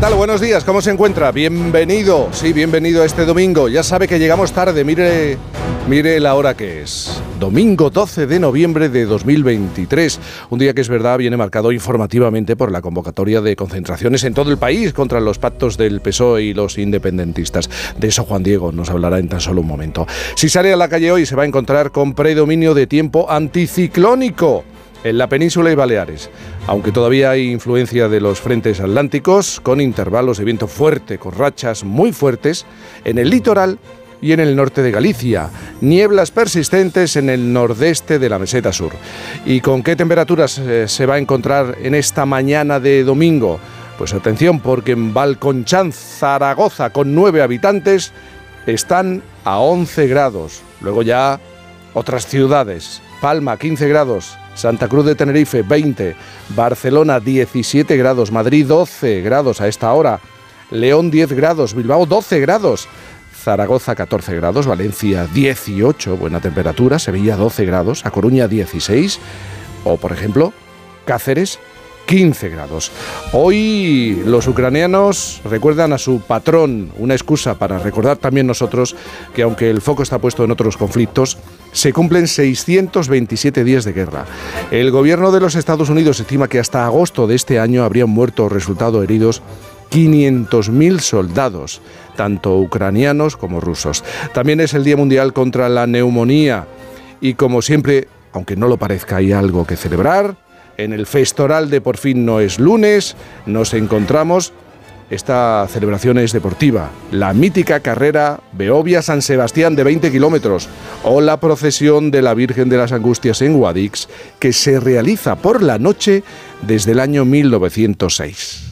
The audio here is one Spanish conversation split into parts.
Tal? Buenos días, ¿cómo se encuentra? Bienvenido, sí, bienvenido a este domingo. Ya sabe que llegamos tarde, mire, mire la hora que es. Domingo 12 de noviembre de 2023. Un día que es verdad viene marcado informativamente por la convocatoria de concentraciones en todo el país contra los pactos del PSOE y los independentistas. De eso Juan Diego nos hablará en tan solo un momento. Si sale a la calle hoy se va a encontrar con predominio de tiempo anticiclónico en la península y Baleares, aunque todavía hay influencia de los frentes atlánticos, con intervalos de viento fuerte, con rachas muy fuertes, en el litoral y en el norte de Galicia, nieblas persistentes en el nordeste de la meseta sur. ¿Y con qué temperaturas eh, se va a encontrar en esta mañana de domingo? Pues atención, porque en Balconchán, Zaragoza, con nueve habitantes, están a 11 grados. Luego ya otras ciudades. Palma, 15 grados. Santa Cruz de Tenerife, 20. Barcelona, 17 grados. Madrid, 12 grados a esta hora. León, 10 grados. Bilbao, 12 grados. Zaragoza 14 grados, Valencia 18, buena temperatura, Sevilla 12 grados, A Coruña 16 o por ejemplo Cáceres 15 grados. Hoy los ucranianos recuerdan a su patrón, una excusa para recordar también nosotros que aunque el foco está puesto en otros conflictos, se cumplen 627 días de guerra. El gobierno de los Estados Unidos estima que hasta agosto de este año habrían muerto o resultado heridos 500.000 soldados, tanto ucranianos como rusos. También es el Día Mundial contra la Neumonía y como siempre, aunque no lo parezca, hay algo que celebrar. En el Festoral de Por fin no es lunes, nos encontramos. Esta celebración es deportiva, la mítica carrera Beovia-San Sebastián de 20 kilómetros o la procesión de la Virgen de las Angustias en Guadix, que se realiza por la noche desde el año 1906.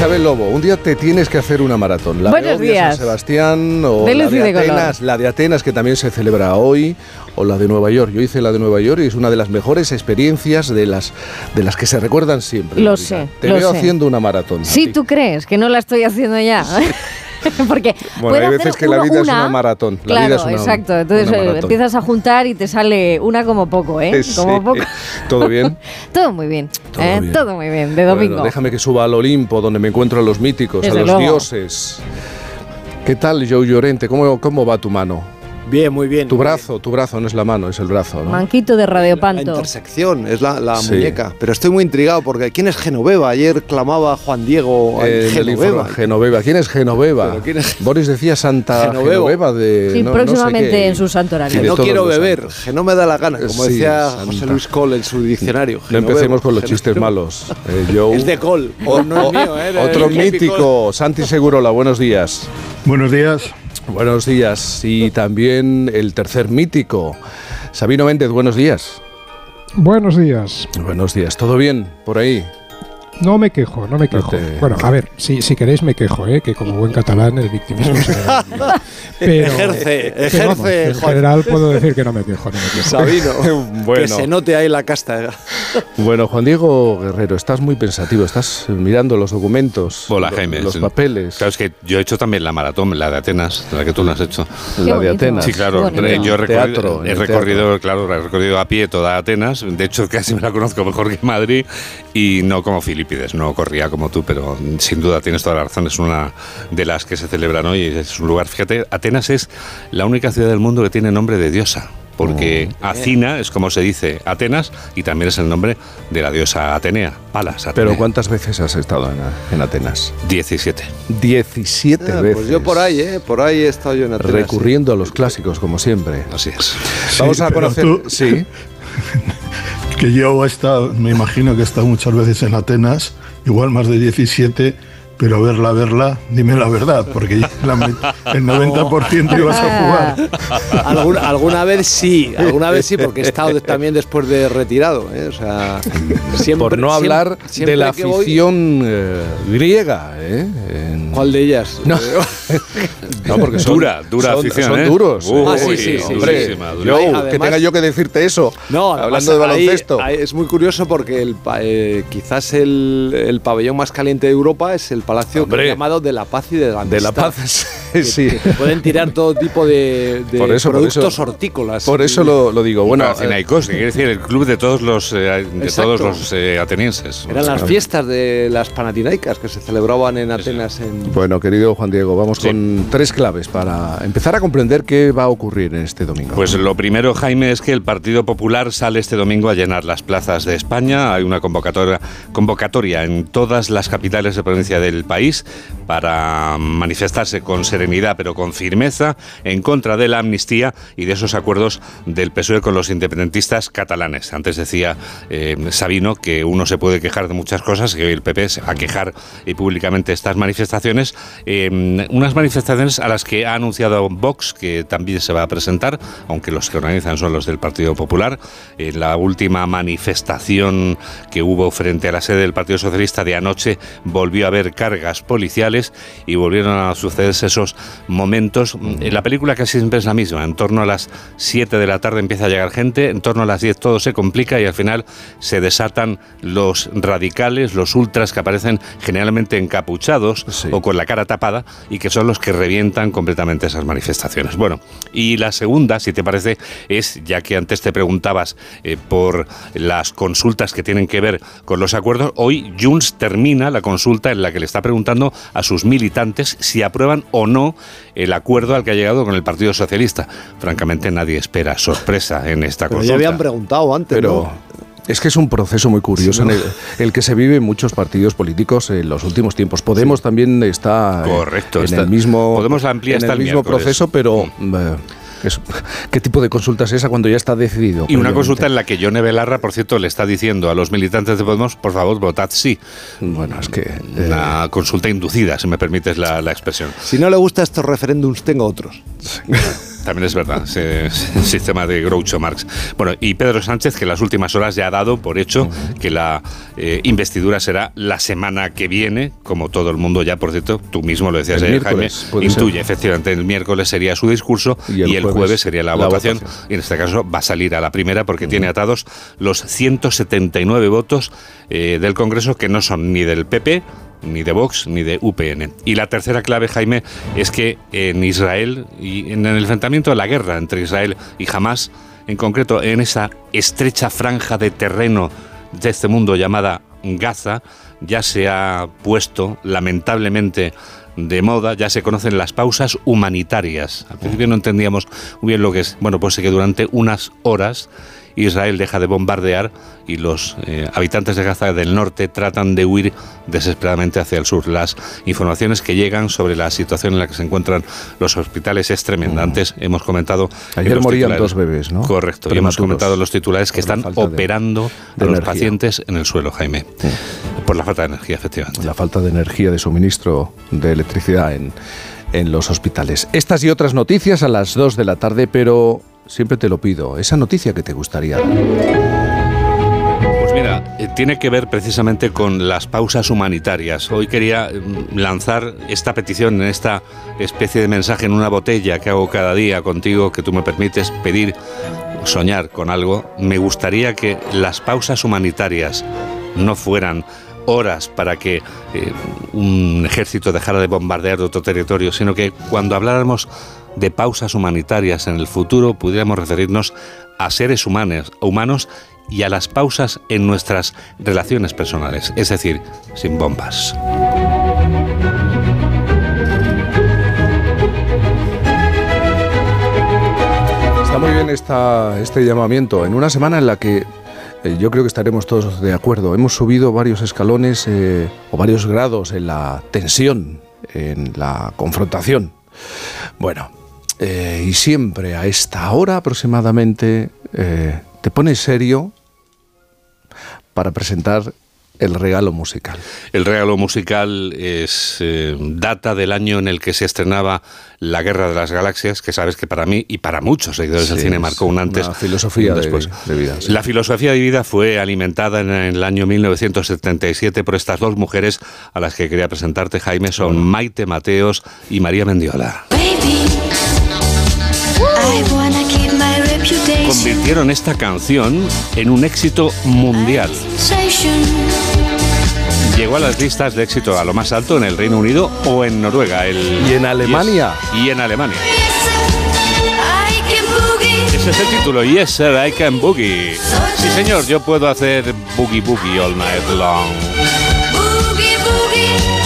Isabel Lobo, un día te tienes que hacer una maratón. La Buenos de Obvia días. San Sebastián o De la de. Atenas, la de Atenas que también se celebra hoy o la de Nueva York. Yo hice la de Nueva York y es una de las mejores experiencias de las de las que se recuerdan siempre. Lo sé, Te lo veo sé. haciendo una maratón. Sí, Sí. tú crees que no la estoy haciendo ya. Porque Bueno, hay veces que la vida es una maratón. La claro, vida es una- exacto. Entonces una eh, empiezas a juntar y te sale una como poco, ¿eh? Sí. Como poco. ¿Todo bien? Todo muy bien. Todo ¿eh? bien. Todo muy bien. De domingo. Bueno, déjame que suba al Olimpo, donde me encuentro a los míticos, Desde a los luego. dioses. ¿Qué tal, Joe Llorente? ¿Cómo, ¿Cómo va tu mano? Bien, muy bien. Tu muy brazo, tu brazo, no es la mano, es el brazo, ¿no? Manquito de Radio bien. La Panto. intersección es la, la Sí. muñeca. Pero estoy muy intrigado porque ¿quién es Genoveva? Ayer clamaba Juan Diego Eh, Genoveva. Genoveva. ¿Quién es Genoveva? ¿Pero quién es? Boris decía Santa Genoveva. Genoveva de. Sí, no- no sé próximamente qué. en su santuario. Sí, Que no quiero beber, que no me da la gana, como Sí, decía santa. José Luis Cole en su diccionario. No empecemos con los chistes malos. Eh, Joe. Es de Cole, o no es mío, ¿eh? Otro mítico, Santi Segurola, buenos días. Buenos días. Buenos días. Y también el tercer mítico, Sabino Méndez, buenos días. Buenos días. Buenos días, ¿todo bien por ahí? No me quejo, no me quejo. te- Bueno, a ver, si, si queréis me quejo, ¿eh? que como buen catalán el victimismo se. Pero, Ejerce, pero ejerce, vamos, en general puedo decir que no me quejo, no me quejo. Sabino, Bueno. que se note ahí la casta. Bueno, Juan Diego Guerrero, estás muy pensativo, estás mirando los documentos, Hola, Jaime. los papeles, Claro, es que yo he hecho también la maratón, la de Atenas, la que tú no has hecho. Qué la de bonito. Atenas. Sí, claro. Eh, Yo he recorrido, he el recorrido, claro, he recorrido a pie toda Atenas. De hecho, casi me la conozco mejor que Madrid. Y no como No corría como tú, pero sin duda tienes toda la razón. Es una de las que se celebran hoy. Es un lugar, fíjate, Atenas es la única ciudad del mundo que tiene nombre de diosa. Porque Oh. Acina es como se dice Atenas y también es el nombre de la diosa Atenea, Palas Atenea. Pero ¿cuántas veces has estado en, en Atenas? 17. 17 Ah, veces. pues yo por ahí, ¿eh? Por ahí he estado yo en Atenas. Recurriendo a los clásicos, como siempre. Así es. Vamos Sí, a conocer. tú- Sí. Que yo he estado, me imagino que he estado muchas veces en Atenas, igual más de 17, pero verla, verla, dime la verdad, porque la el 90% ibas a jugar. Alguna, alguna vez sí, alguna vez sí, porque he estado también después de retirado. ¿eh? O sea, siempre, Por no siempre- hablar siempre de la que voy- afición eh, griega. ¿eh? En- ¿Cuál de ellas? No. No, porque son, Dura, dura son, afición, son ¿eh? duros. Uy, Ah, sí, sí, sí, durísima, yo, durísima. que Además- tenga yo que decirte eso. No, además, hablando de ahí- baloncesto. ahí es muy curioso porque el, eh, quizás el, el pabellón más caliente de Europa es el Palacio Hombre. llamado de la Paz y de la de la Amistad. paz, Que- sí. que pueden tirar todo tipo de, de Por eso, por productos eso. hortícolas. Por eso lo, lo digo. Bueno, eh, que quiere decir el club de todos los, eh, de Exacto. todos los eh, atenienses. Eran las fiestas de las Panatinaicas que se celebraban en Atenas en, Bueno, querido Juan Diego, vamos Sí. con tres claves para empezar a comprender qué va a ocurrir en este domingo. Pues lo primero, Jaime, es que el Partido Popular sale este domingo a llenar las plazas de España. Hay una convocatoria, convocatoria en todas las capitales de provincia del país para manifestarse con serenidad pero con firmeza en contra de la amnistía y de esos acuerdos del PSOE con los independentistas catalanes. Antes decía eh, Sabino que uno se puede quejar de muchas cosas, que el PP se va a quejar eh, públicamente estas manifestaciones. eh, unas manifestaciones a las que ha anunciado Vox que también se va a presentar, aunque los que organizan son los del Partido Popular. En la última manifestación que hubo frente a la sede del Partido Socialista de anoche volvió a haber cargas policiales y volvieron a sucederse esos momentos. Eh, La película casi siempre es la misma. En torno a las 7 de la tarde empieza a llegar gente, en torno a las 10 todo se complica y al final se desatan los radicales, los ultras que aparecen generalmente encapuchados Sí. o con la cara tapada y que son los que revientan completamente esas manifestaciones. Bueno, y la segunda, si te parece, es, ya que antes te preguntabas eh, por las consultas que tienen que ver con los acuerdos, hoy Junts termina la consulta en la que le está preguntando a sus militantes si aprueban o no el acuerdo al que ha llegado con el Partido Socialista. Francamente, nadie espera sorpresa en esta Pero consulta. ya habían preguntado antes, Pero ¿no? es que es un proceso muy curioso en el, el que se vive en muchos partidos políticos en los últimos tiempos. Podemos también está eh, Correcto, en está- el mismo Podemos la amplía en el el mismo miércoles. proceso, pero eh, es- ¿qué tipo de consulta es esa cuando ya está decidido? Y una consulta en la que Yone Belarra, por cierto, le está diciendo a los militantes de Podemos, por favor, votad sí. Bueno, es que eh, Una consulta inducida, si me permites la, la expresión. Si no le gustan estos referéndums, tengo otros. También es verdad, ese, sistema de Groucho Marx. Bueno, y Pedro Sánchez, que en las últimas horas ya ha dado por hecho que la eh, investidura será la semana que viene, como todo el mundo ya, por cierto, tú mismo lo decías, El eh, Jaime, intuye, ser. efectivamente, el miércoles sería su discurso Y y el jueves jueves, sería la, la votación, votación. y en este caso va a salir a la primera porque tiene atados los 179 votos eh, del Congreso que no son ni del PP, ni de Vox ni de UPN. Y la tercera clave, Jaime, es que en Israel y en el enfrentamiento de la guerra entre Israel y Hamas, en concreto en esa estrecha franja de terreno de este mundo llamada Gaza, ya se ha puesto lamentablemente de moda, ya se conocen las pausas humanitarias. Al principio no entendíamos muy bien lo que es. Bueno, pues sí que durante unas horas Israel deja de bombardear y los eh, habitantes de Gaza del norte tratan de huir desesperadamente hacia el sur. Las informaciones que llegan sobre la situación en la que se encuentran los hospitales es tremenda. Antes hemos comentado... en Ayer morían dos bebés, ¿no? Correcto, y hemos comentado en los titulares que están de- operando de a los energía. pacientes en el suelo, Jaime. Por la falta de energía, efectivamente. la falta de energía, de suministro de electricidad en, en los hospitales. Estas y otras noticias a las 2 de la tarde, pero siempre te lo pido, esa noticia que te gustaría. Pues mira, eh, tiene que ver precisamente con las pausas humanitarias. Hoy quería mm, lanzar esta petición, esta especie de mensaje en una botella que hago cada día contigo, que tú me permites pedir, soñar con algo. Me gustaría que las pausas humanitarias no fueran horas para que eh, un ejército dejara de bombardear de otro territorio, sino que cuando habláramos de pausas humanitarias en el futuro pudiéramos referirnos a seres humanos, humanos y a las pausas en nuestras relaciones personales, es decir, sin bombas. Está muy bien este llamamiento. En una semana en la que eh, yo creo que estaremos todos de acuerdo. Hemos subido varios escalones eh, o varios grados en la tensión, en la confrontación. Bueno, eh, y siempre a esta hora aproximadamente eh, te pones serio para presentar el regalo musical? El regalo musical es eh, data del año en el que se estrenaba La Guerra de las Galaxias, que sabes que para mí y para muchos seguidores del cine marcó un antes. una filosofía y un de- después. de vida, sí. La filosofía de vida fue alimentada en el año 1977 por estas dos mujeres a las que quería presentarte, Jaime, son Maite Mateos y María Mendiola. Convirtieron esta canción en un éxito mundial. Llegó a las listas de éxito a lo más alto en el Reino Unido o en Noruega. El, ¿Y en Alemania? Y, en Alemania. Yes, sir, I can boogie. Ese es el título. Yes, sir, I can boogie. Sí, señor, yo puedo hacer boogie boogie all night long. Boogie, boogie,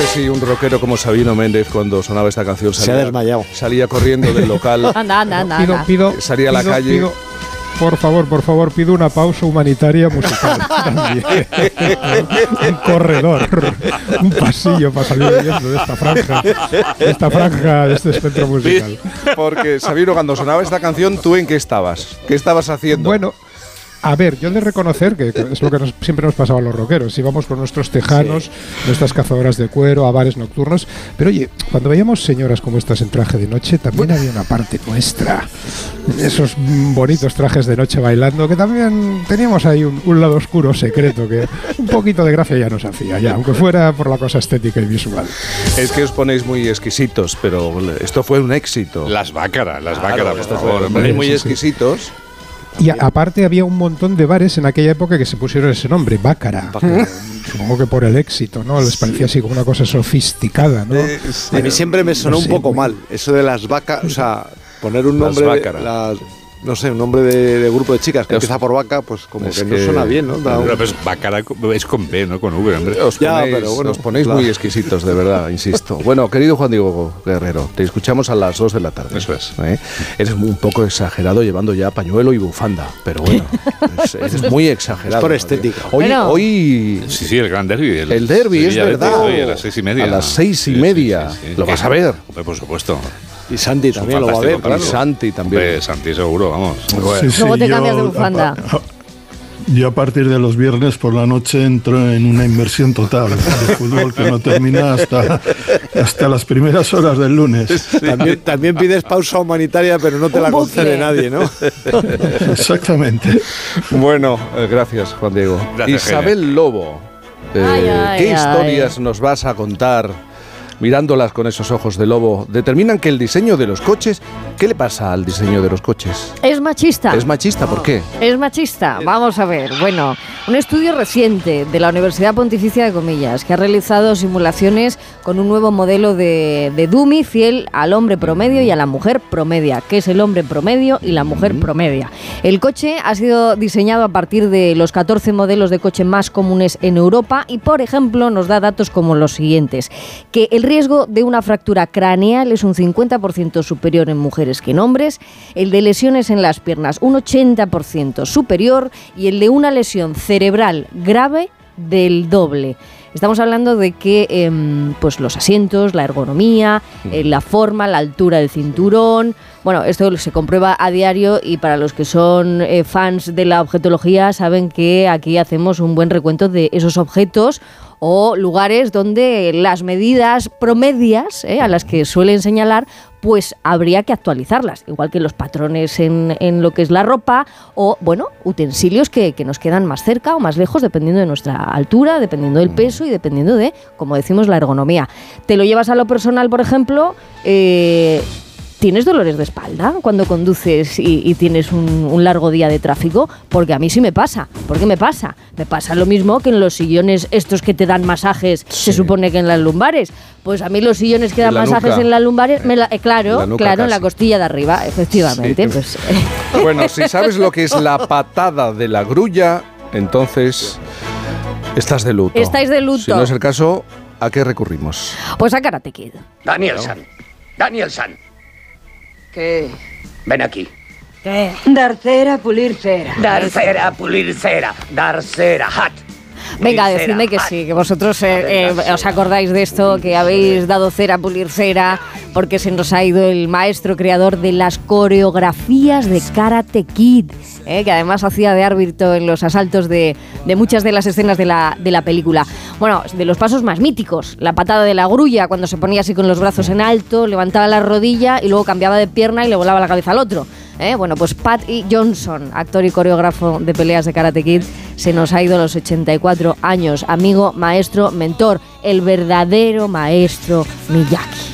sé si un rockero como Sabino Méndez cuando sonaba esta canción Se ha salía, desmayado. salía corriendo del local. Anda, anda, anda. Pido, anda. pido, Salía a la pido- calle. pido- por favor, por favor, pido una pausa humanitaria musical. un corredor, un pasillo para salir huyendo de esta franja, de esta franja, de este espectro musical. Porque Sabino, cuando sonaba esta canción, ¿tú en qué estabas? ¿Qué estabas haciendo? Bueno, a ver, yo he de reconocer que es lo que nos- siempre nos pasaba a los rockeros. Íbamos con nuestros tejanos, nuestras cazadoras de cuero, a bares nocturnos. Pero oye, cuando veíamos señoras como estas en traje de noche, también había una parte nuestra. Esos bonitos trajes de noche bailando, que también teníamos ahí un, un lado oscuro secreto que un poquito de gracia ya nos hacía, ya, aunque fuera por la cosa estética y visual. Es que os ponéis muy exquisitos, pero esto fue un éxito. Las bácaras, las Claro, bácaras, por favor. ponéis muy Sí, sí. Y a- aparte había un montón de bares en aquella época que se pusieron ese nombre, Bácara. Supongo que por el éxito, ¿no? Les parecía así como una cosa sofisticada, ¿no? Eh, A mí siempre me sonó no un sé, poco muy- mal. Eso de las vacas, o sea, poner un Las nombre. vácaras. las- no sé, un nombre de, de grupo de chicas que empieza por vaca, pues como Es que, no suena bien, ¿no? Da un- Pero, pues, es con B, no con V, hombre. Os Ya, ponéis, pero bueno, os ponéis claro. muy exquisitos, de verdad, insisto. Bueno, querido Juan Diego Guerrero, te escuchamos a las 2 de la tarde. Eso es. ¿Eh? Eres un poco exagerado llevando ya pañuelo y bufanda, pero bueno, es- eres muy exagerado. Es por estética. Hoy, Bueno. hoy Sí, sí, el gran derby. el derby, es verdad. hoy a las seis y media. A las seis y Sí, sí, media. sí, sí. Lo vas a ver. Por supuesto. Y Santi también lo va a ver, fantástico claro. Y Santi también. Hombre, Santi seguro, vamos. Sí, sí, Luego te yo cambias de a- bufanda. Yo a partir de los viernes por la noche entro en una inversión total de fútbol que no termina hasta, hasta las primeras horas del lunes. También, también pides pausa humanitaria, pero no te la concede nadie, ¿no? Exactamente. Bueno, gracias, Juan Diego. Gracias, Isabel Lobo, eh, Ay, ay, ¿qué ay. historias nos vas a contar? Mirándolas con esos ojos de lobo, determinan que el diseño de los coches. ¿Qué le pasa al diseño de los coches? Es machista. ¿Es machista? ¿Por qué? Es machista. Vamos a ver. Bueno, un estudio reciente de la Universidad Pontificia de Comillas que ha realizado simulaciones con un nuevo modelo de, de dummy fiel al hombre promedio y a la mujer promedia, que es el hombre promedio y la mujer promedia. El coche ha sido diseñado a partir de los 14 modelos de coche más comunes en Europa y, por ejemplo, nos da datos como los siguientes. Que el riesgo de una fractura craneal es un 50% superior en mujeres que en hombres, el de lesiones en las piernas un 80% superior y el de una lesión cerebral grave del doble. Estamos hablando de que em, pues los asientos, la ergonomía, eh, la forma, la altura del cinturón. Bueno, esto se comprueba a diario y para los que son eh, fans de la objetología saben que aquí hacemos un buen recuento de esos objetos o lugares donde las medidas promedias eh, a las que suelen señalar pues habría que actualizarlas, igual que los patrones en, en lo que es la ropa o, bueno, utensilios que, que nos quedan más cerca o más lejos dependiendo de nuestra altura, dependiendo del peso y dependiendo de, como decimos, la ergonomía. Te lo llevas a lo personal, por ejemplo, eh, ¿Tienes dolores de espalda cuando conduces y, y tienes un, un largo día de tráfico? Porque a mí sí me pasa. ¿Por qué me pasa? Me pasa lo mismo que en los sillones estos que te dan masajes, se supone que en las lumbares. Pues a mí los sillones que dan la masajes nuca. en las lumbares, me la- eh, claro, En la nuca claro, en la costilla de arriba, efectivamente. Sí. Pues, Bueno, si sabes lo que es la patada de la grulla, entonces estás de luto. Estáis de luto. Si no es el caso, ¿a qué recurrimos? pues a Karate Kid. Daniel San. Daniel San. ¿Qué? Ven aquí. Dar cera, pulir cera. Dar cera, pulir cera. Dar cera, hat. Venga, Pulir cera. decidme que sí, que vosotros eh, eh, os acordáis de esto, que habéis dado cera pulir cera, porque se nos ha ido el maestro creador de las coreografías de Karate Kid, eh, que además hacía de árbitro en los asaltos de, de muchas de las escenas de la, de la película. Bueno, de los pasos más míticos, la patada de la grulla, cuando se ponía así con los brazos en alto, levantaba la rodilla y luego cambiaba de pierna y le volaba la cabeza al otro. ¿Eh? Bueno, pues Pat E. Johnson, actor y coreógrafo de peleas de Karate Kid, se nos ha ido a los 84 años. Amigo, maestro, mentor, el verdadero maestro Miyagi.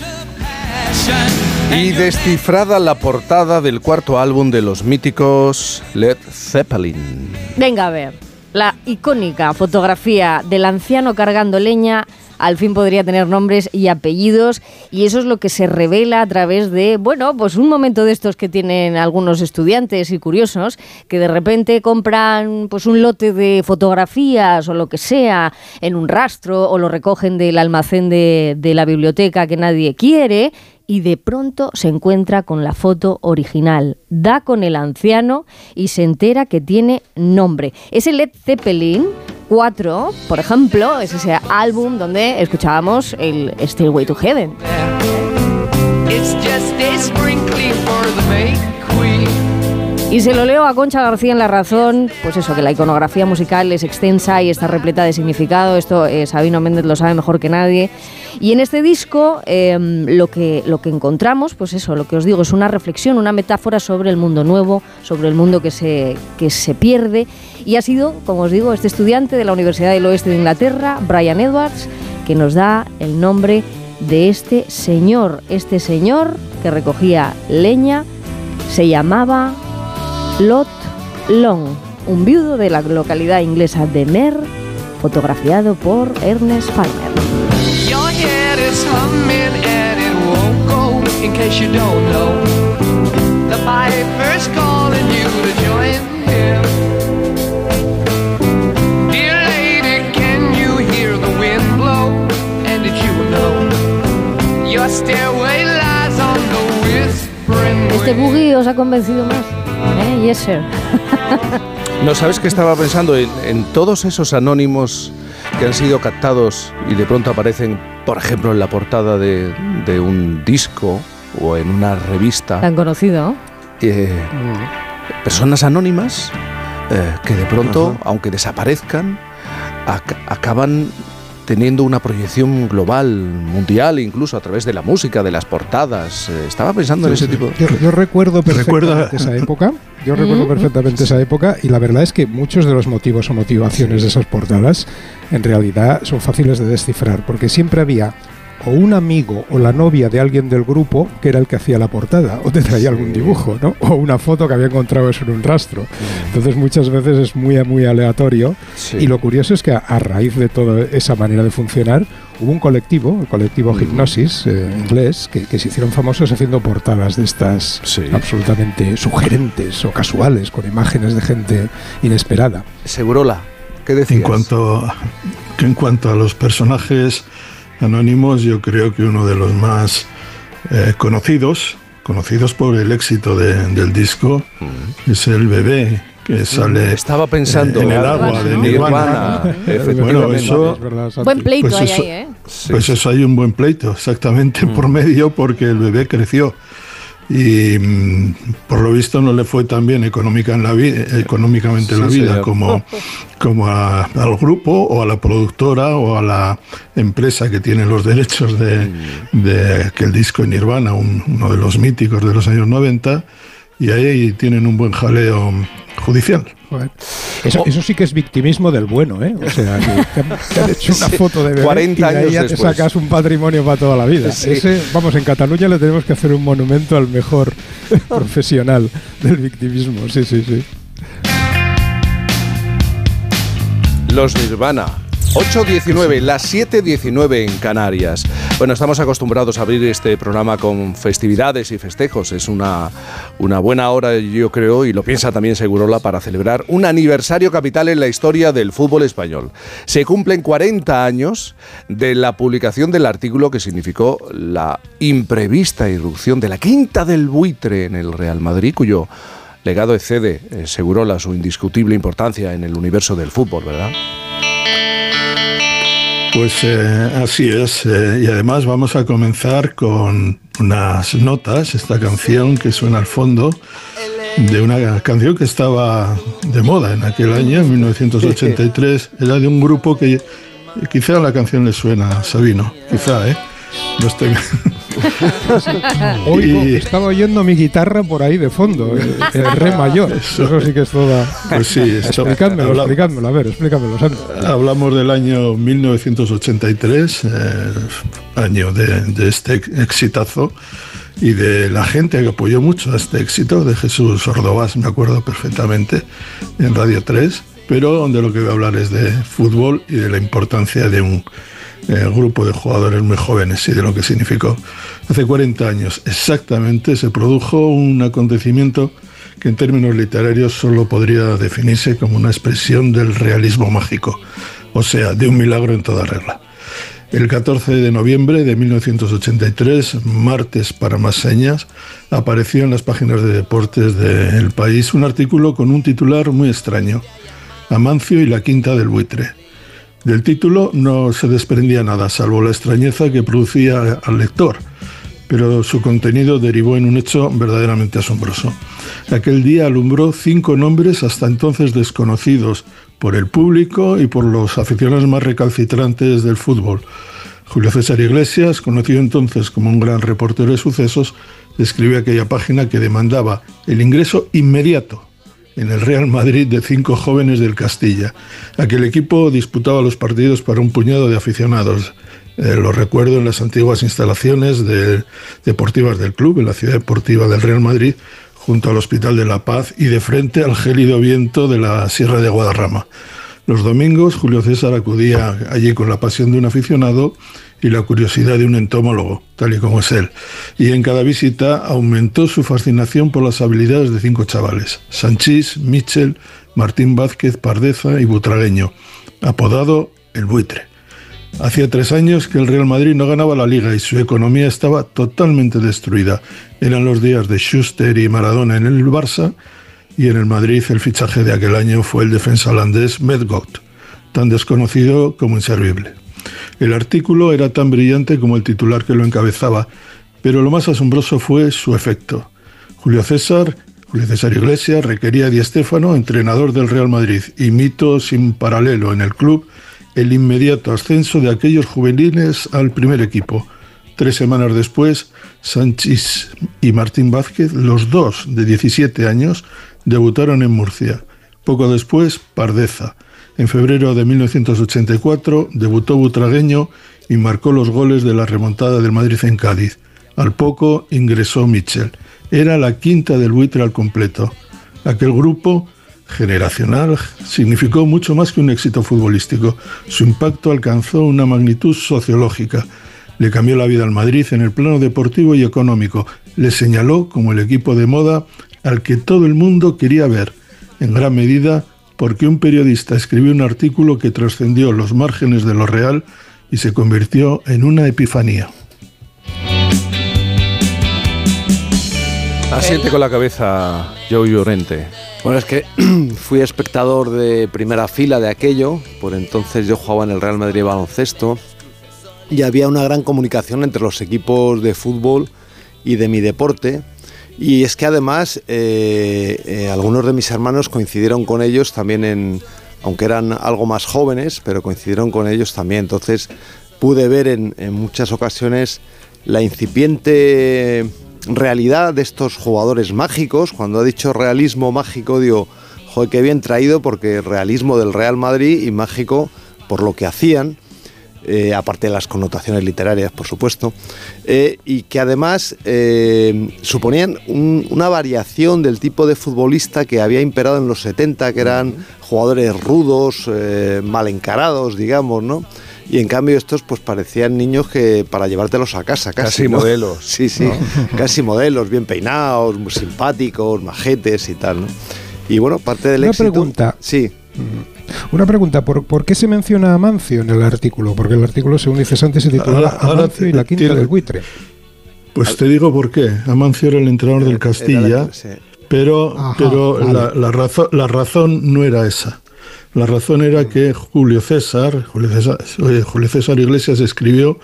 Y descifrada la portada del cuarto álbum de los míticos Led Zeppelin. Venga a ver, la icónica fotografía del anciano cargando leña al fin podría tener nombres y apellidos y eso es lo que se revela a través de, bueno, pues un momento de estos que tienen algunos estudiantes y curiosos que de repente compran pues un lote de fotografías o lo que sea en un rastro o lo recogen del almacén de, de la biblioteca que nadie quiere y de pronto se encuentra con la foto original. Da con el anciano y se entera que tiene nombre. Es el Led Zeppelin 4, por ejemplo, es ese álbum donde escuchábamos el Stairway to Heaven. It's just a sprinkling for the May Queen. Y se lo leo a Concha García en La Razón, pues eso, que la iconografía musical es extensa y está repleta de significado, esto eh, Sabino Méndez lo sabe mejor que nadie. Y en este disco eh, lo, que, lo que encontramos, pues eso, lo que os digo, es una reflexión, una metáfora sobre el mundo nuevo, sobre el mundo que se, que se pierde. Y ha sido, como os digo, este estudiante de la Universidad del Oeste de Inglaterra, Brian Edwards, que nos da el nombre de este señor, este señor que recogía leña, se llamaba Lot Long, un viudo de la localidad inglesa de Mer, fotografiado por Ernest Palmer. ¿Este boogie os ha convencido más? ¿Eh? Yes, sir. No, ¿sabes qué estaba pensando? En, en todos esos anónimos que han sido captados y de pronto aparecen, por ejemplo, en la portada de, de un disco o en una revista. Tan conocido. eh, personas anónimas eh, que de pronto, aunque desaparezcan, ac- acaban teniendo una proyección global, mundial, incluso a través de la música, de las portadas. Eh, estaba pensando en ese tipo. Yo, yo recuerdo perfectamente esa época. Yo recuerdo perfectamente esa época y la verdad es que muchos de los motivos o motivaciones de esas portadas en realidad son fáciles de descifrar porque siempre había o un amigo o la novia de alguien del grupo que era el que hacía la portada o te traía algún dibujo, ¿no? O una foto que había encontrado eso en un rastro. Entonces muchas veces es muy muy aleatorio Sí. y lo curioso es que a, a raíz de toda esa manera de funcionar hubo un colectivo, el colectivo Hipnosis eh, inglés, que, que se hicieron famosos haciendo portadas de estas Sí. absolutamente sugerentes o casuales, con imágenes de gente inesperada. Segurola, ¿qué decías? En cuanto, que en cuanto a los personajes anónimos, yo creo que uno de los más eh, conocidos, conocidos por el éxito de- del disco, es el bebé que sale Estaba pensando eh, en el agua de Nirvana, Nirvana. Bueno, eso. Buen pleito Pues hay eso- ahí, ¿eh? Sí. pues eso hay un buen pleito, exactamente por medio, porque el bebé creció. Y mm, por lo visto no le fue tan bien económica en la vida, económicamente en la vida señor. como, como a- al grupo o a la productora o a la empresa que tiene los derechos de, de aquel disco en Nirvana, un- uno de los míticos de los años 90, y ahí tienen un buen jaleo judicial. Joder. Eso, eso sí que es victimismo del bueno, ¿eh? O sea, que te han, te han hecho una foto de bebé 40 y de ahí años ya te sacas un patrimonio para toda la vida. Sí. Ese, vamos, en Cataluña le tenemos que hacer un monumento al mejor profesional del victimismo. Sí, sí, sí. Los Nirvana. 8.19, las 7.19 en Canarias. Bueno, estamos acostumbrados a abrir este programa con festividades y festejos. Es una, una buena hora, yo creo, y lo piensa también Segurola, para celebrar un aniversario capital en la historia del fútbol español. Se cumplen 40 años de la publicación del artículo que significó la imprevista irrupción de la quinta del buitre en el Real Madrid, cuyo legado excede, eh, Segurola, su indiscutible importancia en el universo del fútbol, ¿verdad? Pues eh, así es, eh, y además vamos a comenzar con unas notas, esta canción que suena al fondo, de una canción que estaba de moda en aquel año, en 1983, era de un grupo que quizá la canción le suena a Sabino, quizá, ¿eh? No estoy... Oigo, Y- estaba oyendo mi guitarra por ahí de fondo, el, el re mayor. Eso, sí que es toda. Pues sí, esto- explicádmelo, habla- explicádmelo, a ver, explícamelo, Sandro. Hablamos del año 1983, eh, año de, de este exitazo y de la gente que apoyó mucho a este éxito, de Jesús Ordovás, me acuerdo perfectamente, en Radio 3, pero de lo que voy a hablar es de fútbol y de la importancia de un eh, grupo de jugadores muy jóvenes y de lo que significó. Hace 40 años exactamente se produjo un acontecimiento que en términos literarios solo podría definirse como una expresión del realismo mágico, o sea, de un milagro en toda regla. El 14 de noviembre de 1983, martes para más señas, apareció en las páginas de deportes del país un artículo con un titular muy extraño, Amancio y la quinta del buitre. Del título no se desprendía nada, salvo la extrañeza que producía al lector, pero su contenido derivó en un hecho verdaderamente asombroso. Aquel día alumbró cinco nombres hasta entonces desconocidos por el público y por los aficionados más recalcitrantes del fútbol. Julio César Iglesias, conocido entonces como un gran reportero de sucesos, escribió aquella página que demandaba el ingreso inmediato en el Real Madrid de cinco jóvenes del Castilla. Aquel equipo disputaba los partidos para un puñado de aficionados. Eh, lo recuerdo en las antiguas instalaciones de- deportivas del club, en la ciudad deportiva del Real Madrid, junto al Hospital de la Paz y de frente al gélido viento de la Sierra de Guadarrama. Los domingos Julio César acudía allí con la pasión de un aficionado y la curiosidad de un entomólogo, tal y como es él. Y en cada visita aumentó su fascinación por las habilidades de cinco chavales, Sanchís, Michel, Martín Vázquez, Pardeza y Butragueño, apodado El Buitre. Hacía tres años que el Real Madrid no ganaba la liga y su economía estaba totalmente destruida. Eran los días de Schuster y Maradona en el Barça y en el Madrid el fichaje de aquel año fue el defensa holandés Medgodt, tan desconocido como inservible. El artículo era tan brillante como el titular que lo encabezaba, pero lo más asombroso fue su efecto. Julio César, Julio César Iglesias requería a Di Stéfano, entrenador del Real Madrid y mito sin paralelo en el club, el inmediato ascenso de aquellos juveniles al primer equipo. Tres semanas después, Sánchez y Martín Vázquez, los dos de 17 años, debutaron en Murcia. Poco después, Pardeza. En febrero de 1984 debutó Butragueño y marcó los goles de la remontada del Madrid en Cádiz. Al poco ingresó Michel. Era la quinta del buitre al completo. Aquel grupo generacional significó mucho más que un éxito futbolístico. Su impacto alcanzó una magnitud sociológica. Le cambió la vida al Madrid en el plano deportivo y económico. Le señaló como el equipo de moda al que todo el mundo quería ver, en gran medida porque un periodista escribió un artículo que trascendió los márgenes de lo real y se convirtió en una epifanía. Asiente con la cabeza, Joe Llorente. Bueno, es que fui espectador de primera fila de aquello, por entonces yo jugaba en el Real Madrid baloncesto y había una gran comunicación entre los equipos de fútbol y de mi deporte. Y es que además eh, eh, algunos de mis hermanos coincidieron con ellos también en, aunque eran algo más jóvenes, pero coincidieron con ellos también. Entonces pude ver en, en muchas ocasiones la incipiente realidad de estos jugadores mágicos. Cuando ha dicho realismo mágico, digo, joder, qué bien traído, porque realismo del Real Madrid y mágico por lo que hacían. Eh, aparte de las connotaciones literarias, por supuesto, eh, y que además eh, suponían un- una variación del tipo de futbolista que había imperado en los 70, que eran jugadores rudos, eh, mal encarados, digamos, ¿no? Y en cambio estos pues parecían niños que para llevártelos a casa, casi. Casi ¿no? modelos, Sí, sí, casi modelos, bien peinados, muy simpáticos, majetes y tal, ¿no? Y bueno, parte del Una éxito... pregunta. Sí. Una pregunta, ¿por, por qué se menciona a Mancio en el artículo? Porque el artículo, según dices antes, se titula Ahora- ahora Amancio y la quinta tiene- del buitre. Pues te digo por qué. Amancio era el entrenador del Castilla, sí. pero, Ajá, pero vale. la, la razón, la razón no era esa. La razón era que Julio César, Julio César, Julio César Iglesias escribió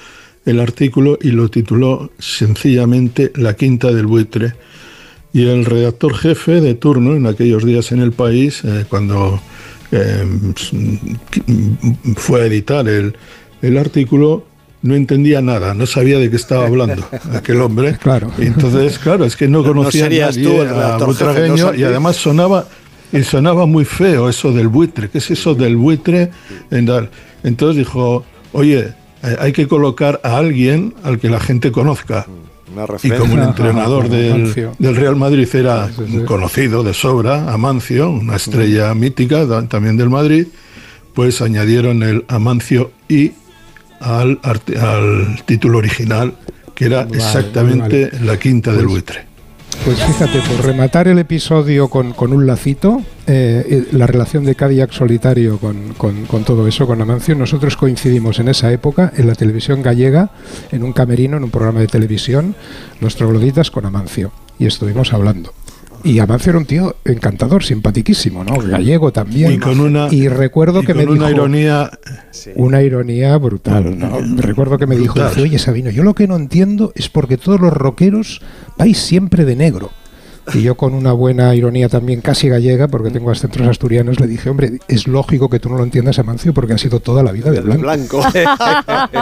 el artículo y lo tituló sencillamente La Quinta del Buitre. Y el redactor jefe de turno en aquellos días en el país, eh, cuando eh, fue a editar el, el artículo, no entendía nada, no sabía de qué estaba hablando aquel hombre. Claro. Y entonces, claro, es que no No conocía serías nadie tú a jefe, no y además sonaba y sonaba muy feo eso del buitre. ¿Qué es eso del buitre? Entonces dijo, oye, hay que colocar a alguien al que la gente conozca. Una Y como el Ajá, entrenador del, del Real Madrid era Sí, sí, sí. conocido de sobra, Amancio, una estrella mítica también del Madrid, pues añadieron el Amancio y al, al título original, que era Vale, exactamente vale, la quinta del Pues- buitre. Pues fíjate, por rematar el episodio con, con un lacito, eh, eh, la relación de Cadillac solitario con, con- con todo eso, con Amancio, nosotros coincidimos en esa época en la televisión gallega, en un camerino, en un programa de televisión, los trogloditas con Amancio, y estuvimos hablando. Y Amancio era un tío encantador, simpatiquísimo, ¿no? Gallego también. Y con una, Y recuerdo y que con me una dijo, ironía una ironía brutal. ¿no? Recuerdo que me dijo, Brutal. oye Sabino, yo lo que no entiendo es porque todos los rockeros vais siempre de negro. Y yo con una buena ironía también casi gallega, porque tengo acentos asturianos, le dije, hombre, es lógico que tú no lo entiendas, Amancio, porque ha sido toda la vida de Del blanco. blanco.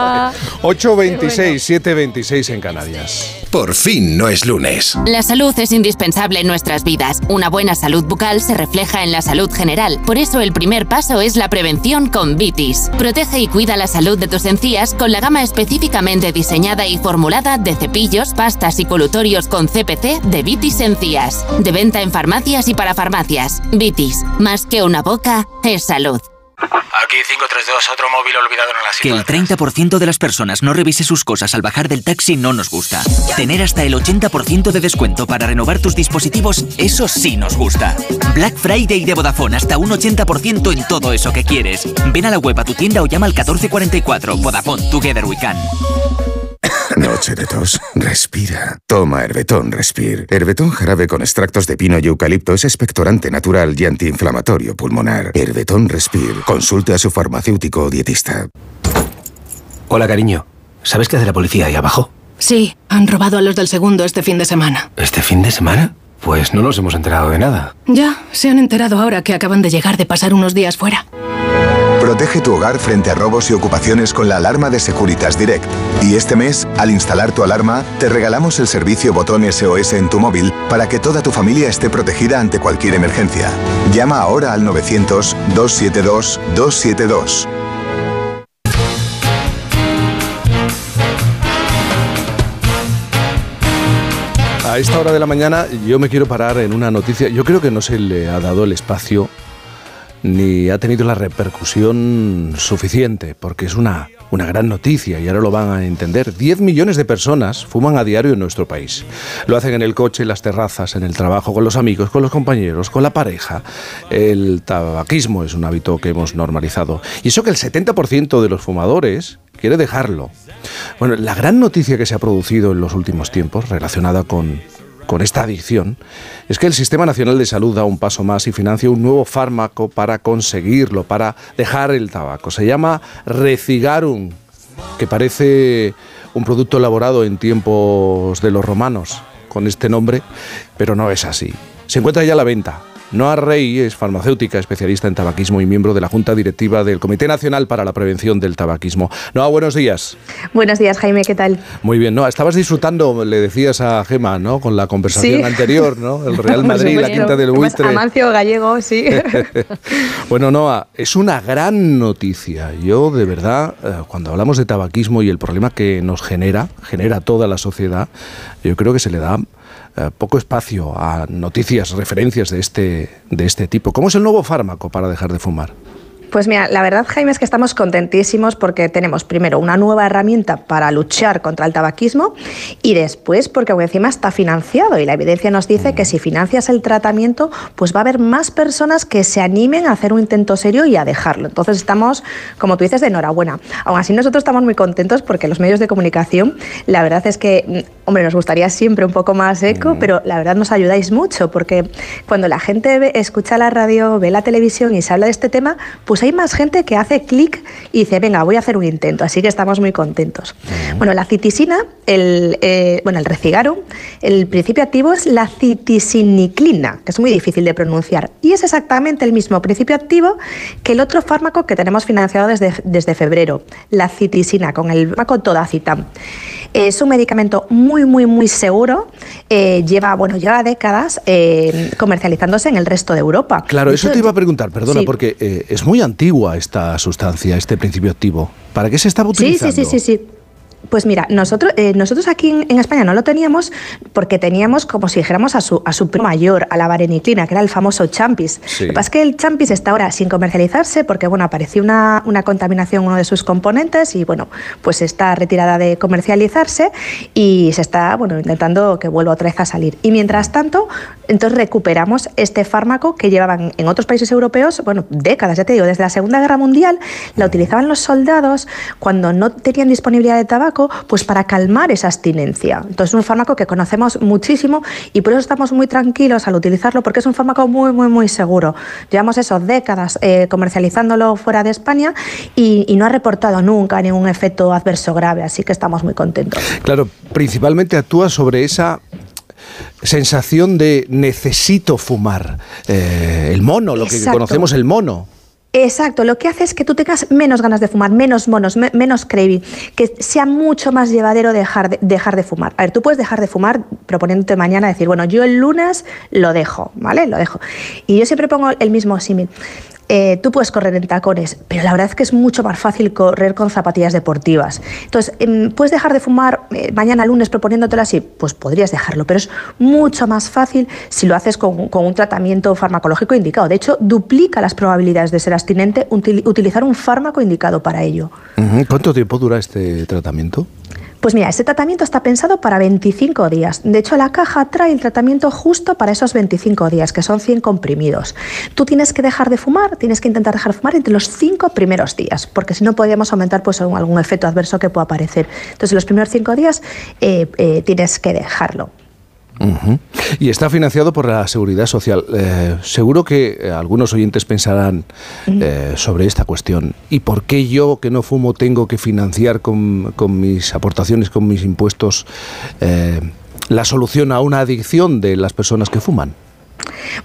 8.26, 7.26 en Canarias. Por fin no es lunes. La salud es indispensable en nuestras vidas. Una buena salud bucal se refleja en la salud general. Por eso el primer paso es la prevención con Vitis. Protege y cuida la salud de tus encías con la gama específicamente diseñada y formulada de cepillos, pastas y colutorios con CPC de Vitis De venta en farmacias y para farmacias. Vitis, más que una boca, es salud. Aquí 532, otro móvil olvidado en la Que el 30% de las personas no revise sus cosas al bajar del taxi no nos gusta. Tener hasta el 80% de descuento para renovar tus dispositivos, eso sí nos gusta. Black Friday de Vodafone, hasta un 80% en todo eso que quieres. Ven a la web a tu tienda o llama al 1444. Vodafone, Together We Can. Noche de tos. Respira. Toma Herbetón Respir. Herbetón jarabe con extractos de pino y eucalipto es expectorante natural y antiinflamatorio pulmonar. Herbetón Respir. Consulte a su farmacéutico o dietista. Hola, cariño. ¿Sabes qué hace la policía ahí abajo? Sí, han robado a los del segundo este fin de semana. ¿Este fin de semana? Pues no nos hemos enterado de nada. Ya, se han enterado ahora que acaban de llegar de pasar unos días fuera. Protege tu hogar frente a robos y ocupaciones con la alarma de Securitas Direct. Y este mes, al instalar tu alarma, te regalamos el servicio botón SOS en tu móvil para que toda tu familia esté protegida ante cualquier emergencia. Llama ahora al 900-272-272. A esta hora de la mañana yo me quiero parar en una noticia. Yo creo que no se le ha dado el espacio ni ha tenido la repercusión suficiente, porque es una, una gran noticia y ahora lo van a entender. 10 millones de personas fuman a diario en nuestro país. Lo hacen en el coche, en las terrazas, en el trabajo, con los amigos, con los compañeros, con la pareja. El tabaquismo es un hábito que hemos normalizado. Y eso que el 70% de los fumadores quiere dejarlo. Bueno, la gran noticia que se ha producido en los últimos tiempos relacionada con, con esta adicción es que el Sistema Nacional de Salud da un paso más y financia un nuevo fármaco para conseguirlo, para dejar el tabaco. Se llama Recigarum, que parece un producto elaborado en tiempos de los romanos con este nombre, pero no es así. Se encuentra ya a la venta. Noa Rey es farmacéutica, especialista en tabaquismo y miembro de la Junta Directiva del Comité Nacional para la Prevención del Tabaquismo. Noa, buenos días. Buenos días, Jaime, ¿qué tal? Muy bien, ¿no? Estabas disfrutando, le decías a Gema, ¿no? Con la conversación Sí. anterior, ¿no? El Real Madrid, la quinta del buitre. Amancio Gallego, sí. bueno, Noa, es una gran noticia. Yo, de verdad, eh, cuando hablamos de tabaquismo y el problema que nos genera, genera toda la sociedad, yo creo que se le da poco espacio a noticias, referencias de este, de este tipo. ¿Cómo es el nuevo fármaco para dejar de fumar? Pues mira, la verdad, Jaime, es que estamos contentísimos porque tenemos primero una nueva herramienta para luchar contra el tabaquismo y después porque aún encima está financiado y la evidencia nos dice que si financias el tratamiento, pues va a haber más personas que se animen a hacer un intento serio y a dejarlo. Entonces estamos, como tú dices, de enhorabuena. Aún así, nosotros estamos muy contentos porque los medios de comunicación, la verdad es que, mm, hombre, nos gustaría siempre un poco más eco, pero la verdad nos ayudáis mucho porque cuando la gente ve- escucha la radio, ve la televisión y se habla de este tema, pues hay más gente que hace clic y dice, venga, voy a hacer un intento. Así que estamos muy contentos. Bueno, la citisina, el, eh, bueno, el recigarum, el principio activo es la citisiniclina, que es muy difícil de pronunciar. Y es exactamente el mismo principio activo que el otro fármaco que tenemos financiado desde, desde febrero, la citisina, con el fármaco Todacitam. Es un medicamento muy, muy, muy seguro. eh, lleva, bueno, lleva décadas eh, comercializándose en el resto de Europa. Claro, eso te iba a preguntar, perdona, sí. porque eh, es muy antigua esta sustancia, este principio activo. ¿Para qué se estaba Sí, utilizando? sí, sí, sí, sí. Pues mira, nosotros, eh, nosotros aquí en, en España no lo teníamos porque teníamos, como si dijéramos, a su, a su primo mayor, a la vareniclina, que era el famoso champis. Sí. Lo que pasa es que el champis está ahora sin comercializarse porque, bueno, apareció una, una contaminación en uno de sus componentes y, bueno, pues está retirada de comercializarse y se está, bueno, intentando que vuelva otra vez a salir. Y mientras tanto, entonces recuperamos este fármaco que llevaban en otros países europeos, bueno, décadas, ya te digo, desde la Segunda Guerra Mundial, la utilizaban los soldados cuando no tenían disponibilidad de tabaco, pues para calmar esa abstinencia. Entonces es un fármaco que conocemos muchísimo y por eso estamos muy tranquilos al utilizarlo porque es un fármaco muy, muy, muy seguro. Llevamos esos décadas eh, comercializándolo fuera de España y, y no ha reportado nunca ningún efecto adverso grave, así que estamos muy contentos. Claro, principalmente actúa sobre esa sensación de necesito fumar. Eh, el mono, lo que conocemos el mono. Exacto, lo que hace es que tú tengas menos ganas de fumar, menos monos, me- menos craving, que sea mucho más llevadero dejar de, dejar de fumar. A ver, tú puedes dejar de fumar proponiéndote mañana decir, bueno, yo el lunes lo dejo, ¿vale? Lo dejo. Y yo siempre pongo el mismo símil. Eh, tú puedes correr en tacones, pero la verdad es que es mucho más fácil correr con zapatillas deportivas. Entonces, em, ¿puedes dejar de fumar eh, mañana lunes proponiéndotelo así? Pues podrías dejarlo, pero es mucho más fácil si lo haces con, un tratamiento farmacológico indicado. De hecho, duplica las probabilidades de ser abstinente util- utilizar un fármaco indicado para ello. ¿Cuánto tiempo dura este tratamiento? Pues mira, este tratamiento está pensado para 25 días. De hecho, la caja trae el tratamiento justo para esos 25 días, que son 100 comprimidos. Tú tienes que dejar de fumar, tienes que intentar dejar de fumar entre los 5 primeros días, porque si no podríamos aumentar pues, algún efecto adverso que pueda aparecer. Entonces, los primeros 5 días eh, eh, tienes que dejarlo. Y está financiado por la Seguridad Social. Eh, seguro que eh, algunos oyentes pensarán eh, sobre esta cuestión. ¿Y por qué yo, que no fumo, tengo que financiar con, con mis aportaciones, con mis impuestos, eh, la solución a una adicción de las personas que fuman?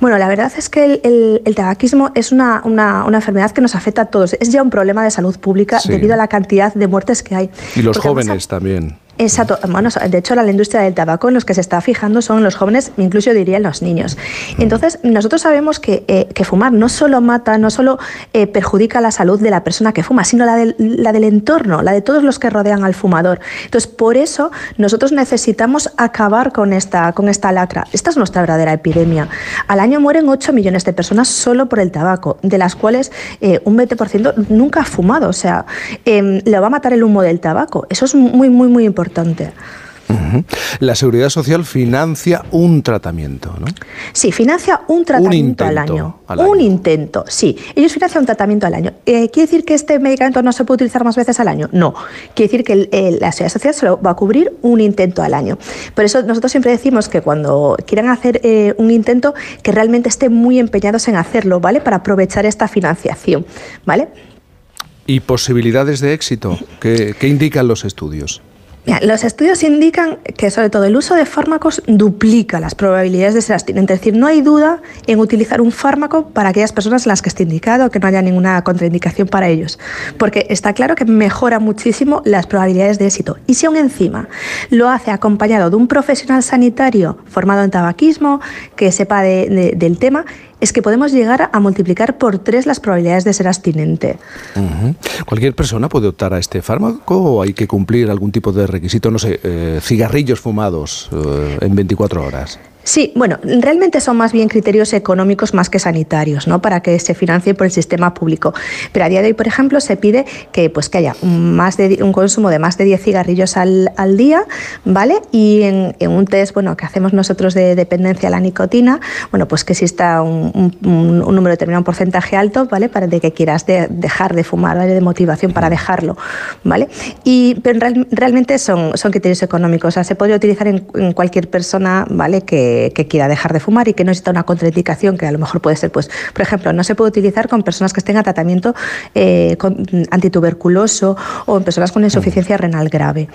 Bueno, la verdad es que el, el- el tabaquismo es una, una- una enfermedad que nos afecta a todos. Es ya un problema de salud pública Sí. debido a la cantidad de muertes que hay. Y los Porque además jóvenes también. Exacto. Bueno, de hecho, la industria del tabaco en los que se está fijando son los jóvenes, incluso diría los niños. Entonces, nosotros sabemos que, eh, que fumar no solo mata, no solo eh, perjudica la salud de la persona que fuma, sino la del, la del entorno, la de todos los que rodean al fumador. Entonces, por eso nosotros necesitamos acabar con esta, con esta lacra. Esta es nuestra verdadera epidemia. Al año mueren 8 millones de personas solo por el tabaco, de las cuales eh, un 20% nunca ha fumado. O sea, em, le va a matar el humo del tabaco. Eso es muy, muy, muy importante. La Seguridad Social financia un tratamiento, ¿no? Sí, financia un tratamiento al año. al Un intento, sí. Ellos financian un tratamiento al año. Eh, ¿Quiere decir que este medicamento no se puede utilizar más veces al año? No. Quiere decir que el- el- la Seguridad Social solo va a cubrir un intento al año. Por eso nosotros siempre decimos que cuando quieran hacer eh, un intento, que realmente estén muy empeñados en hacerlo, ¿vale? Para aprovechar esta financiación, ¿vale? ¿Y posibilidades de éxito? ¿Qué, qué indican los estudios? Los estudios indican que sobre todo el uso de fármacos duplica las probabilidades de ser abstinente. Es decir, no hay duda en utilizar un fármaco para aquellas personas en las que esté indicado, que no haya ninguna contraindicación para ellos. Porque está claro que mejora muchísimo las probabilidades de éxito. Y si aún encima lo hace acompañado de un profesional sanitario formado en tabaquismo, que sepa de- de- del tema, es que podemos llegar a multiplicar por tres las probabilidades de ser abstinente. ¿Cualquier persona puede optar a este fármaco o hay que cumplir algún tipo de requisito? No sé, eh, cigarrillos fumados eh, en 24 horas. Sí, bueno, realmente son más bien criterios económicos más que sanitarios, ¿no? Para que se financie por el sistema público. Pero a día de hoy, por ejemplo, se pide que, pues, que haya un, más de, un consumo de más de 10 cigarrillos al, al día, ¿vale? Y en, un test, bueno, que hacemos nosotros de dependencia a la nicotina, bueno, pues que exista un- un número determinado, un porcentaje alto, ¿vale? Para de que quieras de- dejar de fumar, ¿vale? De motivación para dejarlo, ¿vale? Y, pero real- realmente son, son criterios económicos, o sea, se podría utilizar en, en cualquier persona, ¿vale? Que, que quiera dejar de fumar y que no necesita una contraindicación, que a lo mejor puede ser, pues, por ejemplo, no se puede utilizar con personas que estén a tratamiento eh, con- antituberculoso o en personas con insuficiencia renal grave.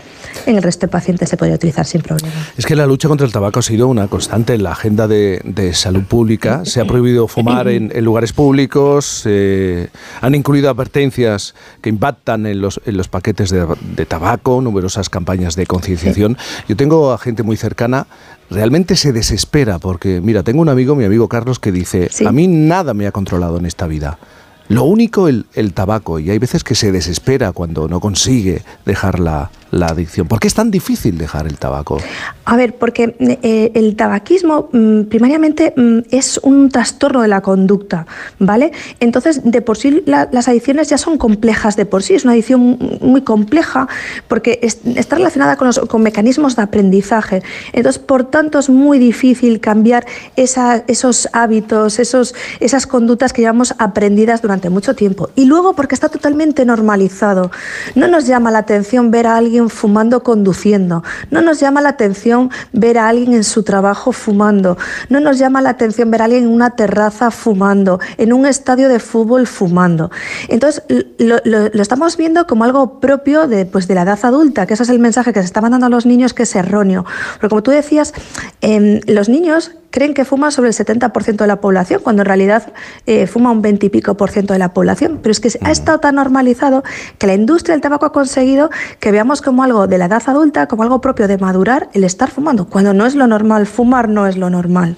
En el resto de pacientes se podría utilizar sin problema. Es que la lucha contra el tabaco ha sido una constante en la agenda de, de salud pública. Se ha prohibido fumar en, en lugares públicos, eh, han incluido advertencias que impactan en los, en los paquetes de, de tabaco, numerosas campañas de concienciación. Yo tengo a gente muy cercana, realmente se desespera porque, mira, tengo un amigo, mi amigo Carlos, que dice, a mí nada me ha controlado en esta vida. Lo único el, el tabaco, y hay veces que se desespera cuando no consigue dejar la, la adicción. ¿Por qué es tan difícil dejar el tabaco? A ver, porque eh, el tabaquismo mm, primariamente mm, es un trastorno de la conducta, ¿vale? Entonces, de por sí la- las adicciones ya son complejas de por sí, es una adicción muy compleja porque es- está relacionada con, los, mecanismos de aprendizaje. Entonces, por tanto, es muy difícil cambiar esos hábitos, esos, esas conductas que llevamos aprendidas durante mucho tiempo. Y luego porque está totalmente normalizado. No nos llama la atención ver a alguien fumando conduciendo. No nos llama la atención ver a alguien en su trabajo fumando. No nos llama la atención ver a alguien en una terraza fumando, en un estadio de fútbol fumando. Entonces, lo, lo- lo estamos viendo como algo propio de, pues, de la edad adulta, que ese es el mensaje que se está mandando a los niños, que es erróneo. Porque como tú decías, em, los niños creen que fuma sobre el 70% de la población, cuando en realidad eh, fuma un 20 y pico por ciento de la población. Pero es que ha estado tan normalizado que la industria del tabaco ha conseguido que veamos como algo de la edad adulta, como algo propio de madurar, el estar fumando, cuando no es lo normal. Fumar no es lo normal.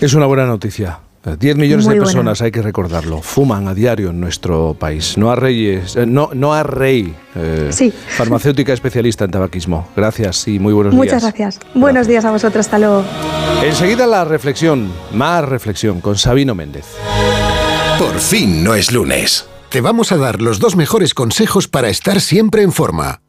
Es una buena noticia. 10 millones Muy de buena. personas, hay que recordarlo, fuman a diario en nuestro país. No a Reyes, eh, no, no a Rey, eh, Sí. farmacéutica especialista en tabaquismo. Gracias y muy buenos Muchas días. gracias. Buenos días a vosotros. Hasta luego. Enseguida la reflexión, más reflexión con Sabino Méndez. Por fin no es lunes. Te vamos a dar los dos mejores consejos para estar siempre en forma.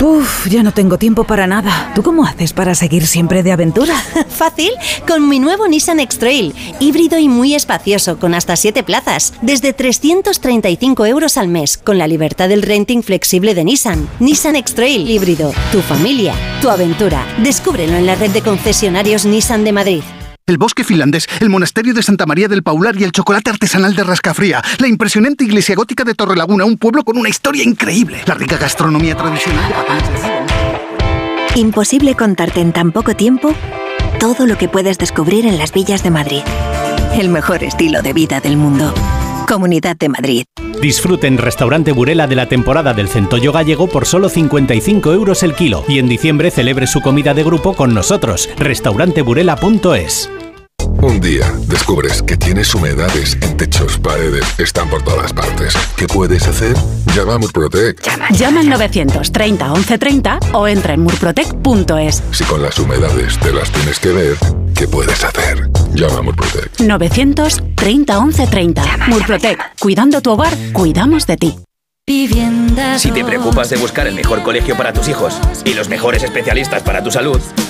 Uf, ya no tengo tiempo para nada. ¿Tú cómo haces para seguir siempre de aventura? Fácil, con mi nuevo Nissan X-Trail, híbrido y muy espacioso, con hasta 7 plazas, desde 335 euros al mes, con la libertad del renting flexible de Nissan. Nissan X-Trail híbrido, tu familia, tu aventura. Descúbrelo en la red de concesionarios Nissan de Madrid. El bosque finlandés, el monasterio de Santa María del Paular y el chocolate artesanal de Rascafría, la impresionante iglesia gótica de Torrelaguna, un pueblo con una historia increíble, la rica gastronomía tradicional Imposible contarte en tan poco tiempo todo lo que puedes descubrir en las villas de Madrid. El mejor estilo de vida del mundo. Comunidad de Madrid. Disfruten Restaurante Burela de la temporada del centollo gallego por solo 55 euros el kilo y en diciembre celebre su comida de grupo con nosotros. Restauranteburela.es Un día descubres que tienes humedades en techos, paredes, están por todas partes. ¿Qué puedes hacer? Llama a Murprotec. Llama al 930 1130 o entra en murprotec.es. Si con las humedades te las tienes que ver, ¿qué puedes hacer? Llama a Murprotec. 930 1130. Murprotec. Cuidando tu hogar, cuidamos de ti. Si te preocupas de buscar el mejor colegio para tus hijos y los mejores especialistas para tu salud,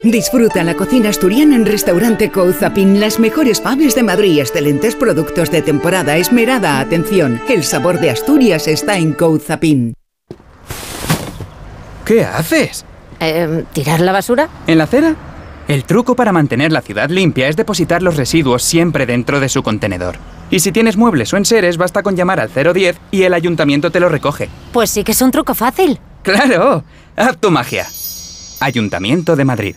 Disfruta la cocina asturiana en Restaurante Couzapin. Las mejores faves de Madrid, excelentes productos de temporada, esmerada atención. El sabor de Asturias está en Couzapin. ¿Qué haces? Eh, ¿Tirar la basura? ¿En la acera? El truco para mantener la ciudad limpia es depositar los residuos siempre dentro de su contenedor. Y si tienes muebles o enseres, basta con llamar al 010 y el ayuntamiento te lo recoge. Pues sí que es un truco fácil. ¡Claro! ¡Haz tu magia! Ayuntamiento de Madrid.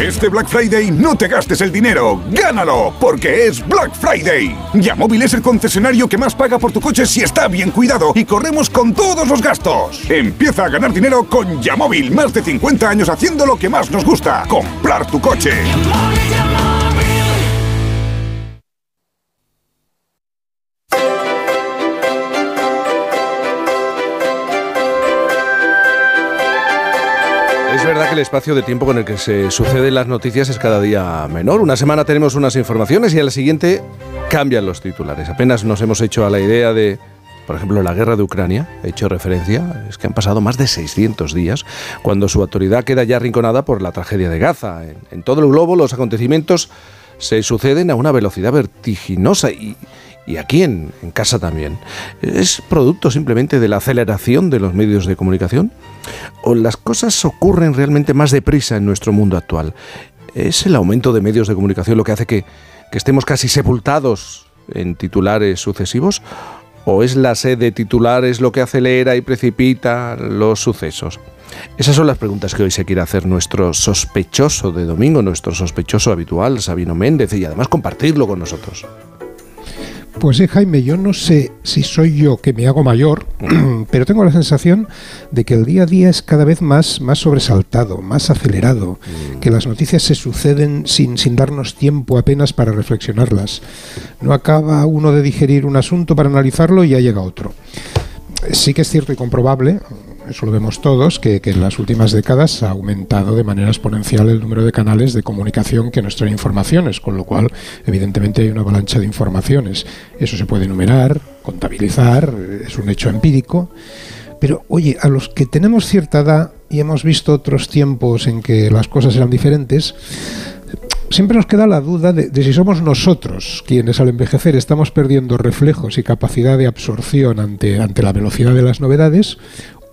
Este Black Friday no te gastes el dinero, gánalo, porque es Black Friday. Yamóvil es el concesionario que más paga por tu coche si está bien cuidado y corremos con todos los gastos. Empieza a ganar dinero con Yamóvil, más de 50 años haciendo lo que más nos gusta, comprar tu coche. Es verdad el espacio de tiempo con el que se suceden las noticias es cada día menor. Una semana tenemos unas informaciones y a la siguiente cambian los titulares. Apenas nos hemos hecho a la idea de, por ejemplo, la guerra de Ucrania, he hecho referencia, es que han pasado más de 600 días cuando su autoridad queda ya arrinconada por la tragedia de Gaza. En, en todo el globo los acontecimientos se suceden a una velocidad vertiginosa y, y aquí en, en, casa también. ¿Es producto simplemente de la aceleración de los medios de comunicación? ¿O las cosas ocurren realmente más deprisa en nuestro mundo actual? ¿Es el aumento de medios de comunicación lo que hace que, que estemos casi sepultados en titulares sucesivos? ¿O es la sed de titulares lo que acelera y precipita los sucesos? Esas son las preguntas que hoy se quiere hacer nuestro sospechoso de domingo, nuestro sospechoso habitual, Sabino Méndez, y además compartirlo con nosotros. Pues sí, Jaime, yo no sé si soy yo que me hago mayor, pero tengo la sensación de que el día a día es cada vez más, más sobresaltado, más acelerado, que las noticias se suceden sin, sin darnos tiempo apenas para reflexionarlas. No acaba uno de digerir un asunto para analizarlo y ya llega otro. Sí que es cierto y comprobable, eso lo vemos todos, que, que, en las últimas décadas ha aumentado de manera exponencial el número de canales de comunicación que nos traen informaciones, con lo cual evidentemente hay una avalancha de informaciones. Eso se puede enumerar, contabilizar, es un hecho empírico. Pero oye, a los que tenemos cierta edad y hemos visto otros tiempos en que las cosas eran diferentes, siempre nos queda la duda de, de, si somos nosotros quienes al envejecer estamos perdiendo reflejos y capacidad de absorción ante, ante la velocidad de las novedades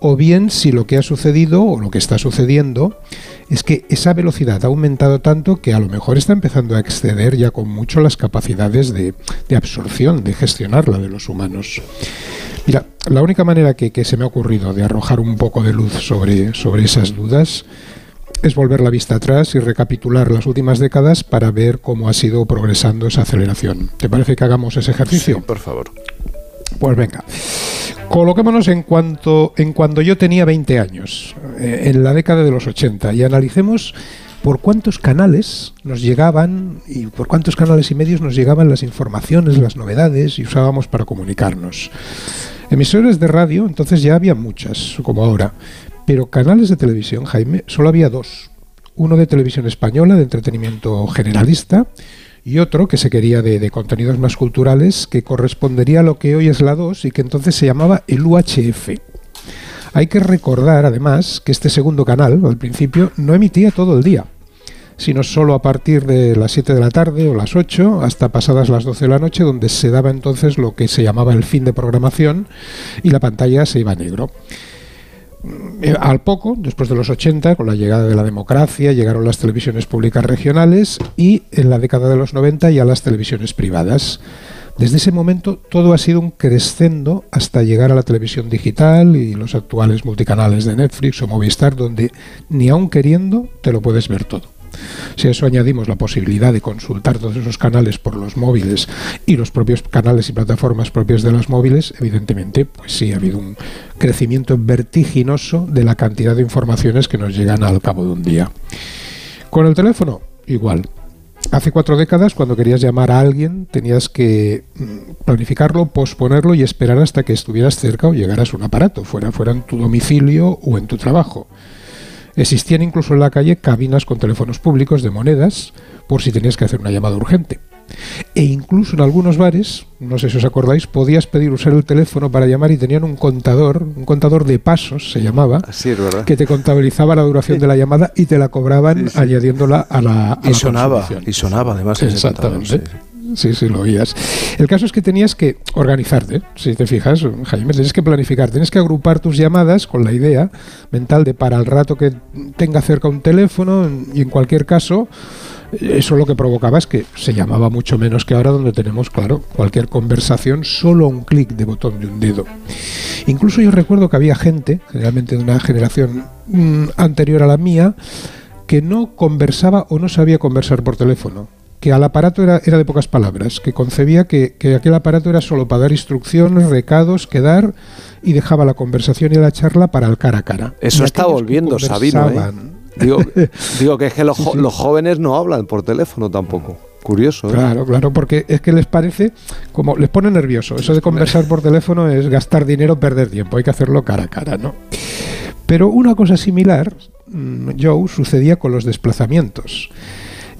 o bien si lo que ha sucedido o lo que está sucediendo es que esa velocidad ha aumentado tanto que a lo mejor está empezando a exceder ya con mucho las capacidades de, absorción, de gestionarla de los humanos. Mira, la única manera que, que, se me ha ocurrido de arrojar un poco de luz sobre, sobre esas dudas es volver la vista atrás y recapitular las últimas décadas para ver cómo ha sido progresando esa aceleración. ¿Te parece que hagamos ese ejercicio? Sí, por favor. Pues venga. Coloquémonos en cuanto en cuando yo tenía 20 años, eh, en la década de los 80, y analicemos por cuántos canales nos llegaban y por cuántos canales y medios nos llegaban las informaciones, las novedades y usábamos para comunicarnos. Emisoras de radio, entonces ya había muchas, como ahora, pero canales de televisión, Jaime, solo había dos. Uno de televisión española, de entretenimiento generalista, y otro que se quería de, contenidos más culturales que correspondería a lo que hoy es la 2 y que entonces se llamaba el UHF. Hay que recordar además que este segundo canal, al principio, no emitía todo el día. sino solo a partir de las 7 de la tarde o las 8 hasta pasadas las 12 de la noche, donde se daba entonces lo que se llamaba el fin de programación y la pantalla se iba a negro. Eh, Al poco, después de los 80, con la llegada de la democracia, llegaron las televisiones públicas regionales y en la década de los 90 ya las televisiones privadas. Desde ese momento todo ha sido un crescendo hasta llegar a la televisión digital y los actuales multicanales de Netflix o Movistar, donde ni aun queriendo te lo puedes ver todo. Si a eso añadimos la posibilidad de consultar todos esos canales por los móviles y los propios canales y plataformas propias de los móviles, evidentemente, pues sí ha habido un crecimiento vertiginoso de la cantidad de informaciones que nos llegan al cabo de un día. Con el teléfono, igual. Hace cuatro décadas, cuando querías llamar a alguien, tenías que mm, planificarlo, posponerlo y esperar hasta que estuvieras cerca o llegaras a un aparato, fuera, fuera en tu domicilio o en tu trabajo. Existían incluso en la calle cabinas con teléfonos públicos de monedas por si tenías que hacer una llamada urgente. E incluso en algunos bares, no sé si os acordáis, podías pedir usar el teléfono para llamar y tenían un contador, un contador de pasos se llamaba, que te contabilizaba la duración de la llamada y te la cobraban añadiéndola a la... a Y la sonaba, consumición. y sonaba además. Exactamente. Sí. Sí, lo oías. El caso es que tenías que organizarte, si te fijas, Jaime, tienes que planificar, tienes que agrupar tus llamadas con la idea mental de para el rato que tenga cerca un teléfono y en cualquier caso, eso lo que provocaba es que se llamaba mucho menos que ahora donde tenemos, claro, cualquier conversación solo un clic de botón de un dedo. Incluso yo recuerdo que había gente, generalmente de una generación mm, anterior a la mía, que no conversaba o no sabía conversar por teléfono que al aparato era, era de pocas palabras, que concebía que, que aquel aparato era solo para dar instrucciones, recados, quedar y dejaba la conversación y la charla para el cara a cara. Eso Y está volviendo, Sabino. ¿eh? Digo, digo que es que los, los jóvenes no hablan por teléfono tampoco. Curioso. ¿eh? Claro, claro, porque es que les parece como les pone nervioso. Eso de conversar por teléfono es gastar dinero, perder tiempo. Hay que hacerlo cara a cara, ¿no? Pero una cosa similar, mm, Joe, sucedía con los desplazamientos.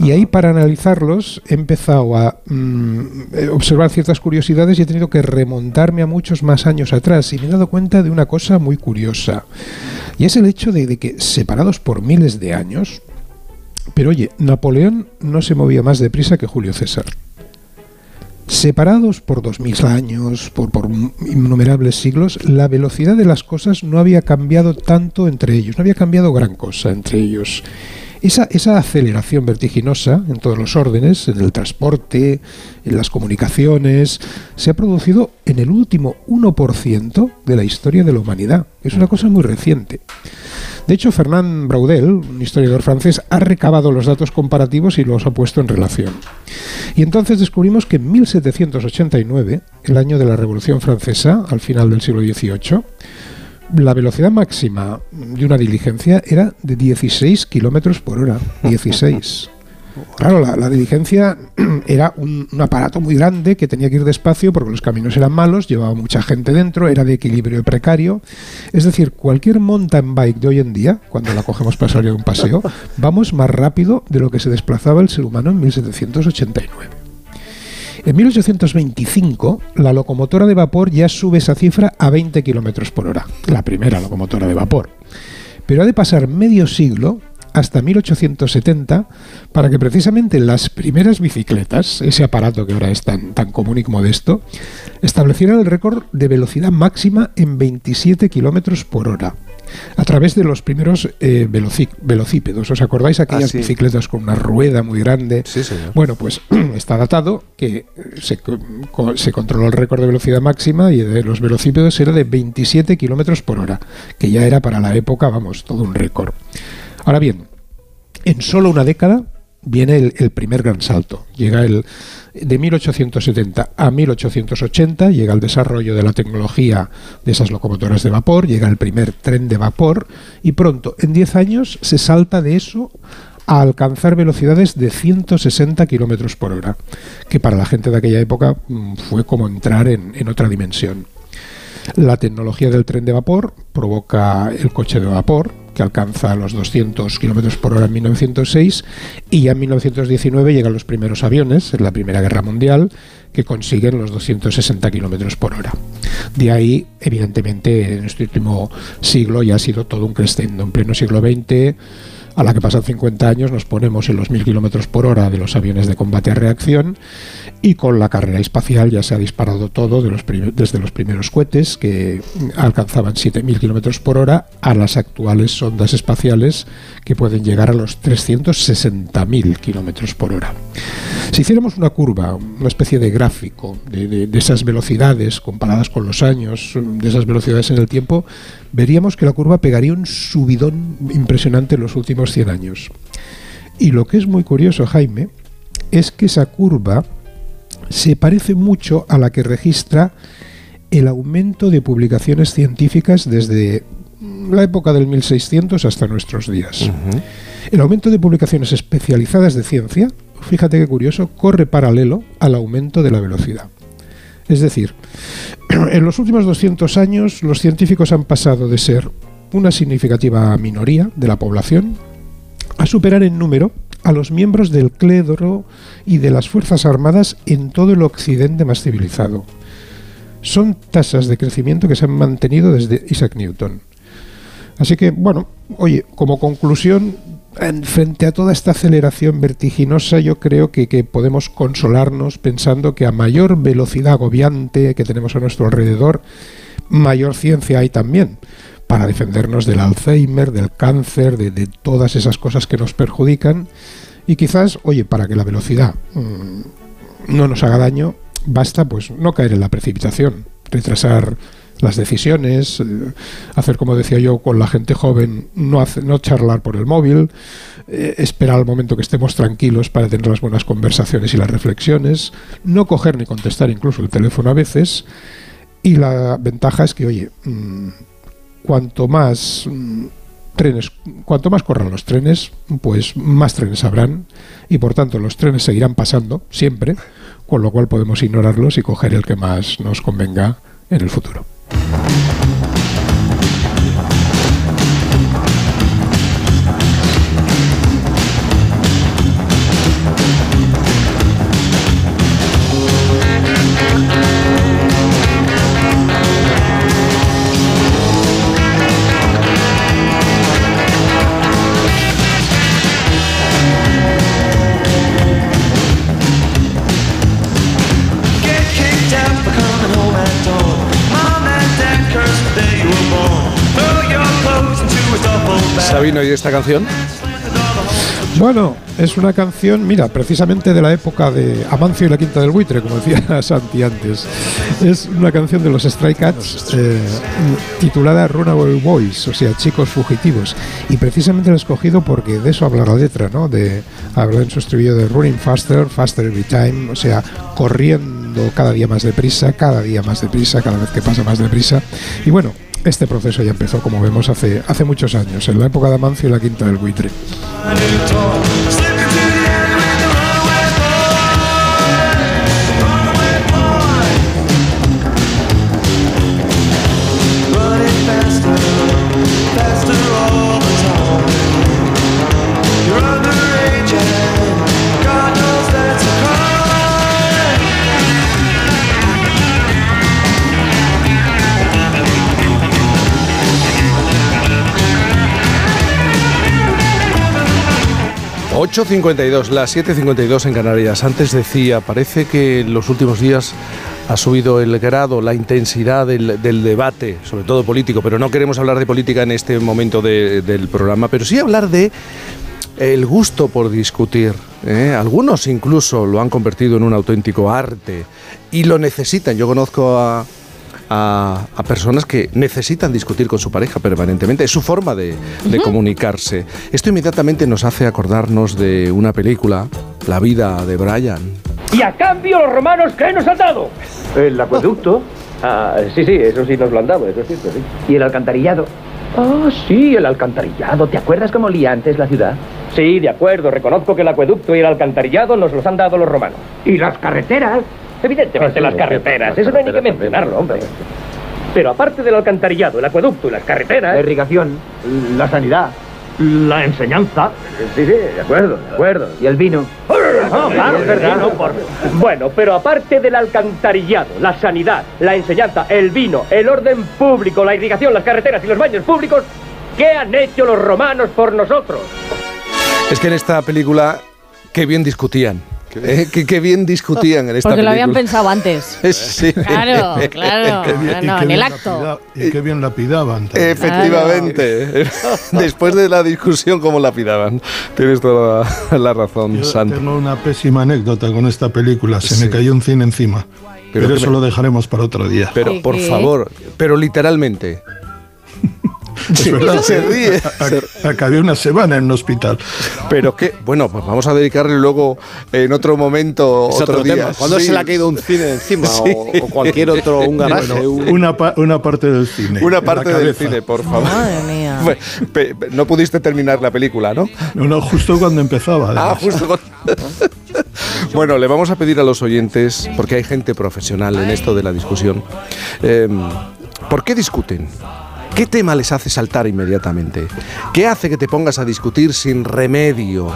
Y ahí para analizarlos he empezado a mm, eh, observar ciertas curiosidades y he tenido que remontarme a muchos más años atrás y me he dado cuenta de una cosa muy curiosa. Y es el hecho de, que separados por miles de años, pero oye, Napoleón no se movía más deprisa que Julio César. Separados por dos mil años, por, por innumerables siglos, la velocidad de las cosas no había cambiado tanto entre ellos, no había cambiado gran cosa entre ellos. Esa, esa aceleración vertiginosa en todos los órdenes, en el transporte, en las comunicaciones, se ha producido en el último 1% de la historia de la humanidad. Es una cosa muy reciente. De hecho, Fernand Braudel, un historiador francés, ha recabado los datos comparativos y los ha puesto en relación. Y entonces descubrimos que en 1789, el año de la Revolución Francesa, al final del siglo XVIII, la velocidad máxima de una diligencia era de 16 kilómetros por hora. 16. Claro, la, la diligencia era un, un aparato muy grande que tenía que ir despacio porque los caminos eran malos, llevaba mucha gente dentro, era de equilibrio precario. Es decir, cualquier mountain bike de hoy en día, cuando la cogemos para salir a un paseo, vamos más rápido de lo que se desplazaba el ser humano en 1789. En 1825, la locomotora de vapor ya sube esa cifra a 20 kilómetros por hora, la primera locomotora de vapor. Pero ha de pasar medio siglo hasta 1870 para que precisamente las primeras bicicletas, ese aparato que ahora es tan, tan común y modesto, establecieran el récord de velocidad máxima en 27 kilómetros por hora. A través de los primeros eh, velocípedos. ¿Os acordáis aquellas Ah, sí. bicicletas con una rueda muy grande? Bueno, pues está datado que eh, se, se controló el récord de velocidad máxima y de los velocípedos era de 27 kilómetros por hora, que ya era para la época, vamos, todo un récord. Ahora bien, en solo una década viene el, el primer gran salto. Llega el de 1870 a 1880, llega el desarrollo de la tecnología de esas locomotoras de vapor, llega el primer tren de vapor y pronto, en 10 años, se salta de eso a alcanzar velocidades de 160 kilómetros por hora, que para la gente de aquella época mm, fue como entrar en, en otra dimensión. La tecnología del tren de vapor provoca el coche de vapor, que alcanza los 200 kilómetros por hora en 1906, y ya en 1919 llegan los primeros aviones, en la Primera Guerra Mundial, que consiguen los 260 kilómetros por hora. De ahí, evidentemente, en este último siglo ya ha sido todo un crescendo. En pleno siglo XX a la que pasan 50 años nos ponemos en los 1000 kilómetros por hora de los aviones de combate a reacción y con la carrera espacial ya se ha disparado todo desde los primeros cohetes que alcanzaban 7000 kilómetros por hora a las actuales sondas espaciales que pueden llegar a los 360.000 kilómetros por hora. Si hiciéramos una curva, una especie de gráfico de, de- de esas velocidades comparadas con los años, de esas velocidades en el tiempo, veríamos que la curva pegaría un subidón impresionante en los últimos 100 años. Y lo que es muy curioso, Jaime, es que esa curva se parece mucho a la que registra el aumento de publicaciones científicas desde la época del 1600 hasta nuestros días. El aumento de publicaciones especializadas de ciencia, fíjate qué curioso, corre paralelo al aumento de la velocidad. Es decir, en los últimos 200 años los científicos han pasado de ser una significativa minoría de la población a superar en número a los miembros del clero y de las Fuerzas Armadas en todo el occidente más civilizado. Son tasas de crecimiento que se han mantenido desde Isaac Newton. Así que, bueno, oye, como conclusión, en- frente a toda esta aceleración vertiginosa, yo creo que, que podemos consolarnos pensando que a mayor velocidad agobiante que tenemos a nuestro alrededor, mayor ciencia hay también para defendernos del Alzheimer, del cáncer, de, todas esas cosas que nos perjudican. Y quizás, oye, para que la velocidad mm, no nos haga daño, basta pues no caer en la precipitación, retrasar las decisiones, eh, hacer como decía yo con la gente joven, no, hace- no charlar por el móvil, eh, esperar al momento que estemos tranquilos para tener las buenas conversaciones y las reflexiones, no coger ni contestar incluso el teléfono a veces. Y la ventaja es que, oye, mm, cuanto más mm, trenes, cuanto más corran los trenes, pues más trenes habrán y por tanto los trenes seguirán pasando siempre, con lo cual podemos ignorarlos y coger el que más nos convenga en el futuro. Sabino, ¿y esta canción? Bueno, es una canción, mira, precisamente de la época de Amancio y la Quinta del Buitre, como decía Santi antes. Es una canción de los Stray Cats eh, titulada Runaway Boys, o sea, chicos fugitivos. Y precisamente la he escogido porque de eso habla la letra, ¿no? De, habla en su estribillo de running faster, faster every time, o sea, corriendo cada día más deprisa, cada día más deprisa, cada vez que pasa más deprisa. Y bueno, este proceso ya empezó, como vemos, hace, hace muchos años, en la época de Amancio y la Quinta del Buitre. 8.52, las 7.52 en Canarias. Antes decía, parece que en los últimos días ha subido el grado, la intensidad del, debate, sobre todo político, pero no queremos hablar de política en este momento de- del programa, pero sí hablar de el gusto por discutir. ¿eh? Algunos incluso lo han convertido en un auténtico arte y lo necesitan. Yo conozco a, a- a personas que necesitan discutir con su pareja permanentemente. Es su forma de, de Ujú. comunicarse. Esto inmediatamente nos hace acordarnos de una película, La vida de Brian. Y a cambio los romanos, ¿qué nos han dado? El acueducto. Ah, sí, sí, eso sí nos lo han dado, eso es cierto, sí. ¿Y el alcantarillado? Ah, sí, el alcantarillado. ¿Te acuerdas cómo olía antes la ciudad? Sí, de acuerdo. Reconozco que el acueducto y el alcantarillado nos los han dado los romanos. ¿Y las carreteras? Evidentemente Ah, sí, las carreteras. Eso no hay ni que mencionarlo, hombre. Pero aparte del alcantarillado, el acueducto y las carreteras... La irrigación, la sanidad, la enseñanza... Sí, sí, de acuerdo, de acuerdo. ¿Y el vino? No, claro, es verdad, no, por- Bueno, pero aparte del alcantarillado, la sanidad, la enseñanza, el vino, el orden público, la irrigación, las carreteras y los baños públicos, ¿qué han hecho los romanos por nosotros? Es que en esta película, qué bien discutían. Eh, qué, qué bien discutían en esta Porque lo película. habían pensado antes. Sí. Claro, claro. Qué bien- y No, qué en el bien acto. lapida- Y qué bien lapidaban. también. Efectivamente. Después de la discusión, ¿cómo la pidaban? Tienes toda la, la razón, Yo Santi. tengo una pésima anécdota con esta película. Se Sí. me cayó un cine encima. Pero Pero, que eso me- lo dejaremos para otro día. Pero, por favor, pero literalmente. Verdad. Se ríe. Acabé una semana en un hospital. Pero que, bueno, pues vamos a dedicarle luego en otro momento, Es otro, otro día. ¿Cuándo Sí. se le ha caído un cine encima? Sí. O, o cualquier otro, un garaje. Bueno, un- una, pa- una parte del cine. Una parte del cine, por favor. Madre mía. No pudiste terminar la película, ¿no? No, no, justo cuando empezaba. Ah, justo. bueno, le vamos a pedir a los oyentes, porque hay gente profesional en esto de la discusión, eh, ¿por qué discuten? ¿Qué tema les hace saltar inmediatamente? ¿Qué hace que te pongas a discutir sin remedio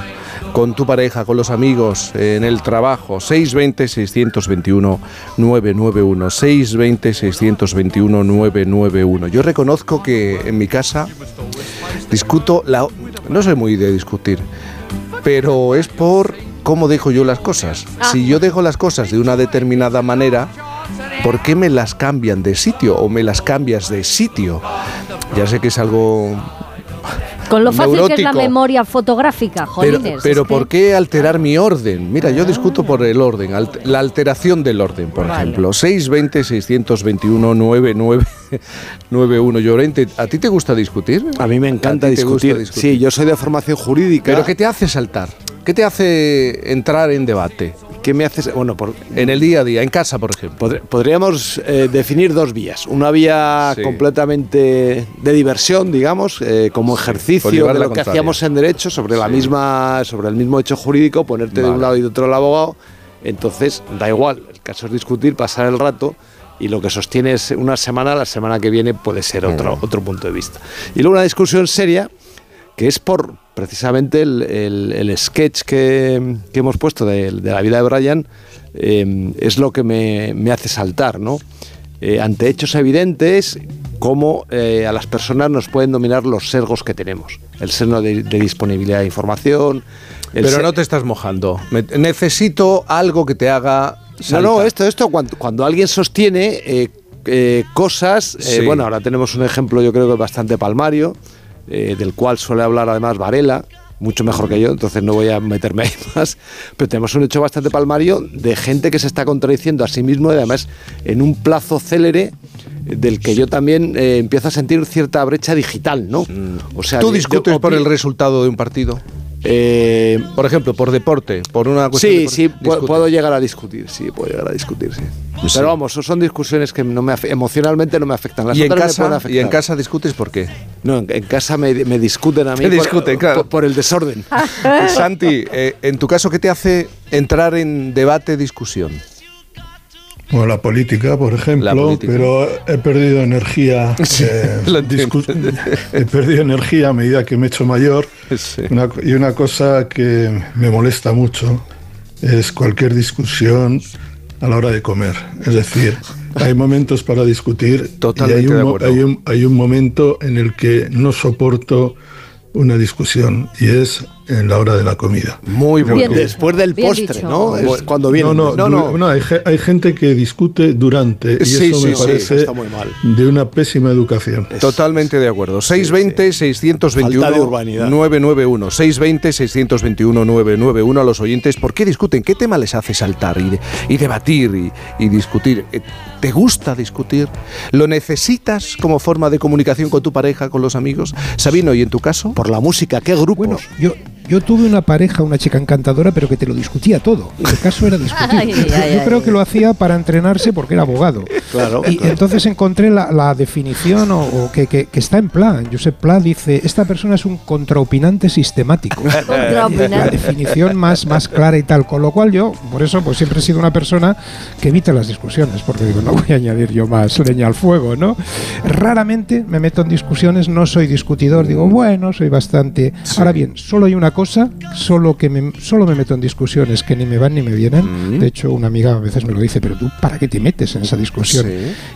con tu pareja, con los amigos, en el trabajo? 620-621-991. 620-621-991. Yo reconozco que en mi casa discuto, la, no soy muy de discutir, pero es por cómo dejo yo las cosas. Si yo dejo las cosas de una determinada manera, ¿por qué me las cambian de sitio o me las cambias de sitio? Ya sé que es algo... Con lo fácil que es la memoria fotográfica, Pero, jolines. pero que- ¿por qué alterar mi orden? Mira, yo discuto por el orden, alt- la alteración del orden, por Vale. ejemplo. 620-621-991. Llorente, ¿a ti te gusta discutir? A mí me encanta ¿A ti te gusta discutir. Sí, yo soy de formación jurídica. ¿Pero qué te hace saltar? ¿Qué te hace entrar en debate? ¿Qué me hace? Bueno, por, En el día a día, en casa, por ejemplo. Podr- Podríamos eh, definir dos vías. Una vía Sí. completamente de diversión, digamos, eh, como ejercicio de lo que hacíamos en derecho sobre la misma, sobre el mismo hecho jurídico, ponerte de un lado y de otro el abogado. Entonces da igual. El caso es discutir, pasar el rato. Y lo que sostienes una semana, la semana que viene puede ser otro, otro punto de vista. Y luego una discusión seria, que es por precisamente el, el- el sketch que, que hemos puesto de, de la vida de Brian, eh, es lo que me, me hace saltar, ¿no? Eh, ante hechos evidentes, cómo eh, a las personas nos pueden dominar los sesgos que tenemos. El sesgo de, de disponibilidad de información. Pero no te estás mojando. Me- necesito algo que te haga no, saltar. no, esto, esto, cuando, cuando alguien sostiene eh, eh, cosas, Sí. bueno, ahora tenemos un ejemplo yo creo que bastante palmario, eh, del cual suele hablar además Varela, mucho mejor que yo, entonces no voy a meterme ahí más, pero tenemos un hecho bastante palmario de gente que se está contradiciendo a sí mismo y además en un plazo célere del que yo también eh, empiezo a sentir cierta brecha digital, ¿no? O sea. ¿Tú discutes por el resultado de un partido? Eh, por ejemplo, por deporte, por una cuestión Sí, de- sí, puedo llegar a discutir, sí, puedo llegar a discutir, sí. Sí. Pero vamos, son- discusiones que no me emocionalmente no me afectan. Las ¿Y en, casa, afectar. ¿Y en casa discutes por qué? No, en, en casa me, me discuten a mí por, discuten, claro. por- por el desorden. Santi, eh, en tu caso, ¿qué te hace entrar en debate, discusión? Bueno, la política, por ejemplo, política. pero he perdido energía. eh, he perdido energía a medida que me he hecho mayor. Una y una cosa que me molesta mucho es cualquier discusión a la hora de comer. Es decir, hay momentos para discutir Totalmente y hay un, hay un- hay un momento en el que no soporto una discusión y es en la hora de la comida. Muy Bien Bien Después del Bien postre, dicho. ¿no? Es cuando viene. No, no, du- no, hay, hay gente que discute durante y Sí, eso sí, me sí, parece está muy mal. de una pésima educación. Totalmente de acuerdo. 620-621-991. Falta de urbanidad. 620-621-991 a los oyentes. ¿Por qué discuten? ¿Qué tema les hace saltar y, y debatir y, y discutir? Eh, ¿Te gusta discutir? ¿Lo necesitas como forma de comunicación con tu pareja, con los amigos? Sabino, ¿y en tu caso? Por la música, ¿qué grupos? Bueno, yo, yo tuve una pareja, una chica encantadora, pero que te lo discutía todo. El caso era discutir. Ay, ay, ay, yo creo ay. que lo hacía para entrenarse porque era abogado. Claro. Y entonces encontré la, la definición o, o que, que- que está en plan. Josep Pla dice, esta persona es un contraopinante sistemático. Contraopinante. La definición más, más clara y tal. Con lo cual yo, por eso, pues siempre he sido una persona que evita las discusiones, porque digo, no voy a añadir yo más leña al fuego, ¿no? Raramente me meto en discusiones, no soy discutidor, digo, bueno, soy bastante... Ahora bien, solo hay una cosa, solo que me, solo me meto en discusiones que ni me van ni me vienen. De hecho, una amiga a veces me lo dice, pero tú, ¿para qué te metes en esa discusión?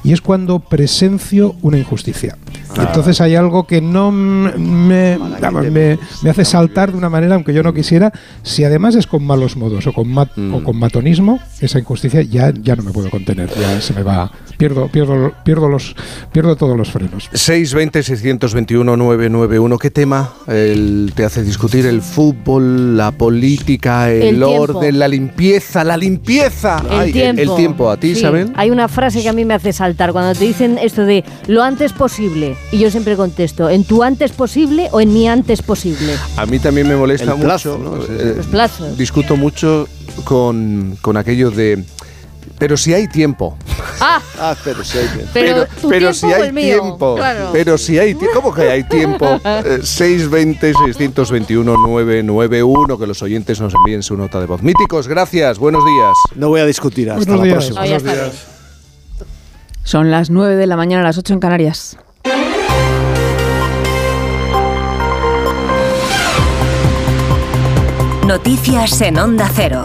Y es cuando presencio una injusticia. Ah. Entonces hay algo que no me, vamos, me, me hace saltar de una manera, aunque yo no quisiera. Si además es con malos modos o con, mat- Mm. o con matonismo, esa injusticia ya, ya no me puedo contener. Ya se me va. Pierdo, pierdo, pierdo, los, pierdo todos los frenos. 620-621-991. ¿Qué tema el- te hace discutir? ¿El fútbol, la política, el, orden, la limpieza? ¡La limpieza! El Ay, tiempo. el tiempo. ¿A ti, Sí, Isabel? Hay una frase que a mí me hace saltar cuando te dicen esto de lo antes posible. Y yo siempre contesto, ¿en tu antes posible o en mi antes posible? A mí también me molesta El plazo, mucho. eh, Los plazos. discuto mucho con, con aquello de. Pero si hay tiempo. Ah, Ah, pero si hay que... pero, pero tiempo si hay tiempo. Claro. Pero si hay tiempo. ¿Cómo que hay tiempo? Eh, 620-621-991. Que los oyentes nos envíen su nota de voz. Míticos, gracias. Buenos días. No voy a discutir hasta Buenos la días. próxima. Está bien. Son las 9 de la mañana, las 8 en Canarias. Noticias en Onda Cero.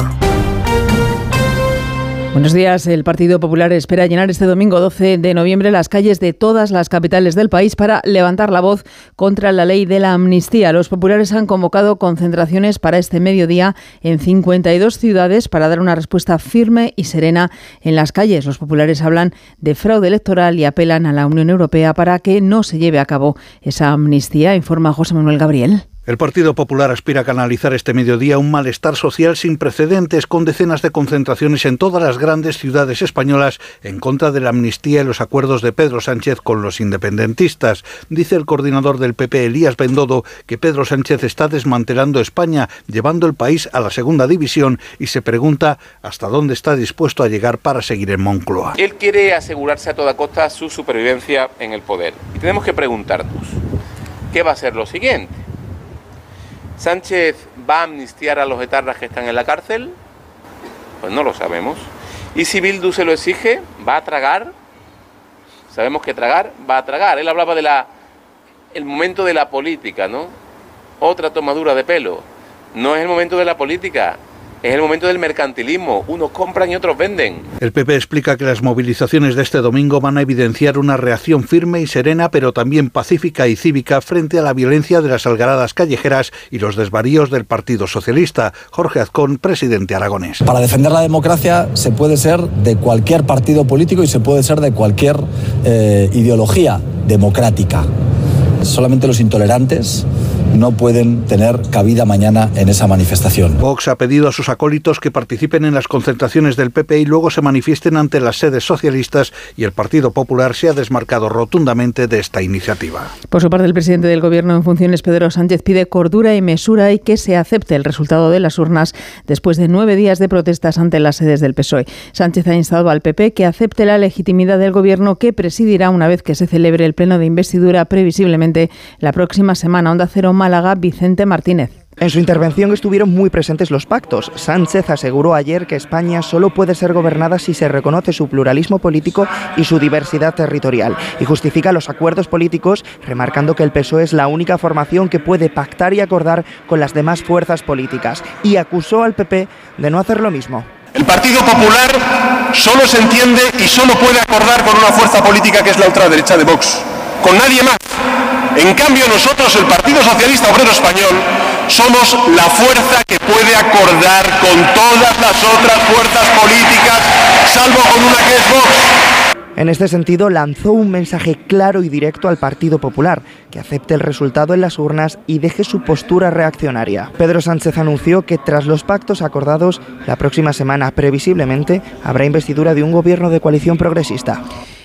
Buenos días. El Partido Popular espera llenar este domingo 12 de noviembre las calles de todas las capitales del país para levantar la voz contra la ley de la amnistía. Los populares han convocado concentraciones para este mediodía en 52 ciudades para dar una respuesta firme y serena en las calles. Los populares hablan de fraude electoral y apelan a la Unión Europea para que no se lleve a cabo esa amnistía, informa José Manuel Gabriel. El Partido Popular aspira a canalizar este mediodía un malestar social sin precedentes con decenas de concentraciones en todas las grandes ciudades españolas en contra de la amnistía y los acuerdos de Pedro Sánchez con los independentistas. Dice el coordinador del PP, Elías Bendodo, que Pedro Sánchez está desmantelando España, llevando el país a la segunda división y se pregunta hasta dónde está dispuesto a llegar para seguir en Moncloa. Él quiere asegurarse a toda costa su supervivencia en el poder. Y tenemos que preguntarnos, ¿qué va a ser lo siguiente? ¿Sánchez va a amnistiar a los etarras que están en la cárcel? Pues no lo sabemos. ¿Y si Bildu se lo exige? ¿Va a tragar? Sabemos que tragar va a tragar. Él hablaba de la el momento de la política, ¿no? Otra tomadura de pelo. No es el momento de la política, es el momento del mercantilismo. Unos compran y otros venden. El PP explica que las movilizaciones de este domingo van a evidenciar una reacción firme y serena, pero también pacífica y cívica frente a la violencia de las algaradas callejeras y los desvaríos del Partido Socialista. Jorge Azcón, presidente aragonés. Para defender la democracia se puede ser de cualquier partido político y se puede ser de cualquier eh, ideología democrática. Solamente los intolerantes no pueden tener cabida mañana en esa manifestación. Vox ha pedido a sus acólitos que participen en las concentraciones del PP y luego se manifiesten ante las sedes socialistas y el Partido Popular se ha desmarcado rotundamente de esta iniciativa. Por su parte, el presidente del Gobierno en funciones, Pedro Sánchez, pide cordura y mesura y que se acepte el resultado de las urnas después de nueve días de protestas ante las sedes del PSOE. Sánchez ha instado al PP que acepte la legitimidad del Gobierno que presidirá una vez que se celebre el pleno de investidura previsiblemente la próxima semana. Onda Cero Málaga, Vicente Martínez. En su intervención estuvieron muy presentes los pactos. Sánchez aseguró ayer que España solo puede ser gobernada si se reconoce su pluralismo político y su diversidad territorial. Y justifica los acuerdos políticos, remarcando que el PSOE es la única formación que puede pactar y acordar con las demás fuerzas políticas. Y acusó al PP de no hacer lo mismo. El Partido Popular solo se entiende y solo puede acordar con una fuerza política que es la ultraderecha de Vox, con nadie más. En cambio nosotros, el Partido Socialista Obrero Español, somos la fuerza que puede acordar con todas las otras fuerzas políticas, salvo con una que es Vox. En este sentido, lanzó un mensaje claro y directo al Partido Popular, que acepte el resultado en las urnas y deje su postura reaccionaria. Pedro Sánchez anunció que tras los pactos acordados, la próxima semana, previsiblemente, habrá investidura de un gobierno de coalición progresista.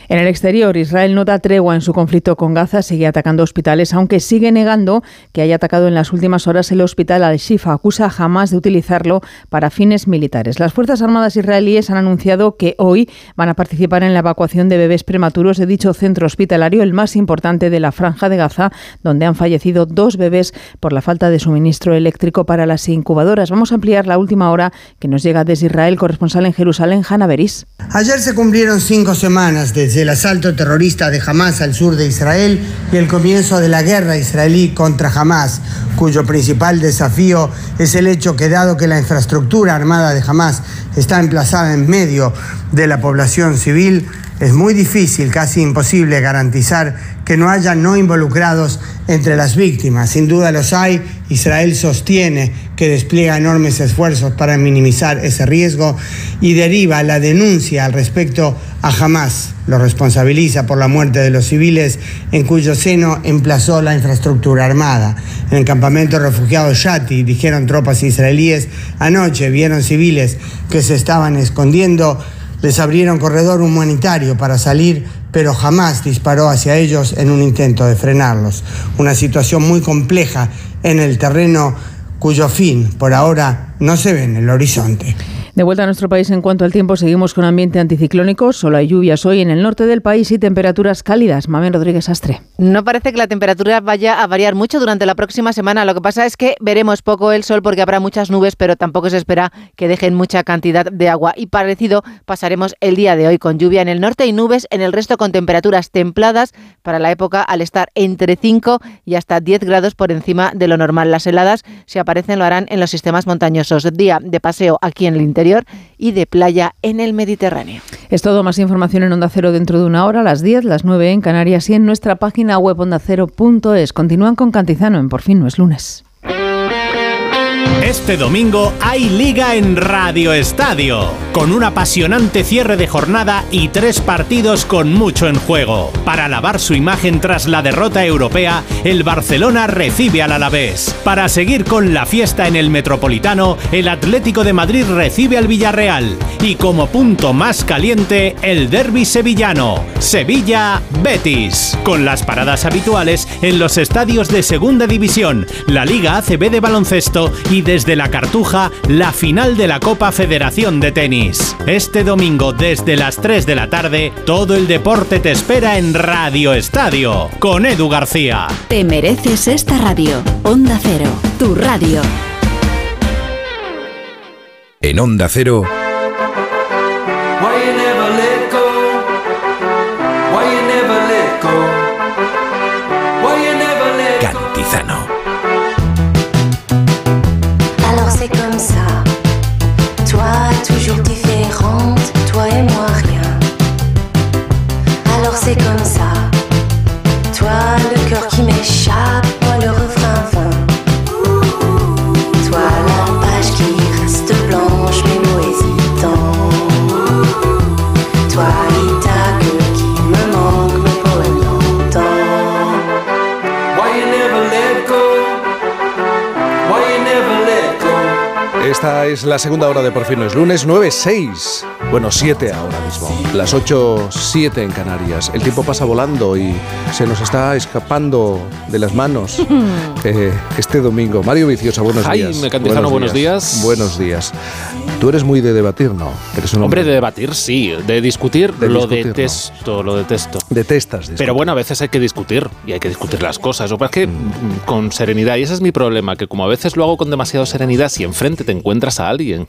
En el exterior, Israel no da tregua en su conflicto con Gaza, sigue atacando hospitales, aunque sigue negando que haya atacado en las últimas horas el hospital Al-Shifa. Acusa jamás de utilizarlo para fines militares. Las Fuerzas Armadas israelíes han anunciado que hoy van a participar en la evacuación de bebés prematuros de dicho centro hospitalario, el más importante de la franja de Gaza, donde han fallecido dos bebés por la falta de suministro eléctrico para las incubadoras. Vamos a ampliar la última hora que nos llega desde Israel, corresponsal en Jerusalén, Hanna Beris. Ayer se cumplieron cinco semanas desde desde el asalto terrorista de Hamas al sur de Israel y el comienzo de la guerra israelí contra Hamas, cuyo principal desafío es el hecho que dado que la infraestructura armada de Hamas está emplazada en medio de la población civil, es muy difícil, casi imposible garantizar que no haya no involucrados entre las víctimas. Sin duda los hay. Israel sostiene que despliega enormes esfuerzos para minimizar ese riesgo y deriva la denuncia al respecto a Hamas. Lo responsabiliza por la muerte de los civiles en cuyo seno emplazó la infraestructura armada. En el campamento de refugiados Shati, dijeron tropas israelíes, anoche vieron civiles que se estaban escondiendo les abrieron corredor humanitario para salir, pero jamás disparó hacia ellos en un intento de frenarlos. Una situación muy compleja en el terreno cuyo fin por ahora no se ve en el horizonte. De vuelta a nuestro país en cuanto al tiempo, seguimos con ambiente anticiclónico. Solo hay lluvias hoy en el norte del país y temperaturas cálidas. Mamen Rodríguez Astre. No parece que la temperatura vaya a variar mucho durante la próxima semana. Lo que pasa es que veremos poco el sol porque habrá muchas nubes, pero tampoco se espera que dejen mucha cantidad de agua. Y parecido pasaremos el día de hoy con lluvia en el norte y nubes en el resto con temperaturas templadas para la época al estar entre 5 y hasta 10 grados por encima de lo normal. Las heladas, si aparecen, lo harán en los sistemas montañosos. Día de paseo aquí en el interior y de playa en el Mediterráneo. Es todo, más información en Onda Cero dentro de una hora, a las 10, las 9 en Canarias y en nuestra página web ondacero.es. Continúan con Cantizano en Por fin no es lunes. Este domingo hay liga en Radio Estadio, con un apasionante cierre de jornada y tres partidos con mucho en juego. Para lavar su imagen tras la derrota europea, el Barcelona recibe al Alavés. Para seguir con la fiesta en el Metropolitano, el Atlético de Madrid recibe al Villarreal. Y como punto más caliente, el derby sevillano, Sevilla-Betis. Con las paradas habituales en los estadios de Segunda División, la Liga ACB de baloncesto y desde la Cartuja, la final de la Copa Federación de Tenis. Este domingo desde las 3 de la tarde, todo el deporte te espera en Radio Estadio, con Edu García. Te mereces esta radio. Onda Cero, tu radio. En Onda Cero, C'est Esta es la segunda hora de Por fin no es lunes, 9.6. Bueno, 7 ahora mismo. Las 8.07 en Canarias. El tiempo pasa volando y se nos está escapando de las manos eh, este domingo. Mario Viciosa, buenos Ay, días. me Cantizano, buenos días. Buenos días. Tú eres muy de debatir, ¿no? Eres un Hombre, hombre de debatir sí, de discutir De lo discutir, no. detesto, lo detesto. Detestas. discutir. Pero bueno, a veces hay que discutir y hay que discutir las cosas. Lo que pasa es que mm, con serenidad, y ese es mi problema, que como a veces lo hago con demasiada serenidad, si enfrente te encuentras a alguien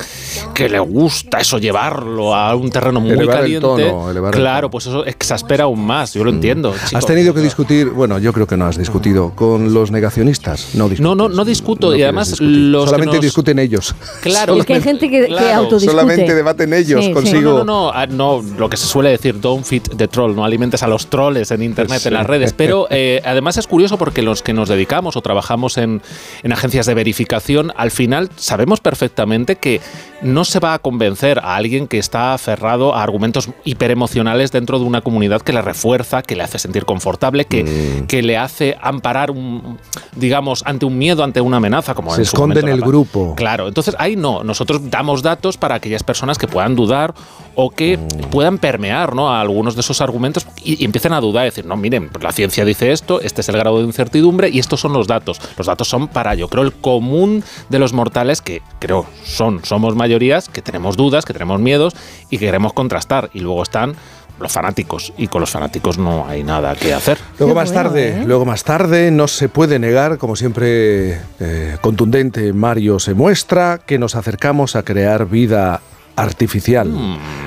que le gusta eso llevarlo a un terreno muy Elevar el caliente, tono, elevar el claro, pues eso exaspera aún más. Yo lo entiendo. ¿Has tenido que discutir, bueno, yo creo que no has discutido, con los negacionistas? No discutes. No, no, no discuto No y además discutir. los que Solamente nos- discuten ellos. Claro. Es que hay gente que, que autodiscute. solamente debaten ellos Sí, sí. consigo. No, no, no, ah, no, lo que se suele decir, don't feed the troll, no alimentes a los troles en internet, Sí. en las redes. Pero eh, además es curioso porque los que nos dedicamos o trabajamos en, en agencias de verificación, al final sabemos perfectamente que no se va a convencer a alguien que está aferrado a argumentos hiperemocionales dentro de una comunidad que le refuerza, que le hace sentir confortable, que, Mm. que le hace amparar, un, digamos, ante un miedo, ante una amenaza. Como Se en esconde momento en el grupo. Claro, entonces ahí no, nosotros damos datos para aquellas personas que puedan dudar o que puedan permear ¿no? a algunos de esos argumentos y, y empiecen a dudar, decir, no, miren, pues la ciencia dice esto, este es el grado de incertidumbre y estos son los datos. Los datos son para, yo creo, el común de los mortales que creo son, somos mayorías, que tenemos dudas, que tenemos miedos y que queremos contrastar. Y luego están los fanáticos y con los fanáticos no hay nada que hacer. Luego más tarde, luego más tarde, no se puede negar, como siempre eh, contundente Mario se muestra, que nos acercamos a crear vida artificial.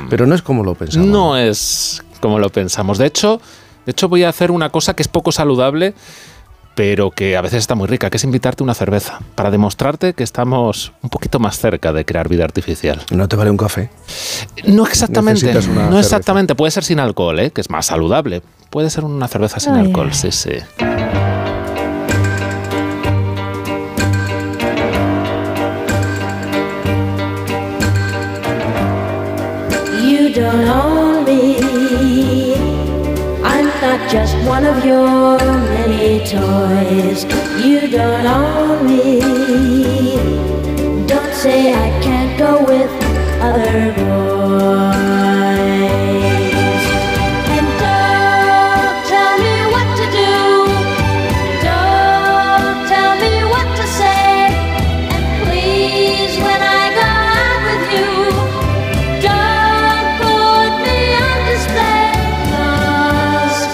Pero no es como lo pensamos. No es como lo pensamos. De hecho, de hecho voy a hacer una cosa que es poco saludable, pero que a veces está muy rica, que es invitarte una cerveza, para demostrarte que estamos un poquito más cerca de crear vida artificial. ¿No te vale un café? No exactamente, no cerveza. exactamente, puede ser sin alcohol, ¿eh? que es más saludable. Puede ser una cerveza sin Ay, alcohol, sí, sí. You don't own just one of your many toys. You don't own me. Don't say I can't go with other boys.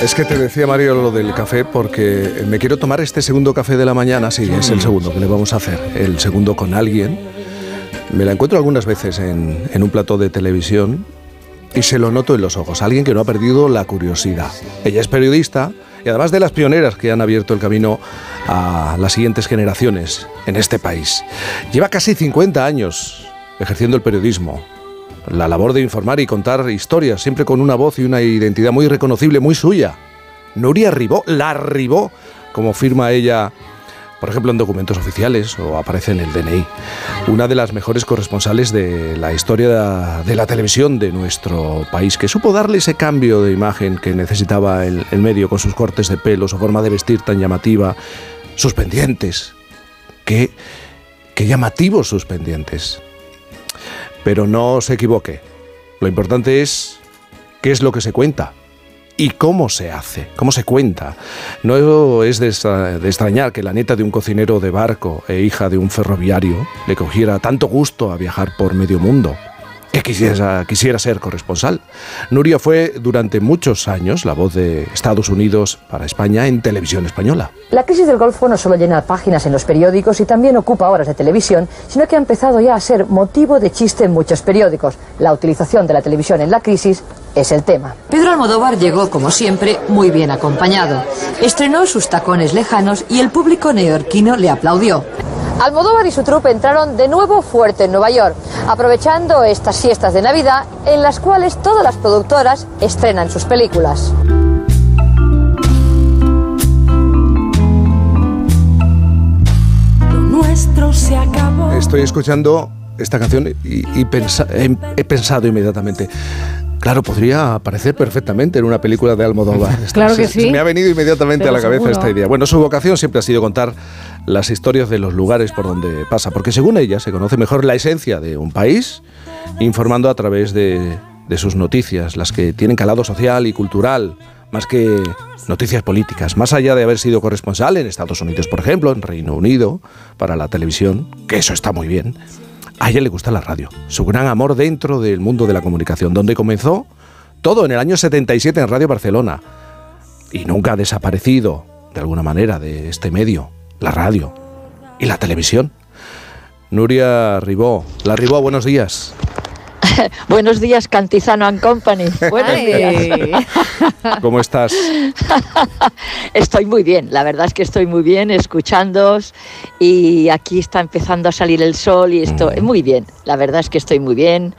Es que te decía Mario lo del café porque me quiero tomar este segundo café de la mañana, sí, es el segundo que le vamos a hacer, el segundo con alguien. Me la encuentro algunas veces en, un plató de televisión y se lo noto en los ojos, alguien que no ha perdido la curiosidad. Ella es periodista y además de las pioneras que han abierto el camino a las siguientes generaciones en este país. Lleva casi 50 años ejerciendo el periodismo, la labor de informar y contar historias, siempre con una voz y una identidad muy reconocible, muy suya. Nuria Ribó, la Ribó, como firma ella, por ejemplo, en documentos oficiales o aparece en el DNI. Una de las mejores corresponsales de la historia de la televisión de nuestro país, que supo darle ese cambio de imagen que necesitaba el, medio con sus cortes de pelo, su forma de vestir tan llamativa, sus pendientes. Qué, qué llamativos sus pendientes. Pero no se equivoque. Lo importante es qué es lo que se cuenta y cómo se hace, cómo se cuenta. No es de, extra- de extrañar que la nieta de un cocinero de barco e hija de un ferroviario le cogiera tanto gusto a viajar por medio mundo. Que quisiera, quisiera ser corresponsal. Nuria fue durante muchos años la voz de Estados Unidos para España en televisión española. La crisis del Golfo no solo llena páginas en los periódicos y también ocupa horas de televisión, sino que ha empezado ya a ser motivo de chiste en muchos periódicos. La utilización de la televisión en la crisis es el tema. Pedro Almodóvar llegó, como siempre, muy bien acompañado. Estrenó sus tacones lejanos y el público neoyorquino le aplaudió. Almodóvar y su trupe entraron de nuevo fuerte en Nueva York, aprovechando estas fiestas de Navidad en las cuales todas las productoras estrenan sus películas. nuestro se acabó. Estoy escuchando esta canción y, y pensa- he, he pensado inmediatamente. Claro, podría aparecer perfectamente en una película de Almodóvar. Claro que sí. Me ha venido inmediatamente Pero a la cabeza seguro. esta idea. Bueno, su vocación siempre ha sido contar las historias de los lugares por donde pasa, porque según ella se conoce mejor la esencia de un país, informando a través de, de sus noticias, las que tienen calado social y cultural, más que noticias políticas. Más allá de haber sido corresponsal en Estados Unidos, por ejemplo, en Reino Unido, para la televisión, que eso está muy bien. A ella le gusta la radio, su gran amor dentro del mundo de la comunicación, donde comenzó todo en el año 77 en Radio Barcelona. Y nunca ha desaparecido, de alguna manera, de este medio, la radio y la televisión. Nuria Ribó. La Ribó, buenos días. Buenos días, Cantizano and Company. Buenos días. ¿Cómo estás? Estoy muy bien, la verdad es que estoy muy bien escuchándoos y aquí está empezando a salir el sol y esto muy bien. La verdad es que estoy muy bien,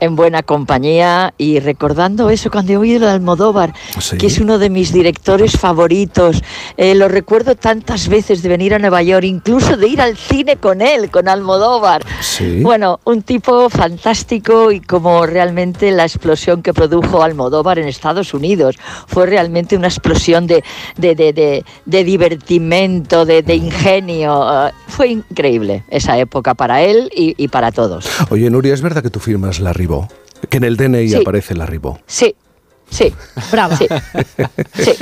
en buena compañía y recordando eso cuando he oído de Almodóvar, Sí. que es uno de mis directores favoritos. Eh, lo recuerdo tantas veces de venir a Nueva York, incluso de ir al cine con él, con Almodóvar. Sí. Bueno, un tipo fantástico y como realmente la explosión que produjo Almodóvar en Estados Unidos fue realmente una explosión de, de, de, de- de divertimento, de, de ingenio. Eh, fue increíble esa época para él y, y para todos. Oye, Nuria, ¿es verdad que tú firmas la Ribó? Que en el DNI Sí. aparece la Ribó. Sí, sí. Brava. Sí. Sí,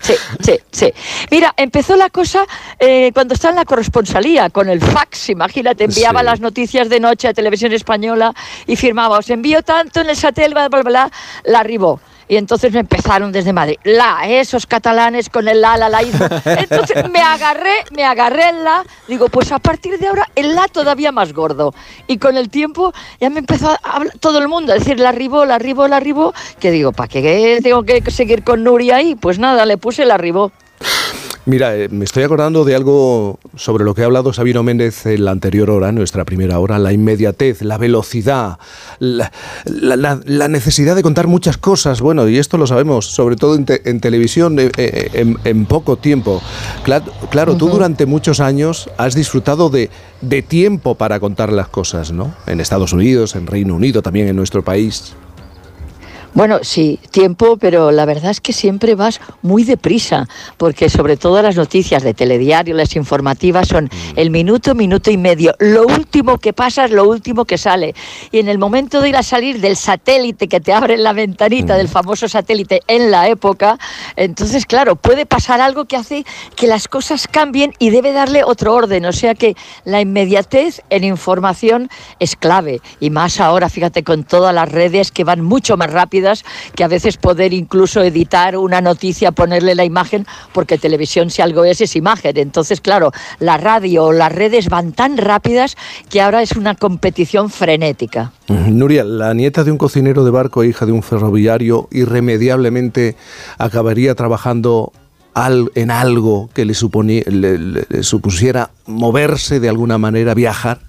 sí, sí, sí. Mira, empezó la cosa eh, cuando estaba en la corresponsalía, con el fax, imagínate, enviaba Sí. las noticias de noche a Televisión Española y firmaba, os envío tanto en el satélite, bla, bla, bla, la arribó. Y entonces me empezaron desde Madrid. La, esos catalanes con el la, la, laísmo. Entonces me agarré, me agarré el la. Digo, pues a partir de ahora el la todavía más gordo. Y con el tiempo ya me empezó a hablar todo el mundo a decir la arribó, la arribó, la arribó. Que digo, ¿para qué tengo que seguir con Nuria ahí? Pues nada, le puse la arribó. Mira, eh, me estoy acordando de algo sobre lo que ha hablado Sabino Méndez en la anterior hora, nuestra primera hora, la inmediatez, la velocidad, la, la- la- la necesidad de contar muchas cosas, bueno, y esto lo sabemos, sobre todo en, te- en televisión, eh, eh, en, en poco tiempo. Cla- Claro, tú durante muchos años has disfrutado de, de tiempo para contar las cosas, ¿no? En Estados Unidos, en Reino Unido, también en nuestro país. Bueno, sí, tiempo, pero la verdad es que siempre vas muy deprisa, porque sobre todo las noticias de telediario, las informativas, son el minuto, minuto y medio. Lo último que pasa es lo último que sale. Y en el momento de ir a salir del satélite que te abre la ventanita del famoso satélite en la época, entonces, claro, puede pasar algo que hace que las cosas cambien y debe darle otro orden. O sea que la inmediatez en información es clave. Y más ahora, fíjate, con todas las redes que van mucho más que a veces poder incluso editar una noticia, ponerle la imagen, porque televisión si algo es es imagen. Entonces, claro, la radio o las redes van tan rápidas que ahora es una competición frenética. Nuria, la nieta de un cocinero de barco, hija de un ferroviario, irremediablemente acabaría trabajando en algo que le, suponi- le- le- le supusiera moverse de alguna manera, viajar.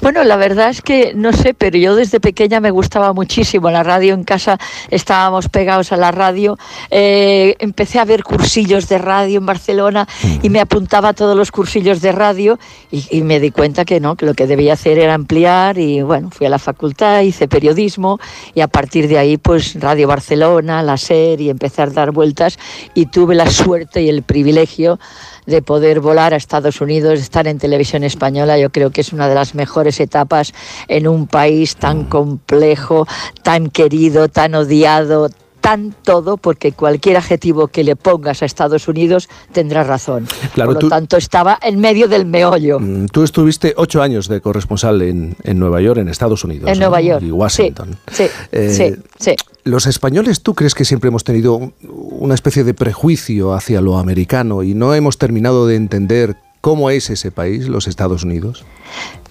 Bueno, la verdad es que no sé, pero yo desde pequeña me gustaba muchísimo la radio. En casa estábamos pegados a la radio. Eh, empecé a ver cursillos de radio en Barcelona y me apuntaba a todos los cursillos de radio y, y me di cuenta que no, que lo que debía hacer era ampliar y bueno, fui a la facultad, hice periodismo y a partir de ahí pues Radio Barcelona, la SER y empezar a dar vueltas y tuve la suerte y el privilegio de poder volar a Estados Unidos, estar en televisión española, yo creo que es una de las mejores etapas en un país tan complejo, tan querido, tan odiado, tan todo, porque cualquier adjetivo que le pongas a Estados Unidos tendrá razón. Claro, Por lo tú- tanto, estaba en medio del meollo. Mm, Tú estuviste ocho años de corresponsal en, en Nueva York, en Estados Unidos. En ¿no? Nueva York. Y Washington. Sí, Eh, sí, sí. Los españoles, ¿tú crees que siempre hemos tenido un- una especie de prejuicio hacia lo americano y no hemos terminado de entender cómo es ese país, los Estados Unidos?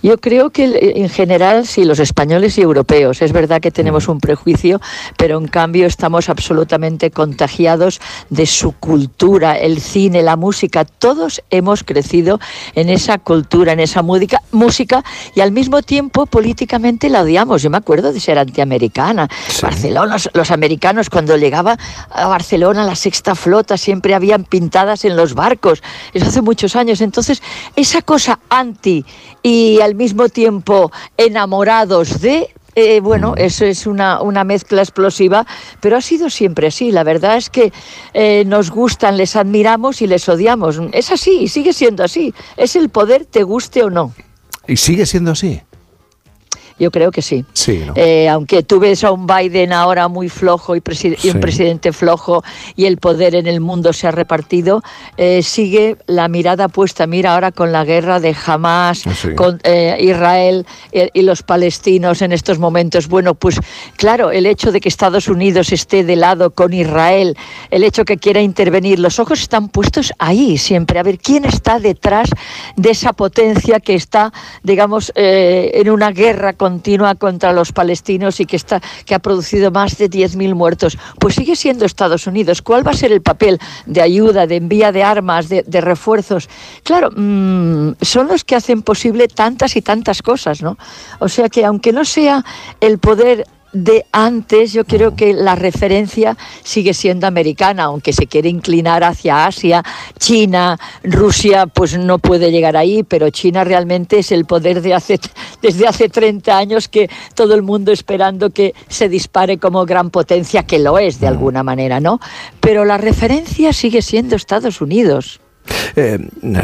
Yo creo que eh, en general sí, los españoles y europeos. Es verdad que tenemos un prejuicio, pero en cambio estamos absolutamente contagiados de su cultura, el cine, la música. Todos hemos crecido en esa cultura, en esa música, música y al mismo tiempo políticamente la odiamos. Yo me acuerdo de ser antiamericana. Barcelona, los, los americanos cuando llegaba a Barcelona la sexta flota siempre habían pintadas en los barcos. Eso hace muchos años. Entonces, esa cosa anti y al mismo tiempo enamorados de... eh, bueno, eso es una, una mezcla explosiva, pero ha sido siempre así. La verdad es que eh, nos gustan, les admiramos y les odiamos. Es así y sigue siendo así. Es el poder, te guste o no. ¿Y sigue siendo así? Yo creo que sí. Sí, ¿no? Eh, aunque tú ves a un Biden ahora muy flojo y, presi- y un presidente flojo y el poder en el mundo se ha repartido, eh, sigue la mirada puesta. Mira ahora con la guerra de Hamas, Sí. con eh, Israel y los palestinos en estos momentos. Bueno, pues claro, el hecho de que Estados Unidos esté de lado con Israel, el hecho que quiera intervenir, los ojos están puestos ahí siempre. A ver quién está detrás de esa potencia que está, digamos, eh, en una guerra continua contra los palestinos y que está que ha producido más de 10.000 muertos. Pues sigue siendo Estados Unidos. ¿Cuál va a ser el papel de ayuda, de envía de armas, de, refuerzos? Claro, mm, son los que hacen posible tantas y tantas cosas, ¿no? O sea que aunque no sea el poder de antes, yo creo que la referencia sigue siendo americana, aunque se quiere inclinar hacia Asia, China, Rusia, pues no puede llegar ahí, pero China realmente es el poder de hace, desde hace 30 años que todo el mundo esperando que se dispare como gran potencia, que lo es de alguna manera, ¿no? Pero la referencia sigue siendo Estados Unidos. Eh,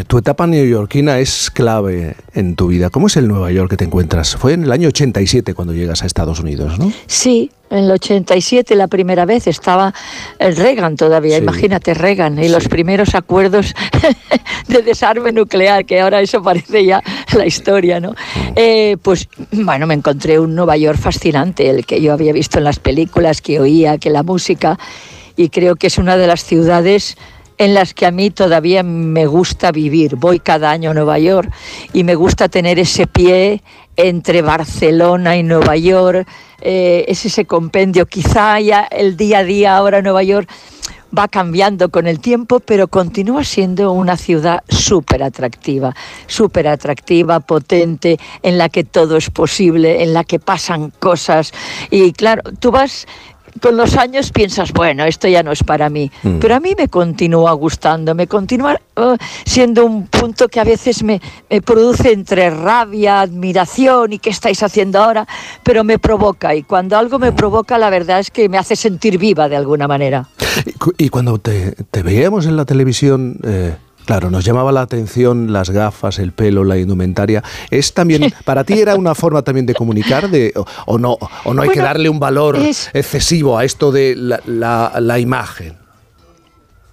tu etapa neoyorquina es clave en tu vida. ¿Cómo es el Nueva York que te encuentras? Fue en el año 87 cuando llegas a Estados Unidos, ¿no? Sí, en el 87 la primera vez estaba el Reagan todavía, imagínate Reagan y los primeros acuerdos de desarme nuclear, que ahora eso parece ya la historia, ¿no? Eh, pues bueno, me encontré un Nueva York fascinante, el que yo había visto en las películas, que oía, que la música, y creo que es una de las ciudades en las que a mí todavía me gusta vivir. Voy cada año a Nueva York y me gusta tener ese pie entre Barcelona y Nueva York. eh, es ese compendio. Quizá ya el día a día ahora Nueva York va cambiando con el tiempo, pero continúa siendo una ciudad súper atractiva, súper atractiva, potente, en la que todo es posible, en la que pasan cosas. Y claro, tú vas con los años piensas, bueno, esto ya no es para mí, Mm. pero a mí me continúa gustando, me continúa eh, siendo un punto que a veces me, me produce entre rabia, admiración y qué estáis haciendo ahora, pero me provoca y cuando algo me provoca la verdad es que me hace sentir viva de alguna manera. Y cu- Y cuando te, te veíamos en la televisión, eh, claro, nos llamaba la atención las gafas, el pelo, la indumentaria. ¿Es también, para ti era una forma también de comunicar de, o, o no, o no hay que darle un valor es- excesivo a esto de la, la- la imagen?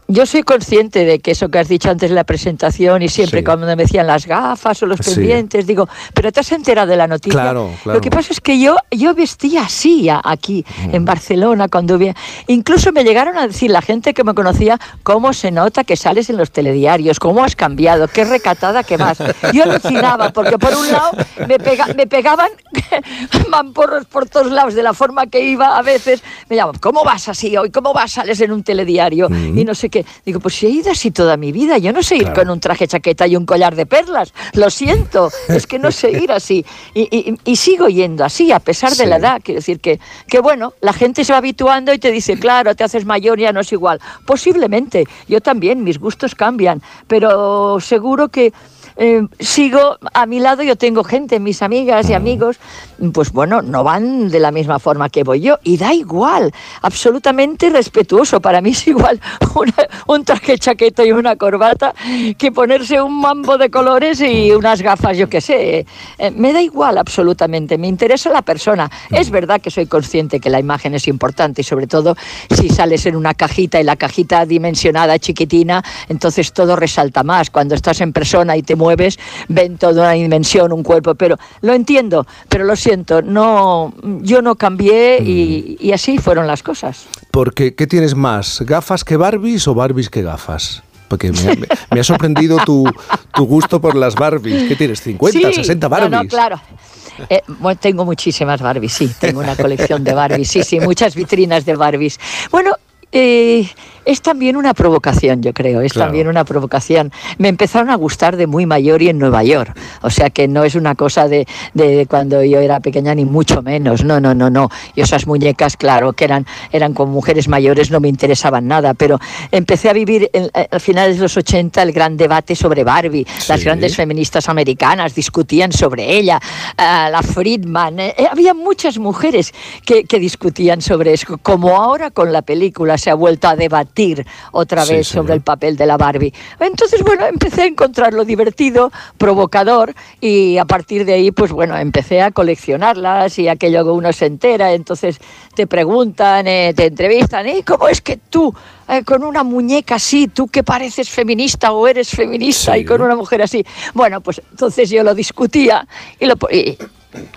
Yo soy consciente de que eso que has dicho antes de la presentación y siempre Sí. cuando me decían las gafas o los Sí. pendientes, digo, pero te has enterado de la noticia. Claro, claro. Lo que pasa es que yo, yo vestía así aquí Mm. en Barcelona cuando vi. Incluso me llegaron a decir la gente que me conocía cómo se nota que sales en los telediarios, cómo has cambiado, qué recatada que vas. Yo alucinaba porque por un lado me, pega- me pegaban mamporros por todos lados de la forma que iba a veces. Me llamaban, ¿cómo vas así hoy? ¿Cómo vas? Sales en un telediario y no sé qué. Digo, pues si he ido así toda mi vida, yo no sé ir Claro. con un traje chaqueta y un collar de perlas. Lo siento, es que no sé ir así. Y, y- y sigo yendo así, a pesar de la edad. Quiero decir que, que, bueno, la gente se va habituando y te dice, claro, te haces mayor, ya no es igual. Posiblemente, yo también, mis gustos cambian, pero seguro que eh, sigo a mi lado, yo tengo gente, mis amigas y amigos, pues bueno, no van de la misma forma que voy yo. Y da igual, absolutamente respetuoso. Para mí es igual una- un traje chaqueta y una corbata que ponerse un mambo de colores y unas gafas, yo qué sé. Eh, me da igual absolutamente, me interesa la persona. Es verdad que soy consciente que la imagen es importante y sobre todo si sales en una cajita y la cajita dimensionada chiquitina, entonces todo resalta más. Cuando estás en persona y te mueves, ven toda una dimensión, un cuerpo, pero lo entiendo, pero lo siento, no, yo no cambié y, y así fueron las cosas. Porque, ¿qué tienes más? ¿Gafas que Barbies o Barbies que gafas? Porque me, me- me ha sorprendido tu, tu gusto por las Barbies. ¿Qué tienes? ¿50, Sí, 60 no, Barbies? No, claro. Eh, bueno, tengo muchísimas Barbies, sí, tengo una colección de Barbies, sí, sí, muchas vitrinas de Barbies. Bueno, eh, es también una provocación, yo creo, es Claro. también una provocación. Me empezaron a gustar de muy mayor y en Nueva York, o sea que no es una cosa de, de cuando yo era pequeña ni mucho menos, no, no, no, no. Y esas muñecas, claro, que eran, eran con mujeres mayores, no me interesaban nada, pero empecé a vivir en- a finales de los 80 el gran debate sobre Barbie, las grandes feministas americanas discutían sobre ella, la Friedman, eh, eh, había muchas mujeres que, que discutían sobre eso, como ahora con la película se ha vuelto a debatir otra Sí, vez sobre el papel de la Barbie. Entonces, bueno, empecé a encontrarlo divertido, provocador, y a partir de ahí, pues bueno, empecé a coleccionarlas y aquello que uno se entera, entonces te preguntan, eh, te entrevistan, ¿y cómo es que tú, eh, con una muñeca así, tú que pareces feminista o eres feminista y con una mujer así? Bueno, pues entonces yo lo discutía y lo... y-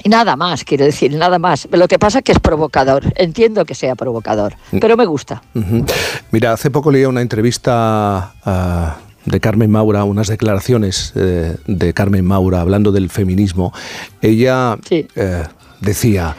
y nada más, quiero decir, nada más. Lo que pasa es que es provocador. Entiendo que sea provocador, pero me gusta. Mira, hace poco leía una entrevista ah, de Carmen Maura, unas declaraciones eh, de Carmen Maura hablando del feminismo. Ella eh, decía,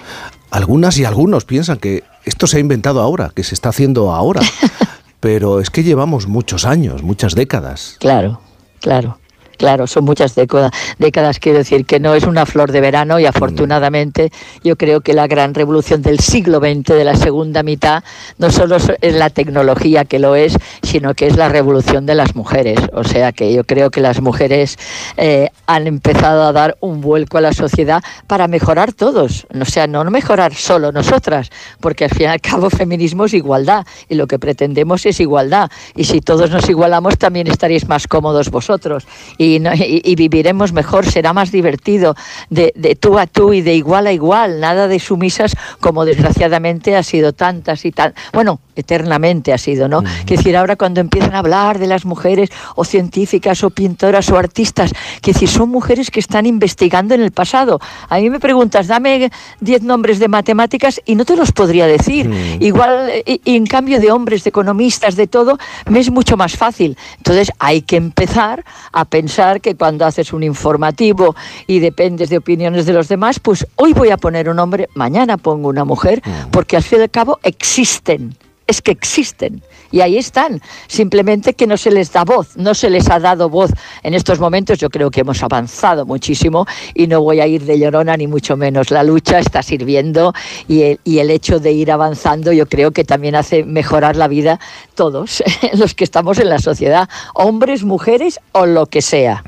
algunas y algunos piensan que esto se ha inventado ahora, que se está haciendo ahora, pero es que llevamos muchos años, muchas décadas. Claro, claro. Claro, son muchas décadas, décadas, quiero decir, que no es una flor de verano y afortunadamente yo creo que la gran revolución del siglo XX, de la segunda mitad, no solo es la tecnología que lo es, sino que es la revolución de las mujeres. O sea que yo creo que las mujeres eh, han empezado a dar un vuelco a la sociedad para mejorar todos. O sea, no mejorar solo nosotras, porque al fin y al cabo feminismo es igualdad y lo que pretendemos es igualdad. Y si todos nos igualamos, también estaréis más cómodos vosotros y, no- y- y viviremos mejor, será más divertido de, de tú a tú y de igual a igual, nada de sumisas como desgraciadamente ha sido tantas y tan, bueno, eternamente ha sido, ¿no? Que decir, ahora cuando empiezan a hablar de las mujeres o científicas o pintoras o artistas, que decir, son mujeres que están investigando en el pasado. A mí me preguntas, dame 10 nombres de matemáticas y no te los podría decir. Igual, y, y en cambio de hombres, de economistas, de todo, me es mucho más fácil. Entonces hay que empezar a pensar que cuando haces un informativo y dependes de opiniones de los demás, pues hoy voy a poner un hombre, mañana pongo una mujer, porque al fin y al cabo existen es que existen y ahí están, simplemente que no se les da voz, no se les ha dado voz en estos momentos. Yo creo que hemos avanzado muchísimo y no voy a ir de llorona ni mucho menos. La lucha está sirviendo y el, hecho de ir avanzando yo creo que también hace mejorar la vida todos los que estamos en la sociedad, hombres, mujeres o lo que sea.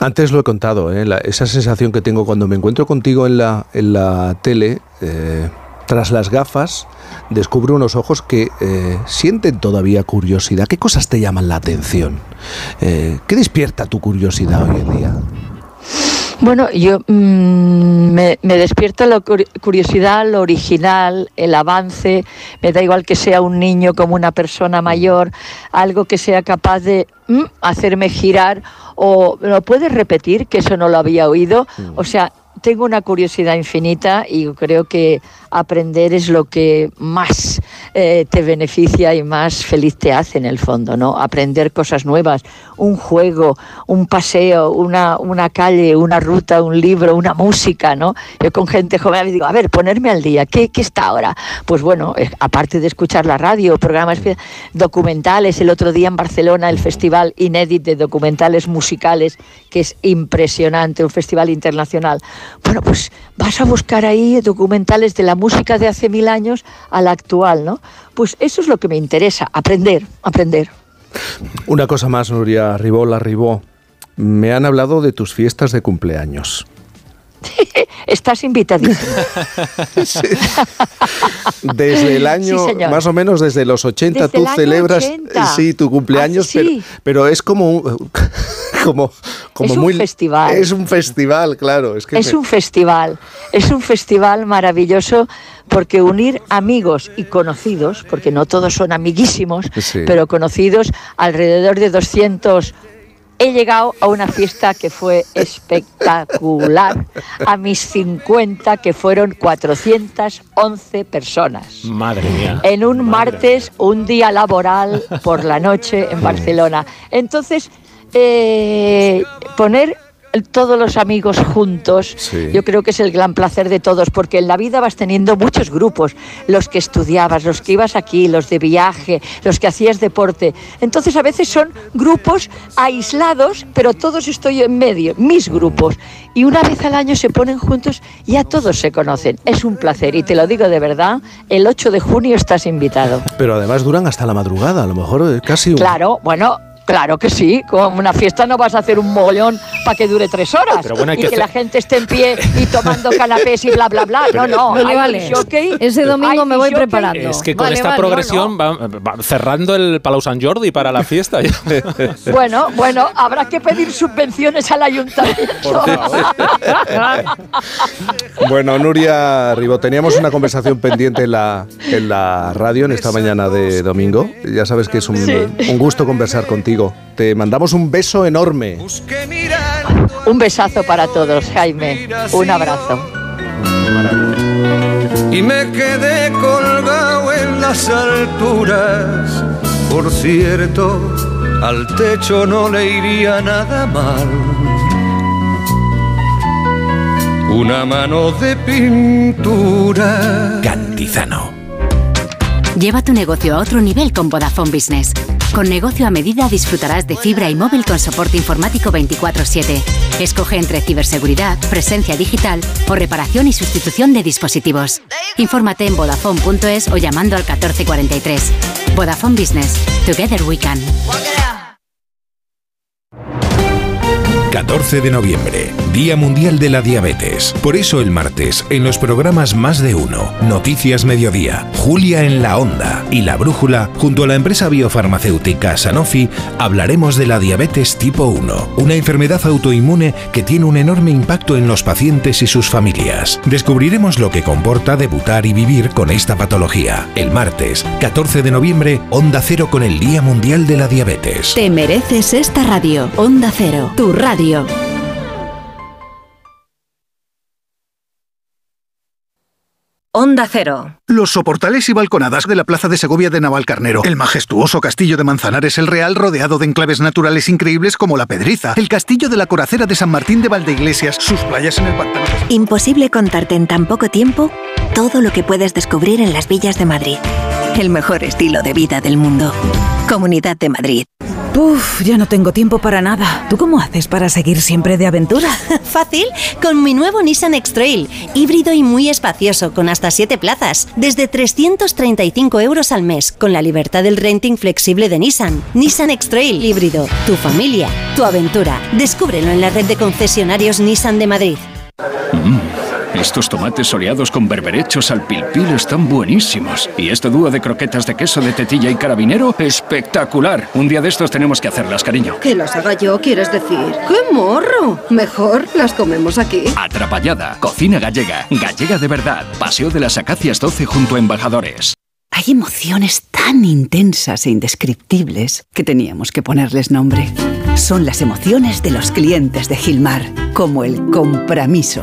Antes lo he contado, ¿eh? Esa sensación que tengo cuando me encuentro contigo en la, en la tele, eh, tras las gafas, descubro unos ojos que eh, sienten todavía curiosidad. ¿Qué cosas te llaman la atención? Eh, ¿Qué despierta tu curiosidad hoy en día? Bueno, yo mm, me, me despierta la curi- curiosidad, lo original, el avance. Me da igual que sea un niño como una persona mayor, algo que sea capaz de mm, hacerme girar o lo puedes repetir que eso no lo había oído. O sea, tengo una curiosidad infinita y creo que aprender es lo que más eh, te beneficia y más feliz te hace en el fondo, ¿no? Aprender cosas nuevas, un juego, un paseo, una, calle, una ruta, un libro, una música, ¿no? Yo con gente joven digo, a ver, ponerme al día, ¿qué, qué está ahora? Pues bueno, eh, aparte de escuchar la radio, programas documentales, el otro día en Barcelona el Festival Inédit de Documentales Musicales, que es impresionante, un festival internacional. Bueno, pues vas a buscar ahí documentales de la música de hace mil años a la actual, ¿no? Pues eso es lo que me interesa, aprender, aprender. Una cosa más, Nuria Ribó, la Ribó. Me han hablado de tus fiestas de cumpleaños. Estás invitadísimo. Desde el año, Sí, más o menos desde los 80, Desde tú celebras 80. sí, tu cumpleaños, Ah, sí, sí. Pero, pero es como, un- como, como Es un muy... festival. Es un festival, claro. Es, que Es me- un festival, es un festival maravilloso porque unir amigos y conocidos, porque no todos son amiguísimos, Sí. pero conocidos, alrededor de 200. He llegado a una fiesta que fue espectacular, a mis 50, que fueron 411 personas. Madre mía. En un martes, un día laboral por la noche en Barcelona. Entonces, eh, poner todos los amigos juntos, Sí. yo creo que es el gran placer de todos, porque en la vida vas teniendo muchos grupos, los que estudiabas, los que ibas aquí, los de viaje, los que hacías deporte. Entonces a veces son grupos aislados, pero todos estoy en medio, mis grupos. Y una vez al año se ponen juntos y ya todos se conocen. Es un placer y te lo digo de verdad, el 8 de junio estás invitado. Pero además duran hasta la madrugada, a lo mejor casi un... Claro, bueno, claro que sí. Con una fiesta no vas a hacer un mogollón para que dure tres horas Pero bueno, hay y que hacer- la gente esté en pie y tomando canapés y bla, bla, bla. No, no. Vale, hay vale. jockey, Ese domingo me voy jockey. preparando. Es que con Vale, esta vale, progresión va, va cerrando el Palau Sant Jordi para la fiesta. Bueno, bueno, habrá que pedir subvenciones al ayuntamiento. Bueno, Nuria Ribó, teníamos una conversación pendiente en la, en la radio en esta mañana de domingo. Ya sabes que es un, Sí. un gusto conversar contigo. Te mandamos un beso enorme. Un besazo para todos, Jaime. Un abrazo. y me quedé colgado en las alturas. Por cierto, al techo no le iría nada mal. Una mano de pintura. Cantizano. Lleva tu negocio a otro nivel con Vodafone Business. Con negocio a medida disfrutarás de fibra y móvil con soporte informático 24/7. Escoge entre ciberseguridad, presencia digital o reparación y sustitución de dispositivos. Infórmate en vodafone.es o llamando al 1443. Vodafone Business. Together we can. 14 de noviembre, Día Mundial de la Diabetes. Por eso el martes, en los programas Más de Uno, Noticias Mediodía, Julia en la Onda y La Brújula, junto a la empresa biofarmacéutica Sanofi, hablaremos de la diabetes tipo 1, una enfermedad autoinmune que tiene un enorme impacto en los pacientes y sus familias. Descubriremos lo que comporta debutar y vivir con esta patología. El martes, 14 de noviembre, Onda Cero con el Día Mundial de la Diabetes. Te mereces esta radio. Onda Cero, tu radio. Onda Cero. Los soportales y balconadas de la Plaza de Segovia de Navalcarnero, el majestuoso castillo de Manzanares el Real rodeado de enclaves naturales increíbles como la Pedriza, el castillo de la Coracera de San Martín de Valdeiglesias, sus playas en el pantano. Imposible contarte en tan poco tiempo todo lo que puedes descubrir en las villas de Madrid. El mejor estilo de vida del mundo. Comunidad de Madrid. Uf, ya no tengo tiempo para nada. ¿Tú cómo haces para seguir siempre de aventura? Fácil, con mi nuevo Nissan X-Trail, híbrido y muy espacioso, con hasta 7 plazas, desde 335 euros al mes, con la libertad del renting flexible de Nissan. Nissan X-Trail híbrido, tu familia, tu aventura. Descúbrelo en la red de concesionarios Nissan de Madrid. Estos tomates soleados con berberechos al pil pil están buenísimos. Y este dúo de croquetas de queso de tetilla y carabinero, espectacular. Un día de estos tenemos que hacerlas, cariño. Que las haga yo, quieres decir. ¡Qué morro! Mejor las comemos aquí. Atrapallada, cocina gallega, gallega de verdad. Paseo de las Acacias 12 junto a Embajadores. Hay emociones tan intensas e indescriptibles que teníamos que ponerles nombre. Son las emociones de los clientes de Gilmar, como el compromiso.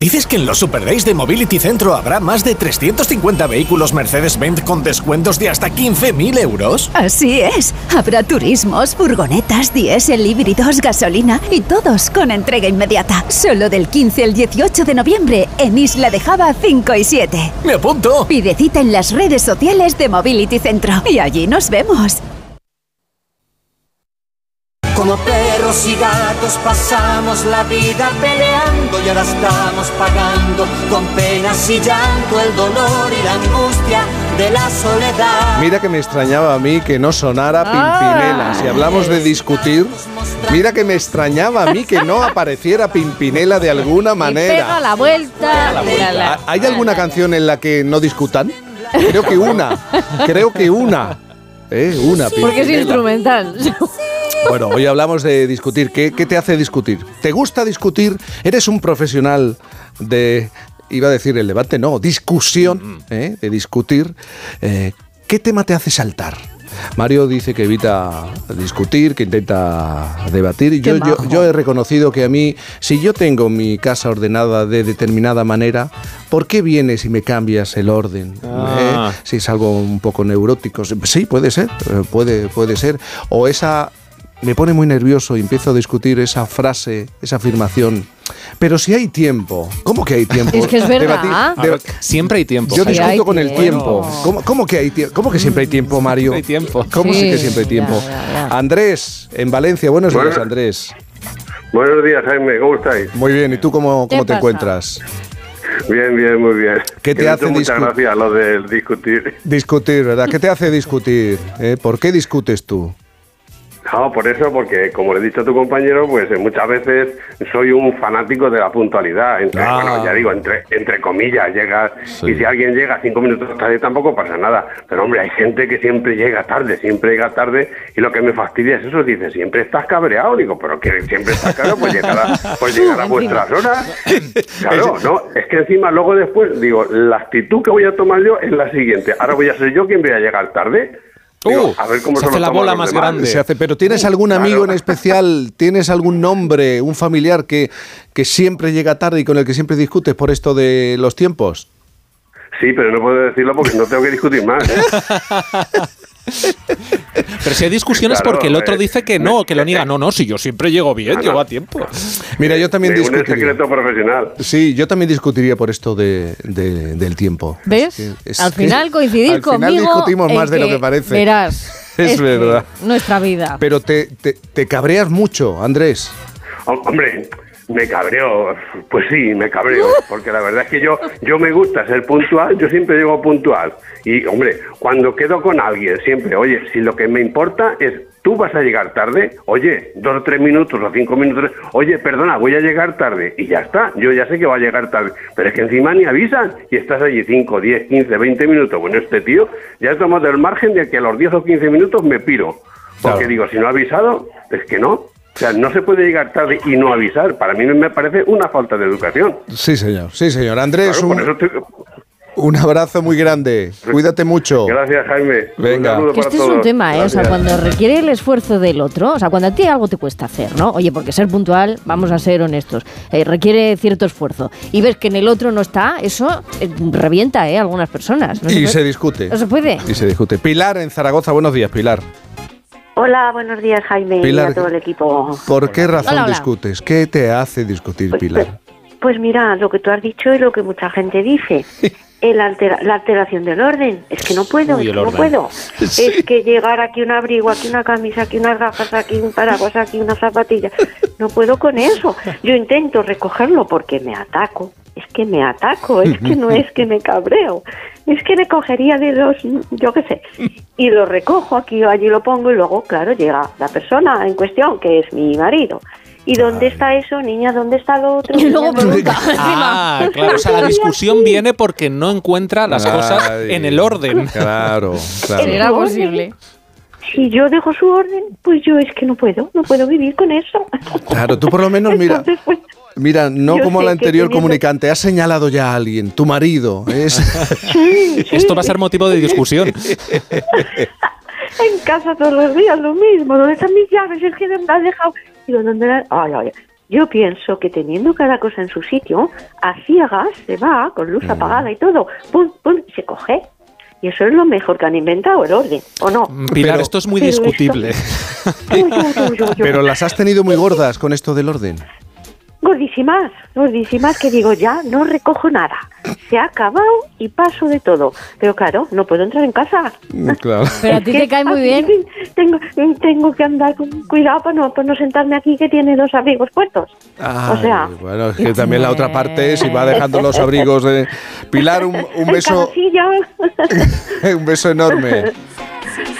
¿Dices que en los Super Days de Mobility Centro habrá más de 350 vehículos Mercedes-Benz con descuentos de hasta 15.000 euros? Así es. Habrá turismos, furgonetas, diésel, híbridos, gasolina y todos con entrega inmediata. Solo del 15 al 18 de noviembre en Isla de Java 5 y 7. ¡Me apunto! Pide cita en las redes sociales de Mobility Centro y allí nos vemos. Como perros y gatos pasamos la vida peleando y ahora estamos pagando con penas y llanto el dolor y la angustia de la soledad. Mira que me extrañaba a mí que no sonara Pimpinela. Si hablamos de discutir, mira que me extrañaba a mí que no apareciera Pimpinela de alguna Pega manera. la vuelta. ¿Ha- ¿Hay alguna canción en la que no discutan? Creo que una. Creo que una. ¿Eh? Una Porque es Pimpinela. instrumental. Bueno, hoy hablamos de discutir. ¿Qué, qué te hace discutir? ¿Te gusta discutir? ¿Eres un profesional de, iba a decir el debate, no, discusión, ¿eh? de discutir? Eh, ¿Qué tema te hace saltar? Mario dice que evita discutir, que intenta debatir. Y yo, yo, majo. yo he reconocido que a mí, si yo tengo mi casa ordenada de determinada manera, ¿por qué vienes y me cambias el orden? Ah. ¿Eh? Si es algo un poco neurótico. Sí, puede ser, puede, puede ser. O esa me pone muy nervioso y empiezo a discutir esa frase, esa afirmación. Pero si hay tiempo, ¿cómo que hay tiempo? Es que es verdad. Debatir- siempre hay tiempo. Yo discuto con el tiempo. tiempo. ¿Cómo, cómo que hay tiempo? ¿Cómo que siempre hay tiempo, Mario? Hay tiempo. ¿Cómo sí, Sí, que siempre hay tiempo? ya, ya, Andrés, en Valencia. Buenos días, Bueno. Andrés. Buenos días, Jaime, ¿cómo estáis? Muy bien, ¿y tú cómo, ¿Qué cómo te pasa? encuentras? Bien, bien, muy bien. ¿Qué te hace hizo Muchas gracias lo del discutir. Discutir, ¿verdad? ¿Qué te hace discutir? eh? ¿Por qué discutes tú? No, por eso, porque como le he dicho a tu compañero, pues eh, muchas veces soy un fanático de la puntualidad. Entre, Ah. Bueno, ya digo, entre, entre comillas, llega. Sí. Y si alguien llega cinco minutos tarde tampoco pasa nada. Pero hombre, hay gente que siempre llega tarde, siempre llega tarde. Y lo que me fastidia es eso. Dice, siempre estás cabreado. Digo, pero que siempre estás cabreado, pues llegar a, pues llegar a vuestras horas. Claro, no, es que encima luego después, digo, la actitud que voy a tomar yo es la siguiente. Ahora voy a ser yo quien voy a llegar tarde. Digo, a ver cómo Uh, se se, hace la bola más demás. grande. Se hace, pero ¿tienes algún amigo en especial? ¿Tienes algún nombre, un familiar que, que siempre llega tarde y con el que siempre discutes por esto de los tiempos? Sí, pero no puedo decirlo porque no tengo que discutir más. ¿eh? Pero si hay discusiones Claro, porque el otro eh, dice que no, que lo niega. No, no, si yo siempre llego bien, Ah, no. llego a tiempo. Mira, yo también discutiría. secreto profesional. Sí, yo también discutiría por esto de, de- del tiempo. ¿Ves? Es que- es Al final coincidís al final conmigo. discutimos en más de lo que parece. Verás. Es verdad. Nuestra vida. Pero te, te, te cabreas mucho, Andrés. Hom- Hombre, me cabreo. Pues sí, me cabreo. Porque la verdad es que yo, yo me gusta ser puntual, yo siempre llego puntual. Y, hombre, cuando quedo con alguien, siempre, oye, si lo que me importa es tú vas a llegar tarde, oye, dos o tres minutos o cinco minutos, oye, perdona, voy a llegar tarde. Y ya está, yo ya sé que va a llegar tarde. Pero es que encima ni avisan y estás allí 5, 10, 15, 20 minutos. Bueno, este tío ya he tomado el margen de que a los 10 o 15 minutos me piro. Porque Claro. digo, si no ha avisado, es que no. O sea, no se puede llegar tarde y no avisar. Para mí me parece una falta de educación. Sí, señor. Sí, señor. Andrés, Claro, por un, eso estoy- un abrazo muy grande. Cuídate mucho. Gracias, Jaime. Venga. Un para este es un tema, ¿eh? O sea, cuando requiere el esfuerzo del otro, o sea, cuando a ti algo te cuesta hacer, ¿no? Oye, porque ser puntual, vamos a ser honestos, eh, requiere cierto esfuerzo. Y ves que en el otro no está, eso eh, revienta, ¿eh? a Algunas personas. No Y se discute. No se puede. Y se discute. Pilar en Zaragoza, buenos días, Pilar. Hola, buenos días Jaime Pilar, y a todo el equipo. ¿Por qué razón Hola, hola. discutes? ¿Qué te hace discutir, Pilar? Pues mira, lo que tú has dicho y lo que mucha gente dice. El altera- la alteración del orden. Es que no puedo, Uy, es que no puedo. Sí. Es que llegar aquí un abrigo, aquí una camisa, aquí unas gafas, aquí un paraguas, aquí una zapatilla. No puedo con eso. Yo intento recogerlo porque me ataco. Es que me ataco, es que no es que me cabreo. Es que me cogería de los, yo qué sé. Y lo recojo aquí o allí lo pongo y luego, claro, llega la persona en cuestión, que es mi marido. ¿Y dónde está eso, niña? ¿Dónde está lo otro? Y luego Niña, pregunta. Ah, claro, o sea, la discusión viene porque no encuentra las cosas en el orden. Claro, claro. ¿Será posible? Si yo dejo su orden, pues yo es que no puedo, no puedo vivir con eso. Claro, tú por lo menos, mira, Entonces, pues, mira, no Yo como la anterior teniendo- comunicante, has señalado ya a alguien, tu marido. Es... Esto va a ser motivo de discusión. en casa todos los días lo mismo. ¿Dónde están mis llaves? Es que me las has dejado. Digo, ¿dónde las...? Ay. Yo pienso que teniendo cada cosa en su sitio, a ciegas se va, con luz apagada y todo, pum, pum, y se coge. Y eso es lo mejor que han inventado, el orden, ¿o no? Pilar, esto es muy Pero esto- discutible. Pero las has tenido muy gordas con esto del orden. Gordísimas, gordísimas que digo, ya no recojo nada. Se ha acabado y paso de todo. Pero claro, no puedo entrar en casa. Claro. Pero a ti que te cae muy bien. Tengo, tengo que andar con cuidado para no, para no sentarme aquí que tiene dos abrigos puestos. o sea, Ay, bueno, es que también la otra parte, si va dejando los abrigos de... Pilar, un, un beso, un beso enorme.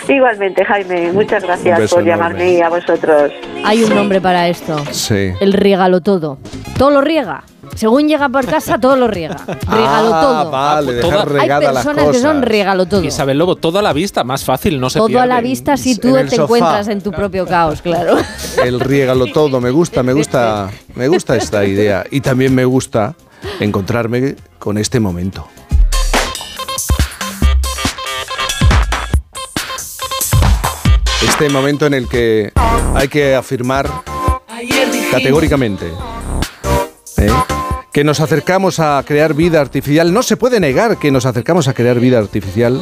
Igualmente, Jaime, muchas gracias por llamarme y a vosotros. Hay un nombre para esto. Sí. El riégalo todo. Todo lo riega. Según llega por casa, todo lo riega. Regalo Ah, todo. vale, dejar Hay las personas que son regalo todo. Isabel Lobo, todo a la vista, más fácil, no se Todo a la pierde. vista si tú En te sofá. encuentras en tu propio caos, claro. El riégalo todo, me gusta, me gusta, me gusta esta idea. Y también me gusta encontrarme con este momento. Este momento en el que hay que afirmar categóricamente ¿eh? que nos acercamos a crear vida artificial. No se puede negar que nos acercamos a crear vida artificial,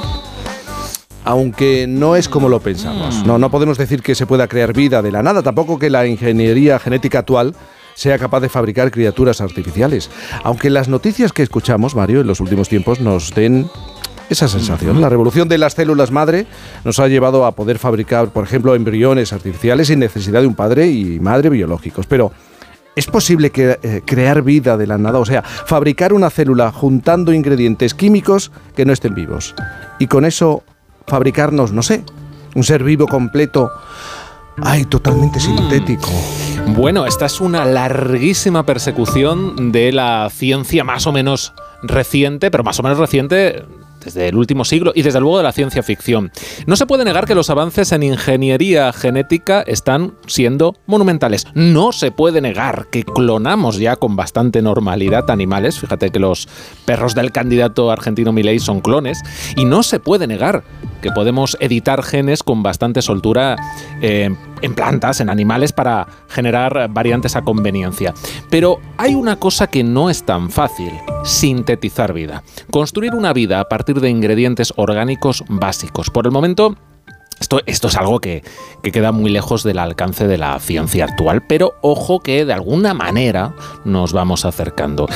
aunque no es como lo pensamos. No, no podemos decir que se pueda crear vida de la nada, tampoco que la ingeniería genética actual sea capaz de fabricar criaturas artificiales. Aunque las noticias que escuchamos, Mario, en los últimos tiempos nos den esa sensación. La revolución de las células madre nos ha llevado a poder fabricar, por ejemplo, embriones artificiales sin necesidad de un padre y madre biológicos. Pero ¿Es posible que, eh, crear vida de la nada? O sea, fabricar una célula juntando ingredientes químicos que no estén vivos. Y con eso fabricarnos, no sé, un ser vivo completo. Ay, totalmente sintético. Bueno, esta es una larguísima persecución de la ciencia más o menos reciente, pero más o menos reciente desde el último siglo y desde luego de la ciencia ficción. No se puede negar que los avances en ingeniería genética están siendo monumentales. No se puede negar que clonamos ya con bastante normalidad animales. Fíjate que los perros del candidato argentino Milei son clones. Y no se puede negar que podemos editar genes con bastante soltura eh, en plantas, en animales, para generar variantes a conveniencia. Pero hay una cosa que no es tan fácil, sintetizar vida. Construir una vida a partir de ingredientes orgánicos básicos. Por el momento, esto, esto, es algo que, que, queda muy lejos del alcance de la ciencia actual, pero ojo que de alguna manera nos vamos acercando.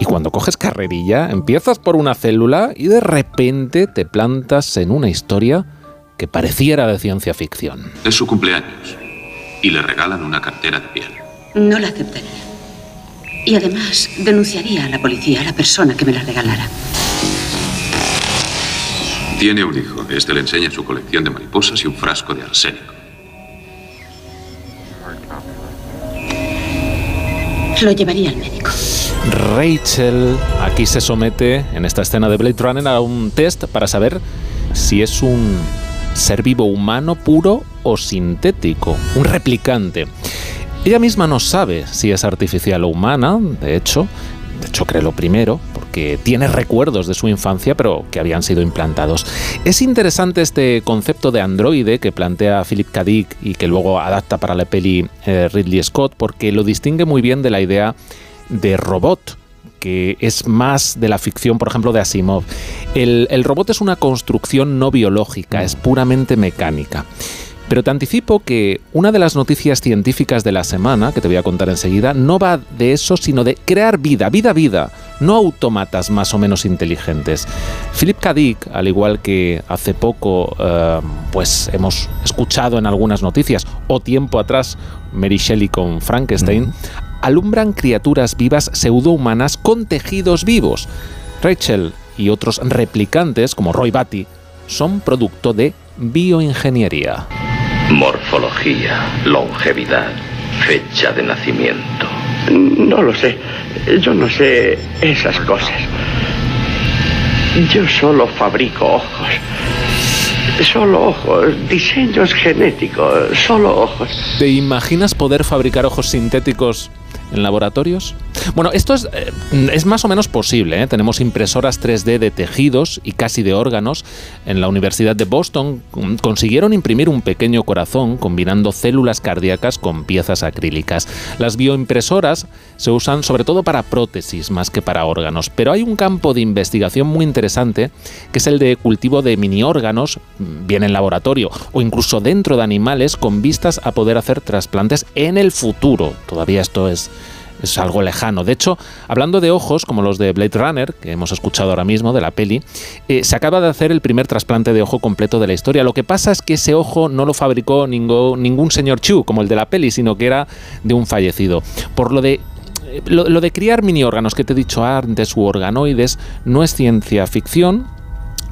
Y cuando coges carrerilla, empiezas por una célula y de repente te plantas en una historia que pareciera de ciencia ficción. Es su cumpleaños y le regalan una cartera de piel. No la aceptaría. Y además denunciaría a la policía a la persona que me la regalara. Tiene un hijo. Este le enseña su colección de mariposas y un frasco de arsénico. Lo llevaría al médico. Rachel aquí se somete en esta escena de Blade Runner a un test para saber si es un ser vivo humano puro o sintético, un replicante. Ella misma no sabe si es artificial o humana, de hecho, de hecho cree lo primero, porque tiene recuerdos de su infancia, pero que habían sido implantados. Es interesante este concepto de androide que plantea Philip K. Dick y que luego adapta para la peli eh, Ridley Scott, porque lo distingue muy bien de la idea de robot que es más de la ficción, por ejemplo, de Asimov. El, el robot es una construcción no biológica, es puramente mecánica. Pero te anticipo que una de las noticias científicas de la semana, que te voy a contar enseguida, no va de eso, sino de crear vida, vida, vida, no autómatas más o menos inteligentes. Philip K. Dick, al igual que hace poco, eh, pues hemos escuchado en algunas noticias, o tiempo atrás, Mary Shelley con Frankenstein, alumbran criaturas vivas pseudohumanas con tejidos vivos. Rachel y otros replicantes, como Roy Batty, son producto de bioingeniería. Morfología, longevidad, fecha de nacimiento. No lo sé. Yo no sé esas cosas. Yo solo fabrico ojos. Solo ojos, diseños genéticos, solo ojos. ¿Te imaginas poder fabricar ojos sintéticos en laboratorios? Bueno, esto es, eh, es más o menos posible. ¿eh? Tenemos impresoras 3D de tejidos y casi de órganos. En la Universidad de Boston consiguieron imprimir un pequeño corazón combinando células cardíacas con piezas acrílicas. Las bioimpresoras se usan sobre todo para prótesis más que para órganos, pero hay un campo de investigación muy interesante que es el de cultivo de mini órganos, mm, bien en laboratorio o incluso dentro de animales con vistas a poder hacer trasplantes en el futuro. Todavía esto es es algo lejano. De hecho, hablando de ojos, como los de Blade Runner, que hemos escuchado ahora mismo de la peli, eh, se acaba de hacer el primer trasplante de ojo completo de la historia. Lo que pasa es que ese ojo no lo fabricó ningún, señor Chu, como el de la peli, sino que era de un fallecido. Por lo de eh, lo, lo, de criar mini órganos que te he dicho antes u organoides no es ciencia ficción,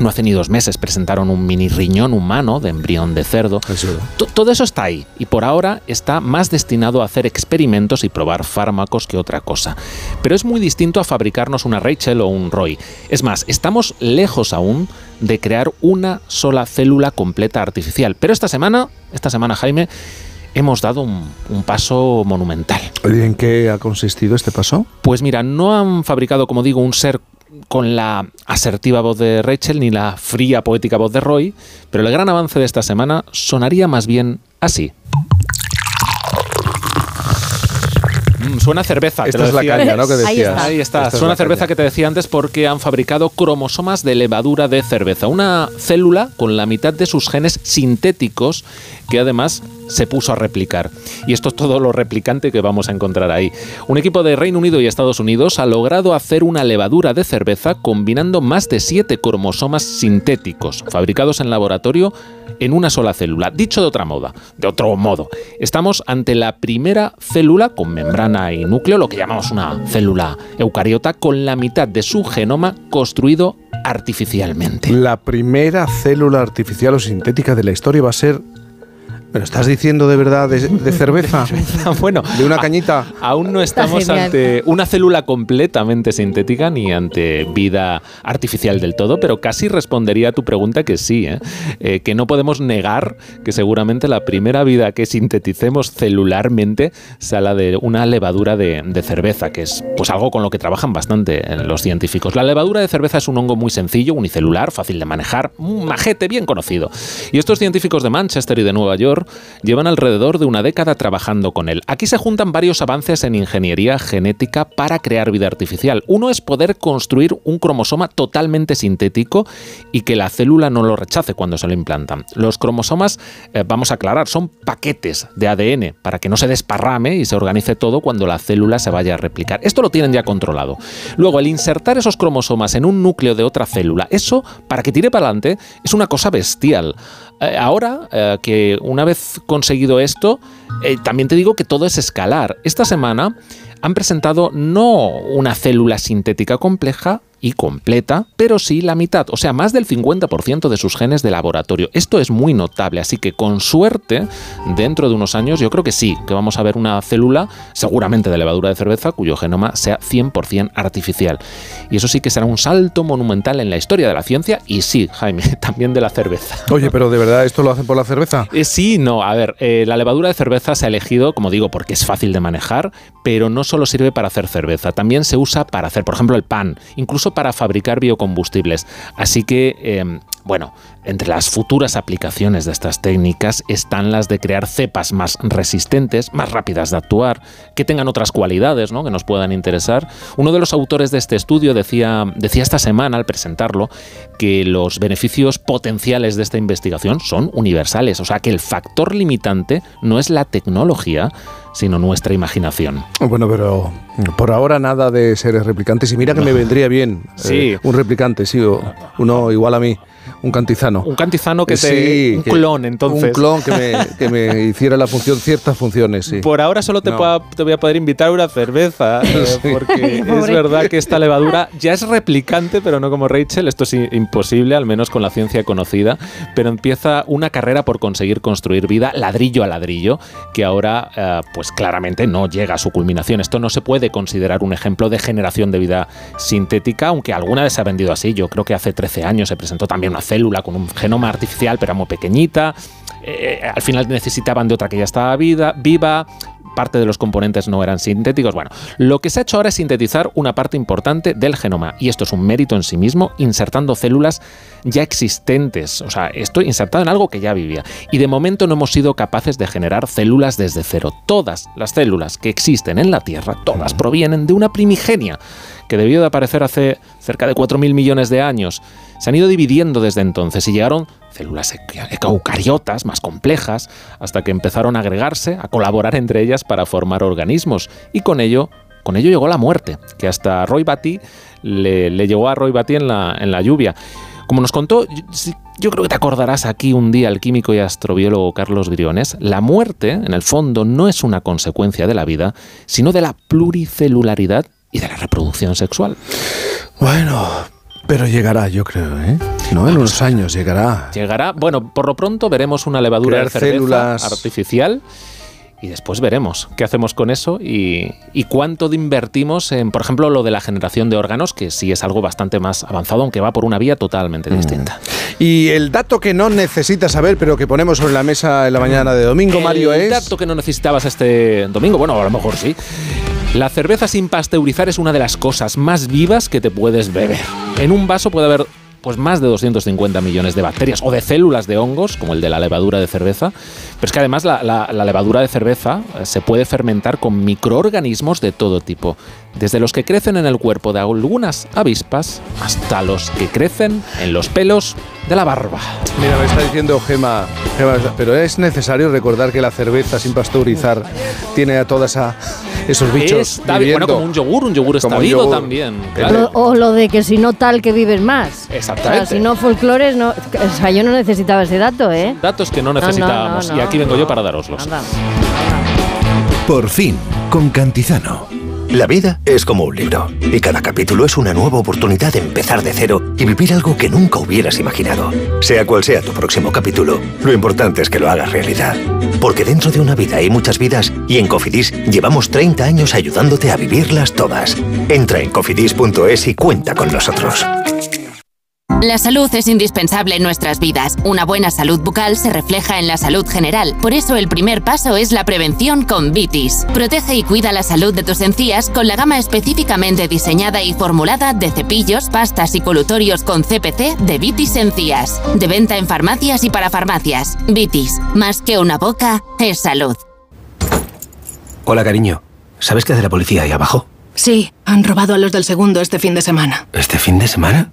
no hace ni dos meses presentaron un mini riñón humano de embrión de cerdo. Todo eso está ahí y por ahora está más destinado a hacer experimentos y probar fármacos que otra cosa. Pero es muy distinto a fabricarnos una Rachel o un Roy. Es más, estamos lejos aún de crear una sola célula completa artificial. Pero esta semana, esta semana Jaime, hemos dado un, un, paso monumental. ¿Y en qué ha consistido este paso? Pues mira, no han fabricado, como digo, un ser con la asertiva voz de Rachel ni la fría poética voz de Roy, pero el gran avance de esta semana sonaría más bien así. Mm, suena cerveza. Esta es la caña, ¿no? Que decías. Ahí está. Ahí está. Suena cerveza que te decía antes porque han fabricado cromosomas de levadura de cerveza. Una célula con la mitad de sus genes sintéticos que además se puso a replicar. Y esto es todo lo replicante que vamos a encontrar ahí. Un equipo de Reino Unido y Estados Unidos ha logrado hacer una levadura de cerveza combinando más de siete cromosomas sintéticos, fabricados en laboratorio en una sola célula. Dicho de otra moda, de otro modo, estamos ante la primera célula con membrana y núcleo, lo que llamamos una célula eucariota, con la mitad de su genoma construido artificialmente. La primera célula artificial o sintética de la historia va a ser ¿Pero estás diciendo de verdad de, cerveza? bueno. ¿De una cañita? aún no estamos ante una célula completamente sintética ni ante vida artificial del todo, pero casi respondería a tu pregunta que sí, ¿eh? Eh, que no podemos negar que seguramente la primera vida que sinteticemos celularmente sala de una levadura de, de cerveza, que es pues algo con lo que trabajan bastante los científicos. La levadura de cerveza es un hongo muy sencillo, unicelular, fácil de manejar, un majete bien conocido. Y estos científicos de Manchester y de Nueva York llevan alrededor de una década trabajando con él. Aquí se juntan varios avances en ingeniería genética para crear vida artificial. Uno es poder construir un cromosoma totalmente sintético y que la célula no lo rechace cuando se lo implantan. Los cromosomas, eh, vamos a aclarar, son paquetes de ADN para que no se desparrame y se organice todo cuando la célula se vaya a replicar. Esto lo tienen ya controlado. Luego, el insertar esos cromosomas en un núcleo de otra célula, eso, para que tire para adelante, es una cosa bestial. Eh, ahora eh, que una vez conseguido esto, eh, también te digo que todo es escalar. Esta semana han presentado no una célula sintética compleja, y completa, pero sí la mitad, o sea, más del 50% de sus genes de laboratorio. Esto es muy notable, así que con suerte, dentro de unos años, yo creo que sí, que vamos a ver una célula, seguramente de levadura de cerveza, cuyo genoma sea 100% artificial. Y eso sí que será un salto monumental en la historia de la ciencia y sí, Jaime, también de la cerveza. Oye, pero ¿de verdad esto lo hacen por la cerveza? Eh, sí, no, a ver, eh, la levadura de cerveza se ha elegido, como digo, porque es fácil de manejar, pero no solo sirve para hacer cerveza, también se usa para hacer, por ejemplo, el pan, incluso para fabricar biocombustibles. Así que, em, bueno, entre las futuras aplicaciones de estas técnicas están las de crear cepas más resistentes, más rápidas de actuar, que tengan otras cualidades ¿no? que nos puedan interesar. Uno de los autores de este estudio decía, decía esta semana al presentarlo que los beneficios potenciales de esta investigación son universales, o sea que el factor limitante no es la tecnología, sino nuestra imaginación. Bueno, pero por ahora nada de seres replicantes y mira que me vendría bien sí. Eh, un replicante, sí, uno igual a mí. Un cantizano. Un cantizano que te. un clon, entonces. Un clon que me, que me, hiciera la función, ciertas funciones, sí. Por ahora solo te, te voy a poder invitar a una cerveza, eh, porque es verdad que esta levadura ya es replicante, pero no como Rachel. Esto es imposible, al menos con la ciencia conocida. Pero empieza una carrera por conseguir construir vida ladrillo a ladrillo, que ahora, eh, pues claramente no llega a su culminación. Esto no se puede considerar un ejemplo de generación de vida sintética, aunque alguna vez se ha vendido así. Yo creo que hace 13 años se presentó también una célula con un genoma artificial, pero muy pequeñita. Eh, al final necesitaban de otra que ya estaba vida, viva parte de los componentes no eran sintéticos. Bueno, lo que se ha hecho ahora es sintetizar una parte importante del genoma, y esto es un mérito en sí mismo, insertando células ya existentes, o sea, esto insertado en algo que ya vivía. Y de momento no hemos sido capaces de generar células desde cero. Todas las células que existen en la Tierra, todas provienen de una primigenia que debió de aparecer hace cerca de 4.000 millones de años. Se han ido dividiendo desde entonces y llegaron células eucariotas más complejas hasta que empezaron a agregarse, a colaborar entre ellas para formar organismos. Y con ello, con ello llegó la muerte, que hasta Roy Batty le, llegó a Roy Batty en la, en la lluvia. Como nos contó, yo creo que te acordarás aquí un día el químico y astrobiólogo Carlos Briones, la muerte, en el fondo, no es una consecuencia de la vida, sino de la pluricelularidad y de la reproducción sexual. Bueno, pero llegará, yo creo, ¿eh? No, en unos años llegará. Llegará. Bueno, por lo pronto veremos una levadura de células artificial y después veremos qué hacemos con eso y, y, cuánto invertimos en, por ejemplo, lo de la generación de órganos, que sí es algo bastante más avanzado, aunque va por una vía totalmente mm. distinta. Y el dato que no necesitas saber, pero que ponemos sobre la mesa en la mañana de domingo, Mario, es... El dato que no necesitabas este domingo, bueno, a lo mejor sí. La cerveza sin pasteurizar es una de las cosas más vivas que te puedes beber. En un vaso puede haber pues más de 250 millones de bacterias o de células de hongos, como el de la levadura de cerveza. Pero es que además la, la- la levadura de cerveza eh, se puede fermentar con microorganismos de todo tipo, desde los que crecen en el cuerpo de algunas avispas hasta los que crecen en los pelos de la barba. Mira, me está diciendo Gema, Gema, pero es necesario recordar que la cerveza sin pasteurizar tiene a todas a esos bichos Está viviendo. bueno, como un yogur, un yogur está Como vivo yogur. también. Claro. O, o lo de que si no tal que vives más. Exactamente. O sea, si no folclores, no. O sea, yo no necesitaba ese dato, ¿eh? Datos que no no, necesitábamos no, y aquí vengo no. yo para daroslos. Por fin, con Cantizano. La vida es como un libro y cada capítulo es una nueva oportunidad de empezar de cero y vivir algo que nunca hubieras imaginado. Sea cual sea tu próximo capítulo, lo importante es que lo hagas realidad. Porque dentro de una vida hay muchas vidas y en Cofidis llevamos 30 años ayudándote a vivirlas todas. Entra en cofidis.es y cuenta con nosotros. La salud es indispensable en nuestras vidas. Una buena salud bucal se refleja en la salud general. Por eso el primer paso es la prevención con Vitis. Protege y cuida la salud de tus encías con la gama específicamente diseñada y formulada de cepillos, pastas y colutorios con CPC de Vitis Encías. De venta en farmacias y para farmacias. Vitis, más que una boca, es salud. Hola, cariño. ¿Sabes qué hace la policía ahí abajo? Sí, han robado a los del segundo este fin de semana. ¿Este fin de semana?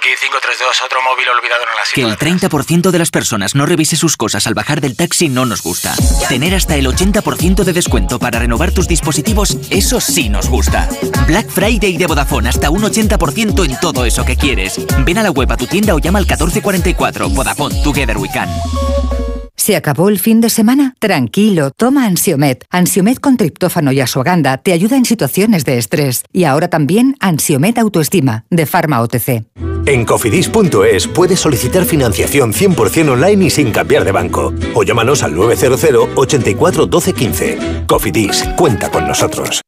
Aquí 532, otro móvil olvidado en la Que el 30% de las personas no revise sus cosas al bajar del taxi no nos gusta. Tener hasta el 80% de descuento para renovar tus dispositivos, eso sí nos gusta. Black Friday de Vodafone, hasta un 80% en todo eso que quieres. Ven a la web a tu tienda o llama al 1444. Vodafone, Together We Can. ¿Se acabó el fin de semana? Tranquilo, toma Ansiomet. Ansiomet con triptófano y asuaganda te ayuda en situaciones de estrés. Y ahora también Ansiomet Autoestima, de Pharma OTC. En cofidis.es puedes solicitar financiación 100% online y sin cambiar de banco. O llámanos al 900 84 12 15. Cofidis, cuenta con nosotros.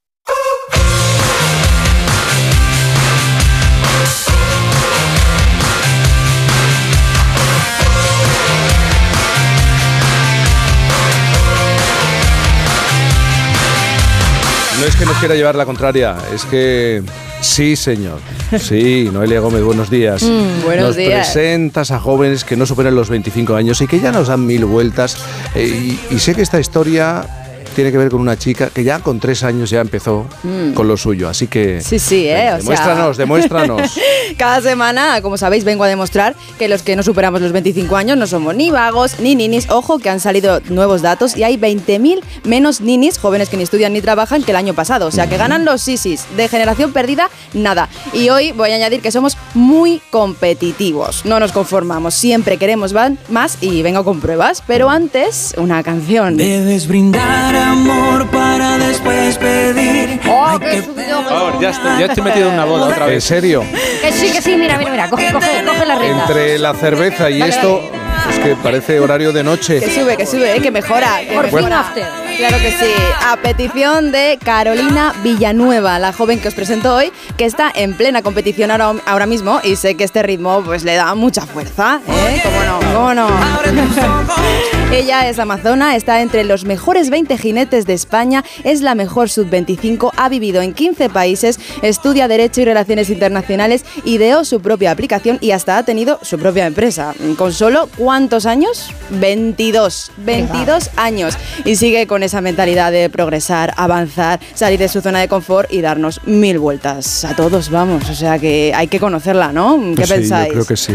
No es que nos quiera llevar la contraria, es que sí, señor. Sí, Noelia Gómez, buenos días. Mm, buenos nos días. presentas a jóvenes que no superan los 25 años y que ya nos dan mil vueltas. Eh, y, y sé que esta historia tiene que ver con una chica que ya con tres años ya empezó Mm. con lo suyo. Así que. Sí, sí, ¿eh? O sea- demuéstranos, demuéstranos. Cada semana, como sabéis, vengo a demostrar que los que no superamos los 25 años no somos ni vagos ni ninis. Ojo que han salido nuevos datos y hay 20.000 menos ninis, jóvenes que ni estudian ni trabajan, que el año pasado. O sea, que ganan los sisis. De generación perdida, nada. Y hoy voy a añadir que somos muy competitivos. No nos conformamos. Siempre queremos van- más y vengo con pruebas. Pero antes, una canción. Debes brindar amor para después pedir. ¡Oh, qué subido! ya, estoy, ya estoy metido en una boda otra ¿En vez. serio? Que sí, que sí, mira, mira, mira, coge, coge, coge la rienda. Entre la cerveza y Dale, esto, es que parece horario de noche. Que sube, que sube, eh, que mejora. que Por fin mejora. after. Claro que sí. A petición de Carolina Villanueva, la joven que os presento hoy, que está en plena competición ahora, ahora mismo y sé que este ritmo pues le da mucha fuerza, ¿eh? ¿Cómo no? ¿Cómo no? Ella es amazona, está entre los mejores 20 jinetes de España, es la mejor sub-25, ha vivido en 15 países, estudia Derecho y Relaciones Internacionales, ideó su propia aplicación y hasta ha tenido su propia empresa. ¿Con solo cuántos años? 22. 22 años. Y sigue con esa mentalidad de progresar, avanzar, salir de su zona de confort y darnos mil vueltas. A todos vamos, o sea que hay que conocerla, ¿no? ¿Qué Pues sí, pensáis? Yo creo que sí.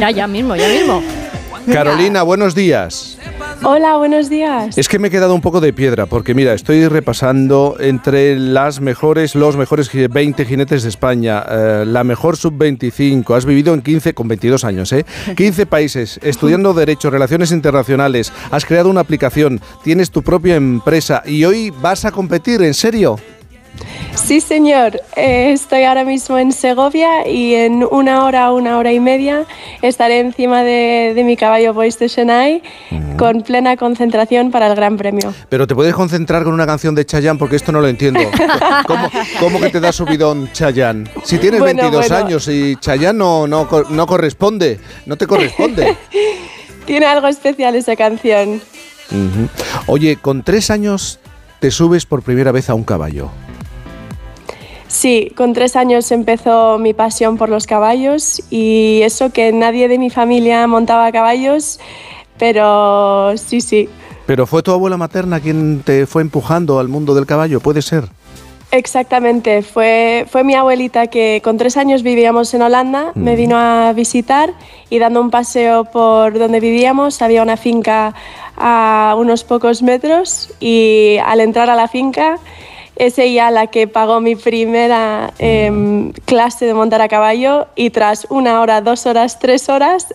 Ya, ya mismo, ya mismo. Carolina, buenos días. Hola, buenos días. Es que me he quedado un poco de piedra, porque mira, estoy repasando entre las mejores, los mejores gi- 20 jinetes de España, eh, la mejor sub-25, has vivido en 15, con 22 años, ¿eh? 15 países, estudiando Derecho, Relaciones Internacionales, has creado una aplicación, tienes tu propia empresa y hoy vas a competir, ¿en serio? Sí, señor. Eh, estoy ahora mismo en Segovia y en una hora, una hora y media estaré encima de, de mi caballo Boys de Chennai con plena concentración para el Gran Premio. Pero te puedes concentrar con una canción de Chayanne porque esto no lo entiendo. ¿Cómo, cómo que te da subidón Chayanne? Si tienes Bueno, 22 bueno. años y Chayanne no, no, no corresponde, no te corresponde. Tiene algo especial esa canción. Oye, con tres años te subes por primera vez a un caballo. Sí, con tres años empezó mi pasión por los caballos y eso que nadie de mi familia montaba caballos, pero sí, sí. Pero fue tu abuela materna quien te fue empujando al mundo del caballo, puede ser. Exactamente, fue, fue mi abuelita que con tres años vivíamos en Holanda, me vino a visitar y dando un paseo por donde vivíamos había una finca a unos pocos metros y al entrar a la finca es ella la que pagó mi primera em, clase de montar a caballo y tras una hora, dos horas, tres horas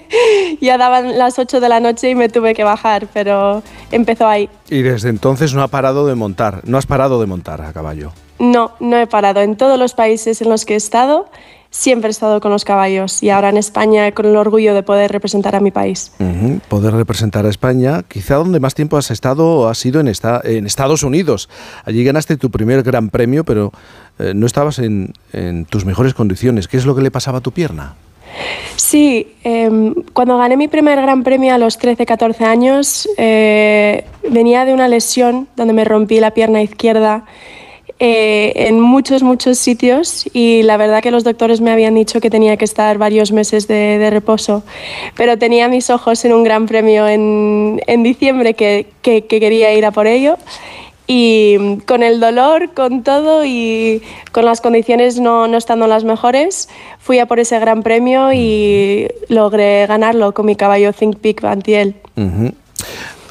ya daban las ocho de la noche y me tuve que bajar, pero empezó ahí. Y desde entonces no ha parado de montar, no has parado de montar a caballo. No, no he parado. En todos los países en los que he estado, siempre he estado con los caballos y ahora en España con el orgullo de poder representar a mi país. Ujú, Poder representar a España, quizá donde más tiempo has estado ha sido en, esta- en Estados Unidos. Allí ganaste tu primer gran premio, pero eh, no estabas en, en tus mejores condiciones. ¿Qué es lo que le pasaba a tu pierna? Sí, em, cuando gané mi primer gran premio a los 13-14 años, eh, venía de una lesión donde me rompí la pierna izquierda eh, en muchos, muchos sitios y la verdad que los doctores me habían dicho que tenía que estar varios meses de, reposo, pero tenía mis ojos en un gran premio en, en diciembre que, que- que quería ir a por ello. Y con el dolor, con todo y con las condiciones no, no estando las mejores, fui a por ese gran premio y logré ganarlo con mi caballo Think Peak Bantiel.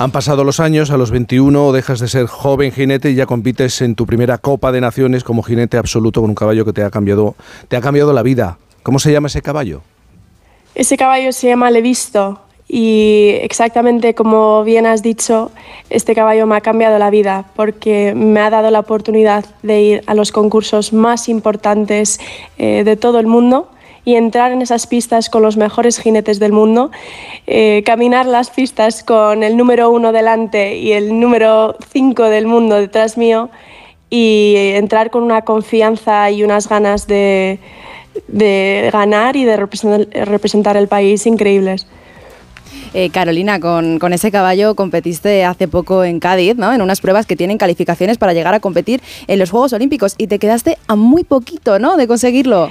Han pasado los años, a los 21 dejas de ser joven jinete y ya compites en tu primera Copa de Naciones como jinete absoluto con un caballo que te ha cambiado, te ha cambiado la vida. ¿Cómo se llama ese caballo? Ese caballo se llama Levisto y exactamente como bien has dicho, este caballo me ha cambiado la vida porque me ha dado la oportunidad de ir a los concursos más importantes eh, de todo el mundo y entrar en esas pistas con los mejores jinetes del mundo, eh, caminar las pistas con el número uno delante y el número cinco del mundo detrás mío y entrar con una confianza y unas ganas de, de ganar y de representar, representar el país increíbles. Eh, Carolina, con, con ese caballo competiste hace poco en Cádiz, ¿no? En unas pruebas que tienen calificaciones para llegar a competir en los Juegos Olímpicos y te quedaste a muy poquito, ¿no? De conseguirlo.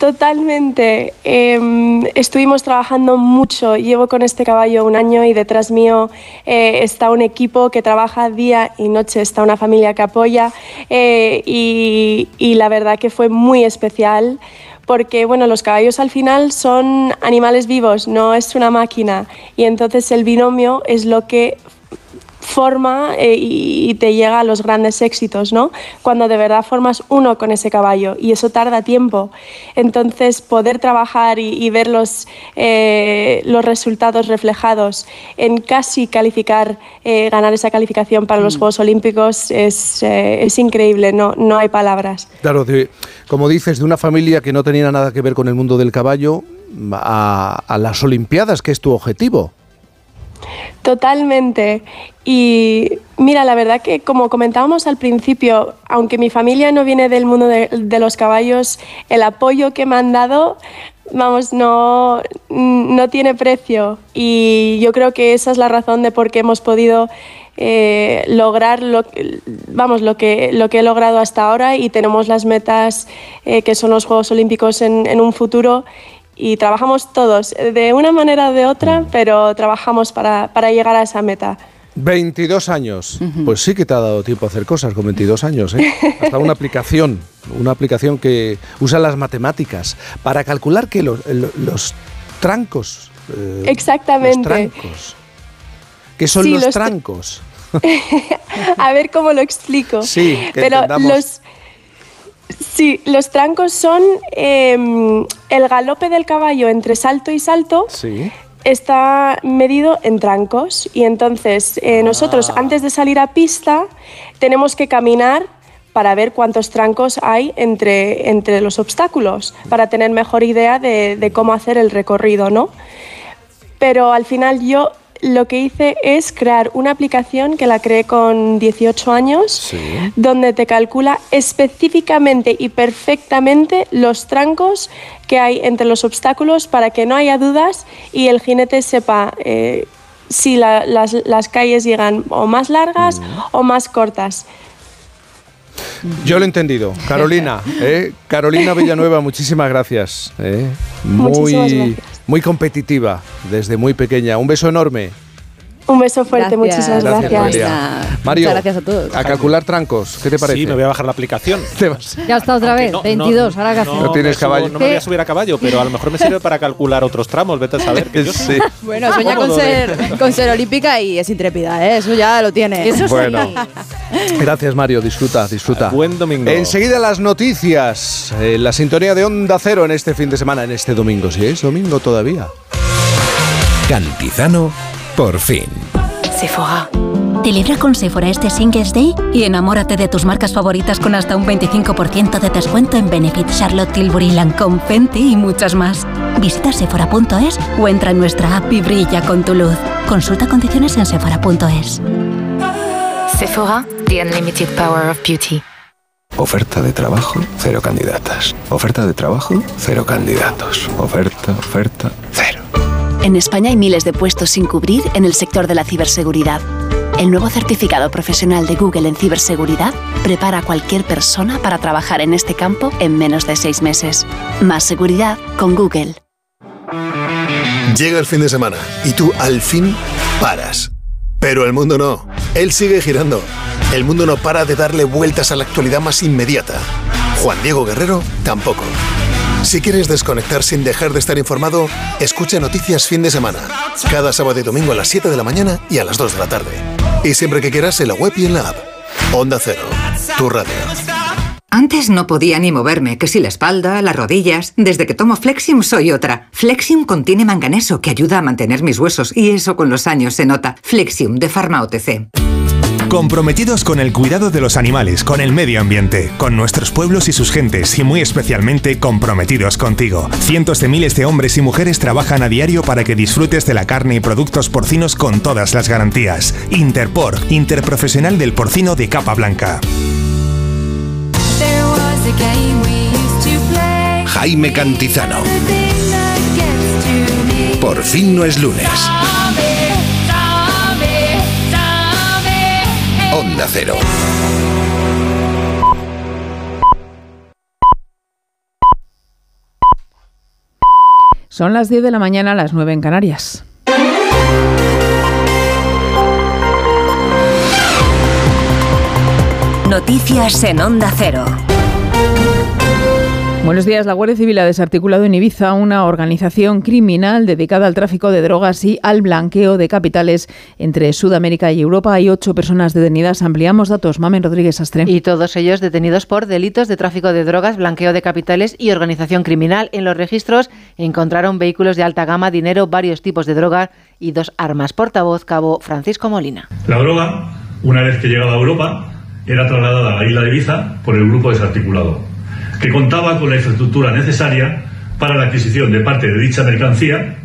Totalmente. Em, estuvimos trabajando mucho. Llevo con este caballo un año y detrás mío eh, está un equipo que trabaja día y noche, está una familia que apoya eh, y, y la verdad que fue muy especial porque bueno, los caballos al final son animales vivos, no es una máquina y entonces el binomio es lo que forma eh, y, te llega a los grandes éxitos, ¿no? Cuando de verdad formas uno con ese caballo y eso tarda tiempo. Entonces, poder trabajar y, y ver los, eh, los resultados reflejados en casi calificar, eh, ganar esa calificación para los Juegos Olímpicos es, es increíble, no, no hay palabras. Claro, de- como dices, de una familia que no tenía nada que ver con el mundo del caballo a, a las Olimpiadas, que es tu objetivo. Totalmente. Y mira, la verdad que como comentábamos al principio, aunque mi familia no viene del mundo de, los caballos, el apoyo que me han dado, vamos, no, no tiene precio. Y yo creo que esa es la razón de por qué hemos podido eh, lograr lo, vamos, lo, que, lo que he logrado hasta ahora y tenemos las metas eh, que son los Juegos Olímpicos en un futuro y trabajamos todos de una manera o de otra, pero trabajamos para, para llegar a esa meta. 22 años. Pues sí que te ha dado tiempo a hacer cosas con 22 años. ¿eh? Hasta una aplicación, una aplicación que usa las matemáticas para calcular que los, trancos. eh, Exactamente. Los trancos. ¿Qué son Sí, los, los tra- trancos? a ver cómo lo explico. Sí, que pero entendamos. los Sí, los trancos son em, el galope del caballo entre salto y salto. Sí. Está medido en trancos y entonces eh, nosotros Ah. antes de salir a pista tenemos que caminar para ver cuántos trancos hay entre, entre los obstáculos, para tener mejor idea de, de cómo hacer el recorrido, ¿no? Pero al final yo lo que hice es crear una aplicación que la creé con 18 años, donde te calcula específicamente y perfectamente los trancos que hay entre los obstáculos para que no haya dudas y el jinete sepa eh, si la- las, las calles llegan o más largas o más cortas. Yo lo he entendido. Carolina, ¿eh? Carolina Villanueva, muchísimas gracias. ¿eh? Muchísimas Muy, gracias. muy competitiva desde muy pequeña. Un beso enorme. Un beso fuerte, muchísimas Gracias, gracias. Noelia. Mario, Muchas gracias a todos. A calcular trancos, ¿qué te parece? Sí, me voy a bajar la aplicación. Ya está otra vez, 22, ahora que No tienes me subo- caballo. no me voy a subir a caballo, pero a lo mejor me sirve para calcular otros tramos. Vete a saber. Que yo Sí. Bueno, sueña con ser, con ser olímpica y es intrépida, ¿eh? eso ya lo tiene. Eso sí. Bueno. Gracias, Mario. Disfruta, disfruta. Buen domingo. Enseguida las noticias. eh, la sintonía de Onda Cero en este fin de semana, en este domingo. Si es domingo todavía. Cantizano, por fin. Sephora. Celebra con Sephora este Singles Day y enamórate de tus marcas favoritas con hasta un 25% de descuento en Benefit, Charlotte Tilbury, Lancôme, Fenty y muchas más. Visita sephora.es o entra en nuestra app y brilla con tu luz. Consulta condiciones en sephora.es. Sephora, the unlimited power of beauty. Oferta de trabajo, cero candidatas. Oferta de trabajo, cero candidatos. Oferta, oferta, cero. En España hay miles de puestos sin cubrir en el sector de la ciberseguridad. El nuevo certificado profesional de Google en ciberseguridad prepara a cualquier persona para trabajar en este campo en menos de seis meses. Más seguridad con Google. Llega el fin de semana y tú al fin paras. Pero el mundo no. Él sigue girando. El mundo no para de darle vueltas a la actualidad más inmediata. Juan Diego Guerrero tampoco. Si quieres desconectar sin dejar de estar informado, escucha Noticias Fin de Semana. Cada sábado y domingo a las 7 de la mañana y a las 2 de la tarde. Y siempre que quieras en la web y en la app. Onda Cero. Tu radio. Antes no podía ni moverme, que si la espalda, las rodillas. Desde que tomo Flexium soy otra. Flexium contiene manganeso que ayuda a mantener mis huesos y eso con los años se nota. Flexium de Pharma OTC. Comprometidos con el cuidado de los animales, con el medio ambiente, con nuestros pueblos y sus gentes y muy especialmente comprometidos contigo. Cientos de miles de hombres y mujeres trabajan a diario para que disfrutes de la carne y productos porcinos con todas las garantías. Interpor, Interprofesional del Porcino de Capa Blanca. Jaime Cantizano. Por fin no es lunes. Onda Cero. Son las 10 de la mañana, las 9 en Canarias. Noticias en Onda Cero. Buenos días. La Guardia Civil ha desarticulado en Ibiza una organización criminal dedicada al tráfico de drogas y al blanqueo de capitales entre Sudamérica y Europa. Hay ocho personas detenidas. Ampliamos datos. Mamen Rodríguez Astre. Y todos ellos detenidos por delitos de tráfico de drogas, blanqueo de capitales y organización criminal. En los registros encontraron vehículos de alta gama, dinero, varios tipos de droga y dos armas. Portavoz, cabo Francisco Molina. La droga, una vez que llegaba a Europa, era trasladada a la isla de Ibiza por el grupo desarticulado, que contaba con la infraestructura necesaria para la adquisición de parte de dicha mercancía,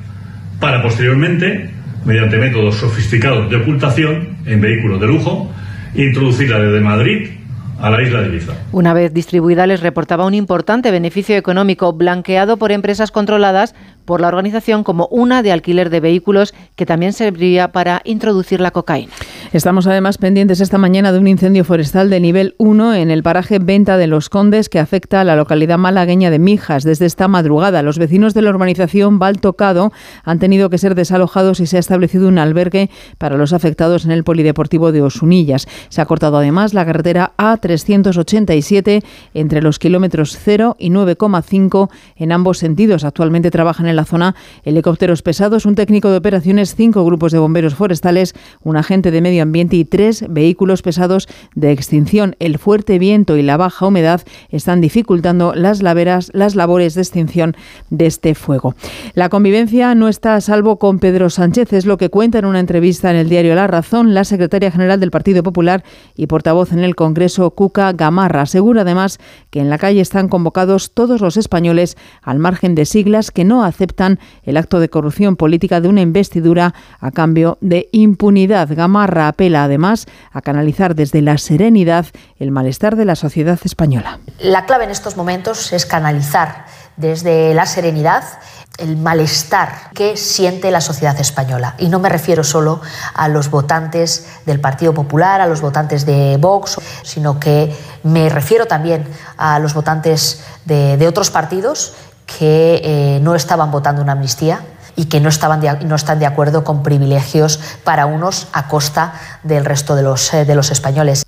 para posteriormente, mediante métodos sofisticados de ocultación en vehículos de lujo, introducirla desde Madrid a la isla de Ibiza. Una vez distribuida, les reportaba un importante beneficio económico blanqueado por empresas controladas por la organización como una de alquiler de vehículos que también serviría para introducir la cocaína. Estamos además pendientes esta mañana de un incendio forestal de nivel 1 en el paraje Venta de los Condes que afecta a la localidad malagueña de Mijas. Desde esta madrugada, los vecinos de la urbanización Valtocado han tenido que ser desalojados y se ha establecido un albergue para los afectados en el polideportivo de Osunillas. Se ha cortado además la carretera A387 entre los kilómetros 0 y 9,5 en ambos sentidos. Actualmente trabajan en la zona helicópteros pesados, un técnico de operaciones, cinco grupos de bomberos forestales, un agente de medio Ambiente y tres vehículos pesados de extinción. El fuerte viento y la baja humedad están dificultando las, las labores de extinción de este fuego. La convivencia no está a salvo con Pedro Sánchez, es lo que cuenta en una entrevista en el diario La Razón la secretaria general del Partido Popular y portavoz en el Congreso, Cuca Gamarra. Asegura además que en la calle están convocados todos los españoles al margen de siglas que no aceptan el acto de corrupción política de una investidura a cambio de impunidad. Gamarra apela además a canalizar desde la serenidad el malestar de la sociedad española. La clave en estos momentos es canalizar desde la serenidad el malestar que siente la sociedad española. Y no me refiero solo a los votantes del Partido Popular, a los votantes de Vox, sino que me refiero también a los votantes de, otros partidos que eh, no estaban votando una amnistía y que no, estaban no están de acuerdo con privilegios para unos a costa del resto de los, eh, de los españoles.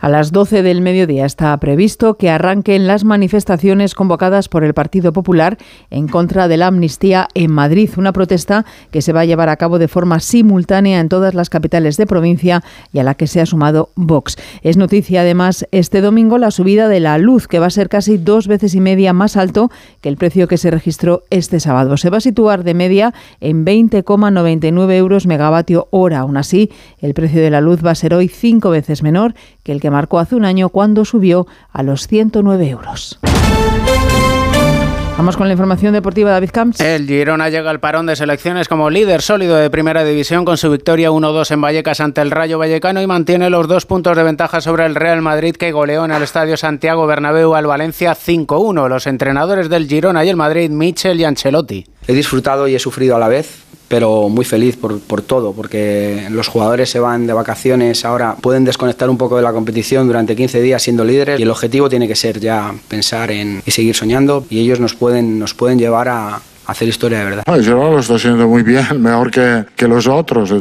A las 12 del mediodía está previsto que arranquen las manifestaciones convocadas por el Partido Popular en contra de la amnistía en Madrid, una protesta que se va a llevar a cabo de forma simultánea en todas las capitales de provincia y a la que se ha sumado Vox. Es noticia además este domingo la subida de la luz, que va a ser casi dos veces y media más alto que el precio que se registró este sábado. Se va a situar de media en 20,99 euros megavatio hora. Aún así, el precio de la luz va a ser hoy cinco veces menor que el que marcó hace un año cuando subió a los 109 euros. Vamos con la información deportiva, David Camps. El Girona llega al parón de selecciones como líder sólido de primera división con su victoria 1-2 en Vallecas ante el Rayo Vallecano y mantiene los dos puntos de ventaja sobre el Real Madrid que goleó en el Estadio Santiago Bernabéu al Valencia 5-1. Los entrenadores del Girona y el Madrid, Michel y Ancelotti. He disfrutado y he sufrido a la vez pero muy feliz por, por, todo, porque los jugadores se van de vacaciones, ahora pueden desconectar un poco de la competición durante 15 días siendo líderes y el objetivo tiene que ser ya pensar en y seguir soñando y ellos nos pueden, nos pueden llevar a, hacer historia de verdad. El Girona lo está haciendo muy bien, mejor que, que los otros.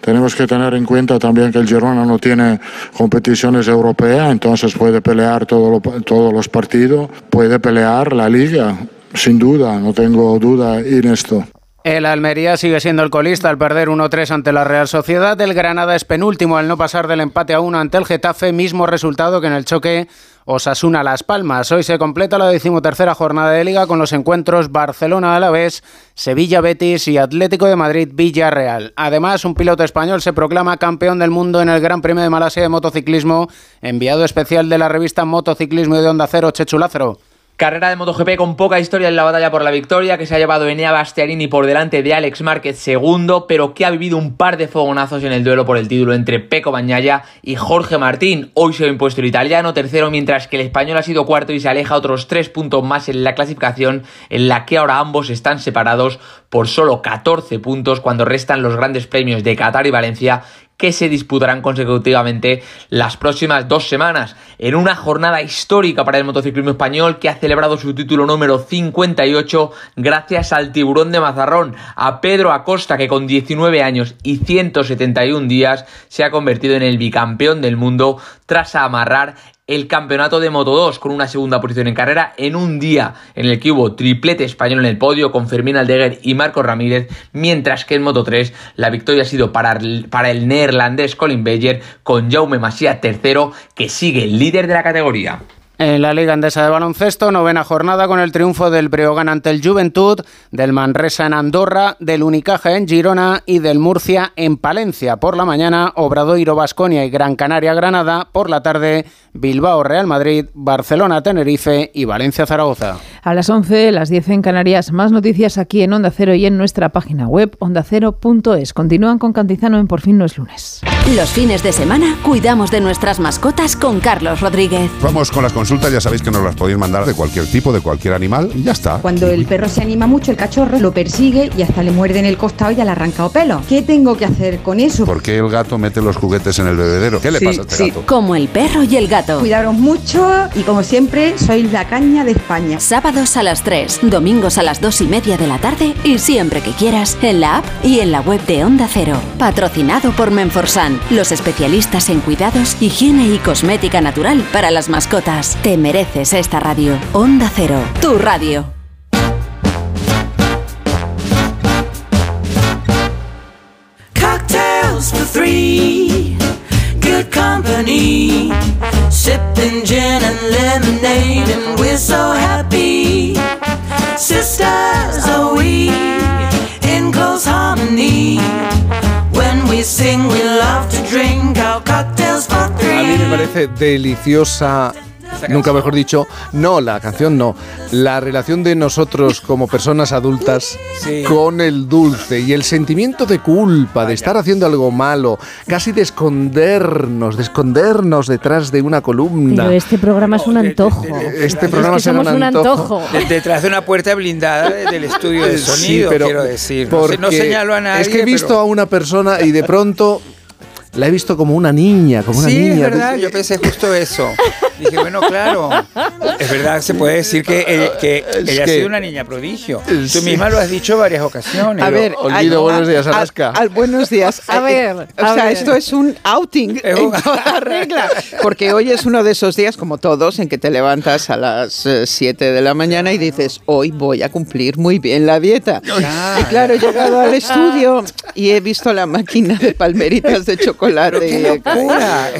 tenemos que tener en cuenta también que el Girona no tiene competiciones europeas, entonces puede pelear todo todos los partidos, puede pelear la liga, sin duda, no tengo duda en esto. El Almería sigue siendo el colista al perder 1-3 ante la Real Sociedad. El Granada es penúltimo al no pasar del empate a 1 ante el Getafe, mismo resultado que en el choque Osasuna-Las Palmas. Hoy se completa la decimotercera jornada de Liga con los encuentros Barcelona-Alavés, Sevilla-Betis y Atlético de Madrid-Villarreal. Además, un piloto español se proclama campeón del mundo en el Gran Premio de Malasia de motociclismo, enviado especial de la revista Motociclismo y de Onda Cero, Chechu Lázaro. Carrera de MotoGP con poca historia en la batalla por la victoria, que se ha llevado Enea Bastianini por delante de Alex Márquez segundo, pero que ha vivido un par de fogonazos en el duelo por el título entre Peco Bañaya y Jorge Martín. Hoy se ha impuesto el italiano tercero, mientras que el español ha sido cuarto y se aleja otros tres puntos más en la clasificación, en la que ahora ambos están separados por solo 14 puntos cuando restan los grandes premios de Qatar y Valencia que se disputarán consecutivamente las próximas dos semanas, en una jornada histórica para el motociclismo español que ha celebrado su título número 58 gracias al tiburón de Mazarrón, a Pedro Acosta, que con 19 años y 171 días se ha convertido en el bicampeón del mundo tras amarrar el campeonato de Moto 2 con una segunda posición en carrera en un día en el que hubo triplete español en el podio con Fermín Aldeguer y Marco Ramírez, mientras que en Moto 3 la victoria ha sido para el, neerlandés Colin Beyer con Jaume Masia tercero que sigue líder de la categoría. En la Liga Andesa de Baloncesto, novena jornada con el triunfo del Breogán ante el Juventud, del Manresa en Andorra, del Unicaja en Girona y del Murcia en Palencia. Por la mañana, Obradoiro Basconia y Gran Canaria Granada. Por la tarde, Bilbao Real Madrid, Barcelona Tenerife y Valencia Zaragoza. A las 11, las 10 en Canarias. Más noticias aquí en Onda Cero y en nuestra página web ondacero.es. Continúan con Cantizano en Por fin no es lunes. Los fines de semana cuidamos de nuestras mascotas con Carlos Rodríguez. Vamos con las consultas, ya sabéis que nos las podéis mandar de cualquier tipo, de cualquier animal, y ya está. Cuando el perro se anima mucho, el cachorro lo persigue y hasta le muerde en el costado y ya le arrancado pelo. ¿Qué tengo que hacer con eso? ¿Por qué el gato mete los juguetes en el bebedero? ¿Qué le pasa a este gato? Como el perro y el gato. Cuidaros mucho y como siempre, sois la caña de España. A las 3, domingos a las 2 y media de la tarde y siempre que quieras en la app y en la web de Onda Cero. Patrocinado por Menforsan, los especialistas en cuidados, higiene y cosmética natural para las mascotas. Te mereces esta radio. Onda Cero, tu radio. Cocktails for three. Harmony. Sipping gin and lemonade, and we're so happy. Sisters are we in close harmony. When we sing, we love to drink our cocktails for A mí me three. parece deliciosa. Nunca mejor dicho, no, la canción no. La relación de nosotros como personas adultas con el dulce y el sentimiento de culpa, de estar haciendo algo malo, casi de escondernos, de escondernos detrás de una columna. Pero este programa es un antojo. Este Es programa que será somos un antojo. De- Detrás de una puerta blindada de- del estudio de Sí, sonido, pero quiero decir. No, sé- no señalo a nadie. Es que he visto pero- a una persona y de pronto la he visto como una niña, como una sí, niña. es verdad, yo pensé justo eso. Dije, bueno, claro, es verdad, se puede decir que, eh, que ella ha que- sido una niña prodigio. Tú Sí. misma lo has dicho varias ocasiones. A ver, olvido, al- buenos días, al- Alaska. al- buenos días. A ver, o a sea, ver. esto es un outing en toda regla. Porque hoy es uno de esos días, como todos, en que te levantas a las 7 de la mañana y dices, hoy voy a cumplir muy bien la dieta. Y claro, he llegado al estudio y he visto la máquina de palmeritas de chocolate. y he-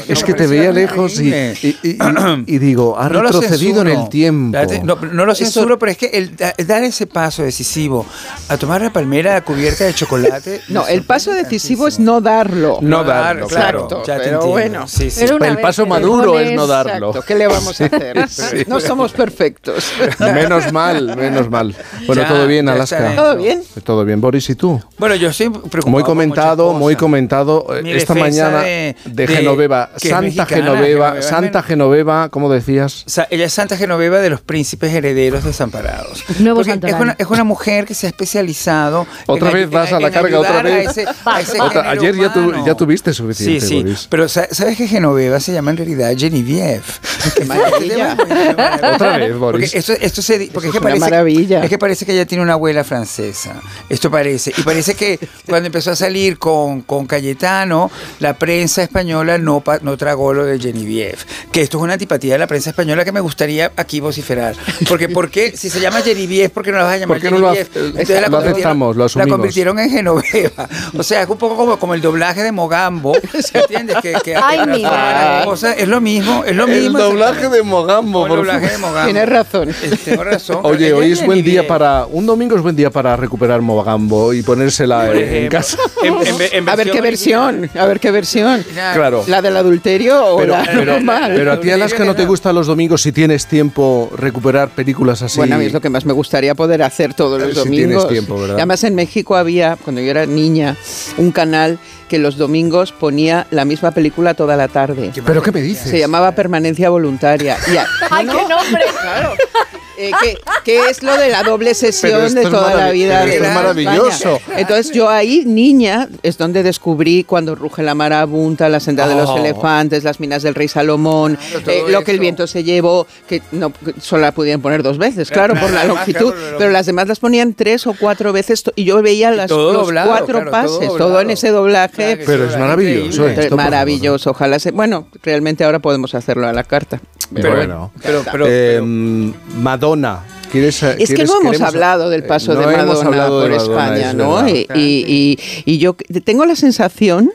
Es que te veía lejos y, y- y- y- digo, ha No retrocedido en el tiempo. No, no lo censuro, pero es que el, da- dar ese paso decisivo a tomar la palmera cubierta de chocolate. No, el paso decisivo es no darlo. No darlo, claro. Exacto, Ya te pero entiendo. bueno. Sí, sí. Pero el paso maduro pones- es no darlo. Exacto, ¿Qué le vamos a hacer? Sí. No somos perfectos. Menos mal, menos mal. Bueno, Ya, todo bien, Alaska. ¿Todo bien? Todo bien, Boris, ¿y tú? Bueno, yo estoy preocupado. Muy comentado, muy comentado eh, Mi esta defensa mañana de- de, de- Genoveva, Santa mexicana, Genoveva, Santa Genoveva, ¿cómo decías? O sea, ella es Santa Genoveva de los príncipes herederos desamparados. Nuevo es una, es una mujer que se ha especializado. Otra en vez vas a la carga, otra a vez. ese- a ese Otra- género ayer ya, tu- ya tuviste suficiente, sí. Boris. Pero sa- ¿sabes que Genoveva se llama en realidad Genevieve? Qué maravilla. Otra vez, Boris. Porque, esto, esto se, porque es, que parece, maravilla. es que parece que ella tiene una abuela francesa. Esto parece. Y parece que cuando empezó a salir con, con Cayetano, la prensa española no, pa- no tragó lo de Genevieve. Que esto es una antipatía de la prensa española que me gustaría aquí vociferar. Porque ¿por qué? Si se llama Genevieve, ¿por qué no la vas a llamar ¿Por qué no lo Genevieve? hace- Entonces la lo convirtieron- aceptamos, lo La convirtieron en Genoveva. O sea, es un poco como, como el doblaje de Mogambo. ¿Entiendes? Que, que, Ay, que mi transforma madre. la cosa. Es lo mismo, es lo El mismo. doblaje de Mogambo, El doblaje de Mogambo. Tienes razón. Eh, Tengo razón. Oye, hoy es buen día para. Un domingo es buen día para recuperar Mogambo y ponérsela en ejemplo, casa. en- en- en A ver qué versión, a ver qué versión. Claro. ¿La del adulterio o Pero, la pero- normal? pero a ti, Alaska, ¿no te gusta los domingos si tienes tiempo recuperar películas así? Bueno, a mí es lo que más me gustaría poder hacer todos los Si domingos. tienes tiempo, ¿verdad? Y Además, en México había, cuando yo era niña, un canal que los domingos ponía la misma película toda la tarde. ¿Pero qué me dices? Se llamaba Permanencia Voluntaria. Y a- ¡Ay, qué nombre! Claro. Eh, que, que es lo de la doble sesión de toda la vida. esto es maravilloso. España. Entonces yo ahí, niña, es donde descubrí cuando ruge la marabunta, la senda de los Oh. elefantes, las minas del rey Salomón, Claro, eh, lo que el viento se llevó, que no que solo la pudieron poner dos veces, claro, Claro, por la longitud, claro, pero las demás las ponían tres o cuatro veces y yo veía las, todo los doblado, cuatro todo pases, todo, en ese doblaje. Pero es maravilloso esto, maravilloso, ojalá se, bueno, realmente ahora podemos hacerlo a la carta. Pero bueno, pero- pero- Eh, Madonna. ¿Quieres, Es que no hemos hablado del paso eh, de no hemos Madonna por de Madonna, España, es ¿no? verdad. Y, y- y- y yo tengo la sensación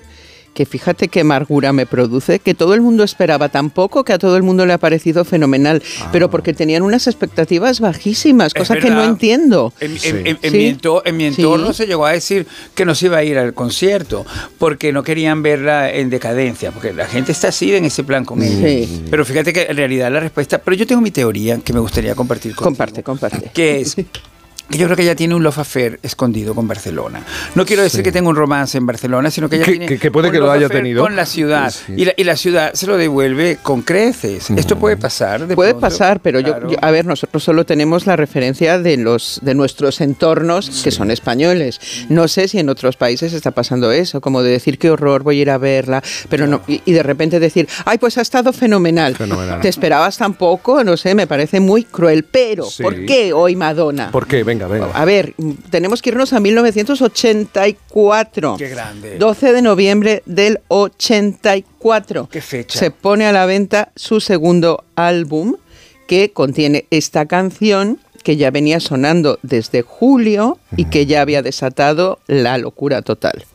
que fíjate qué amargura me produce, que todo el mundo esperaba tan poco que a todo el mundo le ha parecido fenomenal, Ah. pero porque tenían unas expectativas bajísimas, cosa que no entiendo. En, en- Sí. en- en Sí. mi, ento- en mi Sí. entorno se llegó a decir que no se iba a ir al concierto porque no querían verla en decadencia, porque la gente está así en ese plan con ella. Pero fíjate que en realidad la respuesta, pero yo tengo mi teoría que me gustaría compartir contigo. Comparte, comparte. Que es que yo creo que ella tiene un love affair escondido con Barcelona. No quiero decir que tenga un romance en Barcelona, sino que ella Que- tiene que- que puede un que lo haya affair tenido. con la ciudad Sí. y, la, y la ciudad se lo devuelve con creces. Esto puede pasar. de Puede pronto. pasar, pero yo- Claro. yo, a ver, nosotros solo tenemos la referencia de los de nuestros entornos que son españoles. No sé si en otros países está pasando eso, como de decir qué horror, voy a ir a verla, pero no y, y de repente decir, ay, pues ha estado fenomenal. Fenomenal. Te esperabas tan poco, no sé, me parece muy cruel. Pero, Sí. ¿por qué hoy Madonna? ¿Por qué? Venga, venga. A ver, tenemos que irnos a 1984. Qué grande. 12 de noviembre del 84. Qué fecha. Se pone a la venta su segundo álbum que contiene esta canción que ya venía sonando desde julio y que ya había desatado la locura total.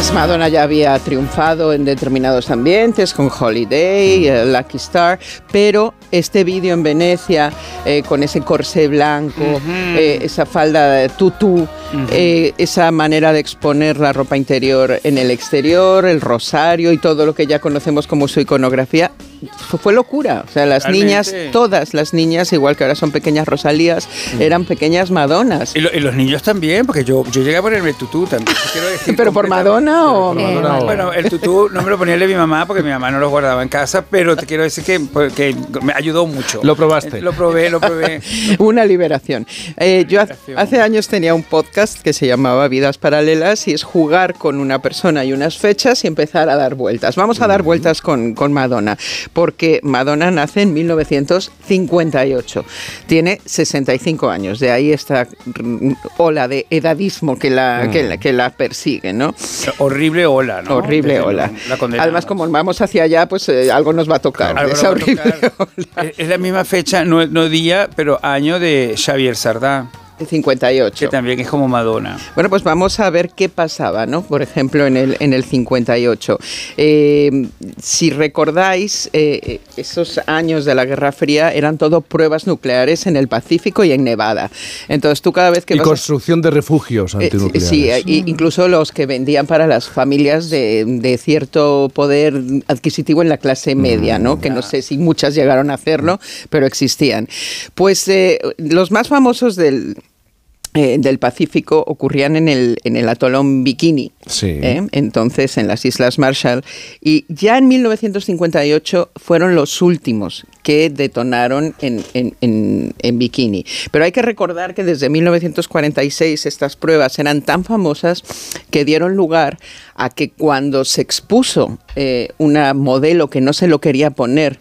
Pues Madonna ya había triunfado en determinados ambientes con Holiday, eh, Lucky Star, pero este vídeo en Venecia eh, con ese corsé blanco, eh, esa falda de tutú, eh, esa manera de exponer la ropa interior en el exterior, el rosario y todo lo que ya conocemos como su iconografía, fue, fue locura. O sea, las niñas, todas las niñas, igual que ahora son pequeñas Rosalías, eran pequeñas Madonas. Y, lo- y los niños también, porque yo, yo llegué a ponerme tutú también. quiero decir ¿Pero por Madonna o...? Bueno, el tutú no me lo ponía el de mi mamá porque mi mamá no lo guardaba en casa, pero te quiero decir que, pues, que me ayudó mucho. Lo probaste. Lo probé, lo probé. Una liberación. Eh, yo hace años tenía un podcast que se llamaba Vidas Paralelas y es jugar con una persona y unas fechas y empezar a dar vueltas. Vamos a dar vueltas con, con Madonna, porque Madonna nace en 1958. Tiene 65 años, de ahí esta mm, ola de edadismo que la, que la, que la persigue, ¿no? Horrible ola, ¿no? Horrible Desde ola. la. Además, como vamos hacia allá, pues eh, algo nos va a tocar. Algo esa horrible Es- Es la misma fecha, no, no día, pero año de Xavier Sardá. 58. Que también es como Madonna. Bueno, pues vamos a ver qué pasaba, ¿no? Por ejemplo, en el, en el 58. Eh, si recordáis, eh, esos años de la Guerra Fría eran todo pruebas nucleares en el Pacífico y en Nevada. Entonces tú cada vez que Y vas a- construcción de refugios eh, antinucleares. Sí, eh, i- incluso los que vendían para las familias de, de cierto poder adquisitivo en la clase media, ¿no? Que no sé si muchas llegaron a hacerlo, pero existían. Pues eh, los más famosos del, eh, del Pacífico ocurrían en el, en el atolón Bikini, Sí. ¿eh? entonces en las Islas Marshall, y ya en 1958 fueron los últimos que detonaron en, en- en- en Bikini. Pero hay que recordar que desde 1946 estas pruebas eran tan famosas que dieron lugar a que cuando se expuso eh, una modelo que no se lo quería poner,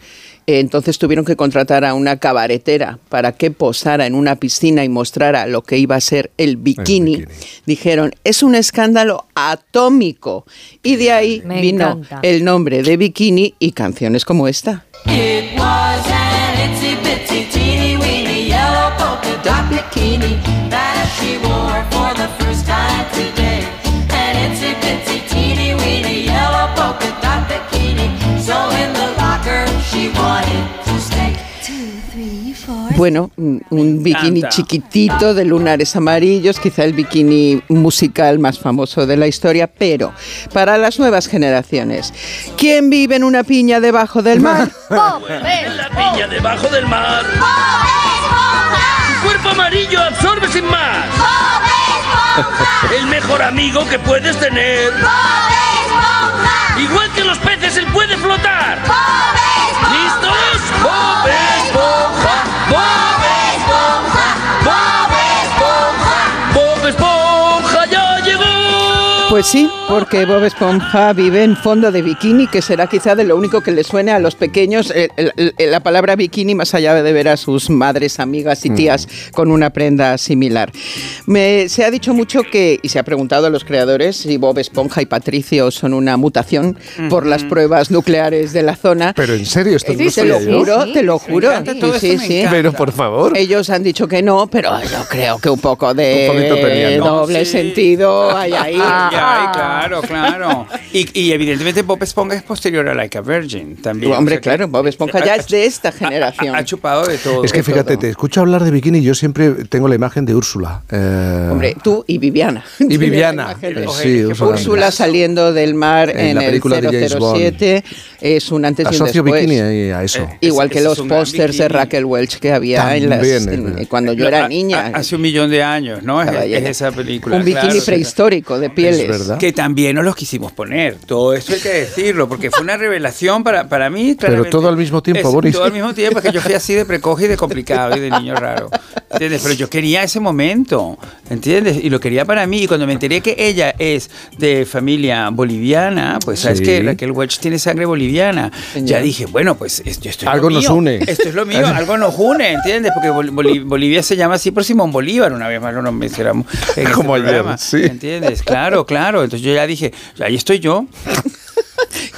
entonces tuvieron que contratar a una cabaretera para que posara en una piscina y mostrara lo que iba a ser el bikini. Dijeron, es un escándalo atómico. Y de ahí Me vino encanta. el nombre de bikini y canciones como esta. It was an itsy Bueno, un bikini encanta. chiquitito de lunares amarillos, quizá el bikini musical más famoso de la historia, pero para las nuevas generaciones, ¿quién vive en una piña debajo del mar? La piña debajo del mar. Tu cuerpo amarillo absorbe sin más. El mejor amigo que puedes tener. Igual que los peces, él puede flotar. ¿Listos? Bob Pues sí, porque Bob Esponja vive en fondo de bikini, que será quizá de lo único que le suene a los pequeños eh, el- el- la palabra bikini, más allá de ver a sus madres, amigas y tías con una prenda similar. Me- se ha dicho mucho que, y se ha preguntado a los creadores, si Bob Esponja y Patricio son una mutación por las pruebas nucleares de la zona. Pero en serio, esto Sí, no te lo juro, te lo juro. Sí, sí. Pero, por favor. Ellos han dicho que no, pero yo creo que un poco de doble Sí. sentido hay ahí. Ay, claro, claro. Y, y evidentemente Bob Esponja es posterior a Like a Virgin también. Hombre, O sea que claro, Bob Esponja ya es de esta generación. Ha, chupado de todo. Es que fíjate, te escucho hablar de bikini y yo siempre tengo la imagen de Úrsula. Eh, Hombre, tú y Viviana. y Viviana. Sí, Úrsula. Saliendo del mar En en, la el película de James 007 es un antes y un Asocio después. bikini ahí a eso. Igual que los pósters de. Raquel Welch que había en las, en- eh. cuando yo era niña. hace un millón de años, ¿no? Es, esa película. Un bikini claro. prehistórico de pieles. Que también nos los quisimos poner. Todo esto hay que decirlo, porque fue una revelación para, para mí. Pero todo al mismo tiempo, Es- Boris. Todo al mismo tiempo, es que yo fui así de precoz y de complicado y de niño raro. ¿Entiendes? Pero yo quería ese momento, ¿entiendes? Y lo quería para mí. Y cuando me enteré que ella es de familia boliviana, pues sabes Sí. que Raquel Welch tiene sangre boliviana. Ya dije, bueno, pues es- esto es lo Algo nos mío. une. Esto es lo mío, algo nos une, ¿entiendes? Porque Bol- Boli- Bolivia se llama así por Simón Bolívar, una vez más lo mencionamos en este Como ayer, programa, sí. ¿entiendes? Claro, claro. Entonces yo ya dije, ahí estoy yo.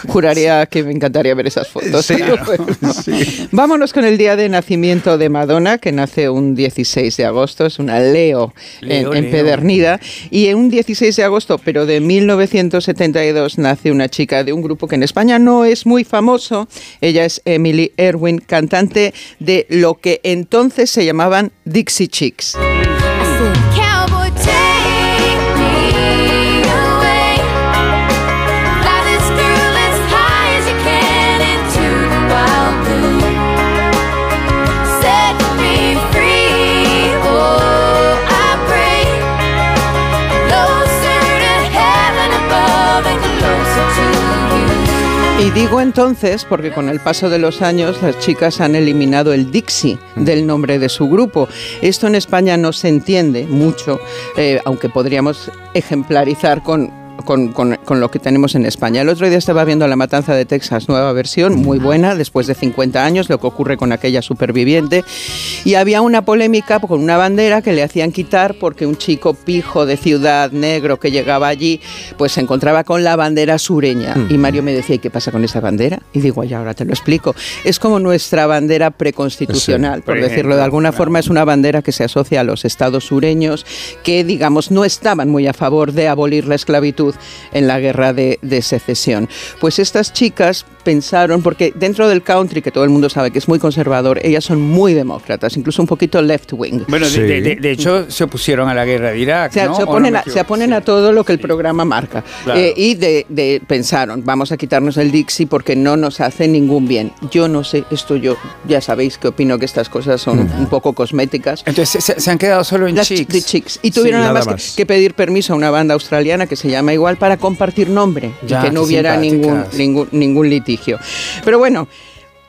Juraría que me encantaría ver esas fotos. Sí, pero bueno. sí. Vámonos con el día de nacimiento de Madonna, que nace un 16 de agosto, es una Leo, Leo, en- Leo. empedernida. Y en un 16 de agosto, pero de 1972, nace una chica de un grupo que en España no es muy famoso. Ella es Emily Erwin, cantante de lo que entonces se llamaban Dixie Chicks. Y digo entonces porque con el paso de los años las chicas han eliminado el Dixie del nombre de su grupo. Esto en España no se entiende mucho, eh, aunque podríamos ejemplarizar con... Con, con- con lo que tenemos en España. El otro día estaba viendo La Matanza de Texas, nueva versión, muy buena, después de 50 años, lo que ocurre con aquella superviviente. Y había una polémica con una bandera que le hacían quitar porque un chico pijo de ciudad negro que llegaba allí, pues se encontraba con la bandera sureña. Mm. Y Mario me decía, ¿y qué pasa con esa bandera? Y digo, ya ahora te lo explico. Es como nuestra bandera preconstitucional, Sí, por, decirlo de alguna forma, es una bandera que se asocia a los estados sureños que, digamos, no estaban muy a favor de abolir la esclavitud en la guerra de, de secesión. Pues estas chicas pensaron, porque dentro del country, que todo el mundo sabe que es muy conservador, ellas son muy demócratas, incluso un poquito left wing. Bueno, de, de- de- de hecho, se opusieron a la guerra de Irak. Se, ¿no? se ¿O no oponen me a, se oponen a todo lo que el programa marca. Claro. Eh, y de, de- pensaron, vamos a quitarnos el Dixie porque no nos hace ningún bien. Yo no sé, esto yo, ya sabéis que opino que estas cosas son un poco cosméticas. Entonces se, se han quedado solo en Las chicks. chicks. Y tuvieron Sí, además que, que pedir permiso a una banda australiana que se llama igual para compartir nombre Ya, y que no hubiera ningún, ningún, ningún litigio. Pero bueno,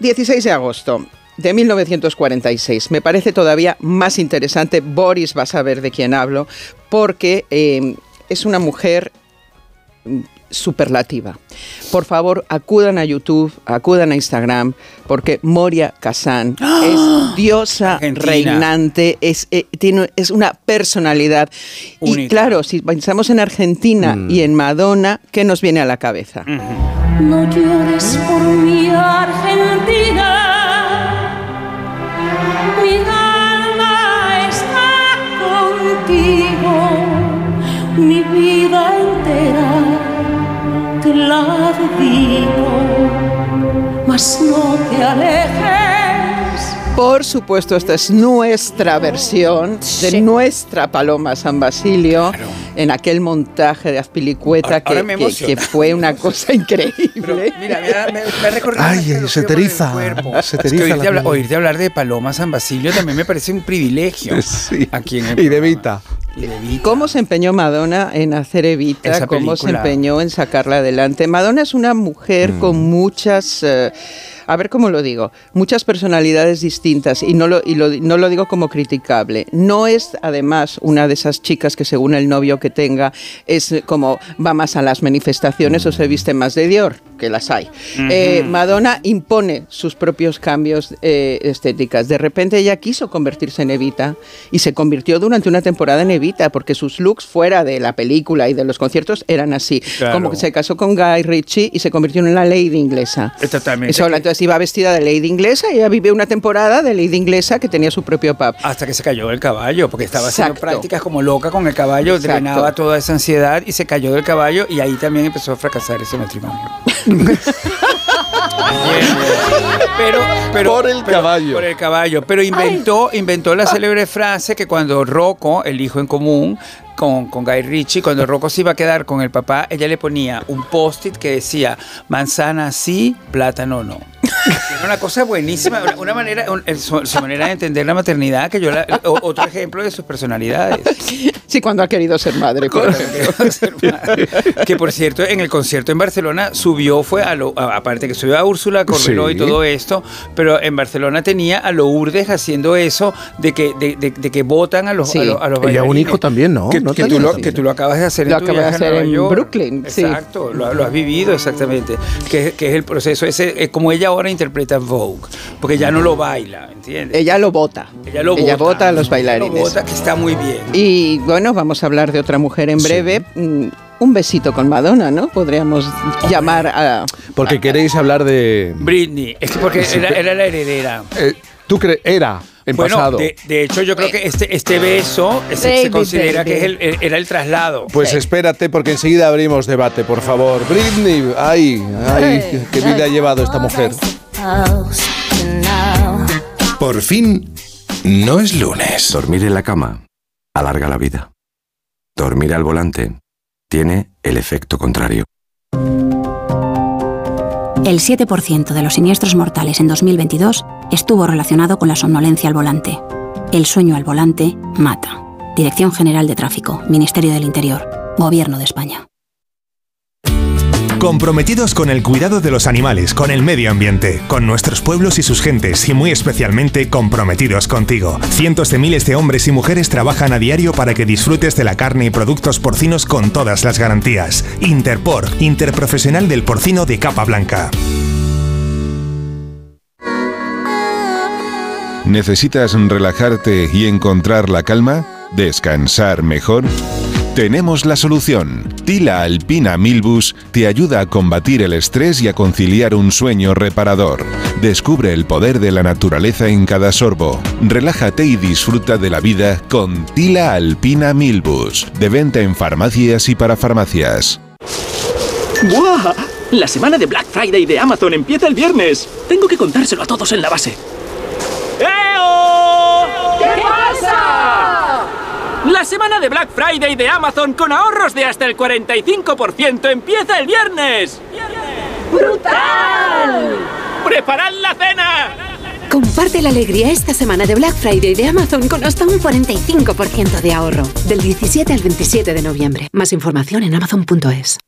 16 de agosto. De 1946. Me parece todavía más interesante. Boris va a saber de quién hablo, porque eh, es una mujer superlativa. Por favor, acudan a YouTube, acudan a Instagram, porque Moria Kazan es diosa Argentina. reinante, es, eh, tiene, es una personalidad. Y claro, si pensamos en Argentina Mm. y en Madonna, ¿qué nos viene a la cabeza? No llores por mi Argentina. Mi alma está contigo. Mi vida entera te la dedico. Mas no te alejes. Por supuesto, esta es nuestra versión de nuestra Paloma San Basilio en aquel montaje de Azpilicueta Ahora- que, fue una cosa increíble. Mira, me, me, recorrido Ay, se te eriza, se te Es que eriza oírte, la hablar, oírte hablar de Paloma San Basilio también me parece un privilegio. Aquí en el Y de Vita. ¿Cómo se empeñó Madonna en hacer Evita? ¿Cómo se empeñó en sacarla adelante? Madonna es una mujer con muchas... eh, a ver cómo lo digo, muchas personalidades distintas y no lo, y lo- no lo digo como criticable. No es además una de esas chicas que según el novio que tenga es como va más a las manifestaciones o se viste más de Dior, que las hay. Eh, Madonna impone sus propios cambios eh, estéticas. De repente ella quiso convertirse en Evita y se convirtió durante una temporada en Evita porque sus looks fuera de la película y de los conciertos eran así. Claro. Como que se casó con Guy Ritchie y se convirtió en una lady inglesa. Totalmente. Eso, entonces iba vestida de lady inglesa y ella vivió una temporada de lady inglesa que tenía su propio pub. Hasta que se cayó del caballo, porque estaba haciendo Exacto. prácticas como loca con el caballo, Exacto. drenaba toda esa ansiedad y se cayó del caballo y ahí también empezó a fracasar ese matrimonio. pero, pero, Por el pero- caballo. Por el caballo. Pero inventó, inventó la célebre frase que cuando Rocco, el hijo en común, con, con Guy Ritchie, cuando Rocco se iba a quedar con el papá, ella le ponía un post-it que decía manzana sí, plátano no. Era una cosa buenísima, una- una manera, un- el- su, su manera de entender la maternidad, que yo la- otro ejemplo de sus personalidades. Sí, cuando ha querido ser madre, por. Que por cierto, en el concierto en Barcelona subió, fue a lo, a- aparte que subió a Úrsula Corberó Sí. y todo esto, pero en Barcelona tenía a Lourdes haciendo eso de que, de, de- de que votan a los, Sí. a los, a los Ella un bailarines. hijo también, ¿no? Que, ¿No que tenía tú lo, que tú lo acabas de hacer Lo en tu de a hacer en York. Brooklyn, sí. Exacto, lo, lo has vivido exactamente. Que, que es el proceso ese, es como ella ahora interpreta Vogue, porque ya no lo baila, ¿entiendes? Ella lo vota. Ella lo Ella vota. vota a los Lo bailarines. vota, que está muy bien. Y bueno, vamos a hablar de otra mujer en breve. Mm, un besito con Madonna, ¿no? Podríamos llamar a... Porque queréis hablar de... Britney, es que porque era, era la heredera. Eh, ¿Tú crees? Era, en bueno, pasado. De, de hecho, yo creo que este, este beso se- se, considera baby. que es el, el- era el traslado. Pues espérate, porque enseguida abrimos debate, por favor. Britney, ay, ay, qué vida ha llevado esta mujer. Por fin, no es lunes. Dormir en la cama alarga la vida. Dormir al volante tiene el efecto contrario. El 7% de los siniestros mortales en 2022 estuvo relacionado con la somnolencia al volante. El sueño al volante mata. Dirección General de Tráfico, Ministerio del Interior, Gobierno de España. Comprometidos con el cuidado de los animales, con el medio ambiente, con nuestros pueblos y sus gentes y muy especialmente comprometidos contigo. Cientos de miles de hombres y mujeres trabajan a diario para que disfrutes de la carne y productos porcinos con todas las garantías. Interpor, interprofesional del porcino de capa blanca. ¿Necesitas relajarte y encontrar la calma? ¿Descansar mejor? Tenemos la solución. Tila Alpina Milbus te ayuda a combatir el estrés y a conciliar un sueño reparador. Descubre el poder de la naturaleza en cada sorbo. Relájate y disfruta de la vida con Tila Alpina Milbus, de venta en farmacias y para farmacias. ¡Buah! La semana de Black Friday de Amazon empieza el viernes. Tengo que contárselo a todos en la base. ¡Eo! ¿Qué pasa? La semana de Black Friday de Amazon con ahorros de hasta el 45% empieza el viernes. ¡Brutal! ¡Preparad la cena! Comparte la alegría esta semana de Black Friday de Amazon con hasta un 45% de ahorro. Del 17 al 27 de noviembre. Más información en amazon.es.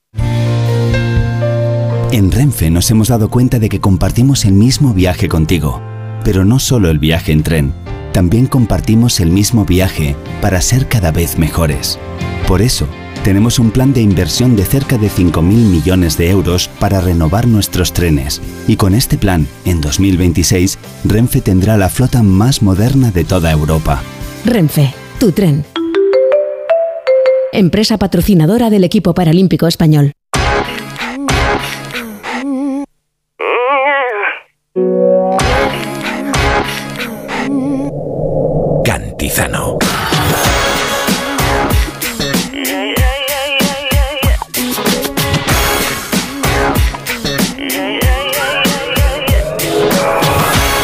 En Renfe nos hemos dado cuenta de que compartimos el mismo viaje contigo, pero no solo el viaje en tren, también compartimos el mismo viaje para ser cada vez mejores. Por eso, tenemos un plan de inversión de cerca de 5.000 millones de euros para renovar nuestros trenes. Y con este plan, en 2026, Renfe tendrá la flota más moderna de toda Europa. Renfe, tu tren. Empresa patrocinadora del equipo paralímpico español. Cantizano.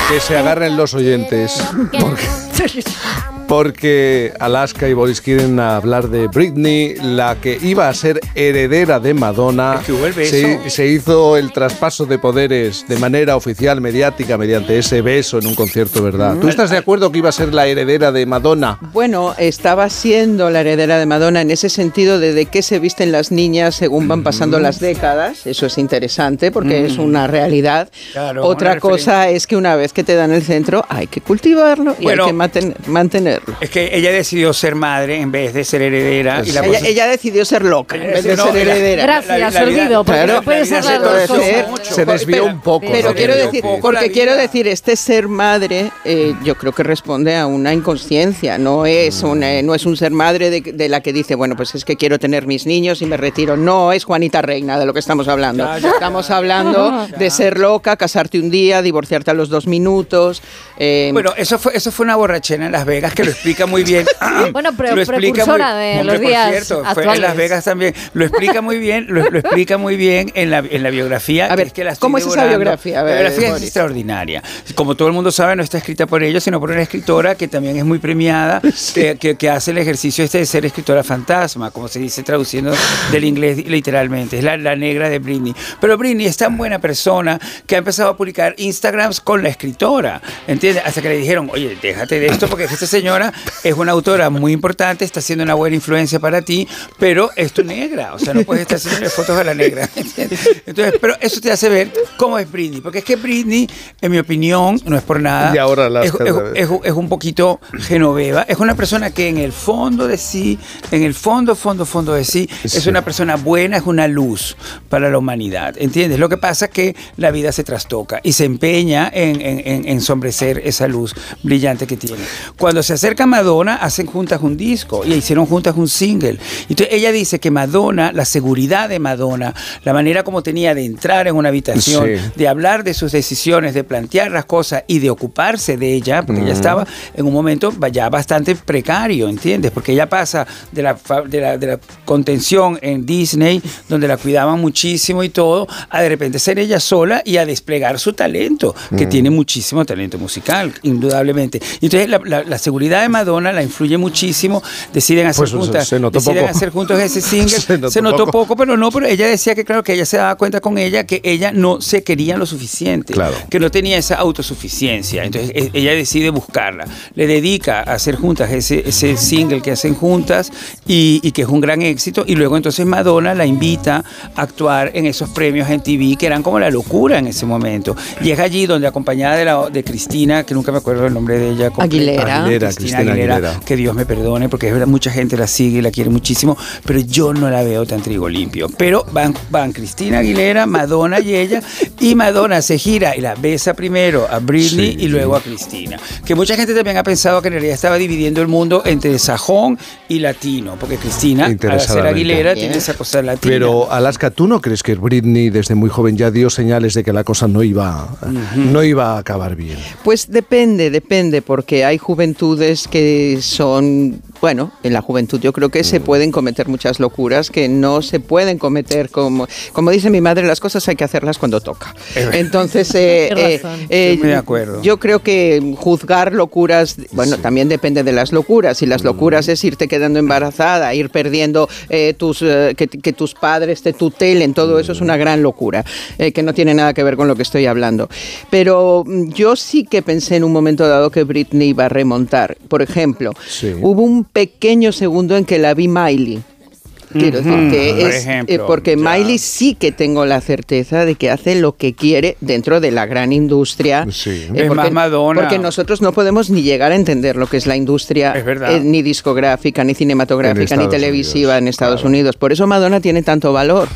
Que se agarren los oyentes. Porque, porque Alaska y Boris quieren hablar de Britney, la que iba a ser heredera de Madonna. Se, se hizo el traspaso de poderes de manera oficial, mediática, mediante ese beso en un concierto, ¿verdad? ¿Tú estás de acuerdo que iba a ser la heredera de Madonna? Bueno, estaba siendo la heredera de Madonna en ese sentido de de qué se visten las niñas según van pasando las décadas. Eso es interesante porque Mm. es una realidad. Claro, Otra una cosa es que una vez que te dan el centro hay que cultivarlo y Bueno, hay que manten- mantenerlo. Es que ella decidió ser madre en vez de ser heredera. y la ella, cosa- ella decidió ser loca en vez de no, ser la- heredera. Gracias, olvido, porque no puede ser dos cosas. Se desvió un poco. Pero quiero decir, porque quiero decir, este ser madre, eh, yo creo que responde a una inconsciencia. No es un, eh, no es un ser madre de, de la que dice, bueno, pues es que quiero tener mis niños y me retiro. No es Juanita Reina de lo que estamos hablando. Ya, ya. Estamos hablando de ser loca, casarte un día, divorciarte a los dos minutos. Eh, Bueno, eso fue, eso fue una borrachera en Las Vegas que lo explica muy bien. Bueno, pero Lo explica precursora de Hombre, los días por cierto, fue en. Las Vegas también. Lo explica muy bien, lo, lo explica muy bien en la, en la biografía. A ver, es que la ¿cómo es esa biografía? A ver, la biografía es Boris. extraordinaria. Como todo el mundo sabe, no está escrita por ella, sino por una escritora que también es muy premiada, que, que- que hace el ejercicio este de ser escritora fantasma, como se dice traduciendo del inglés literalmente. Es la, la negra de Britney. Pero Britney es tan buena persona que ha empezado a publicar Instagrams con la escritora. ¿Entiendes? Hasta que le dijeron, oye, déjate de esto porque esta señora es una autora muy importante, está siendo una buena influencia para ti, pero es tu negra. O sea, no puedes estar haciendo fotos a la negra. ¿entiendes? Entonces, pero eso te hace ver cómo es Britney. Porque es que Britney, en mi opinión, no es por nada. Y ahora las es, es- es- es un poquito genoveva. Es una persona que en el fondo de sí, en el fondo, fondo, fondo de sí, es una persona buena, es una luz para la humanidad. ¿Entiendes? Lo que pasa es que la vida se trastoca y se empeña en, en- en- ensombrecer esa luz brillante que tiene. Cuando se acerca Madonna, hacen juntas un disco y hicieron juntas un single. Entonces ella dice que Madonna, la seguridad de Madonna, la manera como tenía de entrar en una habitación, Sí. de hablar de sus decisiones, de plantear las cosas y de ocuparse de ella, porque ella estaba en un momento ya bastante precario, ¿entiendes? Porque ella pasa de la, fa- de la, de la contención en Disney, donde la cuidaban muchísimo y todo, a de repente ser ella sola y a desplegar su talento, que Mm. tiene muchísimo talento musical, indudablemente. Entonces la, la- la seguridad de Madonna la influye muchísimo, deciden hacer Pues, se- juntas, se notó deciden poco. hacer juntos ese single, Se se notó notó, poco. poco, pero no, pero ella decía que claro que ella se daba cuenta con ella que ella no se quería lo suficiente, Claro. que no tenía esa autosuficiencia. Entonces e- ella decide buscarla, le dedica a hacer juntas ese, ese single que hacen juntas y, y que es un gran éxito. Y luego entonces Madonna la invita a actuar en esos premios en TV que eran como la locura en ese momento. Y es allí donde acompañada de, la, de Cristina, que nunca me acuerdo el nombre de ella. Aguilera. Aguilera, Cristina Aguilera. Que Dios me perdone, porque es verdad, mucha gente la sigue y la quiere muchísimo, pero yo no la veo tan trigo limpio. Pero van, van Cristina Aguilera, Madonna y ella, y Madonna se gira y la besa primero a Britney y luego a Cristina. Que mucha gente también ha pensado que en realidad estaba dividiendo el mundo entre sajón y latino, porque Cristina, al ser. Aguilera, tiene esa cosa latina. Pero Alaska, ¿tú no crees que Britney desde muy joven ya dio señales de que la cosa no iba, no iba a acabar bien? Pues depende, depende, porque hay juventudes que son, bueno, en la juventud yo creo que Mm. se pueden cometer muchas locuras que no se pueden cometer como, como dice mi madre, las cosas hay que hacerlas cuando toca. Entonces, eh, eh, eh, de acuerdo. yo creo que juzgar locuras, bueno, también depende de las locuras. Si las locuras es irte quedando embarazada, ir perdiendo eh, tus, eh, que, que tus padres te tutelen, todo eso es una gran locura, eh, que no tiene nada que ver con lo que estoy hablando. Pero mm, yo sí que pensé en un momento dado que Britney iba a remontar. Por ejemplo, hubo un pequeño segundo en que la vi Miley. Quiero decir Ujú, que por es ejemplo, eh, porque Miley sí que tengo la certeza de que hace lo que quiere dentro de la gran industria. eh, Es porque, más Madonna. porque nosotros no podemos ni llegar a entender lo que es la industria Es eh, ni discográfica, ni cinematográfica, ni televisiva en Estados Unidos. Por eso Madonna tiene tanto valor,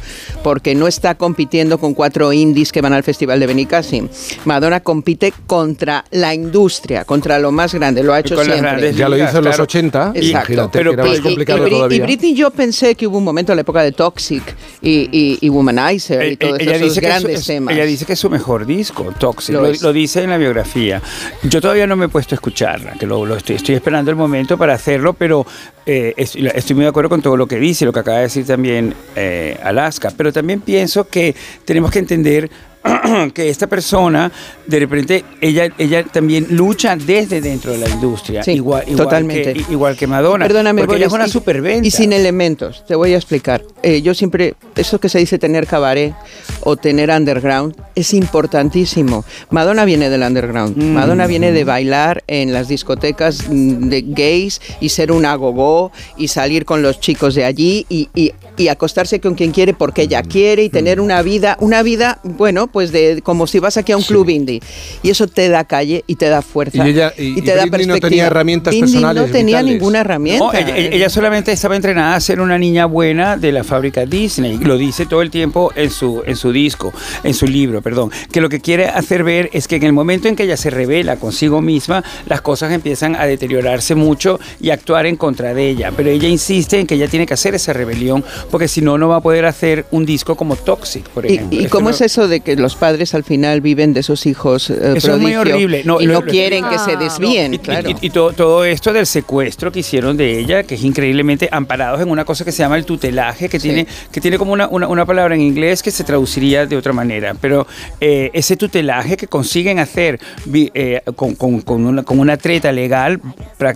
porque no está compitiendo con cuatro indies que van al Festival de Benicassim. Madonna compite contra la industria, contra lo más grande, lo ha hecho siempre. Ya lo hizo en los claro. 80, y Exacto. imagínate que era más y- complicado y. Y Britney yo pensé que hubo un momento en la época de Toxic y, y, y Womanizer y Eh, todos ella esos dice que es su- grandes es- temas. ella dice que es su mejor disco, Toxic. Lo Lo, es. lo dice en la biografía. Yo todavía no me he puesto a escucharla, que lo, lo estoy, estoy esperando el momento para hacerlo, pero eh, es- estoy muy de acuerdo con todo lo que dice, lo que acaba de decir también eh, Alaska. Pero también pienso que tenemos que entender que esta persona, de repente, ella, ella también lucha desde dentro de la industria, Sí, igual, igual totalmente. Que, igual que Madonna. Perdóname, porque ella es una y- superventa. Y sin elementos, te voy a explicar. Eh, yo siempre, eso que se dice tener cabaret o tener underground, es importantísimo. Madonna viene del underground. Mm. Madonna viene de bailar en las discotecas mm, de gays y ser un agogó y salir con los chicos de allí y, y- y acostarse con quien quiere porque ella Mm. quiere y tener una vida, una vida, bueno, pues de como si vas aquí a un club indie. Y eso te da calle y te da fuerza. Y ella- y- y te da Britney no tenía perspectiva. herramientas Britney personales, No tenía vitales. ninguna herramienta. No, ella, ella- solamente estaba entrenada a ser una niña buena de la fábrica Disney. Lo dice todo el tiempo en su, en su disco, en su libro, perdón. Que lo que quiere hacer ver es que en el momento en que ella se revela consigo misma, las cosas empiezan a deteriorarse mucho y actuar en contra de ella. Pero ella insiste en que ella tiene que hacer esa rebelión, porque si no, no va a poder hacer un disco como Toxic, por ¿Y, ejemplo. y Esto cómo no- es eso de que los padres al final viven de esos hijos eh, Eso es muy horrible. No, y lo- no lo- quieren que se Ah, desvíen? no. Y- claro. Y, y todo, todo esto del secuestro que hicieron de ella, que es increíblemente amparados en una cosa que se llama el tutelaje, que tiene, que tiene como una, una, una palabra en inglés que se traduciría de otra manera. Pero eh, ese tutelaje que consiguen hacer vi- eh, con, con- con una, con una treta legal,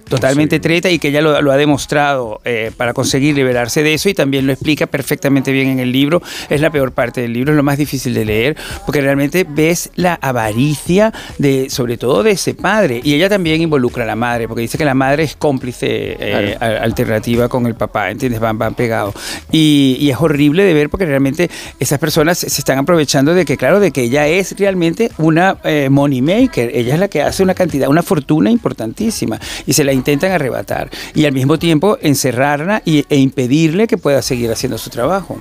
totalmente treta, y que ella lo, lo ha demostrado eh, para conseguir liberarse de eso, y también lo explica perfectamente bien en el libro. Es la peor parte del libro, es lo más difícil de leer, porque realmente ves la avaricia de, sobre todo de ese padre. Y ella también involucra a la madre, porque dice que la madre es cómplice eh, a- alternativa con el papá, ¿entiendes? Van, van pegados. Y, y es horrible de ver porque realmente esas personas se están aprovechando de que, claro, de que ella es realmente una eh, money maker. Ella es la que hace una cantidad, una fortuna importantísima. Y se la intentan arrebatar. Y al mismo tiempo encerrarla y, e impedirle que pueda seguir haciendo su trabajo.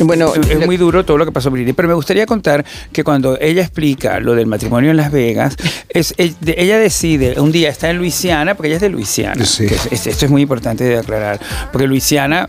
Bueno, es, muy duro todo lo que pasó Britney, pero me gustaría contar que cuando ella explica lo del matrimonio en Las Vegas, es, ella decide, un día está en Luisiana, porque ella es de Luisiana, Sí. que es- es- esto es muy importante de aclarar, porque Luisiana...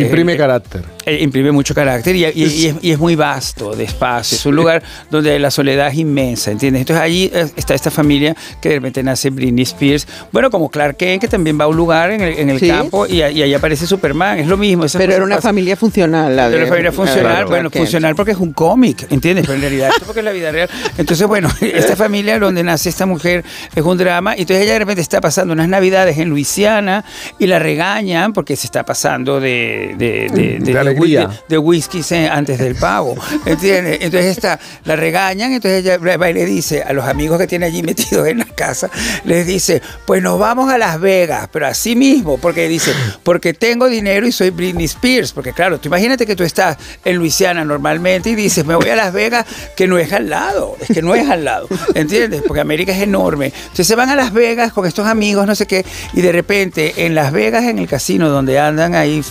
que- Imprime carácter. eh, imprime mucho carácter y, y- y es, y es muy vasto de espacio. Es un lugar donde la soledad es inmensa, ¿entiendes? Entonces allí eh, está esta familia que de repente nace Britney Spears. Bueno, como Clark Kent, que también va a un lugar en el, en el Sí. campo y, ahí aparece Superman. Es lo mismo. Pero era una pasan. familia funcional. La de, Pero la familia funcional, bueno, funcional porque es un cómic, ¿entiendes? Pero en realidad esto porque es la vida real. Entonces, bueno, esta familia donde nace esta mujer es un drama. Y entonces ella de repente está pasando unas navidades en Luisiana y la regañan porque se está pasando de, de, de, De alegría. de- whisky antes del pavo, ¿entiendes? Entonces esta, la regañan, entonces ella va y le dice a los amigos que tiene allí metidos en la casa, les dice, pues nos vamos a Las Vegas, pero así mismo, porque dice, porque tengo dinero y soy Britney Spears, porque claro, tú imagínate que tú estás en Luisiana normalmente y dices, me voy a Las Vegas, que no es al lado, es que no es al lado, ¿entiendes? Porque América es enorme. Entonces se van a Las Vegas con estos amigos, no sé qué, y de repente en Las Vegas, en el casino donde andan ahí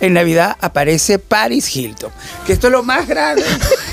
en Navidad aparece Paris Hilton, que esto es lo más grande,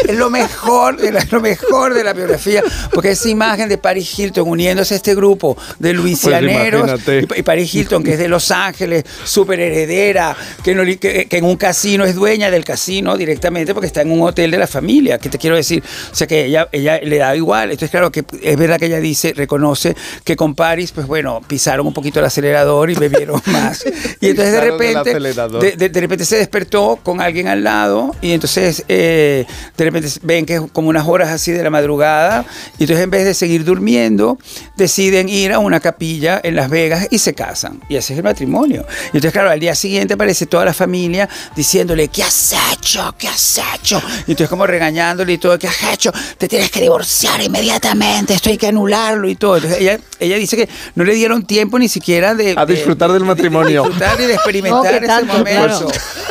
es lo mejor, de la, lo mejor de la biografía, porque esa imagen de Paris Hilton uniéndose a este grupo de luisianeros, imagínate. y, y Paris Hilton, que es de Los Ángeles, súper heredera, que, no, que, que en un casino es dueña del casino directamente porque está en un hotel de la familia, que te quiero decir, o sea que ella, ella le da igual, entonces claro que es verdad que ella dice, reconoce que con Paris, pues bueno, pisaron un poquito el acelerador y bebieron más, y entonces de repente, acelerador. de, de- de repente se despertó con alguien al lado y entonces eh, de repente ven que es como unas horas así de la madrugada y entonces en vez de seguir durmiendo deciden ir a una capilla en Las Vegas y se casan y ese es el matrimonio. Y entonces claro, al día siguiente aparece toda la familia diciéndole, ¿qué has hecho? ¿Qué has hecho? Y entonces como regañándole y todo, ¿qué has hecho? Te tienes que divorciar inmediatamente, esto hay que anularlo y todo. Entonces ella, ella dice que no le dieron tiempo ni siquiera de... A de- disfrutar del matrimonio. disfrutar y de experimentar ese tanto, momento. claro.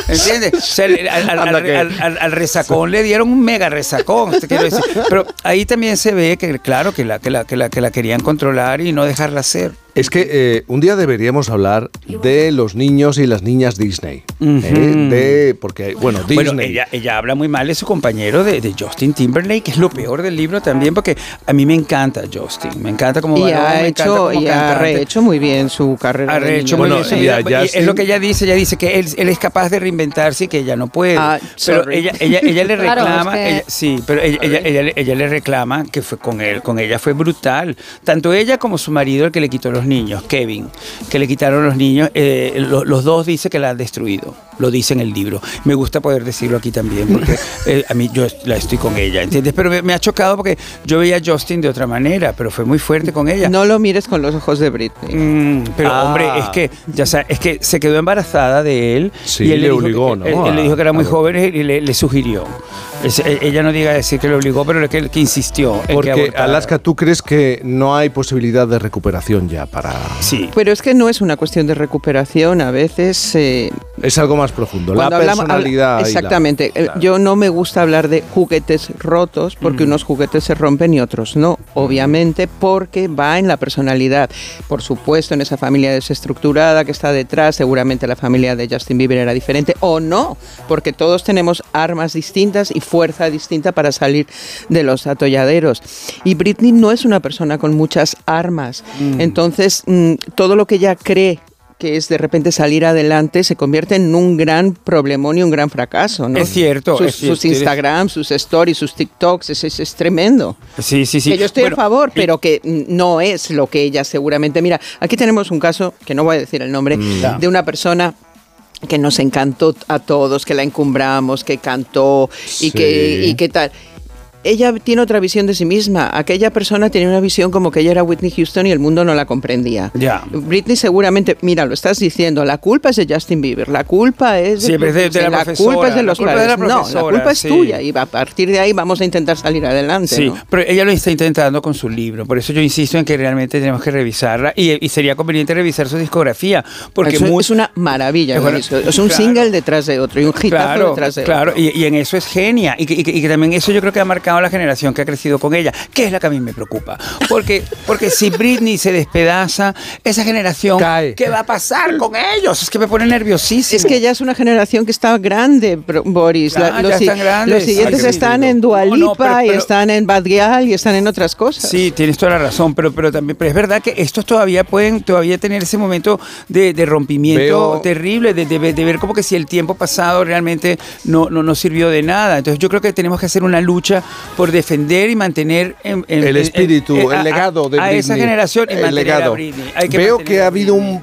¿Entiendes? O sea, al, al- al- al resacón le dieron un mega resacón, te quiero decir. Pero ahí también se ve que, claro, que la, que la, que la, que la querían controlar y no dejarla ser. Es que eh, un día deberíamos hablar de los niños y las niñas Disney. ¿eh? De, porque, bueno, Disney. Bueno, ella, ella habla muy mal de su compañero de, de Justin Timberlake, que es lo peor del libro también, porque a mí me encanta Justin, me encanta como Y ha me hecho, como y ha rehecho muy bien su carrera. Ha de rehecho niño. muy bien y Y es Justin- lo que ella dice, ella dice que él, él es capaz de reinventarse y que ella no puede. Ah, pero ella, ella, ella le Claro, reclama, es que- ella- sí, pero ella, ella, ella le- ella le reclama que fue con él, con ella fue brutal. Tanto ella como su marido, el que le quitó los niños, Kevin, que le quitaron los niños, eh, lo- los dos dice que la han destruido. Lo dice en el libro. Me gusta poder decirlo aquí también, porque eh, a mí yo la estoy con ella, ¿entiendes? Pero me, me ha chocado porque yo veía a Justin de otra manera, pero fue muy fuerte con ella. No lo mires con los ojos de Britney. Mm, pero Ah. hombre, es que ya sabes, es que se quedó embarazada de él Sí, y él le obligó, que, ¿no? él, él le dijo que era muy A- joven y le, le sugirió. Es- e- ella no diga decir que le obligó, pero que, que insistió. en que Porque. Alaska, ¿tú crees que no hay posibilidad de recuperación ya para...? Sí. Pero es que no es una cuestión de recuperación, a veces... eh, Es algo más profundo. La hablamos- personalidad. y la- exactamente. Eh, Yo no me gusta hablar de juguetes rotos porque unos juguetes se rompen y otros no. Obviamente porque va en la personalidad. Por supuesto, en esa familia desestructurada que está detrás, seguramente la familia de Justin Bieber era diferente o no, porque todos tenemos armas distintas y fuerza distinta para salir de los atolladeros. Y Britney no es una persona con muchas armas. Mm. Entonces, mm, todo lo que ella cree que es de repente salir adelante, se convierte en un gran problemón y un gran fracaso, ¿no? Es cierto, Sus, es cierto. sus Instagram, sus stories, sus TikToks, es, es, es tremendo. Sí, sí, sí. Que yo estoy Bueno, a favor, y- pero que no es lo que ella seguramente. Mira, aquí tenemos un caso, que no voy a decir el nombre, Mm. de una persona que nos encantó a todos, que la encumbramos, que cantó y, Sí. que, y que tal. Ella tiene otra visión de sí misma. Aquella persona tenía una visión como que ella era Whitney Houston y el mundo no la comprendía. Ya. Britney seguramente, mira, lo estás diciendo, la culpa es de Justin Bieber, la culpa es de, Sí, es de- de la la culpa es de los culpa es de la padres. no, la culpa es sí. tuya y a partir de ahí vamos a intentar salir adelante. Sí, ¿no? pero ella lo está intentando con su libro. Por eso yo insisto en que realmente tenemos que revisarla y, y sería conveniente revisar su discografía. Porque es, un- muy- es una maravilla. Bueno. Es un claro. single detrás de otro y un hitazo Claro, detrás de claro, otro. y, y en eso es genia. Y que, y que- y que también eso yo creo que ha marcado la generación que ha crecido con ella, que es la que a mí me preocupa. Porque, porque si Britney se despedaza, esa generación, ¿qué va a pasar con ellos? Es que me pone nerviosísimo. Es que ya es una generación que está grande, Boris. La- los, ya si- están grandes. los siguientes están en Dualipa No, no, pero- y están en Bad Gyal y están en otras cosas. Sí, tienes toda la razón, pero, pero también pero es verdad que estos todavía pueden todavía tener ese momento de, de rompimiento Veo- terrible, de, de ver como que si el tiempo pasado realmente no, no, no sirvió de nada. Entonces yo creo que tenemos que hacer una lucha por defender y mantener en- en- el espíritu, en- a- el legado de a, Britney. esa generación y el legado. a Britney. Hay que Veo que ha habido un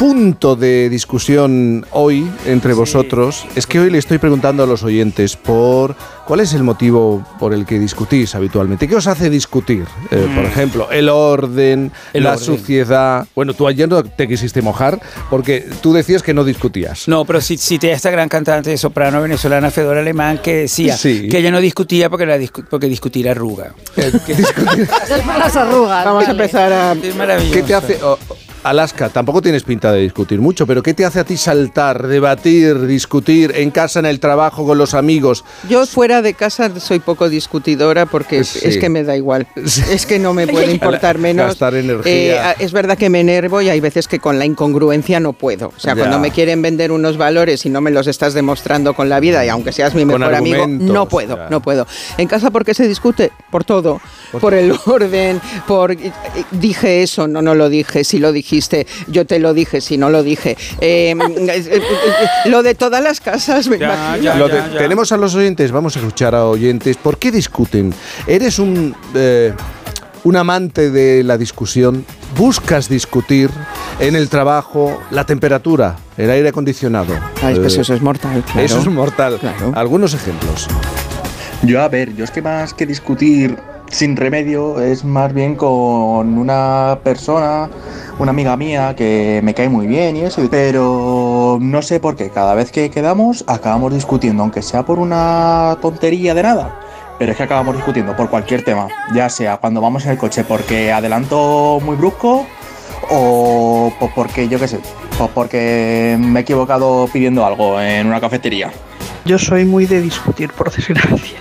punto de discusión hoy entre vosotros. Es que hoy le estoy preguntando a los oyentes por cuál es el motivo por el que discutís habitualmente. ¿Qué os hace discutir? Eh, Por Mm. ejemplo, el orden, El la orden. suciedad. Bueno, tú ayer no te quisiste mojar porque tú decías que no discutías. No, pero sí cité a esta gran cantante de soprano venezolana, Fedora Alemán, que decía Sí. que ella no discutía porque, la discu- porque discutir arruga. Por las arrugas. Vamos a empezar a... Es maravilloso. ¿Qué te hace, oh, Alaska, tampoco tienes pinta de discutir mucho, pero ¿qué te hace a ti saltar, debatir, discutir en casa, en el trabajo, con los amigos? Yo fuera de casa soy poco discutidora porque Sí. es que me da igual. Es que no me puede importar menos. Gastar energía. Eh, a- es verdad que me enervo y hay veces que con la incongruencia no puedo. O sea, Ya. cuando me quieren vender unos valores y no me los estás demostrando con la vida y aunque seas mi mejor amigo, no puedo, ya. no puedo. En casa porque se discute por todo, Por por, el orden, por dije eso, no no lo dije, si lo dijiste, yo te lo dije, si no lo dije. Eh, eh, lo de todas las casas, me imagino. Lo de- Tenemos a los oyentes, vamos a escuchar a oyentes. ¿Por qué discuten? ¿Eres un, eh, un amante de la discusión? ¿Buscas discutir en el trabajo la temperatura, el aire acondicionado? Ah, es que Eh, eso es mortal, claro. Eso es mortal. Algunos ejemplos. Yo, a ver, yo es que más que discutir sin remedio es más bien con una persona, una amiga mía que me cae muy bien y eso, pero no sé por qué, cada vez que quedamos acabamos discutiendo, aunque sea por una tontería de nada. Pero es que acabamos discutiendo por cualquier tema, ya sea cuando vamos en el coche porque adelanto muy brusco o porque yo qué sé, porque me he equivocado pidiendo algo en una cafetería. Yo soy muy de discutir, por desgracia.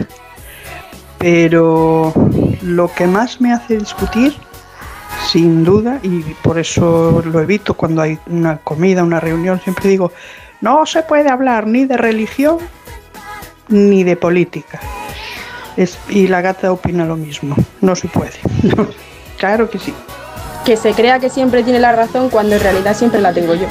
Pero lo que más me hace discutir, sin duda, y por eso lo evito cuando hay una comida, una reunión, siempre digo, no se puede hablar ni de religión ni de política. Es- y la gata opina lo mismo, no se puede. claro que sí. que se crea que siempre tiene la razón cuando en realidad siempre la tengo yo.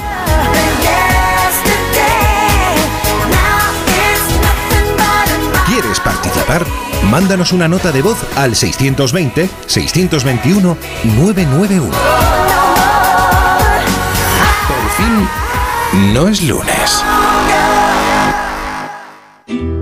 ¿Quieres participar? Mándanos una nota de voz al 620-621-991. Por fin, no es lunes.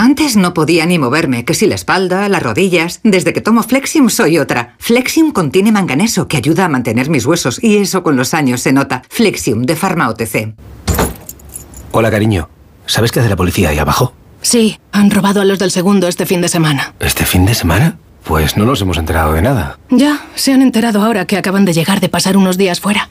Antes no podía ni moverme, que si la espalda, las rodillas. Desde que tomo Flexium soy otra. Flexium contiene manganeso que ayuda a mantener mis huesos y eso con los años se nota. Flexium de Pharma OTC. Hola cariño, ¿sabes qué hace la policía ahí abajo? Sí, han robado a los del segundo este fin de semana. ¿Este fin de semana? Pues no nos hemos enterado de nada. Ya, se han enterado ahora que acaban de llegar de pasar unos días fuera.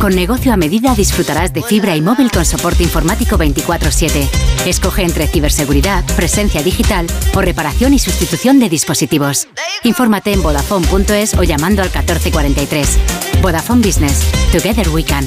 Con negocio a medida disfrutarás de fibra y móvil con soporte informático 24/7. Escoge entre ciberseguridad, presencia digital o reparación y sustitución de dispositivos. Infórmate en vodafone.es o llamando al 1443. Vodafone Business. Together we can.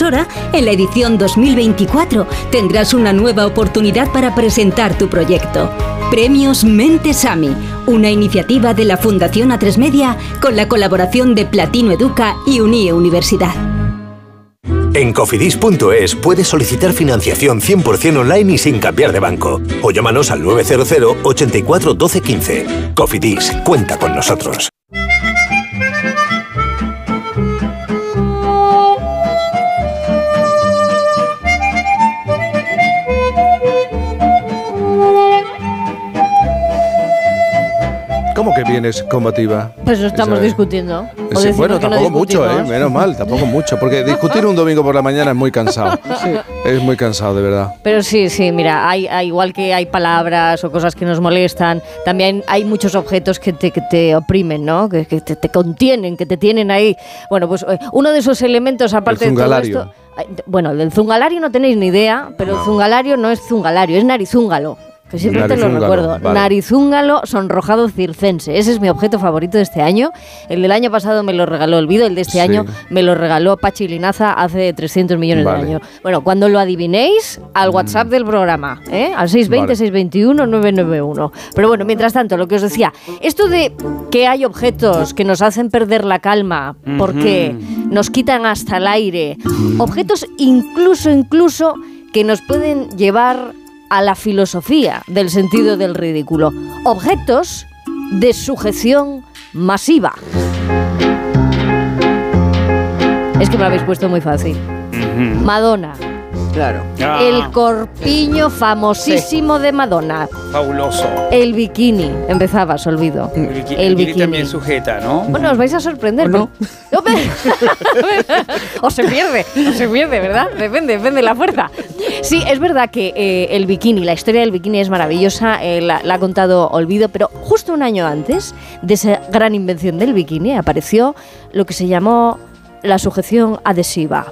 en la edición 2024 tendrás una nueva oportunidad para presentar tu proyecto. Premios Mentesami, una iniciativa de la Fundación A3 Media con la colaboración de Platino Educa y Unie Universidad. En cofidis.es puedes solicitar financiación 100% online y sin cambiar de banco. O llámanos al 900 84 12 15. Cofidis, cuenta con nosotros. ¿Cómo que vienes combativa? Pues lo estamos Isabel? discutiendo. Sí, bueno, que no tampoco mucho, ¿eh? Menos mal, tampoco mucho. Porque discutir un domingo por la mañana es muy cansado. Es muy cansado, de verdad. Pero sí, sí, mira, hay, hay- igual que hay palabras o cosas que nos molestan, también hay muchos objetos que te, que te oprimen, ¿no? Que, que te, te contienen, que te tienen ahí. Bueno, pues eh, uno de esos elementos, aparte de todo esto. Bueno, del zungalario no tenéis ni idea, pero el zungalario no es zungalario, es narizúngalo. Que siempre te lo recuerdo. vale. Narizúngalo sonrojado circense. Ese es mi objeto favorito de este año. El del año pasado me lo regaló Olvido, el de este Sí. año me lo regaló Pachi Linaza hace 300 millones Vale. Mm. de años. Bueno, cuando lo adivinéis, al WhatsApp del programa, ¿eh? al 620-621-991. Pero bueno, mientras tanto, lo que os decía, esto de que hay objetos que nos hacen perder la calma porque nos quitan hasta el aire, objetos incluso, incluso que nos pueden llevar a la filosofía del sentido del ridículo. Objetos de sujeción masiva. Es que me lo habéis puesto muy fácil. Madonna. Claro. El corpiño famosísimo de Madonna. Fabuloso. El bikini. Empezabas, olvido. El bikini, El bikini. también sujeta, ¿no? Bueno, os vais a sorprender. ¿O no? pero- o se pierde, o se pierde, ¿verdad? Depende, depende de la fuerza. Sí, es verdad que eh, el bikini, la historia del bikini es maravillosa, eh, la, la ha contado Olvido, pero justo un año antes de esa gran invención del bikini apareció lo que se llamó la sujeción adhesiva.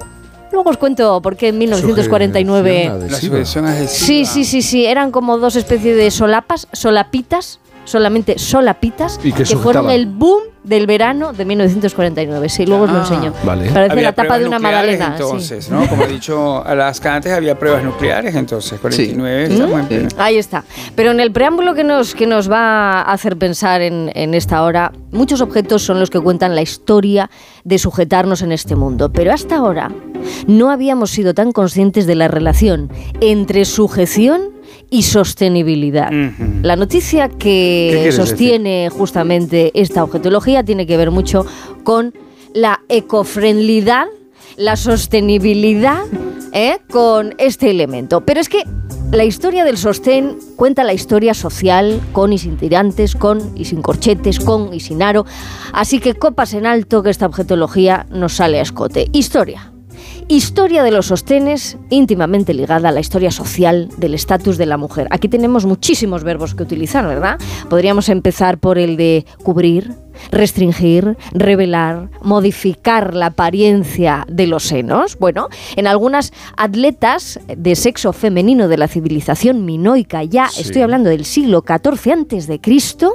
Luego os cuento por qué en 1949... La sujeción adhesiva. Sí, sí, sí, sí. Eran como dos especies de solapas, solapitas, solamente solapitas, ¿Y qué que fueron el boom del verano de 1949. Sí, luego os lo Ah, enseño. vale. Parece Había la tapa de una magdalena. sí. Entonces, ¿no? Como he dicho, a las antes había pruebas nucleares, entonces, 49, estamos en pleno. Ahí está. Pero en el preámbulo que nos, que nos va a hacer pensar en, en esta hora, muchos objetos son los que cuentan la historia de sujetarnos en este mundo. Pero hasta ahora no habíamos sido tan conscientes de la relación entre sujeción y sostenibilidad. La noticia ¿Qué que sostiene justamente esta objetología tiene que ver mucho con la ecofriendlidad, la sostenibilidad ¿eh? con este elemento. Pero es que la historia del sostén cuenta la historia social con y sin tirantes, con y sin corchetes, con y sin aro. Así que copas en alto que esta objetología nos sale a escote. Historia. Historia de los sostenes íntimamente ligada a la historia social del estatus de la mujer. Aquí tenemos muchísimos verbos que utilizar, ¿verdad? Podríamos empezar por el de cubrir, restringir, revelar, modificar la apariencia de los senos. Bueno, en algunas atletas de sexo femenino de la civilización minoica, ya Sí. estoy hablando del siglo XIV antes de Cristo,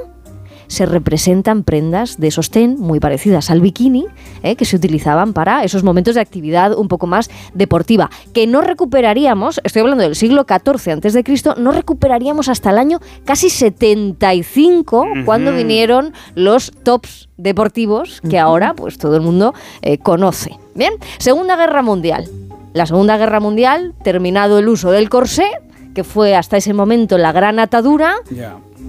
se representan prendas de sostén muy parecidas al bikini, ¿eh? que se utilizaban para esos momentos de actividad un poco más deportiva, que no recuperaríamos, estoy hablando del siglo XIV antes de Cristo, no recuperaríamos hasta el año casi 75 cuando vinieron los tops deportivos que ahora pues todo el mundo eh, conoce. Bien, Segunda Guerra Mundial. La Segunda Guerra Mundial, terminado el uso del corsé, que fue hasta ese momento la gran atadura.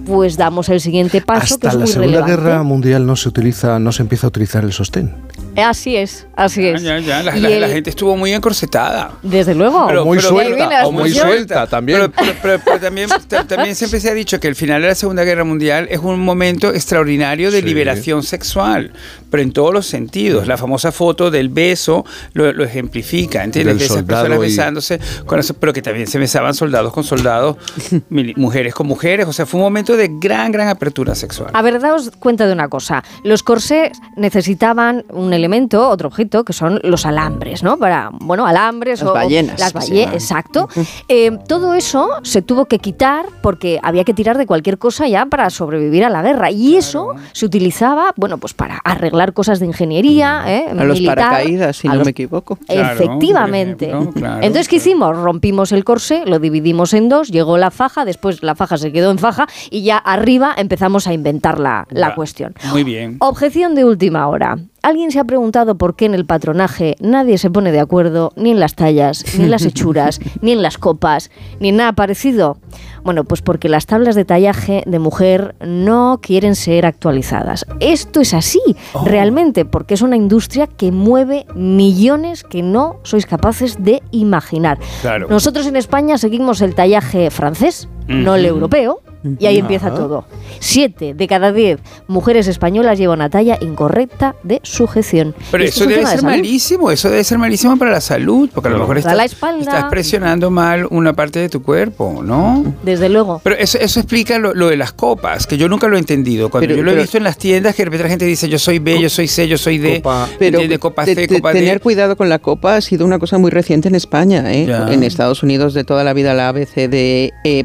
Pues damos el siguiente paso que Hasta es la muy Segunda relevante. Guerra Mundial no se utiliza, no se empieza a utilizar el sostén. Así es, así es. Ya, ya, la, Y la- el- la gente estuvo muy encorsetada. Desde luego. O muy viene suelta, o muy suelta también. Pero, pero- pero- pero también, ta- también siempre se ha dicho que el final de la Segunda Guerra Mundial es un momento extraordinario de Sí. liberación sexual, pero en todos los sentidos. La famosa foto del beso lo, lo ejemplifica, ¿entiendes? Del de esas personas y- besándose, con eso, pero que también se besaban soldados con soldados, mujeres con mujeres. O sea, fue un momento de gran, gran apertura sexual. A ver, daos cuenta de una cosa. Los corsés necesitaban un elemento, otro objeto, que son los alambres, ¿no? Para, bueno, alambres Las o ballenas, Las ballenas, exacto. Eh, todo eso se tuvo que quitar porque había que tirar de cualquier cosa ya para sobrevivir a la guerra. Y eso se utilizaba, bueno, pues para arreglar cosas de ingeniería, ¿eh? A los militar, paracaídas, si a no los- me equivoco. Efectivamente. por ejemplo, claro, Entonces, ¿qué hicimos? Rompimos el corsé, lo dividimos en dos, llegó la faja, después la faja se quedó en faja y ya arriba empezamos a inventar la, la cuestión. Muy bien. Objeción de última hora. ¿Alguien se ha preguntado por qué en el patronaje nadie se pone de acuerdo ni en las tallas, ni en las hechuras, ni en las copas, ni en nada parecido? Bueno, pues porque las tablas de tallaje de mujer no quieren ser actualizadas. Esto es así, realmente, porque es una industria que mueve millones que no sois capaces de imaginar. Claro. Nosotros en España seguimos el tallaje francés, no el europeo. Y ahí empieza todo. Siete de cada diez mujeres españolas llevan una talla incorrecta de sujeción. Pero eso debe de ser malísimo, eso debe ser malísimo para la salud, porque a lo mejor estás, la espalda. estás presionando mal una parte de tu cuerpo, ¿no? Desde luego. Pero eso, eso explica lo, lo de las copas, que yo nunca lo he entendido. Cuando Pero- yo lo he pero- visto en las tiendas, que de repente la gente dice yo soy B, yo soy C, yo soy D, Pero de copa C, te- copa D. tener cuidado con la copa ha sido una cosa muy reciente en España. ¿eh? En Estados Unidos de toda la vida la ABCD, E,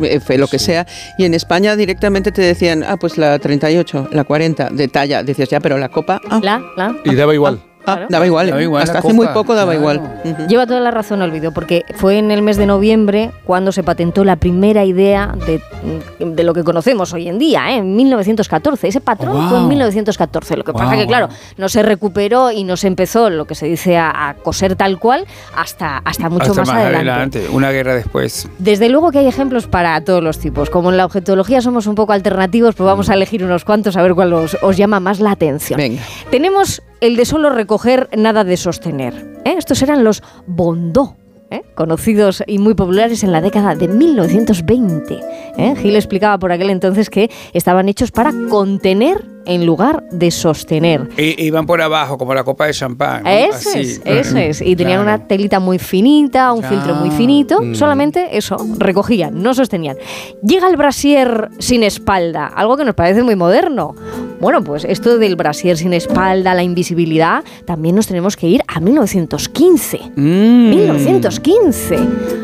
F, lo que sea. Y en España directamente te decían, ah, pues la 38, la 40 de talla. Decías, ya, pero la copa... Ah, La, la. Y daba igual. ah, daba igual. ¿eh? Daba igual Hasta hace muy poco daba claro. igual. Ujú. Lleva toda la razón Olvido, porque fue en el mes de noviembre cuando se patentó la primera idea de, de lo que conocemos hoy en día, ¿eh? en 1914. Ese patrón fue en Wow. 1914. Lo que pasa Wow, que, claro, wow. no se recuperó y no se empezó lo que se dice a, a coser tal cual hasta, hasta mucho Hasta más, adelante. una guerra después. Desde luego que hay ejemplos para todos los tipos. Como en la objetología somos un poco alternativos, pues vamos a elegir unos cuantos a ver cuál os, os llama más la atención. Venga. Tenemos el de solo recoger, nada de sostener. ¿eh? Estos eran los bondó. ¿eh? conocidos y muy populares en la década de 1920. ¿eh? Gil explicaba por aquel entonces que estaban hechos para contener en lugar de sostener. E- iban por abajo, como la copa de champán. ¿no? Eso Así. es, eso es. Y tenían Claro. una telita muy finita, un Ya. filtro muy finito. Mm. Solamente eso, recogían, no sostenían. Llega el brasier sin espalda, algo que nos parece muy moderno. Bueno, pues esto del brasier sin espalda, la invisibilidad, también nos tenemos que ir a 1915. Mm. 1915.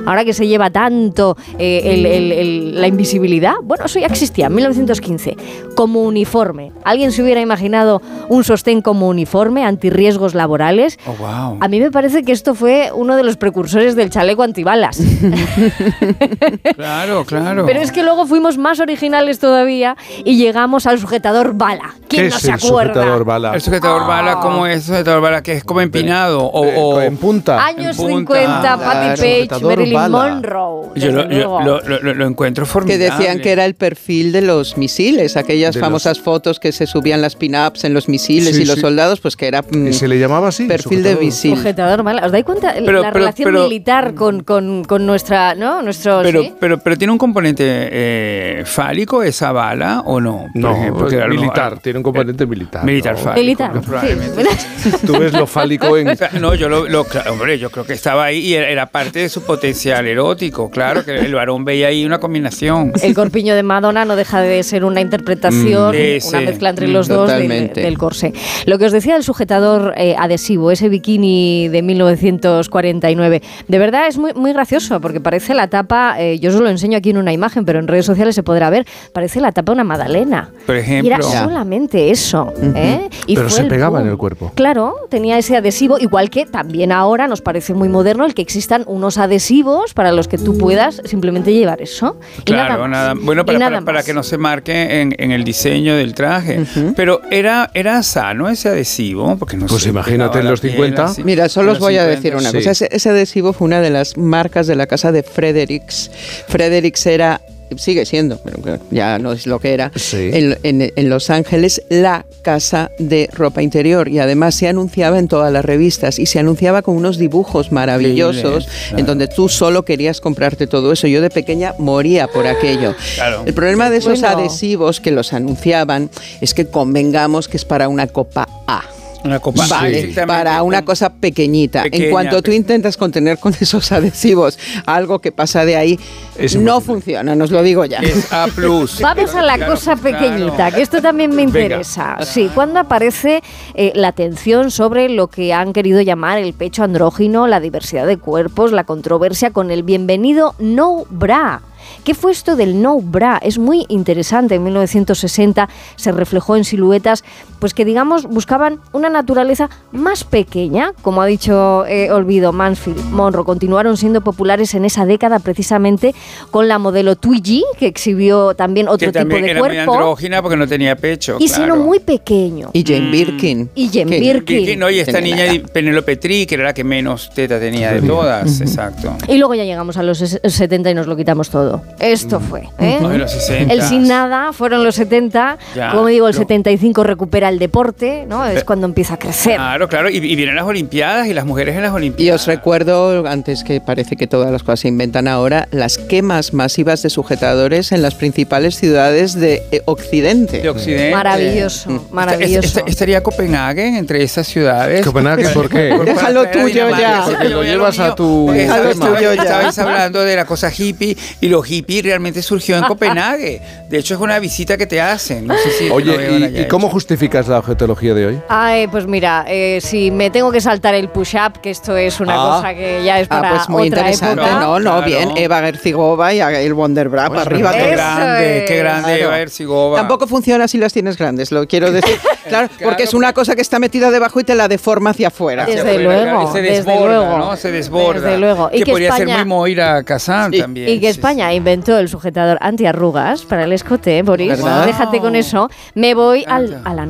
Ahora que se lleva tanto eh, el- el- el- la invisibilidad, bueno, eso ya existía, 1915, como uniforme. ¿Alguien se hubiera imaginado un sostén como uniforme, antirriesgos laborales? Oh, wow. A mí me parece que esto fue uno de los precursores del chaleco antibalas. Claro, claro. Pero es que luego fuimos más originales todavía y llegamos al sujetador bala. ¿Quién ¿Qué no es se el acuerda? sujetador bala? El sujetador bala, ¿cómo es el sujetador bala? Que es como empinado o, o- en punta. Años En punta. 50, Ah, Patty claro. Page, Marilyn bala. Monroe. Yo lo, yo lo- lo- lo- encuentro Que formidable. decían que era el perfil de los misiles, aquellas De famosas fotos que se subían las pin-ups en los misiles Sí, y los sí. soldados, pues que era mm, ¿Y se le llamaba así? perfil de misil. Sujetador bala. ¿Os dais cuenta Pero- la pero- relación pero- militar con, con, con nuestra, ¿no? Nuestro, Pero, ¿sí? pero, pero tiene un componente eh, fálico esa bala o no? Por No, ejemplo, militar, tiene un componente militar. Militar ¿no? fálico. Militar. Tú ves lo fálico en... No, yo lo, lo- claro, hombre, yo creo que estaba ahí y era, era parte de su potencial erótico, claro, que el varón veía ahí una combinación. El corpiño de Madonna no deja de ser una interpretación, Mm, una sí. Mezcla entre los dos del, del corsé. Lo que os decía del sujetador eh, adhesivo, ese bikini de 1949, de verdad es muy, muy gracioso porque parece la tapa, eh, yo os lo enseño aquí en una imagen, pero en redes sociales se podrá ver, parece la tapa de una magdalena. Por Y ejemplo. era solamente eso. ¿eh? Y Pero fue se pegaba en el cuerpo. Claro, tenía ese adhesivo, igual que también ahora nos parece muy moderno el que existan unos adhesivos para los que tú puedas simplemente llevar eso. Y Claro, nada, nada, más. bueno, Y para, nada para, para más. que no se marque en, en el diseño del traje. Pero era, era sano ese adhesivo, porque no Pues se imagínate en los piel 50. así. Mira, solo os voy a 50, decir una sí. cosa. Ese, ese adhesivo fue una de las marcas de la casa de Fredericks. Fredericks era sigue siendo, pero ya no es lo que era, Sí. en, en- en Los Ángeles, la casa de ropa interior. Y además se anunciaba en todas las revistas y se anunciaba con unos dibujos maravillosos claro. en donde tú solo querías comprarte todo eso. Yo de pequeña moría por aquello. Claro. El problema de esos Bueno. adhesivos que los anunciaban es que convengamos que es para una copa A. Una copa. Vale, Exactamente. para una cosa pequeñita. Pequeña, en cuanto tú intentas contener con esos adhesivos algo que pasa de ahí, Es no funciona, nos lo digo ya. Es A plus. Vamos a la Claro, cosa claro. pequeñita, que esto también me interesa. Sí, cuando aparece eh, la atención sobre lo que han querido llamar el pecho andrógino, la diversidad de cuerpos, la controversia con el bienvenido no bra. ¿Qué fue esto del no bra? Es muy interesante. En 1960 se reflejó en siluetas, pues que digamos buscaban una naturaleza más pequeña, como ha dicho eh, Olvido Mansfield Monroe. Continuaron siendo populares en esa década precisamente con la modelo Twiggy, que exhibió también otro que tipo de era muy cuerpo. andrógina porque no tenía pecho. Y claro. sino muy pequeño. Y Jane Birkin. Y Jane Birkin. Birkin, no, y esta Tenía niña Penélope Tri, que era la que menos teta tenía de todas, exacto. Y luego ya llegamos a los ses- 70 y nos lo quitamos todo. Esto fue. ¿eh? No, de los 60. El sin nada fueron los 70. Ya, Como digo, el no. 75 recupera el deporte, ¿no? Es cuando empieza a crecer. Claro, claro, y, y vienen las Olimpiadas y las mujeres en las Y Olimpiadas. os recuerdo, antes que parece que todas las cosas se inventan ahora, las quemas masivas de sujetadores en las principales ciudades de eh, Occidente. de Occidente. Maravilloso, maravilloso. Est- est- ¿Estaría Copenhague entre esas ciudades? Copenhague, ¿por qué? Déjalo tuyo ya. Porque lo llevas a tu Déjalo tuyo ya. Estabais hablando de la cosa hippie y lo hippie realmente surgió en Copenhague. De hecho, es una visita que te hacen. No sé si Oye, ¿y, y cómo justificas la objetología de hoy? Ay, pues mira, eh, si me tengo que saltar el push-up, que esto es una Ah. cosa que ya es Ah, para pues muy otra interesante, época. no, no, Claro. bien, Eva Gercigova y el Wonderbra para arriba. Qué grande, qué grande Claro. Eva Ercigova. Tampoco funciona si las tienes grandes, lo quiero decir. Claro, porque es una cosa que está metida debajo y te la deforma hacia afuera. Desde luego, se desde desborda, luego. ¿no? Se desborda. Desde luego. Y que, que podría España- ser muy Moira Kazan Sí. también. Y que sí, España inventó el sujetador antiarrugas para el escote, Boris. ¿Verdad? Déjate con eso. Me voy al- encanta. a la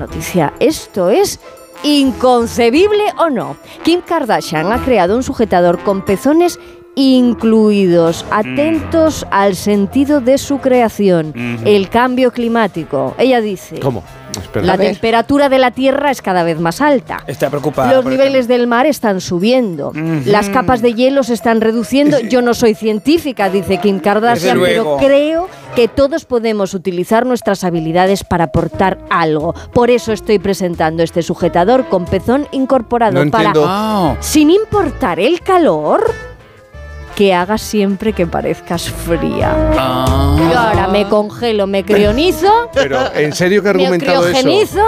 Esto es inconcebible o no. Kim Kardashian ha creado un sujetador con pezones incluidos, atentos al sentido de su creación, el cambio climático. Ella dice, ¿Cómo? Espera. la temperatura de la Tierra es cada vez más alta. Está preocupada. Los niveles del mar están subiendo, las capas de hielo se están reduciendo. Yo no soy científica, dice Kim Kardashian, pero creo que todos podemos utilizar nuestras habilidades para aportar algo. Por eso estoy presentando este sujetador con pezón incorporado No para, entiendo. Ah, sin importar el calor, que hagas siempre que parezcas fría. ah. Yo ahora me congelo, me crionizo, Pero, ¿en serio que ha me argumentado eso?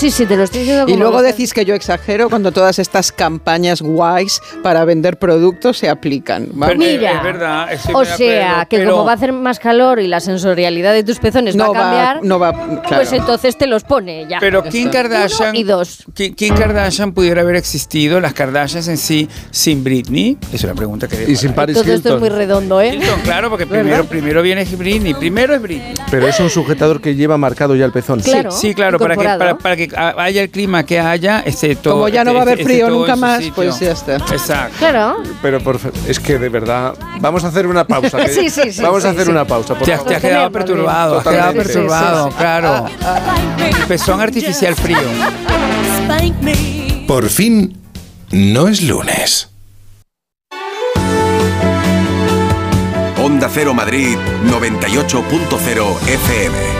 Criogenizo. Sí, sí, te lo estoy diciendo Y luego lo- decís que yo exagero cuando todas estas campañas guays para vender productos se aplican. Pero, ¿vale? Mira, es- verdad, O sea, acuerdo, que pero- como va a hacer más calor y la sensorialidad de tus pezones no va a cambiar, no va, claro. pues entonces te los pone ya. Pero Kim. Kardashian. Y dos. Kim, Kim Kardashian pudiera haber existido, las Kardashians en sí, sin Britney. Es una pregunta que Y sin Paris Todo esto es muy redondo, ¿eh? Hilton, claro, porque primero, primero viene Britney. Primero es Britney. Pero es un sujetador que lleva marcado ya el pezón. Claro. Sí, claro, para que, para, para que haya el clima que haya, esté todo. Como ya no va a haber esté frío nunca más, sitio. pues ya está. Exacto. Claro. Pero por es que de verdad. Vamos a hacer una pausa. que- Sí, sí, sí, Vamos a sí, hacer sí. una pausa. Por Te has, favor. te has quedado Sostenerlo perturbado, has quedado Totalmente. perturbado, Sí, sí, sí. claro. Pezón artificial frío. Por fin, no es lunes. Onda Cero Madrid 98.0 FM.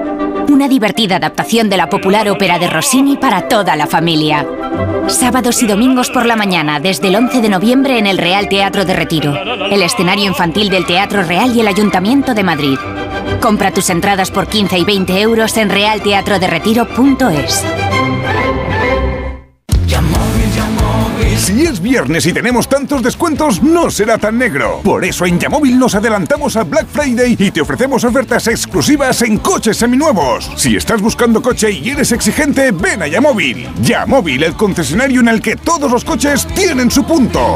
Una divertida adaptación de la popular ópera de Rossini para toda la familia. Sábados y domingos por la mañana, desde el 11 de noviembre en el Real Teatro de Retiro, el escenario infantil del Teatro Real y el Ayuntamiento de Madrid. Compra tus entradas por 15 y 20 euros en realteatroderetiro.es. Si es viernes y tenemos tantos descuentos, no será tan negro. Por eso en Yamóvil nos adelantamos a Black Friday y te ofrecemos ofertas exclusivas en coches seminuevos. Si estás buscando coche y eres exigente, ven a Yamóvil. Yamóvil, el concesionario en el que todos los coches tienen su punto.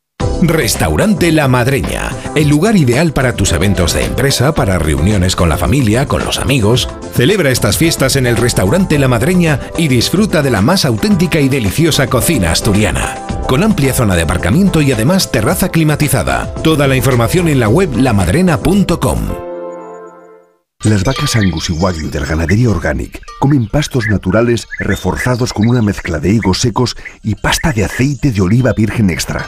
Restaurante La Madreña, el lugar ideal para tus eventos de empresa, para reuniones con la familia, con los amigos. Celebra estas fiestas en el Restaurante La Madreña y disfruta de la más auténtica y deliciosa cocina asturiana. Con amplia zona de aparcamiento y además terraza climatizada. Toda la información en la web lamadrena.com. Las vacas Angus y Wagyu del Ganadería Organic comen pastos naturales reforzados con una mezcla de higos secos y pasta de aceite de oliva virgen extra.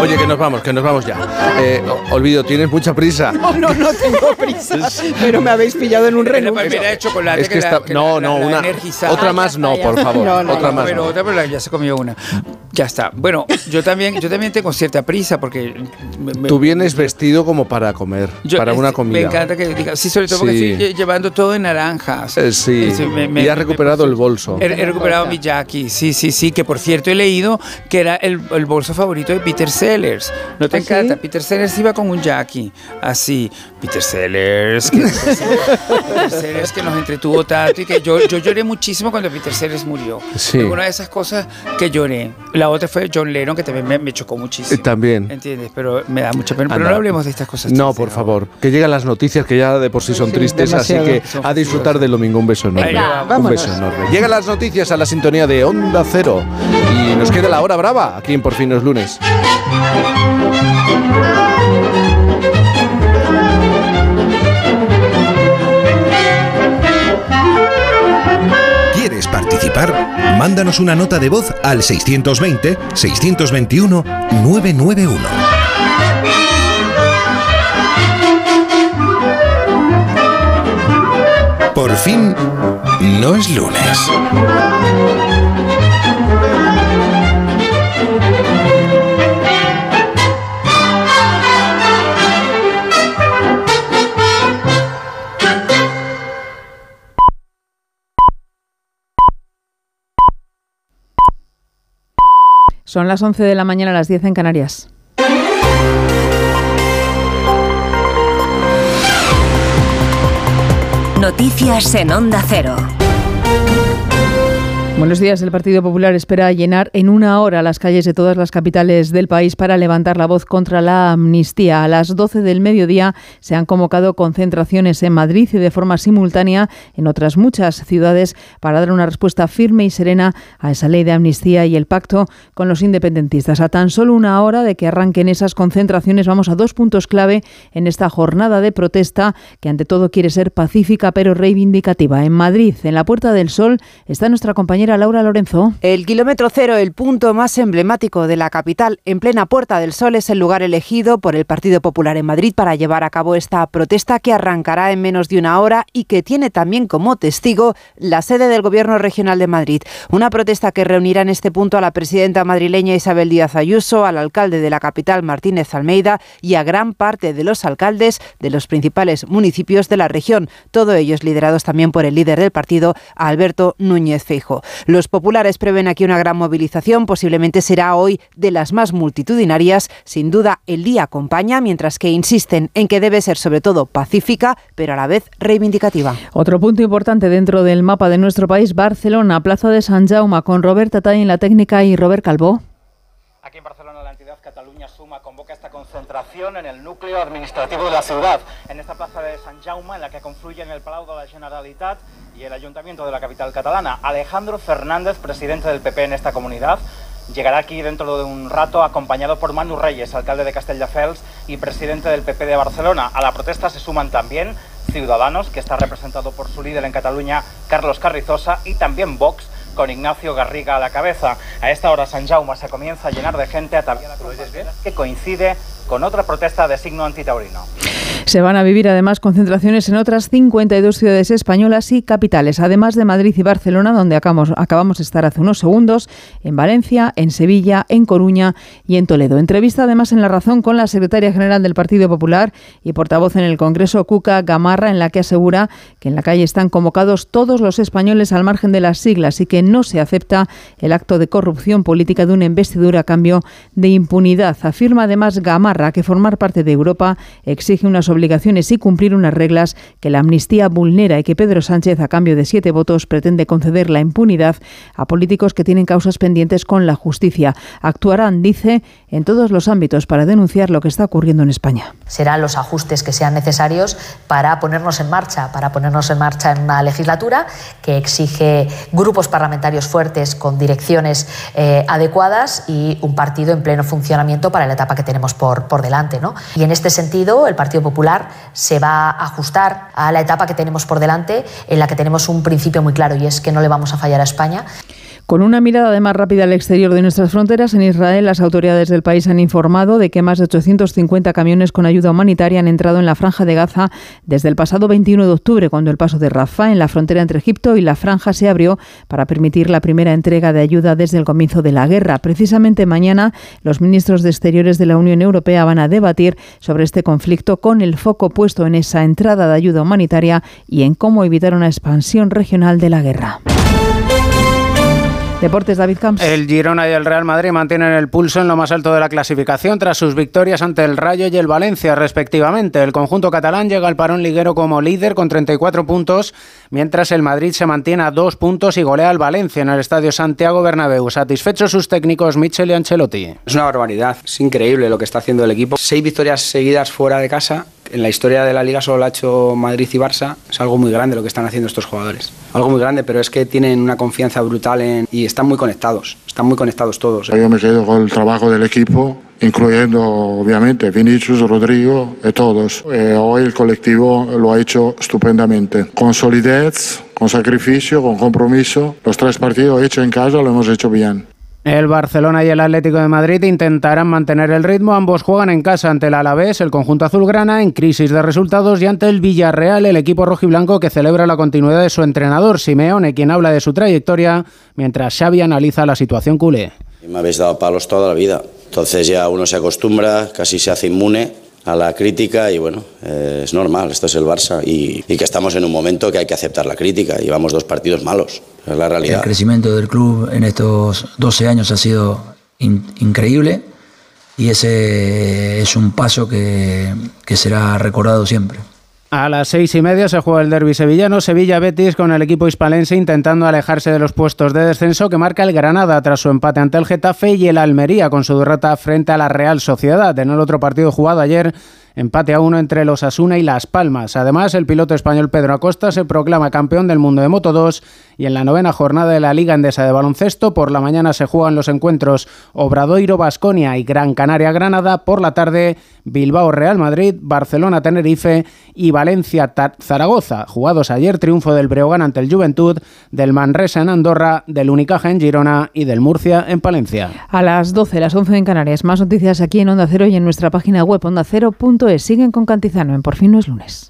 Oye, que nos vamos, que nos vamos ya. Eh, olvido, tienes mucha prisa. No, no, no tengo prisa, pero me habéis pillado en un. Mira, chocolate Es que está- que no, la- no, la- una- otra más no, por favor. No, no, otra no, más pero no. otra, pero ya se comió una. Ya está. Bueno, yo también, yo también tengo cierta prisa porque me- me- Tú vienes vestido como para comer, yo- para una comida. Me encanta que diga, sí, sobre todo porque Sí. estoy lle- llevando todo en naranjas. Eh, sí, me- me- y has me- recuperado el bolso. He, he recuperado mi Jackie, sí, sí, sí, que por cierto he leído que era el, el bolso favorito de Peter Sellers. ¿No te ¿Ah, encanta? sí? Peter Sellers iba con un Jackie, así. Peter Sellers, que, Peter Sellers que nos entretuvo tanto y que yo, yo lloré muchísimo cuando Peter Sellers murió. Sí. Fue Una de esas cosas que lloré. La otra fue John Lennon, que también me, me chocó muchísimo. Eh, también. ¿Entiendes? Pero me da mucha pena. Pero Anda. no hablemos de estas cosas. No, por favor. Que llegan las noticias que ya de por sí son Sí, tristes, así demasiado. que Son a disfrutar del domingo. Un beso enorme. Venga, un beso enorme. Llegan las noticias a la sintonía de Onda Cero. Y nos queda la hora brava aquí en Por fin es lunes. ¿Quieres participar? Mándanos una nota de voz al 620-621-991. Por fin, no es lunes. Son las 11 de la mañana a las 10 en Canarias. Noticias en Onda Cero. Buenos días. El Partido Popular espera llenar en una hora las calles de todas las capitales del país para levantar la voz contra la amnistía. A las 12 del mediodía se han convocado concentraciones en Madrid y de forma simultánea en otras muchas ciudades para dar una respuesta firme y serena a esa ley de amnistía y el pacto con los independentistas. A tan solo una hora de que arranquen esas concentraciones vamos a dos puntos clave en esta jornada de protesta que ante todo quiere ser pacífica pero reivindicativa. En Madrid, en la Puerta del Sol, está nuestra compañera Laura Lorenzo. El kilómetro cero, el punto más emblemático de la capital, en plena Puerta del Sol, es el lugar elegido por el Partido Popular en Madrid para llevar a cabo esta protesta que arrancará en menos de una hora y que tiene también como testigo la sede del Gobierno Regional de Madrid. Una protesta que reunirá en este punto a la presidenta madrileña Isabel Díaz Ayuso, al alcalde de la capital Martínez Almeida y a gran parte de los alcaldes de los principales municipios de la región, todos ellos liderados también por el líder del partido, Alberto Núñez Feijo. Los populares prevén aquí una gran movilización, posiblemente será hoy de las más multitudinarias. Sin duda, el día acompaña, mientras que insisten en que debe ser sobre todo pacífica, pero a la vez reivindicativa. Otro punto importante dentro del mapa de nuestro país, Barcelona, Plaza de San Jaume, con Roberta Tay en la técnica y Robert Calvo. Aquí en Barcelona la entidad Cataluña Suma convoca esta concentración en el núcleo administrativo de la ciudad, en esta plaza de San Jaume, en la que confluyen el Palau de la Generalitat y el Ayuntamiento de la capital catalana. Alejandro Fernández, presidente del PP en esta comunidad, llegará aquí dentro de un rato acompañado por Manu Reyes, alcalde de Castelldefels y presidente del PP de Barcelona. A la protesta se suman también Ciudadanos, que está representado por su líder en Cataluña, Carlos Carrizosa, y también Vox, con Ignacio Garriga a la cabeza. A esta hora San Jaume se comienza a llenar de gente ataviada con banderas, que coincide con otra protesta de signo antitaurino. Se van a vivir además concentraciones en otras 52 ciudades españolas y capitales, además de Madrid y Barcelona, donde acabamos, acabamos de estar hace unos segundos, en Valencia, en Sevilla, en Coruña y en Toledo. Entrevista además en La Razón con la secretaria general del Partido Popular y portavoz en el Congreso, Cuca Gamarra, en la que asegura que en la calle están convocados todos los españoles al margen de las siglas y que no se acepta el acto de corrupción política de una investidura a cambio de impunidad. Afirma además Gamarra que formar parte de Europa exige unas obligaciones y cumplir unas reglas que la amnistía vulnera y que Pedro Sánchez, a cambio de siete votos, pretende conceder la impunidad a políticos que tienen causas pendientes con la justicia. Actuarán, dice, en todos los ámbitos para denunciar lo que está ocurriendo en España. Serán los ajustes que sean necesarios para ponernos en marcha, para ponernos en marcha en una legislatura que exige grupos parlamentarios fuertes con direcciones eh, adecuadas y un partido en pleno funcionamiento para la etapa que tenemos por, por delante. ¿no? Y en este sentido, el Partido Popular se va a ajustar a la etapa que tenemos por delante, en la que tenemos un principio muy claro y es que no le vamos a fallar a España. Con una mirada además rápida al exterior de nuestras fronteras, en Israel las autoridades del país han informado de que más de 850 camiones con ayuda humanitaria han entrado en la franja de Gaza desde el pasado 21 de octubre, cuando el paso de Rafah en la frontera entre Egipto y la franja se abrió para permitir la primera entrega de ayuda desde el comienzo de la guerra. Precisamente mañana los ministros de Exteriores de la Unión Europea van a debatir sobre este conflicto con el foco puesto en esa entrada de ayuda humanitaria y en cómo evitar una expansión regional de la guerra. Deportes, David Camps. El Girona y el Real Madrid mantienen el pulso en lo más alto de la clasificación tras sus victorias ante el Rayo y el Valencia, respectivamente. El conjunto catalán llega al parón liguero como líder con 34 puntos, mientras el Madrid se mantiene a dos puntos y golea al Valencia en el Estadio Santiago Bernabéu. Satisfechos sus técnicos Michel y Ancelotti. Es una barbaridad, es increíble lo que está haciendo el equipo. Seis victorias seguidas fuera de casa en la historia de la liga solo lo ha hecho Madrid y Barça. Es algo muy grande lo que están haciendo estos jugadores. Algo muy grande, pero es que tienen una confianza brutal en, y están muy conectados. Están muy conectados todos. Yo me quedo con el trabajo del equipo, incluyendo obviamente Vinicius, Rodrigo todos. Eh, hoy el colectivo lo ha hecho estupendamente. Con solidez, con sacrificio, con compromiso. Los tres partidos hechos en casa lo hemos hecho bien. El Barcelona y el Atlético de Madrid intentarán mantener el ritmo. Ambos juegan en casa ante el Alavés, el conjunto azulgrana, en crisis de resultados, y ante el Villarreal, el equipo rojiblanco que celebra la continuidad de su entrenador, Simeone, quien habla de su trayectoria, mientras Xavi analiza la situación culé. Me habéis dado palos toda la vida. Entonces ya uno se acostumbra, casi se hace inmune a la crítica y bueno, eh, es normal, esto es el Barça y, y que estamos en un momento que hay que aceptar la crítica. Llevamos dos partidos malos, es la realidad. El crecimiento del club en estos 12 años ha sido in- increíble y ese es un paso que, que será recordado siempre. A las seis y media se juega el derby sevillano, Sevilla-Betis con el equipo hispalense intentando alejarse de los puestos de descenso que marca el Granada tras su empate ante el Getafe y el Almería con su derrota frente a la Real Sociedad. En el otro partido jugado ayer, empate a uno entre los Asuna y Las Palmas. Además, el piloto español Pedro Acosta se proclama campeón del mundo de Moto 2 y en la novena jornada de la Liga Endesa de Baloncesto por la mañana se juegan los encuentros Obradoiro Basconia y Gran Canaria Granada, por la tarde Bilbao Real Madrid, Barcelona Tenerife y Valencia Zaragoza. Jugados ayer triunfo del Breogán ante el Juventud, del Manresa en Andorra, del Unicaja en Girona y del Murcia en Palencia. A las 12, las 11 en Canarias. Más noticias aquí en Onda Cero y en nuestra página web ondacero.es. Siguen con Cantizano en Por fin no es lunes.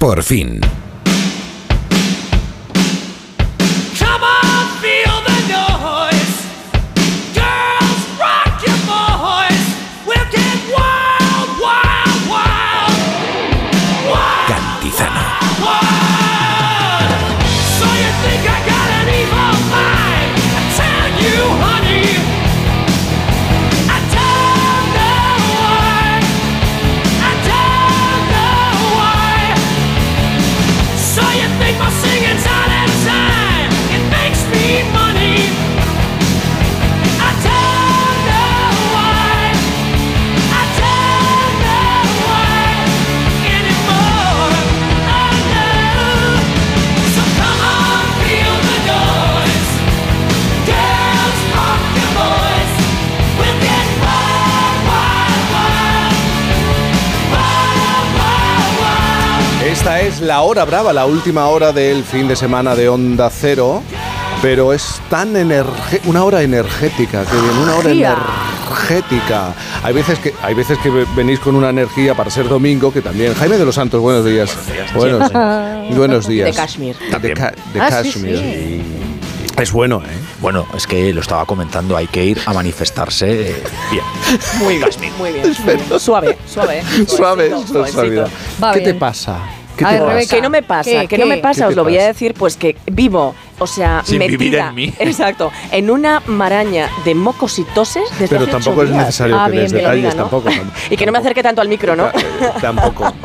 Por fin. Esta es la hora brava, la última hora del fin de semana de Onda Cero, pero es tan energética, una hora energética, que bien, una hora energética. Hay veces que hay veces que venís con una energía para ser domingo que también. Jaime de los Santos, buenos días. Buenos, buenos días. De Kashmir. De, ca- de Ah, sí, Kashmir. sí. Es bueno, ¿eh? Bueno, es que lo estaba comentando, hay que ir a manifestarse eh, bien. Muy bien, muy bien. muy bien. Suave, suave. Suave, suavecito, suavecito. Va ¿Qué te pasa? ¿Qué A te ver, pasa? Rebe, ¿qué no me pasa? ¿Qué, ¿Qué, no me ¿Qué pasa? Os lo voy a decir, pues que vivo, o sea, Sin metida, vivir en mí. Exacto, en una maraña de mocos y toses desde Pero hace tampoco es necesario Ah, que bien, lo detalles, diga, ¿no? tampoco. Y que no me acerque tanto al micro, ¿no? Tampoco.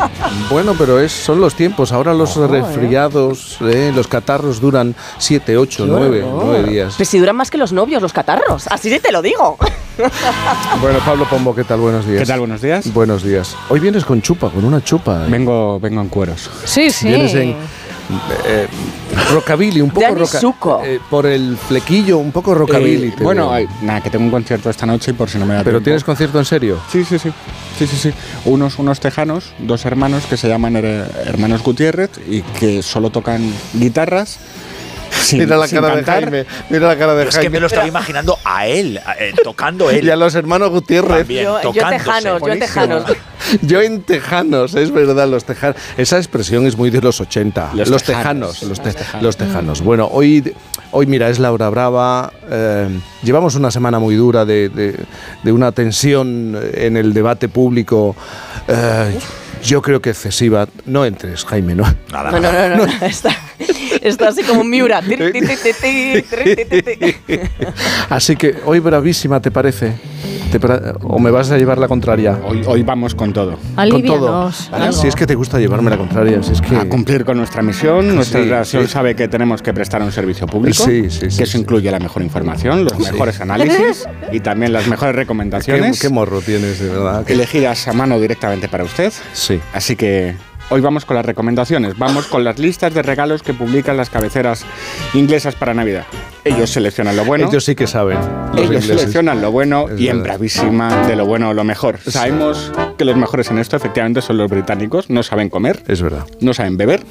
Bueno, pero es, son los tiempos. Ahora los ¿eh? resfriados, eh, los catarros duran 7, 8, Qué 9, horror. 9 días. Pues si duran más que los novios, los catarros. Así sí te lo digo. Bueno, Pablo Pombo, ¿qué tal? Buenos días. ¿Qué tal? Buenos días. Buenos días. Hoy vienes con chupa, con una chupa. ¿eh? Vengo, vengo en cueros. Sí, sí. Vienes en eh, rockabilly, un poco roca, Zuko. eh, por el flequillo, un poco rockabilly. Eh, bueno, hay- nada, que tengo un concierto esta noche y por si no me da ¿Pero tiempo. tienes concierto en serio? Sí, sí, sí. Sí, sí, sí. Unos, unos tejanos, dos hermanos que se llaman her- Hermanos Gutiérrez y que solo tocan guitarras. Sin, mira la sin cara cantar. de Jaime, mira la cara de Pero es Jaime. que me lo estaba imaginando a él, a- eh, tocando él. Y a los hermanos Gutiérrez. También, Yo- tejanos, yo tejanos. Yo en tejanos, es verdad, los tejanos. Esa expresión es muy de los 80. Los, Los tejanos. tejanos. Los, te- Los tejanos. los tejanos. Bueno, hoy, hoy, mira, es la hora brava. eh, llevamos una semana muy dura de, de- de una tensión en el debate público. eh, yo creo que excesiva. No entres, Jaime, ¿no? Nada, No, no, no, no, no, Está, está así como Miura. Así que hoy bravísima, ¿te parece? ¿Te ¿O me vas a llevar la contraria? Hoy, hoy vamos con todo. Con todo. Ah. Si es que te gusta llevarme la contraria, si es que... A cumplir con nuestra misión. Nuestra Sí, relación sí. sabe que tenemos que prestar un servicio público. Sí, sí, sí, Que eso incluye la mejor información, los mejores análisis y también las mejores ¿Qué, recomendaciones. qué morro tienes, de verdad. elegidas a mano directamente para usted. Sí. Así que hoy vamos con las recomendaciones, vamos con las listas de regalos que publican las cabeceras inglesas para Navidad. Ellos seleccionan lo bueno. Ellos sí que saben. los ellos ingleses. seleccionan lo bueno Es y en verdad. bravísima de lo bueno o lo mejor. Sabemos que los mejores en esto efectivamente son los británicos. No saben comer. Es verdad. No saben beber.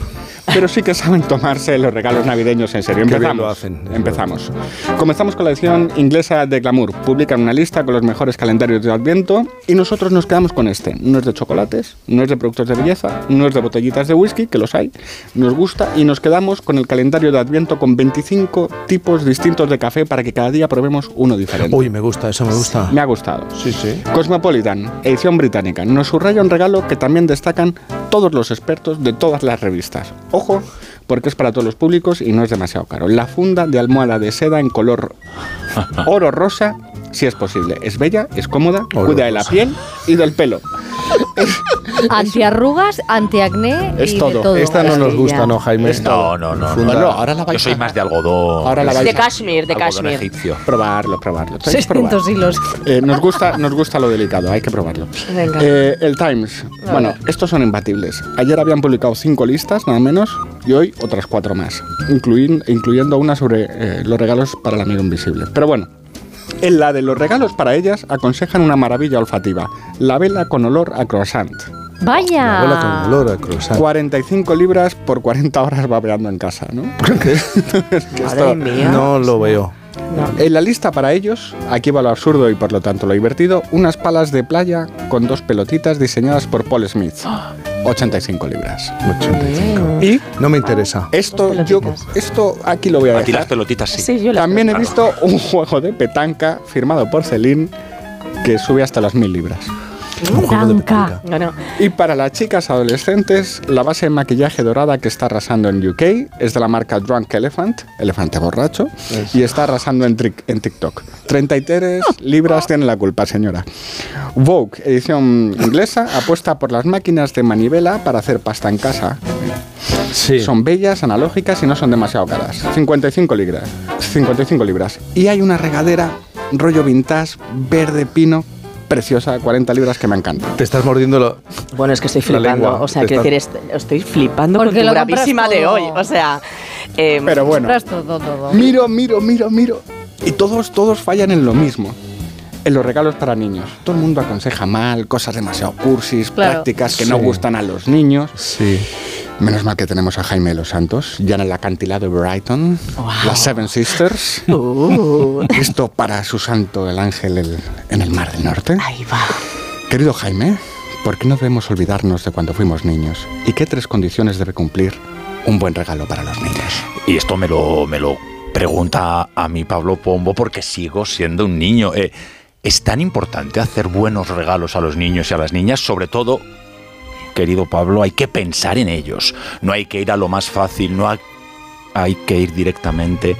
Pero sí que saben tomarse los regalos navideños en serio. Qué bien Empezamos. lo hacen, Empezamos. Comenzamos con la edición inglesa de Glamour. Publican una lista con los mejores calendarios de Adviento y nosotros nos quedamos con este. No es de chocolates, no es de productos de belleza, no de botellitas de whisky, que los hay. Nos gusta y nos quedamos con el calendario de Adviento con 25 tipos distintos de café para que cada día probemos uno diferente. Uy, me gusta, eso me gusta. Me ha gustado. Sí, sí. Cosmopolitan, edición británica, nos subraya un regalo que también destacan todos los expertos de todas las revistas. Ojo, porque es para todos los públicos y no es demasiado caro. La funda de almohada de seda en color oro rosa, si es posible. Es bella, es cómoda, cuida de la piel y del pelo. Antiarrugas, antiacné Es y todo. de todo. Esta no nos gusta. ¿no, Jaime? No, no, no. Funda- no. ahora la vais Yo soy más de algodón. Ahora la vais De cashmere, de cashmere. egipcio. Probarlo, probarlo. Tenéis que probar. 600 hilos. Eh, nos, gusta, nos gusta lo delicado, hay que probarlo. Venga. Eh, el Times. Bueno, estos son imbatibles. Ayer habían publicado cinco listas, nada menos, y hoy otras cuatro más, incluin- incluyendo una sobre eh, los regalos para el amigo invisible. Pero bueno, en la de los regalos para ellas aconsejan una maravilla olfativa, la vela con olor a croissant. Vaya. Abuela con olor a croissant. 45 libras por 40 horas babeando en casa, ¿no? Que- que esto- No lo veo. En la lista para ellos, aquí va lo absurdo y por lo tanto lo divertido, unas palas de playa con dos pelotitas diseñadas por Paul Smith. 85 libras. 85. Y No me interesa. esto, yo, esto aquí lo voy a Aquí las dejar. pelotitas sí. Sí, yo la También he visto un juego de petanca firmado por Celine que sube hasta las 1000 libras. Blanca. No, no. Y para las chicas adolescentes, la base de maquillaje dorada que está arrasando en UK es de la marca Drunk Elephant, elefante borracho, y está arrasando en, en TikTok. 33 libras tiene la culpa, señora. Vogue, edición inglesa, apuesta por las máquinas de manivela para hacer pasta en casa. Sí. Son bellas, analógicas y no son demasiado caras. 55 libras. 55 libras. Y hay una regadera rollo vintage, verde pino, preciosa, 40 libras que me encanta. Te estás mordiendo lo... Bueno, es que estoy La flipando. lengua, o sea, te quiero decir, est- estoy flipando Porque con lo tu compras bravísima de todo. hoy. O sea, eh, Pero bueno, Compras todo, todo. miro, miro, miro, miro. Y todos, todos fallan en lo mismo. En los regalos para niños. Todo el mundo aconseja mal, cosas demasiado cursis, Claro. prácticas que no Sí. gustan a los niños. Sí. Menos mal que tenemos a Jaime de los Santos, ya en el acantilado de Brighton, las Seven Sisters. uh, Esto para su santo, el ángel el- en el Mar del Norte. ahí va. Querido Jaime, ¿por qué no debemos olvidarnos de cuando fuimos niños? ¿Y qué tres condiciones debe cumplir un buen regalo para los niños? Y esto me lo, me lo pregunta a mí Pablo Pombo porque sigo siendo un niño. Eh, es tan importante hacer buenos regalos a los niños y a las niñas, sobre todo, querido Pablo, hay que pensar en ellos. No hay que ir a lo más fácil, no hay, hay que ir directamente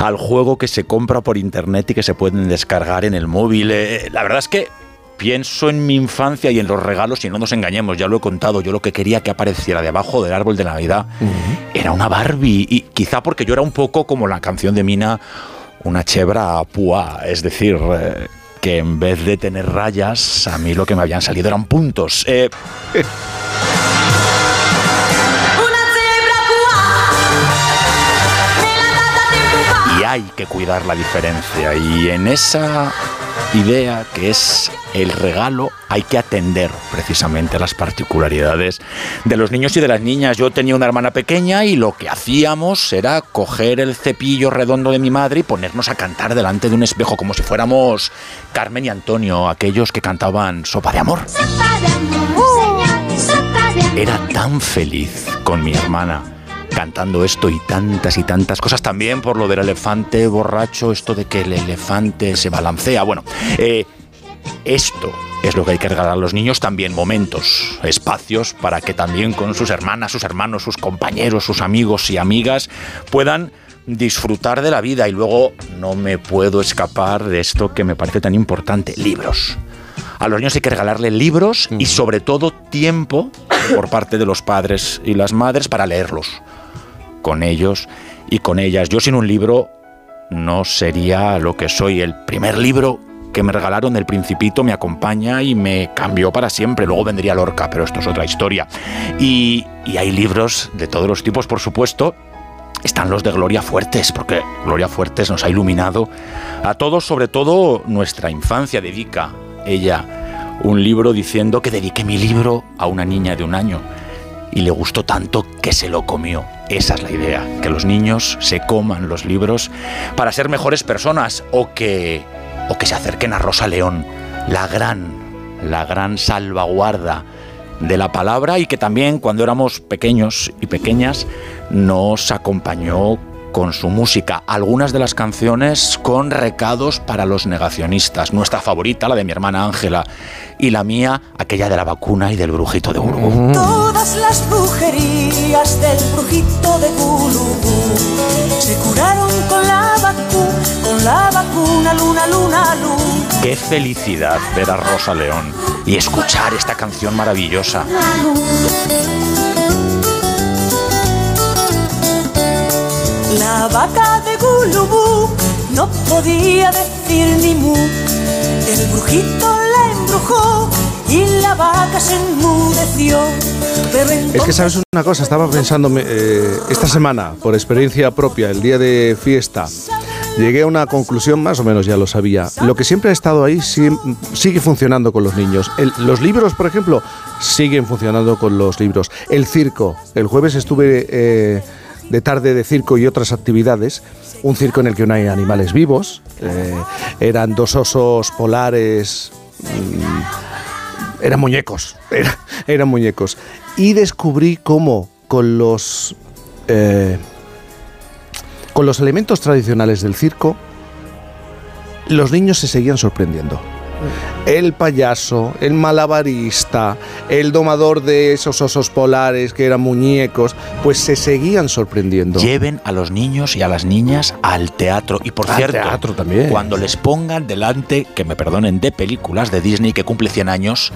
al juego que se compra por internet y que se pueden descargar en el móvil. Eh, la verdad es que pienso en mi infancia y en los regalos y no nos engañemos, ya lo he contado, yo lo que quería que apareciera debajo del árbol de Navidad era una Barbie y quizá porque yo era un poco como la canción de Mina, una chebra púa, es decir, eh, que en vez de tener rayas, a mí lo que me habían salido eran puntos. Eh, y hay que cuidar la diferencia. Y en esa idea que es el regalo hay que atender precisamente las particularidades de los niños y de las niñas. Yo tenía una hermana pequeña y lo que hacíamos era coger el cepillo redondo de mi madre y ponernos a cantar delante de un espejo como si fuéramos Carmen y Antonio, aquellos que cantaban Sopa de Amor. Era tan feliz con mi hermana cantando esto y tantas y tantas cosas. También por lo del elefante borracho, esto de que el elefante se balancea. Bueno, eh, esto es lo que hay que regalar a los niños, también momentos, espacios para que también con sus hermanas, sus hermanos, sus compañeros, sus amigos y amigas puedan disfrutar de la vida. Y luego no me puedo escapar de esto que me parece tan importante, libros. A los niños hay que regalarle libros y sobre todo tiempo por parte de los padres y las madres para leerlos con ellos y con ellas. Yo sin un libro no sería lo que soy. El primer libro que me regalaron, El Principito, me acompaña y me cambió para siempre. Luego vendría Lorca, pero esto es otra historia. Y, y hay libros de todos los tipos, por supuesto. Están los de Gloria Fuertes, porque Gloria Fuertes nos ha iluminado a todos, sobre todo nuestra infancia. Dedica ella un libro diciendo que dediqué mi libro a una niña de un año y le gustó tanto que se lo comió. Esa es la idea, que los niños se coman los libros para ser mejores personas o que, o que se acerquen a Rosa León, la gran, la gran salvaguarda de la palabra y que también cuando éramos pequeños y pequeñas nos acompañó con su música, algunas de las canciones con recados para los negacionistas. Nuestra favorita, la de mi hermana Ángela, y la mía, aquella de la vacuna y del brujito de Urgu. Todas las brujerías del brujito de se curaron con la vacuna, con la vacuna, luna, luna, luna. Qué felicidad ver a Rosa León y escuchar esta canción maravillosa. La vaca de Gulubú no podía decir ni mu. El brujito la embrujó y la vaca se enmudeció. Pero Es que sabes una cosa, estaba pensando eh, esta semana, por experiencia propia, el día de fiesta, llegué a una conclusión, más o menos ya lo sabía. Lo que siempre ha estado ahí sigue funcionando con los niños. El- los libros, por ejemplo, siguen funcionando con los libros. El circo, el jueves estuve eh, de tarde de circo y otras actividades. Un circo en el que no hay animales vivos. eh, eran dos osos polares. mm, eran muñecos, era- eran muñecos. Y descubrí cómo con los eh, con los elementos tradicionales del circo, los niños se seguían sorprendiendo. El payaso, el malabarista, el domador de esos osos polares que eran muñecos, pues se seguían sorprendiendo. Lleven a los niños y a las niñas al teatro. Y por Al cierto, teatro también. cuando les pongan delante, que me perdonen, de películas de Disney que cumple 100 años,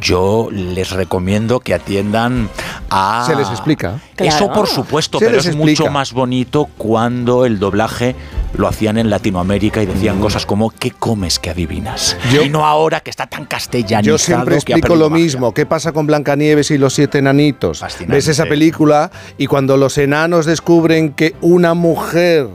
yo les recomiendo que atiendan a... Se les explica. Eso por supuesto, Se pero es explica. mucho más bonito cuando el doblaje lo hacían en Latinoamérica y decían cosas como ¿qué comes que adivinas? y no ahora que está tan castellanizado Yo siempre explico lo mismo. ¿Qué pasa con Blancanieves y los siete enanitos? Ves esa película y cuando los enanos descubren que una mujer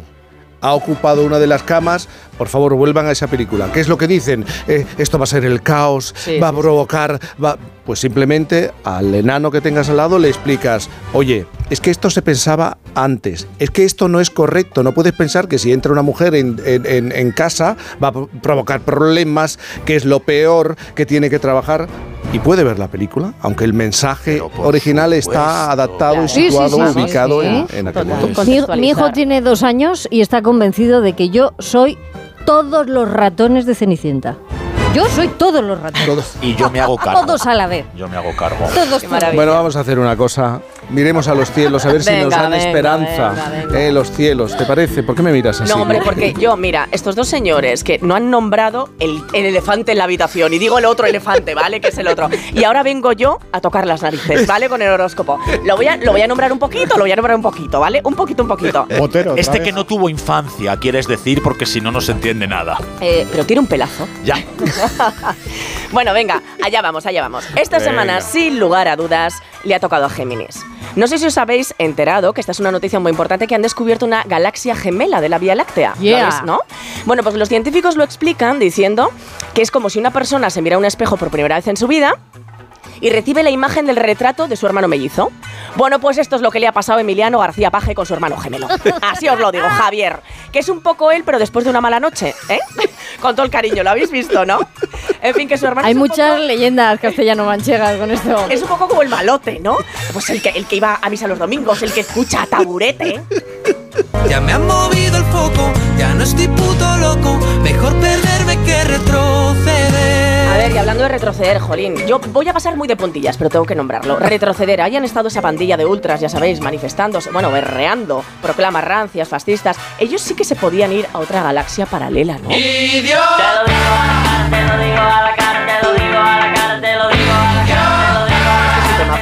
ha ocupado una de las camas, por favor, vuelvan a esa película. ¿Qué es lo que dicen? Eh, esto va a ser el caos, Sí, va a provocar... Va... Pues simplemente al enano que tengas al lado le explicas, oye, es que esto se pensaba antes, es que esto no es correcto, no puedes pensar que si entra una mujer en, en- en- en casa va a pro- provocar problemas, que es lo peor, que tiene que trabajar. Y puede ver la película, aunque el mensaje original está adaptado y sí, situado, sí, sí, ubicado sí. en, en aquel Mi, momento. mi hijo tiene dos años y está convencido de que yo soy todos los ratones de Cenicienta. Yo soy todos los ratones. Y yo me hago cargo. Todos a la vez. Yo me hago cargo. Todos. Bueno, vamos a hacer una cosa. Miremos a los cielos, a ver si nos dan venga, esperanza. venga, venga. Eh, los cielos, ¿te parece? ¿Por qué me miras así? No, hombre, porque yo, mira, estos dos señores que no han nombrado el, el elefante en la habitación, y digo el otro elefante, ¿vale? Que es el otro. Y ahora vengo yo a tocar las narices, ¿vale? Con el horóscopo. Lo voy a, lo voy a nombrar un poquito, lo voy a nombrar un poquito, ¿vale? Un poquito, un poquito. Este que no tuvo infancia, quieres decir, porque si no, no se entiende nada. Eh, pero tiene un pelazo. Ya. Bueno, venga, allá vamos, allá vamos. Esta Venga. semana, sin lugar a dudas, le ha tocado a Géminis. No sé si os habéis enterado que esta es una noticia muy importante que han descubierto una galaxia gemela de la Vía Láctea. ¿Lo Yeah. habéis, ¿No? Bueno, pues los científicos lo explican diciendo que es como si una persona se mira a un espejo por primera vez en su vida y recibe la imagen del retrato de su hermano mellizo. Bueno, pues esto es lo que le ha pasado a Emiliano García Paje con su hermano gemelo. Así os lo digo, Javier. Que es un poco él, pero después de una mala noche, ¿eh? Con todo el cariño, lo habéis visto, ¿no? En fin, que su hermano Hay muchas leyendas castellano-manchegas con esto. es un poco como el malote, ¿no? Pues el que, el que iba a misa los domingos, el que escucha a taburete. Ya me han movido el foco, ya no estoy puto loco. Mejor perderme que retroceder. A ver, y hablando de retroceder, Jolín, yo voy a pasar muy de puntillas, pero tengo que nombrarlo. Retroceder, hayan estado esa pandilla de ultras, ya sabéis, manifestándose, bueno, berreando, proclamas rancias, fascistas. Ellos sí que se podían ir a otra galaxia paralela, ¿no? Este es un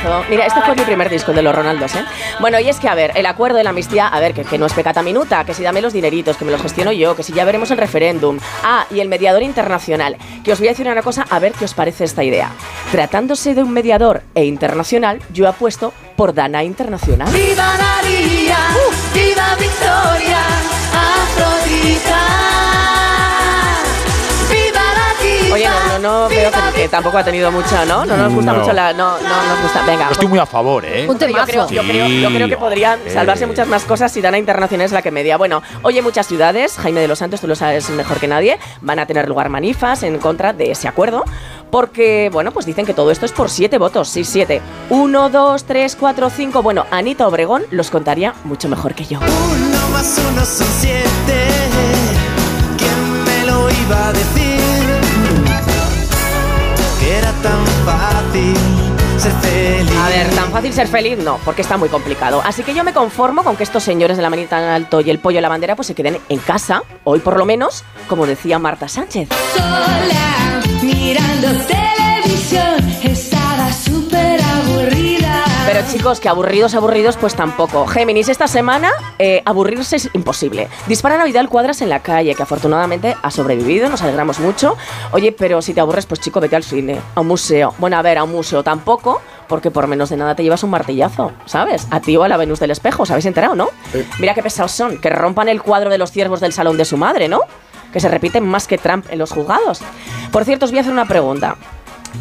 temazo. Mira, este fue mi primer disco, el de los Ronaldos, ¿eh? Bueno, y es que, a ver, el acuerdo de la amnistía, a ver, que, que no es pecata minuta, que si dame los dineritos, que me los gestiono yo, que si ya veremos el referéndum. Ah, y el mediador internacional, que os voy a decir una cosa, a ver qué os parece esta idea. Tratándose de un mediador e internacional, yo apuesto por Dana Internacional. ¡Viva María! ¡Viva Victoria! ¡Afrodita! ¡Viva la diva! Oye, no, no, veo que, que tampoco ha tenido mucha, ¿no? No nos gusta No. mucho la. No, no nos gusta. Venga. Yo estoy muy a favor, ¿eh? yo creo, yo, creo, yo creo que podrían salvarse muchas más cosas si Dana Internacional es la que media. Bueno, oye, muchas ciudades, Jaime de los Santos, tú lo sabes mejor que nadie, van a tener lugar manifas en contra de ese acuerdo. Porque, bueno, pues dicen que todo esto es por siete votos, sí, siete. Uno, dos, tres, cuatro, cinco. Bueno, Anita Obregón los contaría mucho mejor que yo. Uno más uno son siete. ¿Quién me lo iba a decir? Tan fácil ser feliz. A ver, tan fácil ser feliz no, porque está muy complicado. Así que yo me conformo con que estos señores de la manita en alto y el pollo en la bandera pues se queden en casa, hoy por lo menos, como decía Marta Sánchez. Sola, mirando Pero chicos, que aburridos, aburridos, pues tampoco. Géminis, esta semana eh, aburrirse es imposible. Disparan a Vidal Cuadras en la calle, que afortunadamente ha sobrevivido, nos alegramos mucho. Oye, pero si te aburres, pues chico, vete al cine, a un museo. Bueno, a ver, a un museo tampoco, porque por menos de nada te llevas un martillazo, ¿sabes? A ti o a la Venus del Espejo, ¿os habéis enterado, no? Mira qué pesados son, que rompan el cuadro de los ciervos del salón de su madre, ¿no? Que se repiten más que Trump en los juzgados. Por cierto, os voy a hacer una pregunta.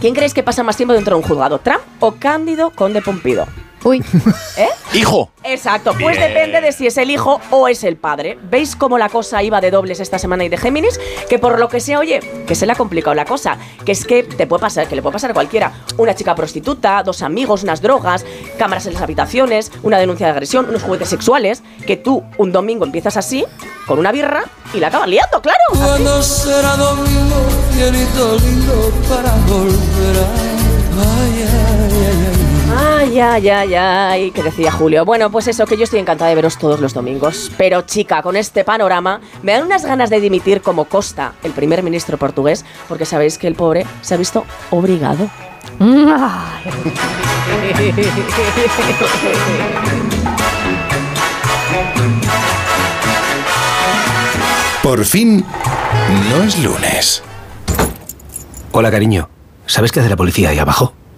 ¿Quién creéis que pasa más tiempo dentro de un juzgado, Trump o Cándido Conde Pompido? Uy. ¿Eh? Hijo. Exacto, pues Bien. depende de si es el hijo o es el padre. ¿Veis cómo la cosa iba de dobles esta semana y de Géminis? Que por lo que sea, oye, que se le ha complicado la cosa. Que es que te puede pasar, que le puede pasar a cualquiera. Una chica prostituta, dos amigos, unas drogas, cámaras en las habitaciones, una denuncia de agresión, unos juguetes sexuales. Que tú un domingo empiezas así, con una birra, y la acabas liando, claro. Cuando será domingo, lindo para volver a. Ay, ay, ay, ay. Ay, ay, ay, ay, que decía Julio. Bueno, pues eso, que yo estoy encantada de veros todos los domingos. Pero chica, con este panorama, me dan unas ganas de dimitir como Costa, el primer ministro portugués, porque sabéis que el pobre se ha visto obligado. Por fin, no es lunes. Hola, cariño. ¿Sabes qué hace la policía ahí abajo?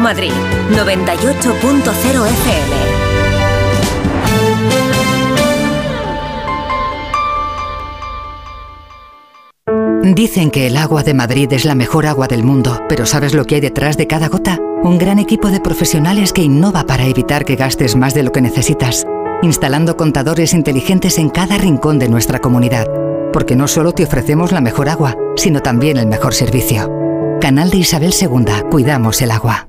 Madrid, 98.0 FM. Dicen que el agua de Madrid es la mejor agua del mundo, pero ¿sabes lo que hay detrás de cada gota? Un gran equipo de profesionales que innova para evitar que gastes más de lo que necesitas, instalando contadores inteligentes en cada rincón de nuestra comunidad. Porque no solo te ofrecemos la mejor agua, sino también el mejor servicio. Canal de Isabel II, cuidamos el agua.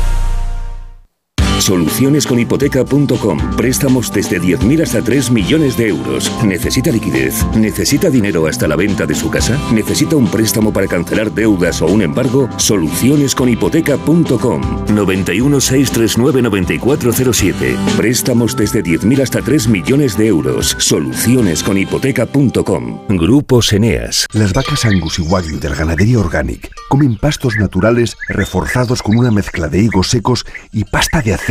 Solucionesconhipoteca.com. Préstamos desde 10.000 hasta 3 millones de euros. ¿Necesita liquidez? ¿Necesita dinero hasta la venta de su casa? ¿Necesita un préstamo para cancelar deudas o un embargo? Solucionesconhipoteca.com. 91 639 9407. Préstamos desde 10.000 hasta 3 millones de euros. Solucionesconhipoteca.com. Grupos Eneas. Las vacas Angus y Wagyu del ganadería Organic comen pastos naturales reforzados con una mezcla de higos secos y pasta de aceite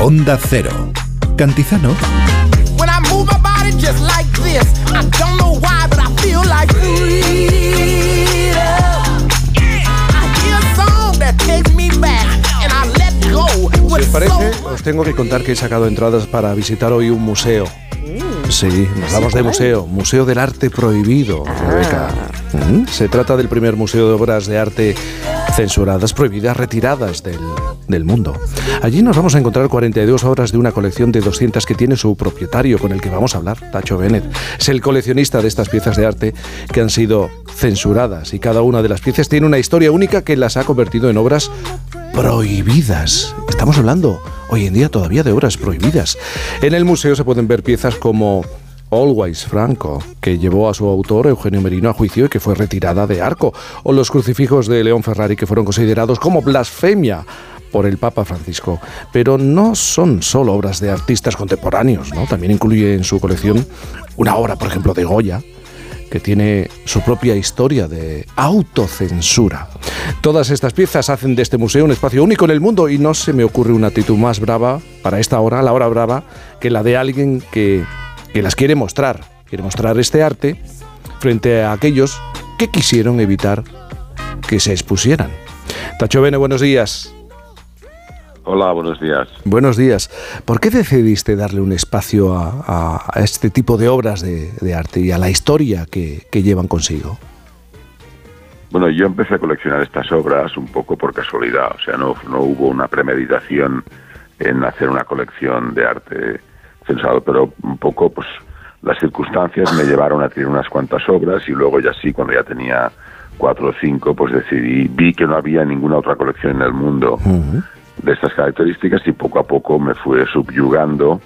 Onda Cero. Cantizano. When I move my body just like this, I don't know why, but I feel like freedom. I hear a song that takes me back, and I let go. Si os parece, os tengo que contar que he sacado entradas para visitar hoy un museo. Sí, nos vamos de museo, Museo del Arte Prohibido, Rebeca. Mm, Se trata del primer museo de obras de arte censuradas, prohibidas, retiradas del, del mundo. Allí nos vamos a encontrar 42 obras de una colección de 200 que tiene su propietario, con el que vamos a hablar, Tacho Bennett. Es el coleccionista de estas piezas de arte que han sido censuradas y cada una de las piezas tiene una historia única que las ha convertido en obras prohibidas. Estamos hablando hoy en día todavía de obras prohibidas. En el museo se pueden ver piezas como Always Franco, que llevó a su autor Eugenio Merino a juicio y que fue retirada de arco, o los crucifijos de León Ferrari que fueron considerados como blasfemia por el Papa Francisco. Pero no son solo obras de artistas contemporáneos, ¿no? También incluye en su colección una obra, por ejemplo, de Goya, que tiene su propia historia de autocensura. Todas estas piezas hacen de este museo un espacio único en el mundo y no se me ocurre una actitud más brava para esta hora, la hora brava, que la de alguien que, que las quiere mostrar, quiere mostrar este arte frente a aquellos que quisieron evitar que se expusieran. Tacho Bene, buenos días. Hola, buenos días. Buenos días. ¿Por qué decidiste darle un espacio a, este tipo de obras de, de arte y a la historia que, que llevan consigo? Bueno, yo empecé a coleccionar estas obras un poco por casualidad, o sea, no, no hubo una premeditación en hacer una colección de arte censurado, pero un poco, pues, las circunstancias me llevaron a tener unas cuantas obras y luego ya sí, cuando ya tenía cuatro o cinco, pues decidí, vi que no había ninguna otra colección en el mundo de estas características y poco a poco me fue subyugando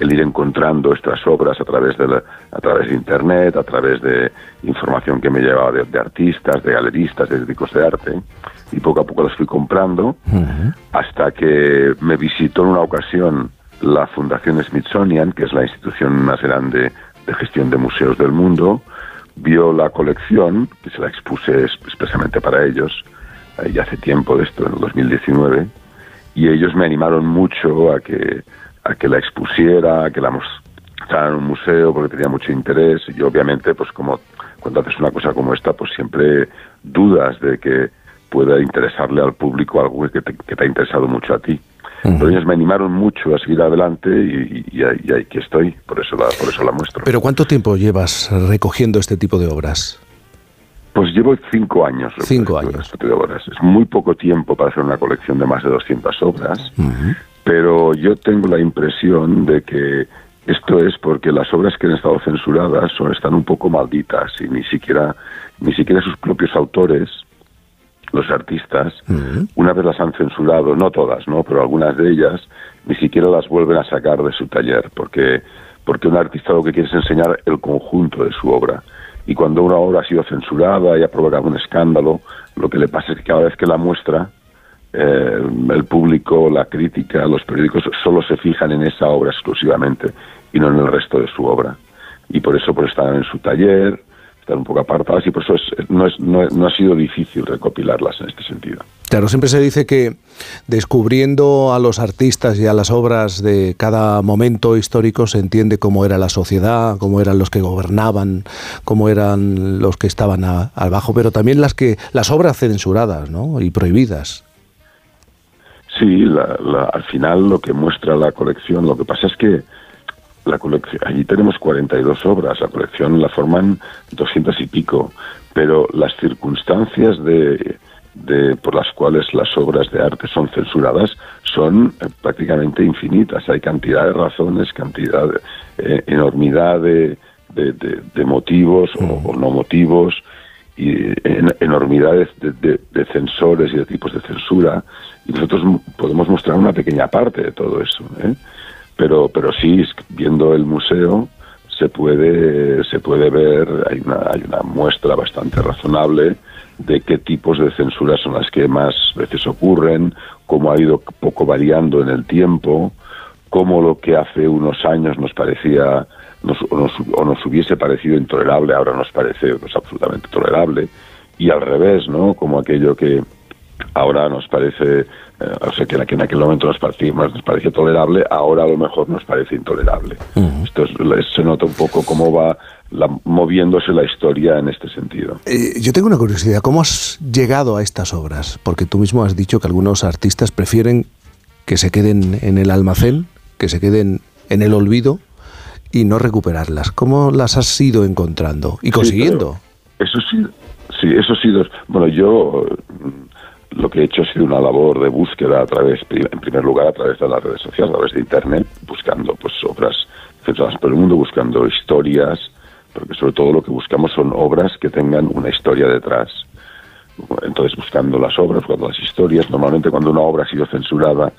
el ir encontrando estas obras a través de la- a través de internet, a través de información que me llevaba de, de artistas, de galeristas, de críticos de arte y poco a poco las fui comprando hasta que me visitó en una ocasión la Fundación Smithsonian, que es la institución más grande de gestión de museos del mundo, vio la colección, que se la expuse es- expresamente para ellos, eh, ya hace tiempo de esto, en el 2019, y ellos me animaron mucho a que, a que la expusiera, a que la mostrara en un museo, porque tenía mucho interés, y obviamente, pues como cuando haces una cosa como esta, pues siempre dudas de que pueda interesarle al público algo que te, que te ha interesado mucho a ti. Pero ellos me animaron mucho a seguir adelante y, y, y ahí- estoy, por eso la, por eso la muestro. ¿Pero cuánto tiempo llevas recogiendo este tipo de obras? Pues llevo cinco años. Cinco años. De obras. Es muy poco tiempo para hacer una colección de más de 200 obras, pero yo tengo la impresión de que esto es porque las obras que han estado censuradas son, están un poco malditas y ni siquiera, ni siquiera sus propios autores, los artistas, una vez las han censurado, no todas, ¿no? pero algunas de ellas, ni siquiera las vuelven a sacar de su taller, porque, porque un artista lo que quiere es enseñar el conjunto de su obra. Y cuando una obra ha sido censurada y ha provocado un escándalo, lo que le pasa es que cada vez que la muestra, eh, el público, la crítica, los periódicos solo se fijan en esa obra exclusivamente y no en el resto de su obra. Y por eso pues están en su taller, están un poco apartadas y por eso es- no, es, no, no ha sido difícil recopilarlas en este sentido. Claro, siempre se dice que descubriendo a los artistas y a las obras de cada momento histórico se entiende cómo era la sociedad, cómo eran los que gobernaban, cómo eran los que estaban abajo, pero también las que las obras censuradas, ¿no? y prohibidas. Sí, la- al final lo que muestra la colección, lo que pasa es que la colección, allí tenemos 42 obras, la colección la forman 200 y pico, pero las circunstancias de, de- por las cuales las obras de arte son censuradas son eh, prácticamente infinitas. Hay cantidad de razones, cantidad, de, eh, enormidad de, de- de- de motivos o- o no motivos y en- enormidades de, censores y de tipos de censura y nosotros podemos mostrar una pequeña parte de todo eso ¿eh? pero pero sí viendo el museo se puede se puede ver hay una hay una muestra bastante razonable de qué tipos de censuras son las que más veces ocurren cómo ha ido poco variando en el tiempo cómo lo que hace unos años nos parecía nos- o, nos, o nos hubiese parecido intolerable ahora nos parece pues, absolutamente tolerable y al revés no como aquello que ahora nos parece eh, o sea que en aquel, en aquel momento nos parecía más nos parecía tolerable ahora a lo mejor nos parece intolerable. Esto es- es- se nota un poco cómo va la- moviéndose la historia en este sentido Eh, yo tengo una curiosidad, ¿cómo has llegado a estas obras? Porque tú mismo has dicho que algunos artistas prefieren que se queden en el almacén, que se queden en el olvido y no recuperarlas. ¿Cómo las has ido encontrando y consiguiendo? Eso sí, sí, eso sí. Bueno, yo mm, lo que he hecho ha sido una labor de búsqueda a través, en primer lugar, a través de las redes sociales, a través de Internet, buscando pues obras censuradas por el mundo, buscando historias, porque sobre todo lo que buscamos son obras que tengan una historia detrás. Entonces, buscando las obras, buscando las historias, normalmente cuando una obra ha sido censurada,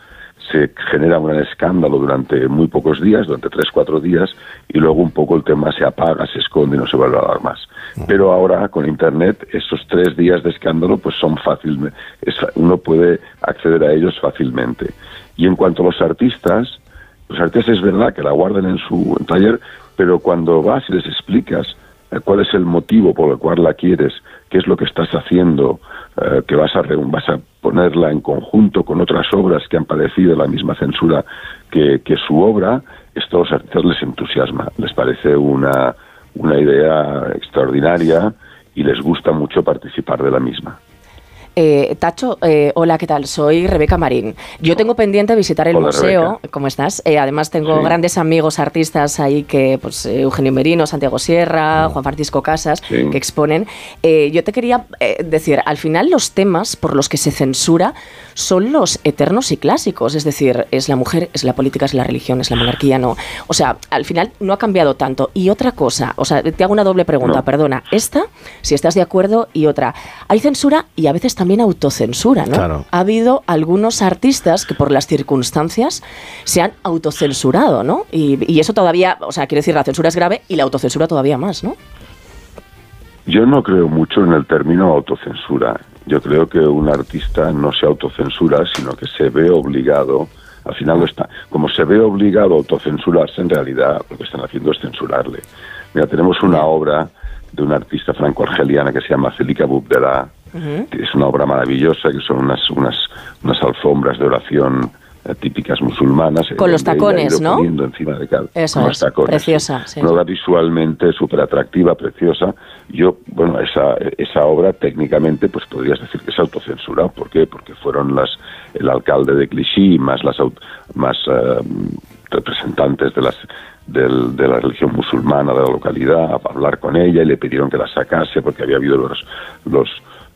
se genera un gran escándalo durante muy pocos días, durante tres, cuatro días, y luego un poco el tema se apaga, se esconde y no se vuelve a hablar más. Pero ahora con Internet esos tres días de escándalo pues son fácilmente, uno puede acceder a ellos fácilmente. Y en cuanto a los artistas, los artistas es verdad que la guardan en su taller, pero cuando vas y les explicas eh, cuál es el motivo por el cual la quieres, qué es lo que estás haciendo, eh, que vas a, vas a ponerla en conjunto con otras obras que han padecido la misma censura que, que su obra, esto a los artistas les entusiasma, les parece una, una idea extraordinaria y les gusta mucho participar de la misma. Eh, Tacho, eh, hola, ¿qué tal? Soy Rebeca Marín. Yo tengo pendiente visitar el Hola, museo. Rebeca. ¿Cómo estás? Eh, además, tengo Sí. grandes amigos artistas ahí que, pues, Eugenio Merino, Santiago Sierra, Juan Francisco Casas, Sí. que exponen. Yo te quería decir, al final los temas por los que se censura son los eternos y clásicos. Es decir, es la mujer, es la política, es la religión, es la monarquía, no. O sea, al final no ha cambiado tanto. Y otra cosa, o sea, te hago una doble pregunta, No. perdona. Esta, si estás de acuerdo, y otra. Hay censura y a veces también autocensura, ¿no? Claro. Ha habido algunos artistas que por las circunstancias se han autocensurado, ¿no? Y, y eso todavía, o sea, quiero decir, la censura es grave y la autocensura todavía más, ¿no? Yo no creo mucho en el término autocensura. Yo creo que un artista no se autocensura, sino que se ve obligado, al final está, como se ve obligado a autocensurarse, en realidad lo que están haciendo es censurarle. Mira, tenemos una obra de una artista franco-argeliana que se llama Celica Es una obra maravillosa, que son unas, unas, unas alfombras de oración eh, típicas musulmanas. Con los tacones, ¿no? encima de cada, Eso con los es, tacones, preciosa, sí. Una obra visualmente súper atractiva, preciosa. Yo, bueno, esa, esa obra técnicamente, pues podrías decir que es autocensura. ¿Por qué? Porque fueron las el alcalde de Clichy más las más eh, representantes de las del- de la religión musulmana de la localidad a hablar con ella y le pidieron que la sacase porque había habido los los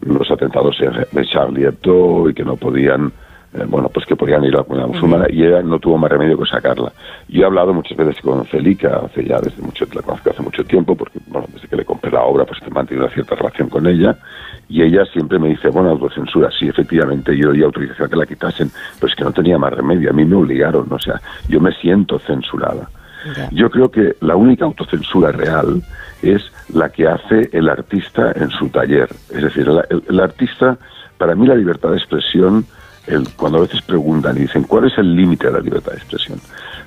los atentados de Charlie Hebdo y que no podían eh, bueno, pues que podían ir a la comunidad musulmana y ella no tuvo más remedio que sacarla. Yo he hablado muchas veces con Celica, hace ya desde mucho, la conozco hace mucho tiempo, porque bueno, desde que le compré la obra, pues he mantenido una cierta relación con ella, y ella siempre me dice, bueno, autocensura, sí, efectivamente, yo di autorización a que la quitasen, pero es que no tenía más remedio, a mí me obligaron, o sea, yo me siento censurada. Yo creo que la única autocensura real es la que hace el artista en su taller. Es decir, el, artista, para mí la libertad de expresión, cuando a veces preguntan y dicen, ¿cuál es el límite de la libertad de expresión?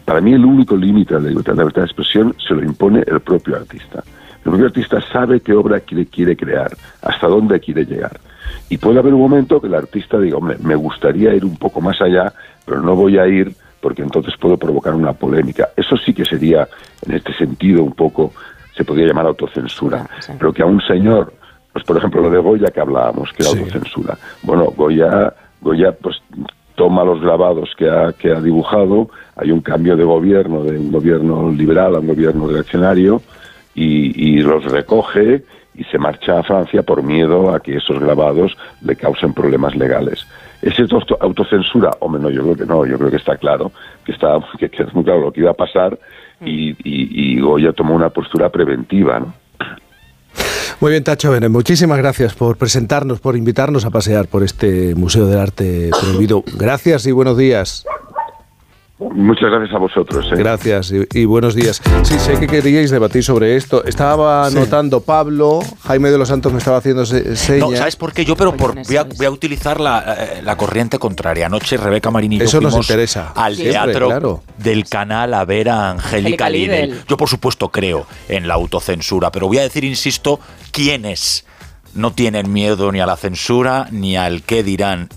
Para mí el único límite de la libertad, de la libertad de expresión se lo impone el propio artista. El propio artista sabe qué obra quiere, quiere crear, hasta dónde quiere llegar. Y puede haber un momento que el artista diga, hombre, me gustaría ir un poco más allá, pero no voy a ir porque entonces puedo provocar una polémica. Eso sí que sería, en este sentido, un poco, se podría llamar autocensura. Pero que a un señor, pues por ejemplo lo de Goya que hablábamos, que era autocensura. Bueno, Goya, Goya pues toma los grabados que ha, que ha dibujado, hay un cambio de gobierno, de un gobierno liberal a un gobierno reaccionario, y, y los recoge y se marcha a Francia por miedo a que esos grabados le causen problemas legales. ¿Es esto auto- autocensura? Hombre, no, yo creo que no, yo creo que está claro, que, está, que, que es muy claro lo que iba a pasar y, y, y Goya tomó una postura preventiva, ¿no? Muy bien, Tacho Bene, muchísimas gracias por presentarnos, por invitarnos a pasear por este Museo del Arte Prohibido. Gracias y buenos días. Muchas gracias a vosotros. ¿eh? Gracias y, y buenos días. Sí, sé que queríais debatir sobre esto. Estaba Sí. notando Pablo, Jaime de los Santos me estaba haciendo se- señas. No, ¿sabes por qué? Yo, pero por, voy, a, voy a utilizar la, eh, la corriente contraria. Anoche Rebeca Marín y yo Eso nos interesa. al Siempre, teatro claro. del canal a ver a Angélica. Lidl. Yo, por supuesto, creo en la autocensura, pero voy a decir, insisto, quiénes no tienen miedo ni a la censura ni al qué dirán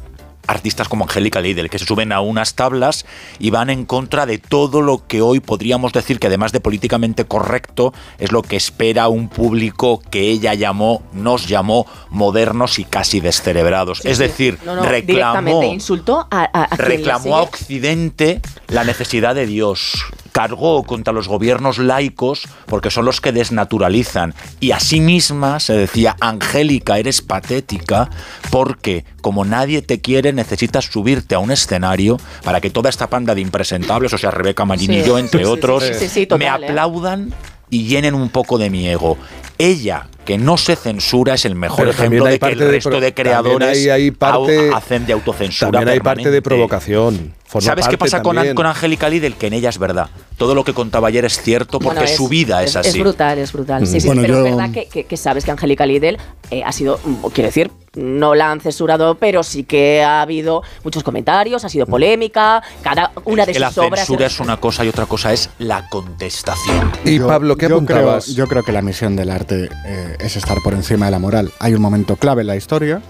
artistas como Angélica Lidl, que se suben a unas tablas y van en contra de todo lo que hoy podríamos decir que además de políticamente correcto es lo que espera un público que ella llamó, nos llamó modernos y casi descerebrados. es decir, No, no, reclamó insultó a, reclamó a. Occidente la necesidad de Dios. Cargó contra los gobiernos laicos porque son los que desnaturalizan. Y a sí misma se decía, Angélica, eres patética porque como nadie te quiere necesitas subirte a un escenario para que toda esta panda de impresentables, o sea, Rebeca Marini y Sí. yo, entre Sí, sí, otros, sí, sí, sí, me ¿eh? aplaudan y llenen un poco de mi ego. Ella, que no se censura, es el mejor Pero ejemplo de que el de resto de, también creadores hay- hay parte- au- hacen de autocensura. También hay parte de provocación. Forma ¿Sabes qué pasa con, también. con Angélica Lidl? Que en ella es verdad. Todo lo que contaba ayer es cierto porque Bueno, su vida es, así. Es brutal, es brutal. Sí, Mm. sí, Bueno, pero yo- es verdad que, que- que sabes que Angélica Lidl eh, ha sido, mm, quiero decir, no la han censurado, pero sí que ha habido muchos comentarios, ha sido polémica, cada una de que la sus obras... censura es una cosa y otra cosa es la contestación. Y Pablo, ¿qué yo apuntabas? Creo, yo creo que la misión del arte eh, es estar por encima de la moral. Hay un momento clave en la historia,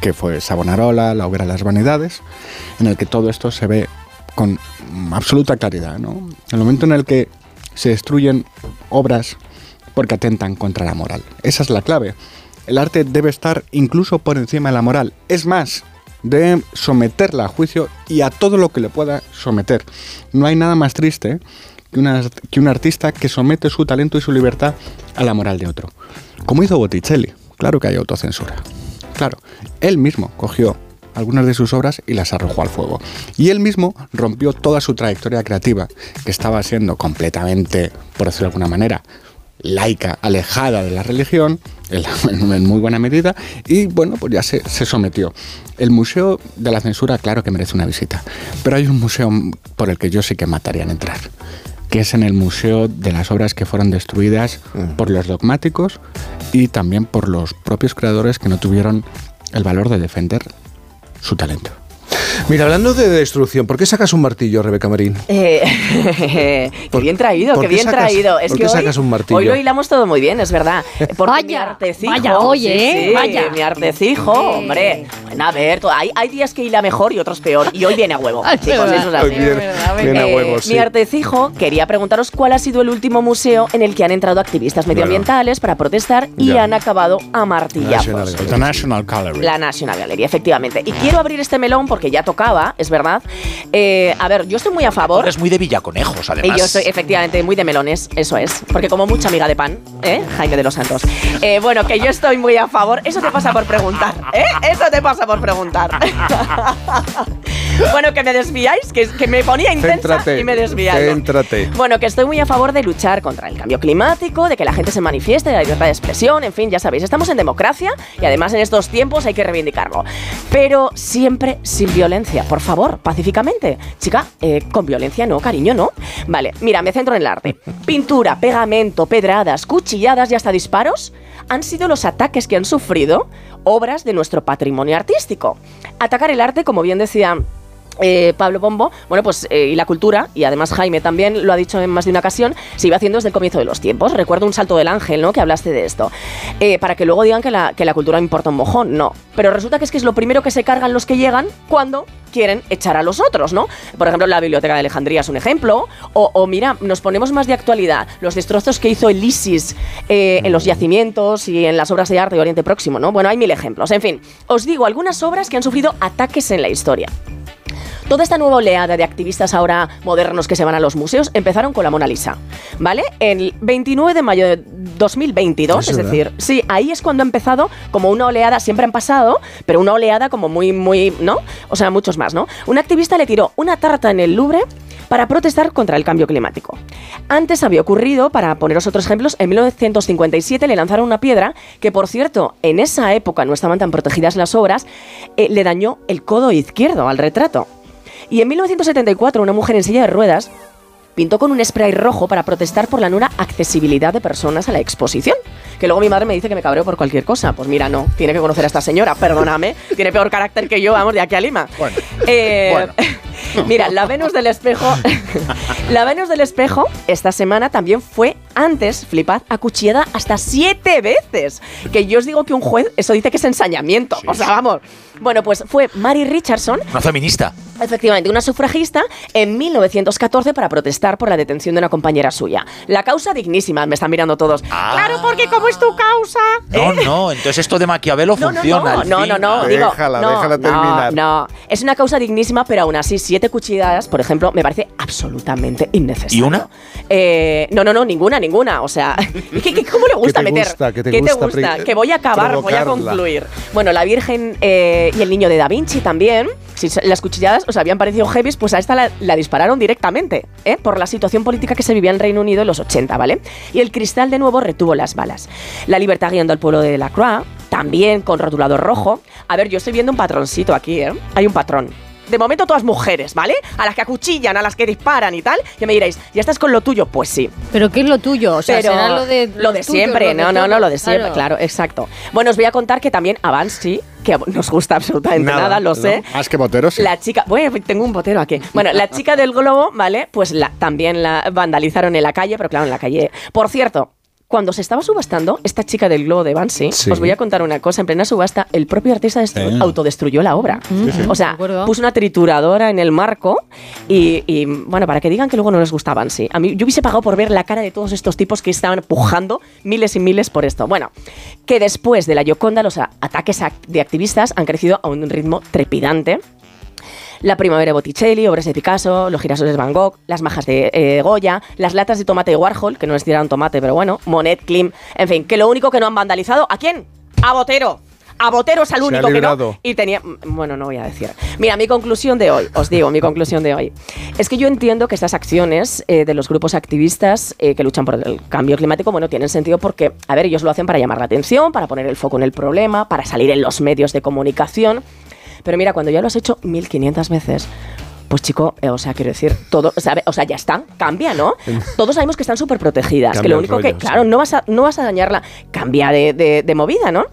que fue Savonarola, la hoguera de las vanidades, en el que todo esto se ve con mm, absoluta claridad. ¿no? El momento en el que se destruyen obras porque atentan contra la moral. Esa es la clave. El arte debe estar incluso por encima de la moral. Es más, debe someterla a juicio y a todo lo que le pueda someter. No hay nada más triste que, una- que un artista que somete su talento y su libertad a la moral de otro. Como hizo Botticelli. Claro que hay autocensura. Claro, él mismo cogió algunas de sus obras y las arrojó al fuego. Y él mismo rompió toda su trayectoria creativa, que estaba siendo completamente, por decirlo de alguna manera, laica, alejada de la religión, en, muy buena medida, y bueno, pues ya se, se sometió. El Museo de la Censura, claro que merece una visita, pero hay un museo por el que yo sí que mataría en entrar, que es en el Museo de las Obras que fueron destruidas por los dogmáticos y también por los propios creadores que no tuvieron el valor de defender su talento. Mira, hablando de destrucción, ¿por qué sacas un martillo, Rebeca Marín? Eh, qué ¿Por- bien traído, por qué qué bien sacas- traído. Es por que qué hoy, sacas un martillo? hoy lo hilamos todo muy bien, es verdad. Porque Vaya, mi artecijo, vaya, oye, sí, sí, Vaya. mi artecijo, hombre. Bueno, a ver, hay, hay días que hila mejor y otros peor. Y hoy viene a huevo. Es chicos, verdad. eso es así. Hoy viene- viene a huevo, sí. Mi artecijo quería preguntaros cuál ha sido el último museo en el que han entrado activistas medioambientales para protestar y Ya. han acabado a martillazos. The National Gallery. La National Gallery, efectivamente. Y quiero abrir este melón porque ya tocaba, es verdad. Eh, a ver, yo estoy muy a favor. Eres muy de Villaconejos, Y además. yo soy efectivamente muy de melones, eso es. Porque como mucha amiga de pan, ¿eh? Jaime de los Santos. Eh, bueno, que yo estoy muy a favor. Eso te pasa por preguntar, ¿eh? Eso te pasa por preguntar. bueno, que me desviáis, que, que me ponía intensa Céntrate, y me desviáis. céntrate. Bueno, que estoy muy a favor de luchar contra el cambio climático, de que la gente se manifieste, de la libertad de expresión, en fin, ya sabéis, estamos en democracia y además en estos tiempos hay que reivindicarlo. Pero siempre sin violencia, por favor, pacíficamente. Chica, eh, con violencia no, cariño, no. Vale, mira, me centro en el arte. Pintura, pegamento, pedradas, cuchilladas y hasta disparos han sido los ataques que han sufrido obras de nuestro patrimonio artístico. Atacar el arte, como bien decía eh, Pablo Bombo, bueno, pues eh, y la cultura, y además Jaime también lo ha dicho en más de una ocasión, se iba haciendo desde el comienzo de los tiempos. Recuerdo un salto del ángel, ¿no? Que hablaste de esto. Eh, para que luego digan que la, que la cultura importa un mojón, no. Pero resulta que es que es lo primero que se cargan los que llegan cuando quieren echar a los otros, ¿no? Por ejemplo, la Biblioteca de Alejandría es un ejemplo. O, mira, nos ponemos más de actualidad, los destrozos que hizo el ISIS en los yacimientos y en las obras de arte de Oriente Próximo, ¿no? Bueno, hay mil ejemplos. En fin, os digo algunas obras que han sufrido ataques en la historia. Toda esta nueva oleada de activistas ahora modernos que se van a los museos empezaron con la Mona Lisa, ¿vale? El 29 de mayo de 2022, Es es decir, sí, ahí es cuando ha empezado como una oleada, siempre han pasado, pero una oleada como muy, muy, ¿no? O sea, muchos más, ¿no? Un activista le tiró una tarta en el Louvre para protestar contra el cambio climático. Antes había ocurrido, para poneros otros ejemplos, en 1957 le lanzaron una piedra que, por cierto, en esa época no estaban tan protegidas las obras, eh, le dañó el codo izquierdo al retrato. Y en 1974 una mujer en silla de ruedas pintó con un spray rojo para protestar por la nula accesibilidad de personas a la exposición. Que luego mi madre me dice que me cabreo por cualquier cosa. Pues mira, no, tiene que conocer a esta señora, perdóname, tiene peor carácter que yo, vamos, de aquí a Lima. Eh, Mira, la Venus del espejo. la Venus del espejo esta semana también fue antes, flipad, acuchillada hasta siete veces. Que yo os digo que un juez, eso dice que es ensañamiento. O sea, vamos. Bueno, pues fue Mary Richardson, Una feminista. Efectivamente, una sufragista en 1914 para protestar por la detención de una compañera suya. La causa dignísima, me están mirando todos. Claro, porque ¿cómo es tu causa? No, no, entonces esto de Maquiavelo No, no, funciona. no, al no, fin. no, no, digo, Déjala, no, déjala no, terminar. No, es una causa dignísima, pero aún así, siete cuchilladas, por ejemplo, me parece absolutamente innecesario. ¿Y una? Eh, no, no, no, ninguna, ninguna. O sea, ¿qué- qué- ¿cómo le gusta te meter? gusta? ¿Qué te ¿Qué gusta te gusta? pri- Que voy a acabar, voy a concluir. Bueno, la Virgen eh, y el niño de Da Vinci también. Si las cuchilladas os habían parecido heavies, pues a esta la, dispararon directamente, ¿eh? por la situación política que se vivía en Reino Unido en los 80, ¿vale? Y el cristal de nuevo retuvo las balas. La libertad guiando al pueblo de la Croix, también con rotulador rojo. A ver, yo estoy viendo un patroncito aquí, ¿eh? Hay un patrón. De momento todas mujeres, ¿vale? A las que acuchillan, a las que disparan y tal. Y me diréis, ¿ya estás con lo tuyo? Pues sí. ¿Pero qué es lo tuyo? O sea, Pero será lo de, lo de siempre, lo de no, no, no, lo de siempre, claro. exacto. Bueno, os voy a contar que también Avansi, que nos gusta absolutamente nada, lo sé. Más que boteros. sí. La chica, bueno, tengo un botero aquí. Bueno, la chica del globo, ¿vale? Pues la, también la vandalizaron en la calle, pero claro, en la calle. Por cierto. Cuando se estaba subastando, esta chica del globo de Banksy, Sí. os voy a contar una cosa. En plena subasta, el propio artista destru- Eh. autodestruyó la obra. Sí, sí. O sea, puso una trituradora en el marco y, y, bueno, para que digan que luego no les gustaba Banksy. A mí, yo hubiese pagado por ver la cara de todos estos tipos que estaban pujando miles y miles por esto. Bueno, que después de la Yoconda, los ataques de activistas han crecido a un ritmo trepidante. La primavera de Botticelli, obras de Picasso, los girasoles de Van Gogh, las majas de eh, Goya, las latas de tomate de Warhol, que no les tiraron tomate, pero bueno, Monet, Klim, en fin, que lo único que no han vandalizado, ¿a quién? A Botero. A Botero es al único que no. Y tenía. Bueno, no voy a decir. Mira, mi conclusión de hoy, os digo, mi conclusión de hoy. Es que yo entiendo que estas acciones eh, de los grupos activistas eh, que luchan por el cambio climático, bueno, tienen sentido porque, a ver, ellos lo hacen para llamar la atención, para poner el foco en el problema, para salir en los medios de comunicación. Pero mira, cuando ya lo has hecho 1500 veces, pues chico, eh, o sea, quiero decir, todo, sabe, o sea, ya está, cambia, ¿no? Todos sabemos que están súper protegidas, que lo único que, claro, no vas, a, no vas a dañarla, cambia de, de- de movida, ¿no?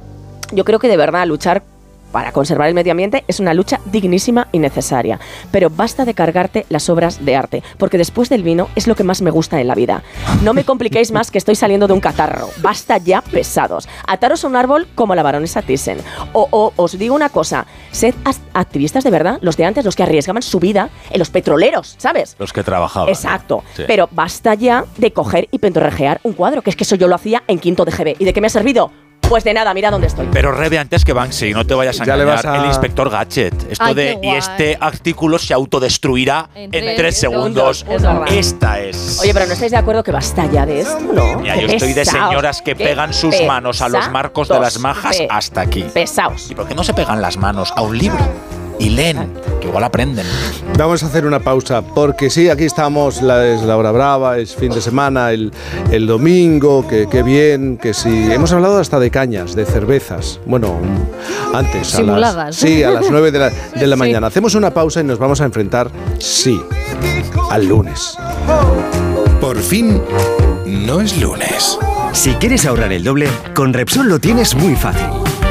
Yo creo que de verdad luchar para conservar el medio ambiente es una lucha dignísima y necesaria. Pero basta de cargarte las obras de arte, porque después del vino es lo que más me gusta en la vida. No me compliquéis más que estoy saliendo de un catarro. Basta ya pesados. Ataros a un árbol como la baronesa Thyssen. O, o os digo una cosa, sed as- activistas de verdad, los de antes, los que arriesgaban su vida en los petroleros, ¿sabes? Los que trabajaban. Exacto. Sí. Pero basta ya de coger y pentorrejear un cuadro, que es que eso yo lo hacía en quinto de GB. ¿Y de qué me ha servido? Pues de nada, mira dónde estoy. Pero Rebe antes que Banksy, no te vayas a Ya le engañar. vas a- El inspector Gadget. Esto Ay, de y este artículo se autodestruirá en, tres tres segundos. segundos, es verdad. Esta es. Oye, pero ¿no estáis de acuerdo que basta ya de esto, no? Mira, yo estoy de señoras que pegan sus manos a los marcos de las majas pe- hasta aquí. Pesaos. ¿Y por qué no se pegan las manos a un libro? Y leen, que igual aprenden. Vamos a hacer una pausa, porque sí, aquí estamos, la, es la hora brava, es fin de semana, el, el domingo, que, que bien, que sí. Hemos hablado hasta de cañas, de cervezas. Bueno, antes. A Simuladas. las, sí, a las 9 de la, de la Sí. mañana. Hacemos una pausa y nos vamos a enfrentar, sí, al lunes. Por fin, no es lunes. Si quieres ahorrar el doble, con Repsol lo tienes muy fácil.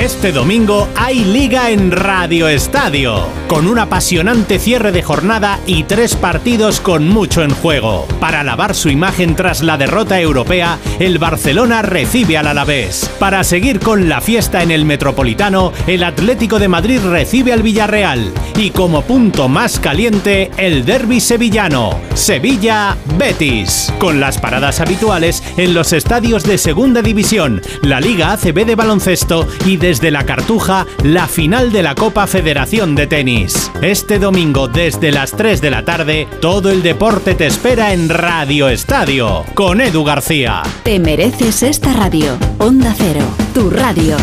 Este domingo hay liga en Radio Estadio, con un apasionante cierre de jornada y tres partidos con mucho en juego. Para lavar su imagen tras la derrota europea, el Barcelona recibe al Alavés. Para seguir con la fiesta en el Metropolitano, el Atlético de Madrid recibe al Villarreal. Y como punto más caliente, el derby sevillano, Sevilla-Betis, con las paradas habituales en los estadios de Segunda División, la Liga ACB de baloncesto y desde la Cartuja, la final de la Copa Federación de Tenis. Este domingo desde las 3 de la tarde, todo el deporte te espera en Radio Estadio, con Edu García. Te mereces esta radio. Onda Cero, tu radio.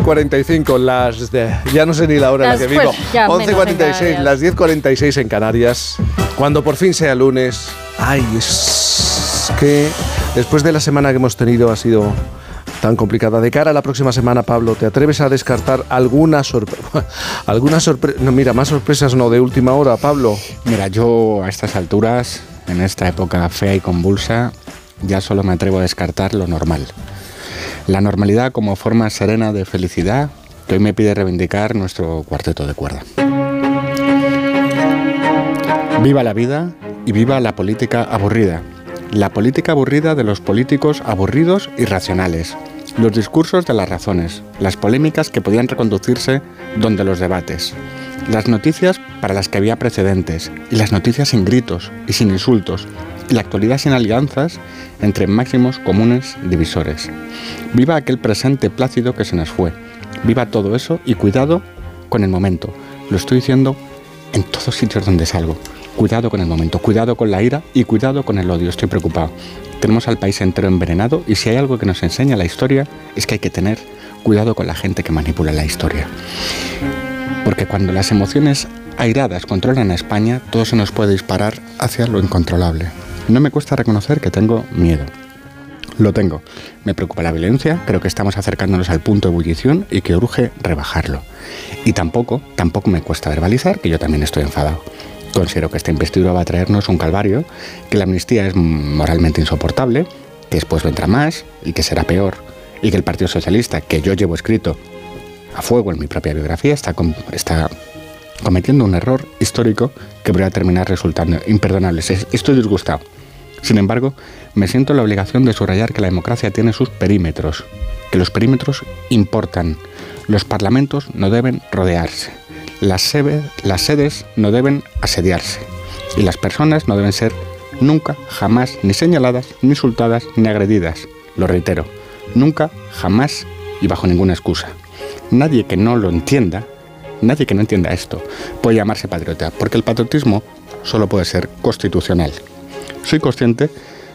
Once 11.45, las de, ya no sé ni la hora en la Las- que vivo. pues, en 11.46, Canarias. las 10.46 en Canarias. Cuando por fin sea lunes. Ay, es que después de la semana que hemos tenido ha sido tan complicada. De cara a la próxima semana, Pablo, ¿te atreves a descartar alguna sorpresa? ¿Alguna sorpresa? No, mira, más sorpresas no de última hora, Pablo. Mira, yo a estas alturas, en esta época fea y convulsa, ya solo me atrevo a descartar lo normal. La normalidad como forma serena de felicidad que hoy me pide reivindicar nuestro cuarteto de cuerda. Viva la vida y viva la política aburrida. La política aburrida de los políticos aburridos y racionales. Los discursos de las razones. Las polémicas que podían reconducirse donde los debates. Las noticias para las que había precedentes. Y las noticias sin gritos y sin insultos. La actualidad sin alianzas entre máximos comunes divisores. Viva aquel presente plácido que se nos fue. Viva todo eso y cuidado con el momento. Lo estoy diciendo en todos sitios donde salgo. Cuidado con el momento, cuidado con la ira y cuidado con el odio. Estoy preocupado. Tenemos al país entero envenenado y si hay algo que nos enseña la historia es que hay que tener cuidado con la gente que manipula la historia. Porque cuando las emociones airadas controlan a España, todo se nos puede disparar hacia lo incontrolable. No me cuesta reconocer que tengo miedo. Lo tengo. Me preocupa la violencia, creo que estamos acercándonos al punto de ebullición y que urge rebajarlo. Y tampoco, tampoco me cuesta verbalizar que yo también estoy enfadado. Considero que esta investidura va a traernos un calvario, que la amnistía es moralmente insoportable, que después vendrá más y que será peor, y que el Partido Socialista, que yo llevo escrito a fuego en mi propia biografía, está, com- está cometiendo un error histórico que podría terminar resultando imperdonable. Es- Estoy disgustado. Sin embargo, me siento en la obligación de subrayar que la democracia tiene sus perímetros, que los perímetros importan. Los parlamentos no deben rodearse, las, las sedes no deben asediarse y las personas no deben ser nunca, jamás, ni señaladas, ni insultadas, ni agredidas. Lo reitero, nunca, jamás y bajo ninguna excusa. Nadie que no lo entienda, nadie que no entienda esto, puede llamarse patriota, porque el patriotismo solo puede ser constitucional. Soy consciente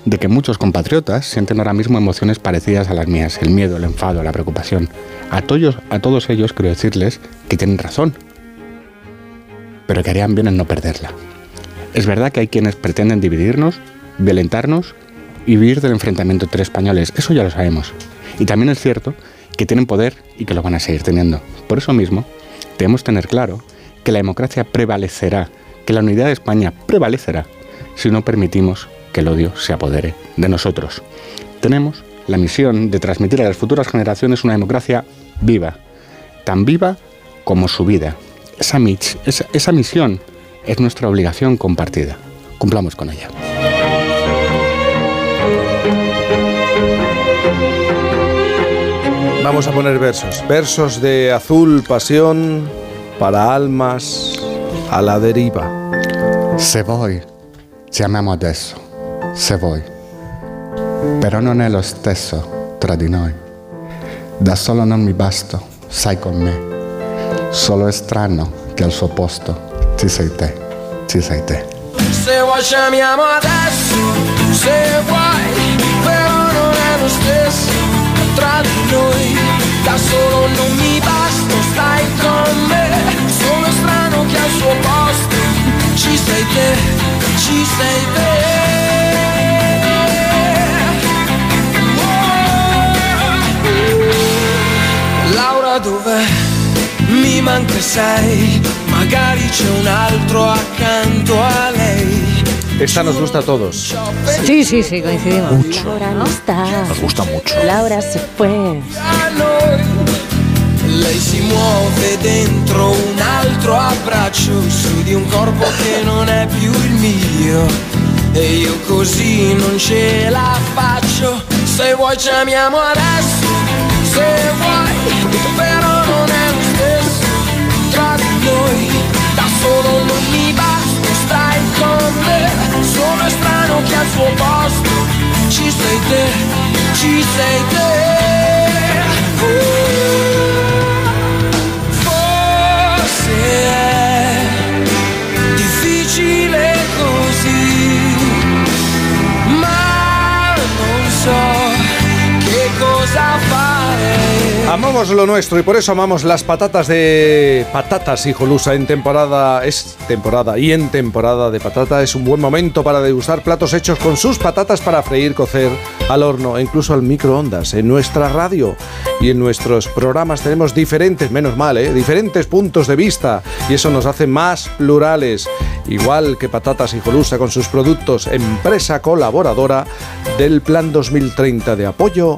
de que muchos compatriotas sienten ahora mismo emociones parecidas a las mías, el miedo, el enfado, la preocupación. A todos, ellos quiero decirles que tienen razón, pero que harían bien en no perderla. Es verdad que hay quienes pretenden dividirnos, violentarnos y vivir del enfrentamiento entre españoles, eso ya lo sabemos. Y también es cierto que tienen poder y que lo van a seguir teniendo. Por eso mismo, debemos tener claro que la democracia prevalecerá, que la unidad de España prevalecerá si no permitimos que el odio se apodere de nosotros. Tenemos la misión de transmitir a las futuras generaciones una democracia viva, tan viva como su vida. Esa, esa misión es nuestra obligación compartida. Cumplamos con ella. Vamos a poner versos. Versos de azul, pasión, para almas a la deriva. Se vuoi, chiamiamo adesso. Se vuoi. Però non è lo stesso tra di noi. Da solo non mi basto, sai con me. Solo è strano che al suo posto ci sei te, ci sei te. Se vuoi chiamiamo adesso, se vuoi, però non è lo stesso tra di noi. Da solo non mi basto, stai con me. Sono strano che al suo posto ci sei te, ci sei te. Oh. Laura dov'è? Mi manca sei, magari c'è un altro accanto a lei. Esta nos gusta a todos. Sí, sí, sí, coincidimos. Laura no está. Nos gusta mucho. Laura se fue. a noi. Lei si muove dentro un altro abbraccio su di un corpo che non è più il mio. E io così non ce la faccio. Se vuoi chiamiamo adesso, se vuoi, però non è lo stesso tra di noi. Da solo non mi stai me. Sono strano che al suo posto ci sei te, ci sei te. Forse Amamos lo nuestro y por eso amamos las patatas de patatas hijolusa en temporada es temporada y en temporada de patata es un buen momento para degustar platos hechos con sus patatas para freír, cocer al horno e incluso al microondas. En nuestra radio y en nuestros programas tenemos diferentes, menos mal, ¿eh? diferentes puntos de vista y eso nos hace más plurales. Igual que Patatas Hijolusa con sus productos, empresa colaboradora del Plan 2030 de apoyo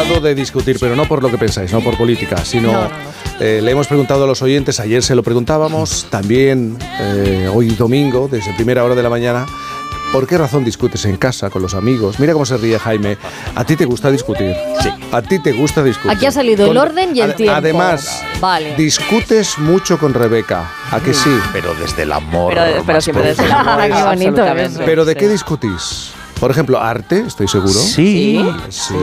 Hablado de discutir, pero no por lo que pensáis, no por política, sino No, no, eh, le hemos preguntado a los oyentes, ayer se lo preguntábamos, también eh, hoy domingo, desde primera hora de la mañana, ¿por qué razón discutes en casa con los amigos? Mira cómo se ríe Jaime. ¿A ti te gusta discutir? Sí. ¿A ti te gusta discutir? Aquí ha salido el Con- orden y el Ade- tiempo. Además, Vale. discutes mucho con Rebeca, ¿a que sí? Pero desde el amor. Pero- pero siempre desde el amor, Qué bonito eso. ¿Pero de qué discutís? Por ejemplo, arte, estoy seguro. Sí. Sí.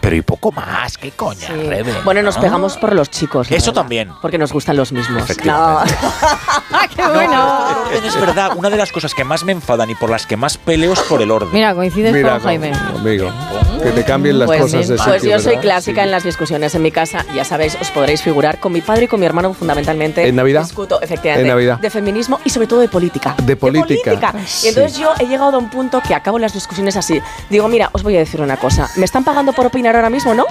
Pero y poco más, qué coña, Rebe. Bueno, nos ¿no? pegamos por los chicos. la Eso verdad, también. Porque nos gustan los mismos. Efectivamente. ¡Qué bueno! El orden es verdad, una de las cosas que más me enfadan y por las que más peleo es por el orden. Mira, coincides Mira, con Jaime. amigo, que te cambien las Pues, cosas de pues yo soy clásica en las discusiones en mi casa. Ya sabéis, os podréis figurar con mi padre y con mi hermano fundamentalmente. ¿En Navidad? Discuto, efectivamente. En Navidad. De feminismo y sobre todo de política. De política. Y entonces yo he llegado a un punto que acabo las discusiones así. Digo, mira, os voy a decir una cosa. ¿Me están pagando por opinar ahora mismo, no?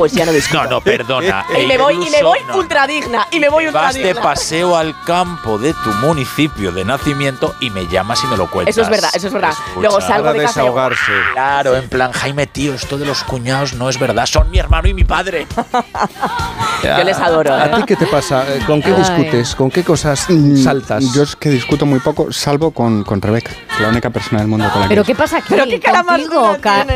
Pues ya no discuto. No, no, perdona. Y me voy, y me voy no, no. ultra digna. Y me voy ultra Vas de paseo al campo de tu municipio de nacimiento y me llamas y me lo cuentas. Eso es verdad, eso es verdad. Luego salgo Para de casa y digo, desahogarse. Claro, en plan, Jaime, tío, esto de los cuñados no es verdad, son mi hermano y mi padre. Yo les adoro. ¿A ¿eh? ti qué te pasa? Eh, ¿Con qué discutes? ¿Con qué cosas saltas? Mm, Yo es que discuto muy poco, salvo con, con Rebeca, la única persona del mundo con la que ¿Pero qué pasa aquí? Pero qué cara Contigo, ca-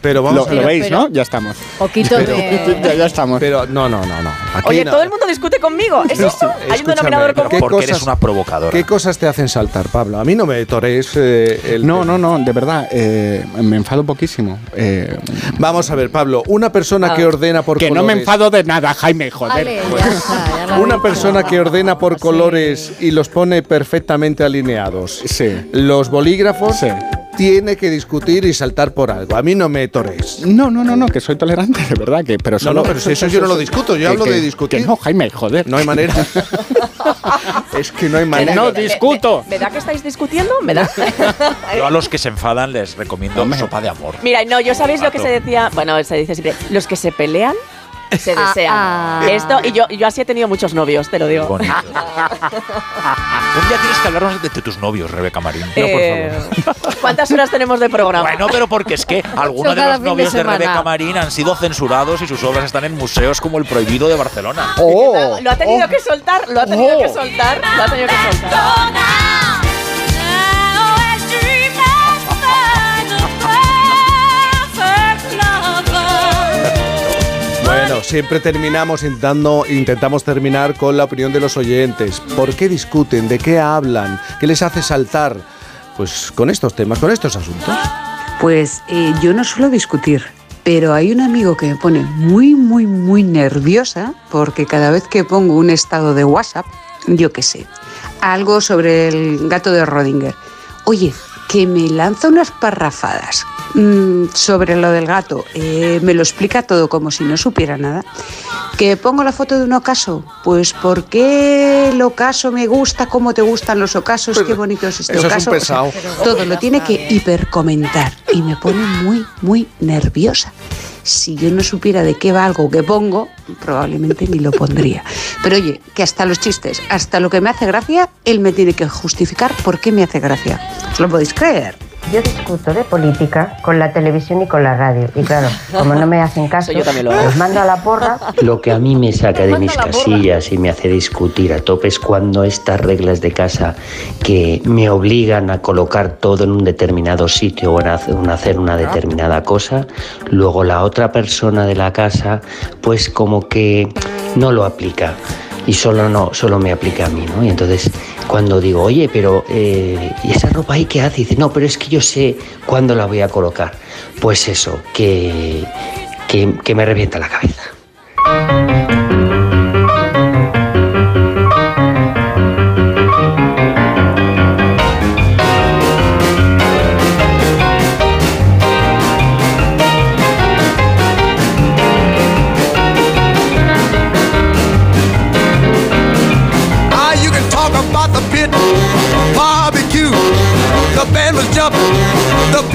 Pero vamos Lo, a lo veis, pero- ¿no? Ya estamos. Poquito de... ya, ya estamos. Pero no, no, no, no. Aquí Oye, no. todo el mundo discute conmigo. ¿Es esto? Hay un denominador común. ¿qué Porque eres cosas- una provocadora. ¿Qué cosas te hacen saltar, Pablo? A mí no me torees eh, el... No, no, no, de verdad, eh, me enfado poquísimo. Eh, Vamos a ver, Pablo, una persona que ordena por que no me colores- enfado de nada, Jaime, joder. Vale, ya está, ya lo Una persona que ordena por colores y los pone perfectamente alineados. Sí. Los bolígrafos tiene que discutir y saltar por algo. A mí no me tores. No, no, no, no, que soy tolerante, de verdad, que pero No, solo, no, pero si eso yo no lo discuto, yo hablo de discutir. Que no, Jaime, joder. No hay manera. es que no hay manera. no discuto. ¿Verdad que estáis discutiendo? ¿Verdad? Yo a los que se enfadan les recomiendo sopa de amor. Mira, no, yo sabéis lo que se decía, bueno, se dice siempre, los que se pelean se Ah, desean. ah. Esto, y yo, yo así he tenido muchos novios, te lo digo. Bonito. Un día tienes que hablarnos de tus novios, Rebeca Marín. Eh, ¿Cuántas horas tenemos de programa? Bueno, pero porque es que algunos de los de novios de. Rebeca Marín han sido censurados y sus obras están en museos como el Prohibido de Barcelona. Oh. Lo ha tenido que soltar, lo ha tenido que soltar, lo ha tenido que soltar. Bueno, siempre terminamos intentando, intentamos terminar con la opinión de los oyentes. ¿Por qué discuten? ¿De qué hablan? ¿Qué les hace saltar? Pues con estos temas, con estos asuntos. Pues eh, yo no suelo discutir, pero hay un amigo que me pone muy, muy, muy nerviosa porque cada vez que pongo un estado de WhatsApp, yo qué sé, algo sobre el gato de Rodinger, oye, que me lanza unas parrafadas mm, sobre lo del gato, eh, me lo explica todo como si no supiera nada. Que pongo la foto de un ocaso, pues ¿por qué el ocaso me gusta? ¿Cómo te gustan los ocasos? Qué bonito es este eso es un ocaso. O sea, pesado. todo lo tiene que hipercomentar y me pone muy, muy nerviosa. Si yo no supiera de qué va algo que pongo, probablemente ni lo pondría. Pero oye, que hasta los chistes, hasta lo que me hace gracia, él me tiene que justificar por qué me hace gracia. ¿Os lo podéis creer? Yo discuto de política con la televisión y con la radio. Y claro, como no me hacen caso, yo también lo hago. los mando a la porra. Lo que a mí me saca de mis casillas y me hace discutir a tope es cuando estas reglas de casa que me obligan a colocar todo en un determinado sitio o en hacer una determinada cosa, luego la otra persona de la casa pues como que no lo aplica y solo no solo me aplica a mí, ¿no? Y entonces cuando digo, oye, pero eh, ¿y esa ropa ahí qué hace? Y dice, no, pero es que yo sé cuándo la voy a colocar. Pues eso, que, que, que me revienta la cabeza.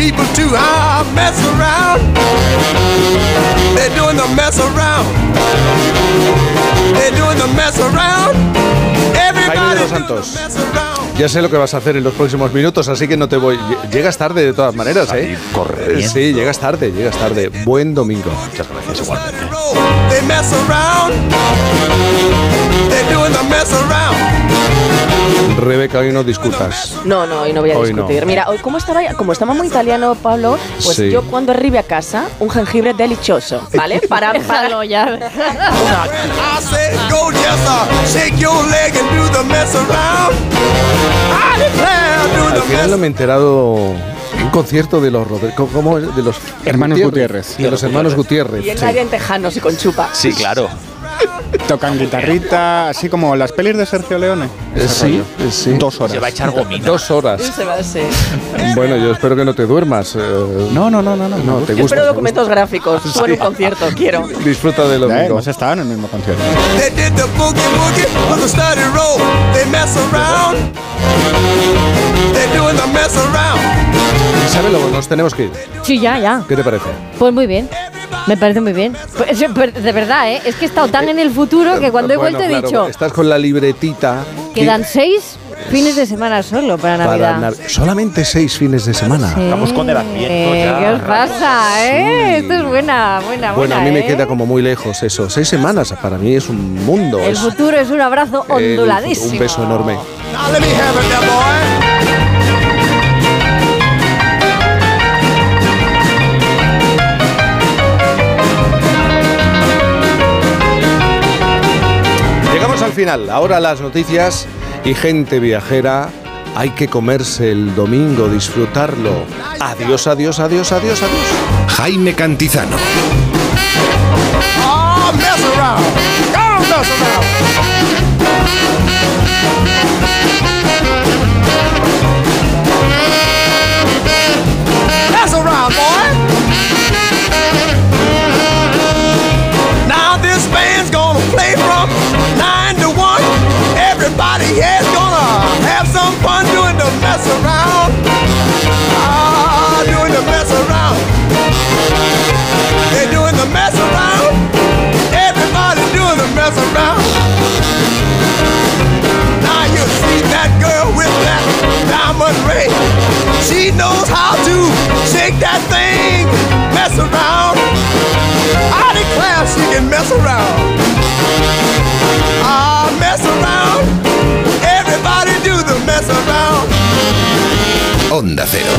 People too. Mess around. They're doing the mess around. They're doing the mess around. Jaime de los Santos. Ya sé lo que vas a hacer en los próximos minutos, así que no te voy. Lle- Llegas tarde de todas maneras, ¿eh? corriendo. Sí, llegas tarde, llegas tarde. Buen domingo. Muchas gracias igualmente. Rebeca, hoy no discutas. No, no, hoy no voy a Hoy no. discutir. Mira, hoy como estaba, como estaba muy italiano, Pablo, pues Sí. yo cuando arribe a casa, un jengibre delicioso, ¿vale? Para, para ya. Al final no me he enterado un concierto de los ¿cómo- es? de los Hermanos Gutiérrez. De los hermanos Gutiérrez. y sí. nadie en tejanos y con chupa. Sí, claro. Tocan guitarrita, así como las pelis de Sergio Leone. Eh, sí, eh, sí. Dos horas. Se va a echar gomina. Dos horas. Se va a hacer. Bueno, yo espero que no te duermas. eh, No, no, no, no, no. no, te Yo gusta. espero documentos gráficos. Tú en un concierto, quiero. Disfruta de lo domingo. hemos estado en el mismo concierto. Isabel, nos tenemos que ir. Sí, ya, ya. ¿Qué te parece? Pues muy bien. Me parece muy bien. Pues, pues, de verdad, ¿eh? Es que he estado tan en el futuro que cuando he Bueno, vuelto he claro, dicho, Estás con la libretita. quedan seis fines de semana solo para para Navidad. Nav- Solamente seis fines de semana. Sí. Estamos con el Adviento ya. ¿Qué os pasa, eh? Esto es buena, buena, buena. Bueno, a mí me ¿eh? queda como muy lejos eso. Seis semanas para mí es un mundo. El es futuro es un abrazo onduladísimo. un beso enorme. Al final. Ahora las noticias y gente viajera. Hay que comerse el domingo, disfrutarlo. Adiós, adiós, adiós, adiós, adiós. Jaime Cantizano. Oh, mess around. Go, go. mess around. Diamond. She knows how to shake that thing, mess around. I declare she can mess around. Mess around. Everybody do the mess around. Onda Cero.